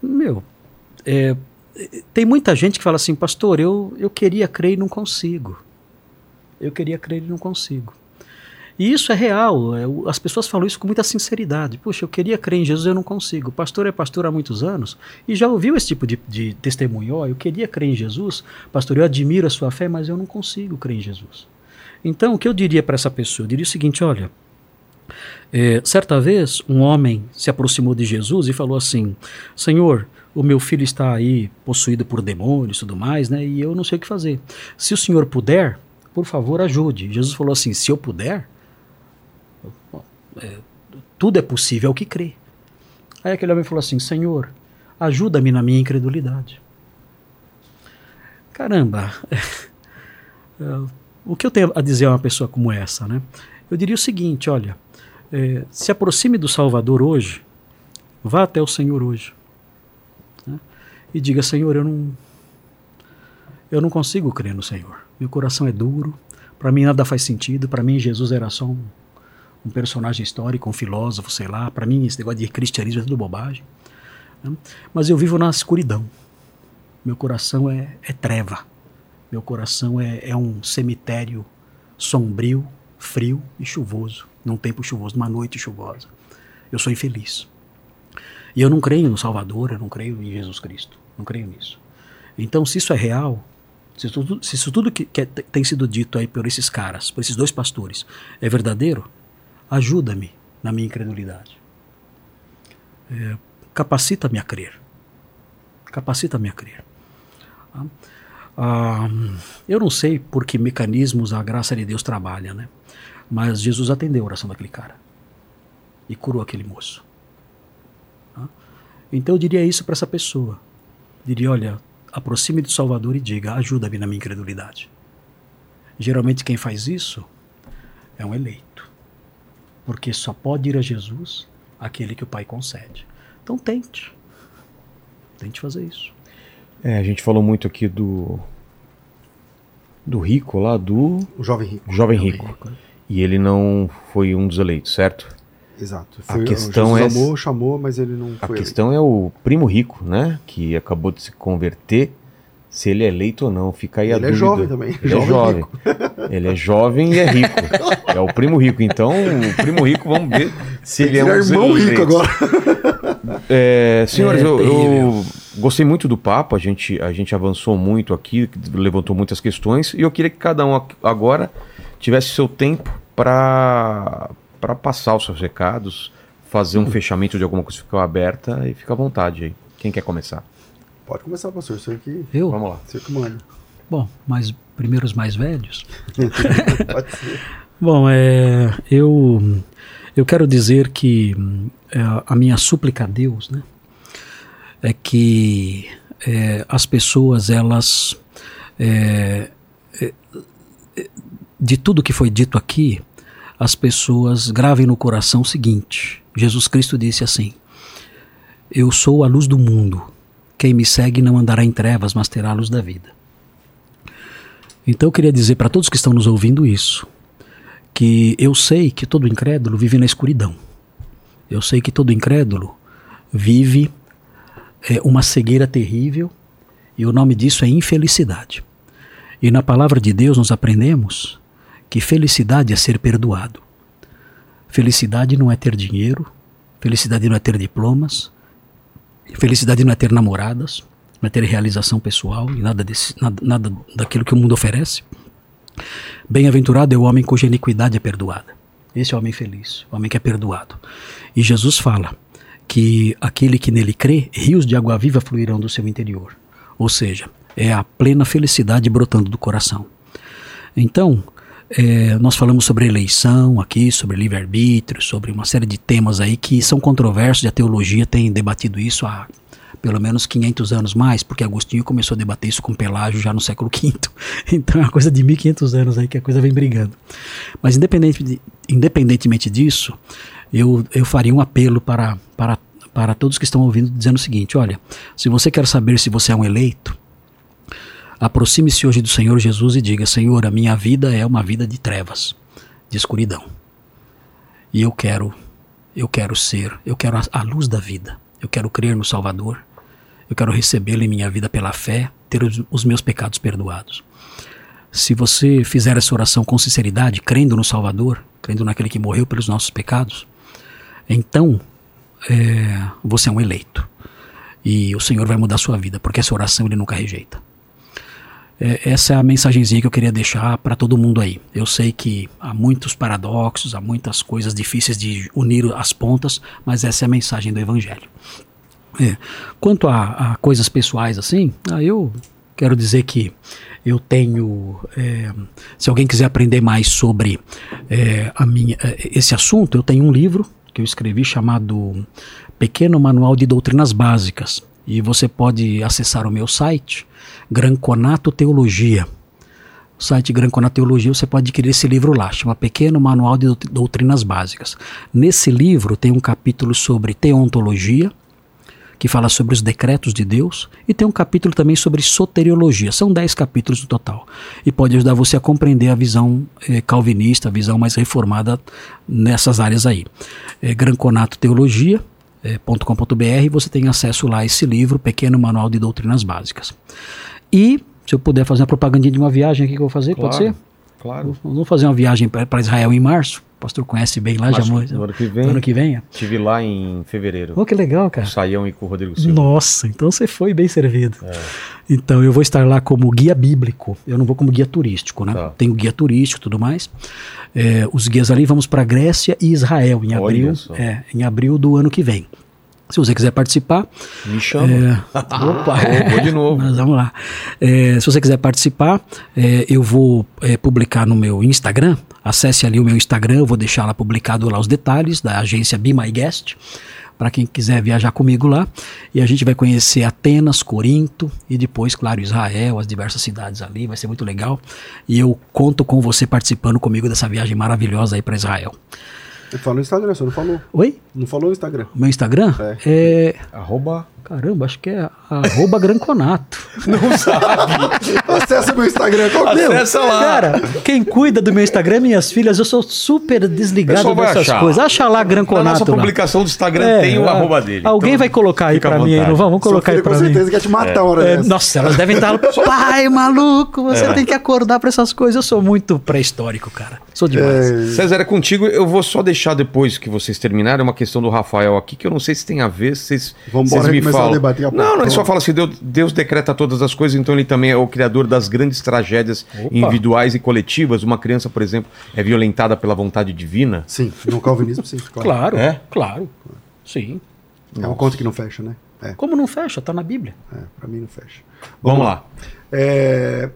Meu, é, tem muita gente que fala assim, pastor, eu, eu queria crer e não consigo. Eu queria crer e não consigo. E isso é real. É, as pessoas falam isso com muita sinceridade. Puxa, eu queria crer em Jesus eu não consigo. O pastor é pastor há muitos anos e já ouviu esse tipo de, de testemunho. Oh, eu queria crer em Jesus, pastor, eu admiro a sua fé, mas eu não consigo crer em Jesus. Então, o que eu diria para essa pessoa? Eu diria o seguinte: olha, é, certa vez, um homem se aproximou de Jesus e falou assim: Senhor, o meu filho está aí possuído por demônios e tudo mais, né? E eu não sei o que fazer. Se o senhor puder, por favor, ajude. Jesus falou assim: Se eu puder, é, tudo é possível ao que crê. Aí aquele homem falou assim: Senhor, ajuda-me na minha incredulidade. Caramba, é, o que eu tenho a dizer a uma pessoa como essa, né? Eu diria o seguinte: olha é, se aproxime do Salvador hoje, vá até o Senhor hoje né? e diga: Senhor, eu não, eu não consigo crer no Senhor. Meu coração é duro, para mim nada faz sentido. Para mim, Jesus era só um, um, personagem histórico, um filósofo, sei lá. Para mim, esse negócio de cristianismo é tudo bobagem. Né? Mas eu vivo na escuridão. Meu coração é, é treva. Meu coração é, é um cemitério sombrio, frio e chuvoso num tempo chuvoso, numa noite chuvosa. Eu sou infeliz. E eu não creio no Salvador, eu não creio em Jesus Cristo. Não creio nisso. Então, se isso é real, se isso tudo, se isso tudo que, que tem sido dito aí por esses caras, por esses dois pastores, é verdadeiro, ajuda-me na minha incredulidade. É, Capacita-me a crer. Capacita-me a crer. Ah, eu não sei por que mecanismos a graça de Deus trabalha, né? Mas Jesus atendeu a oração daquele cara e curou aquele moço. Então eu diria isso para essa pessoa. Diria: olha, aproxime do Salvador e diga: ajuda-me na minha incredulidade. Geralmente quem faz isso é um eleito. Porque só pode ir a Jesus aquele que o Pai concede. Então tente. Tente fazer isso. É, a gente falou muito aqui do. Do rico lá, do. O jovem rico. Jovem rico. Jovem rico. E ele não foi um dos eleitos, certo? Exato. Foi, a questão Jesus é amou, chamou, mas ele não foi. A questão eleito. é o primo rico, né? Que acabou de se converter. Se ele é eleito ou não, fica aí ele a é dúvida. Ele é jovem também. Ele jovem é jovem. Ele é jovem e é rico. É o primo rico. Então, o primo rico, vamos ver se ele é um dos irmão rico agora. É, senhores, é, eu, eu, gostei muito do papo. A gente, a gente avançou muito aqui, levantou muitas questões. E eu queria que cada um agora tivesse seu tempo para passar os seus recados, fazer um uhum. fechamento de alguma coisa que ficou aberta e fica à vontade aí. Quem quer começar? Pode começar, pastor. Você que... Eu? Vamos lá. Você que manda. Bom, mas primeiro os mais velhos. Pode ser. Bom, é, eu, eu quero dizer que é, a minha súplica a Deus, né, é que é, as pessoas, elas, é, de tudo que foi dito aqui, as pessoas gravem no coração o seguinte: Jesus Cristo disse assim: Eu sou a luz do mundo. Quem me segue não andará em trevas, mas terá a luz da vida. Então eu queria dizer para todos que estão nos ouvindo isso, que eu sei que todo incrédulo vive na escuridão. Eu sei que todo incrédulo vive é, uma cegueira terrível e o nome disso é infelicidade. E na palavra de Deus nós aprendemos que felicidade é ser perdoado. Felicidade não é ter dinheiro, felicidade não é ter diplomas, felicidade não é ter namoradas, não é ter realização pessoal e nada, desse, nada, nada daquilo que o mundo oferece. Bem-aventurado é o homem cuja iniquidade é perdoada. Esse é o homem feliz, o homem que é perdoado. E Jesus fala que aquele que nele crê, rios de água viva fluirão do seu interior. Ou seja, é a plena felicidade brotando do coração. Então, é, nós falamos sobre eleição aqui, sobre livre-arbítrio, sobre uma série de temas aí que são controversos e a teologia tem debatido isso há pelo menos 500 anos mais, porque Agostinho começou a debater isso com Pelágio já no século V. Então é uma coisa de 1500 anos aí que a coisa vem brigando. Mas independente de, independentemente disso, eu, eu faria um apelo para, para, para todos que estão ouvindo dizendo o seguinte: olha, se você quer saber se você é um eleito, aproxime-se hoje do Senhor Jesus e diga: Senhor, a minha vida é uma vida de trevas, de escuridão. E eu quero, eu quero ser, eu quero a, luz da vida. Eu quero crer no Salvador. Eu quero recebê-lo em minha vida pela fé, ter os, os meus pecados perdoados. Se você fizer essa oração com sinceridade, crendo no Salvador, crendo naquele que morreu pelos nossos pecados, então é, você é um eleito. E o Senhor vai mudar a sua vida, porque essa oração ele nunca rejeita. É, essa é a mensagenzinha que eu queria deixar para todo mundo aí. Eu sei que há muitos paradoxos, há muitas coisas difíceis de unir as pontas, mas essa é a mensagem do Evangelho. É. Quanto a, a, coisas pessoais assim, ah, eu quero dizer que eu tenho. É, se alguém quiser aprender mais sobre é, a minha, é, esse assunto, eu tenho um livro que eu escrevi chamado Pequeno Manual de Doutrinas Básicas. E você pode acessar o meu site, Granconato Teologia. O site Granconato Teologia, você pode adquirir esse livro lá, chama Pequeno Manual de Doutrinas Básicas. Nesse livro tem um capítulo sobre teontologia, que fala sobre os decretos de Deus, e tem um capítulo também sobre soteriologia. São dez capítulos no total. E pode ajudar você a compreender a visão eh, calvinista, a visão mais reformada nessas áreas aí. É, Granconato Teologia, .com.br você tem acesso lá a esse livro, Pequeno Manual de Doutrinas Básicas. E, se eu puder fazer uma propagandinha de uma viagem aqui que eu vou fazer, Claro, pode ser? Claro. Vamos fazer uma viagem para Israel em março. O pastor conhece bem lá, já mo- que no ano que vem. ano que vem. Estive lá em fevereiro. Oh, que legal, Com cara. o Saião e com o Rodrigo Silva. Nossa, então você foi bem servido. É. Então eu vou estar lá como guia bíblico. Eu não vou como guia turístico, né? Tá. Tenho guia turístico e tudo mais. É, os guias ali vamos para Grécia e Israel em abril. É, em abril do ano que vem. Se você quiser participar, Me chama. é, opa, Vou- vou de novo. Mas vamos lá. É, se você quiser participar, é, eu vou é, publicar no meu Instagram. Acesse ali o meu Instagram, eu vou deixar lá publicado lá os detalhes da agência Be My Guest. Para quem quiser viajar comigo lá. E a gente vai conhecer Atenas, Corinto e depois, claro, Israel, as diversas cidades ali. Vai ser muito legal. E eu conto com você participando comigo dessa viagem maravilhosa aí para Israel. Ele falou no Instagram, você não falou. Oi? Não falou no Instagram. O meu Instagram É. é. Arroba. Caramba, acho que é arroba granconato. Acessa meu Instagram. Qual que é? Acessa lá. Cara, quem cuida do meu Instagram é minhas filhas. Eu sou super desligado dessas achar. coisas. Acha lá Na Granconato nossa lá. publicação do Instagram É, tem o ah, arroba dele. Alguém Então, vai colocar aí pra mim. vontade. Não vamos? Vamos colocar aí com pra mim. certeza quer te matar uma hora É, dessa. nossa, elas devem estar. Pai, maluco, você tem que acordar pra essas coisas. Eu sou muito pré-histórico, cara. Sou demais. É, César, é contigo. Eu vou só deixar depois que vocês terminarem uma questão do Rafael aqui, que eu não sei se tem a ver, se vocês, Vamos vocês embora me começar falam. a debater a não, não, ele só fala assim, Deus, Deus decreta todas as coisas, então ele também é o criador das grandes tragédias individuais e coletivas. Uma criança, por exemplo, é violentada pela vontade divina. Sim, no calvinismo sim, claro. Claro, É? claro. Sim. É uma conta que não fecha, né? É, Como não fecha? Tá na Bíblia. é pra mim não fecha. Vamos lá. É,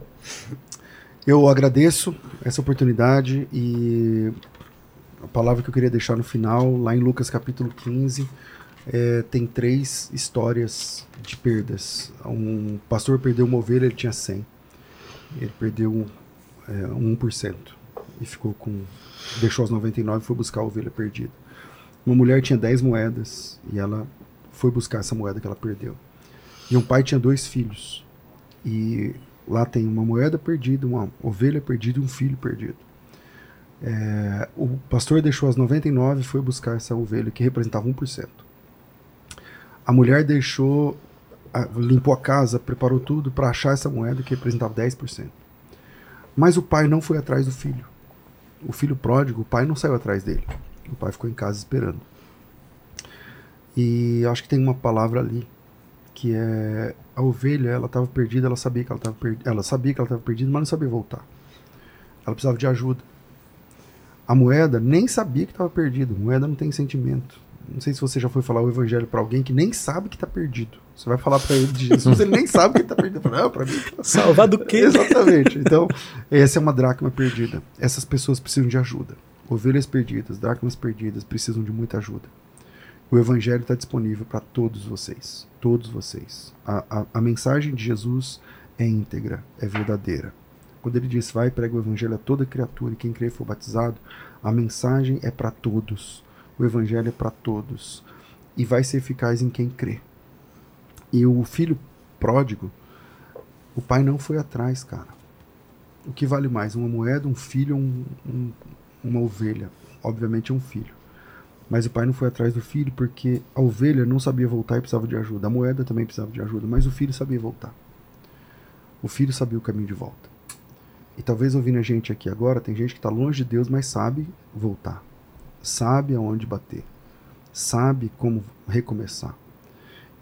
Eu agradeço essa oportunidade e a palavra que eu queria deixar no final, lá em Lucas capítulo 15, é, tem três histórias de perdas. Um pastor perdeu uma ovelha, ele tinha 100. Ele perdeu é, 1% e ficou com. deixou as 99 e foi buscar a ovelha perdida. Uma mulher tinha 10 moedas e ela foi buscar essa moeda que ela perdeu. E um pai tinha dois filhos. E lá tem uma moeda perdida, uma ovelha perdida e um filho perdido. É, o pastor deixou as 99 e foi buscar essa ovelha que representava 1%. A mulher deixou, limpou a casa, preparou tudo para achar essa moeda que representava 10%. Mas o pai não foi atrás do filho. O filho pródigo, o pai não saiu atrás dele. O pai ficou em casa esperando. E acho que tem uma palavra ali que é a ovelha, ela estava perdida, ela sabia que ela estava perdida, ela sabia que ela estava perdida, mas não sabia voltar. Ela precisava de ajuda. A moeda nem sabia que estava perdida. Moeda não tem sentimento. Não sei se você já foi falar o evangelho para alguém que nem sabe que está perdido. Você vai falar para ele de Jesus, ele nem sabe que está perdido. Não, para mim. Tá... Salvar do quê? Exatamente. Então, essa é uma dracma perdida. Essas pessoas precisam de ajuda. Ovelhas perdidas, dracmas perdidas precisam de muita ajuda. O evangelho está disponível para todos vocês. Todos vocês. A, a, a, mensagem de Jesus é íntegra, é verdadeira. Quando ele diz, vai e prega o evangelho a toda criatura e quem crê for batizado, a mensagem é para todos. O evangelho é para todos. E vai ser eficaz em quem crê. E o filho pródigo, o pai não foi atrás, cara. O que vale mais? Uma moeda, um filho, um, um, uma ovelha? Obviamente é um filho. Mas o pai não foi atrás do filho porque a ovelha não sabia voltar e precisava de ajuda. A moeda também precisava de ajuda, mas o filho sabia voltar. O filho sabia o caminho de volta. E talvez ouvindo a gente aqui agora, tem gente que está longe de Deus, mas sabe voltar. Sabe aonde bater. Sabe como recomeçar.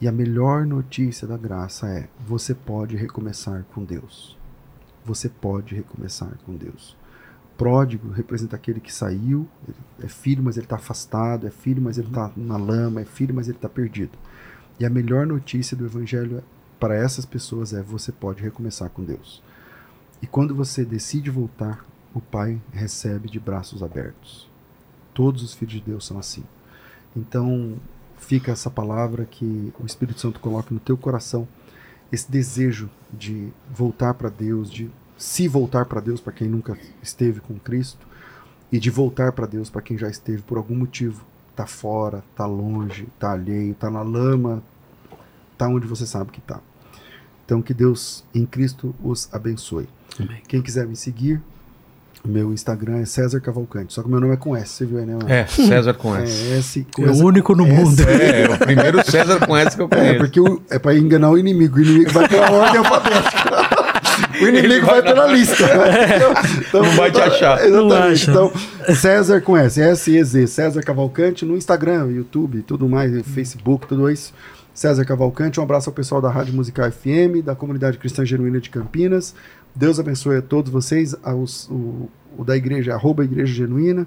E a melhor notícia da graça é: você pode recomeçar com Deus. Você pode recomeçar com Deus. Pródigo representa aquele que saiu, é filho, mas ele está afastado, é filho, mas ele está na lama, é filho, mas ele está perdido. E a melhor notícia do Evangelho para essas pessoas é: você pode recomeçar com Deus. E quando você decide voltar, o Pai recebe de braços abertos. Todos os filhos de Deus são assim. Então, fica essa palavra que o Espírito Santo coloca no teu coração, esse desejo de voltar para Deus, de se voltar para Deus para quem nunca esteve com Cristo e de voltar para Deus para quem já esteve por algum motivo, tá fora, tá longe, tá alheio, tá na lama, tá onde você sabe que tá. Então que Deus em Cristo os abençoe. Amém. Quem quiser me seguir, meu Instagram é César Cavalcante. Só que meu nome é com S, você viu aí, né? Mano? É, César com S. É, S com é o único no S. mundo. É, é, o primeiro César com S que eu conheço. É, porque o, é pra enganar o inimigo. O inimigo vai pela ordem alfabética. O inimigo vai, vai pela lista. Então, não vai te achar. Exatamente. Então, César com S, S-E-Z, César Cavalcante no Instagram, YouTube, tudo mais, Facebook, tudo isso. César Cavalcante, um abraço ao pessoal da Rádio Musical FM, da comunidade cristã genuína de Campinas. Deus abençoe a todos vocês, aos, o, o da igreja, arroba Igreja Genuína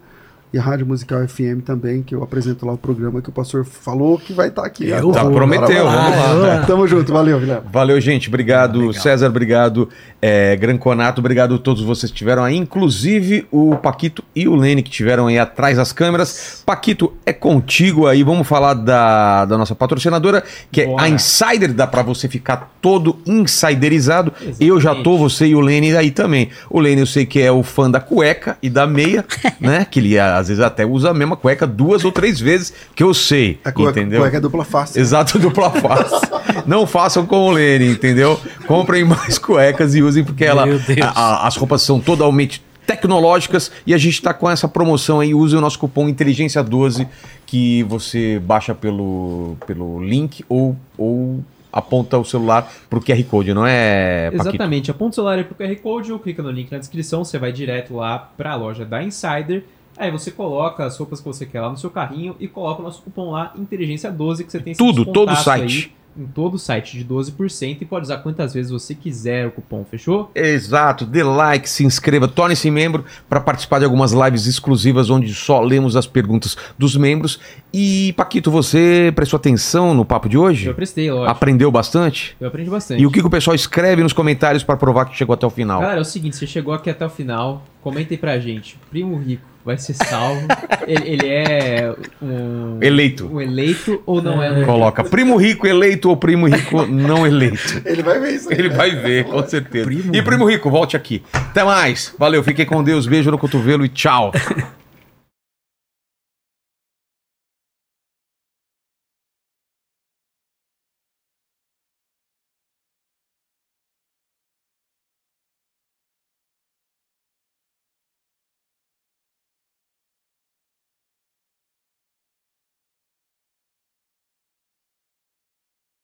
e a Rádio Musical FM também, que eu apresento lá o programa que o pastor falou que vai estar tá aqui. Eu tá, prometeu, vamos lá. Tamo junto, valeu, Guilherme. Valeu, gente, obrigado, ah, César, obrigado, é, Granconato, obrigado a todos vocês que estiveram aí, inclusive o Paquito e o Lene que estiveram aí atrás das câmeras. Paquito, é contigo aí, vamos falar da, da nossa patrocinadora, que Bora. é a Insider, dá para você ficar todo insiderizado. Exatamente. Eu já tô, você e o Lene aí também. O Lene eu sei que é o fã da cueca e da meia, né, que ele às vezes até usa a mesma cueca duas ou três vezes, que eu sei. A cueca, entendeu? cueca é dupla face. Exato, dupla face. Não façam como o Lene, entendeu? Comprem mais cuecas e usem, porque ela, a, a, as roupas são totalmente tecnológicas e a gente está com essa promoção aí. Use o nosso cupom Inteligência12 que você baixa pelo, pelo link ou, ou aponta o celular para o QR Code, não é? Paquito? Exatamente, aponta o celular para o QR Code ou clica no link na descrição, você vai direto lá para a loja da Insider Aí você coloca as roupas que você quer lá no seu carrinho e coloca o nosso cupom lá, Inteligência 12, que você tem Tudo, todo o site. Aí, em todo o site de 12% e pode usar quantas vezes você quiser o cupom, fechou? Exato, dê like, se inscreva, torne-se membro para participar de algumas lives exclusivas onde só lemos as perguntas dos membros. E, Paquito, você prestou atenção no papo de hoje? Eu prestei, lógico. Aprendeu bastante? Eu aprendi bastante. E o que, que o pessoal escreve nos comentários para provar que chegou até o final? Galera, é o seguinte, você chegou aqui até o final, comenta aí pra gente. Primo Rico vai ser salvo. ele, ele é um... Eleito. Um eleito ou não é? um Coloca primo rico eleito ou primo rico não eleito. Ele vai ver isso aí. Ele vai ver, com certeza. e primo rico, volte aqui. Até mais. Valeu, fiquem com Deus. Beijo no cotovelo e tchau.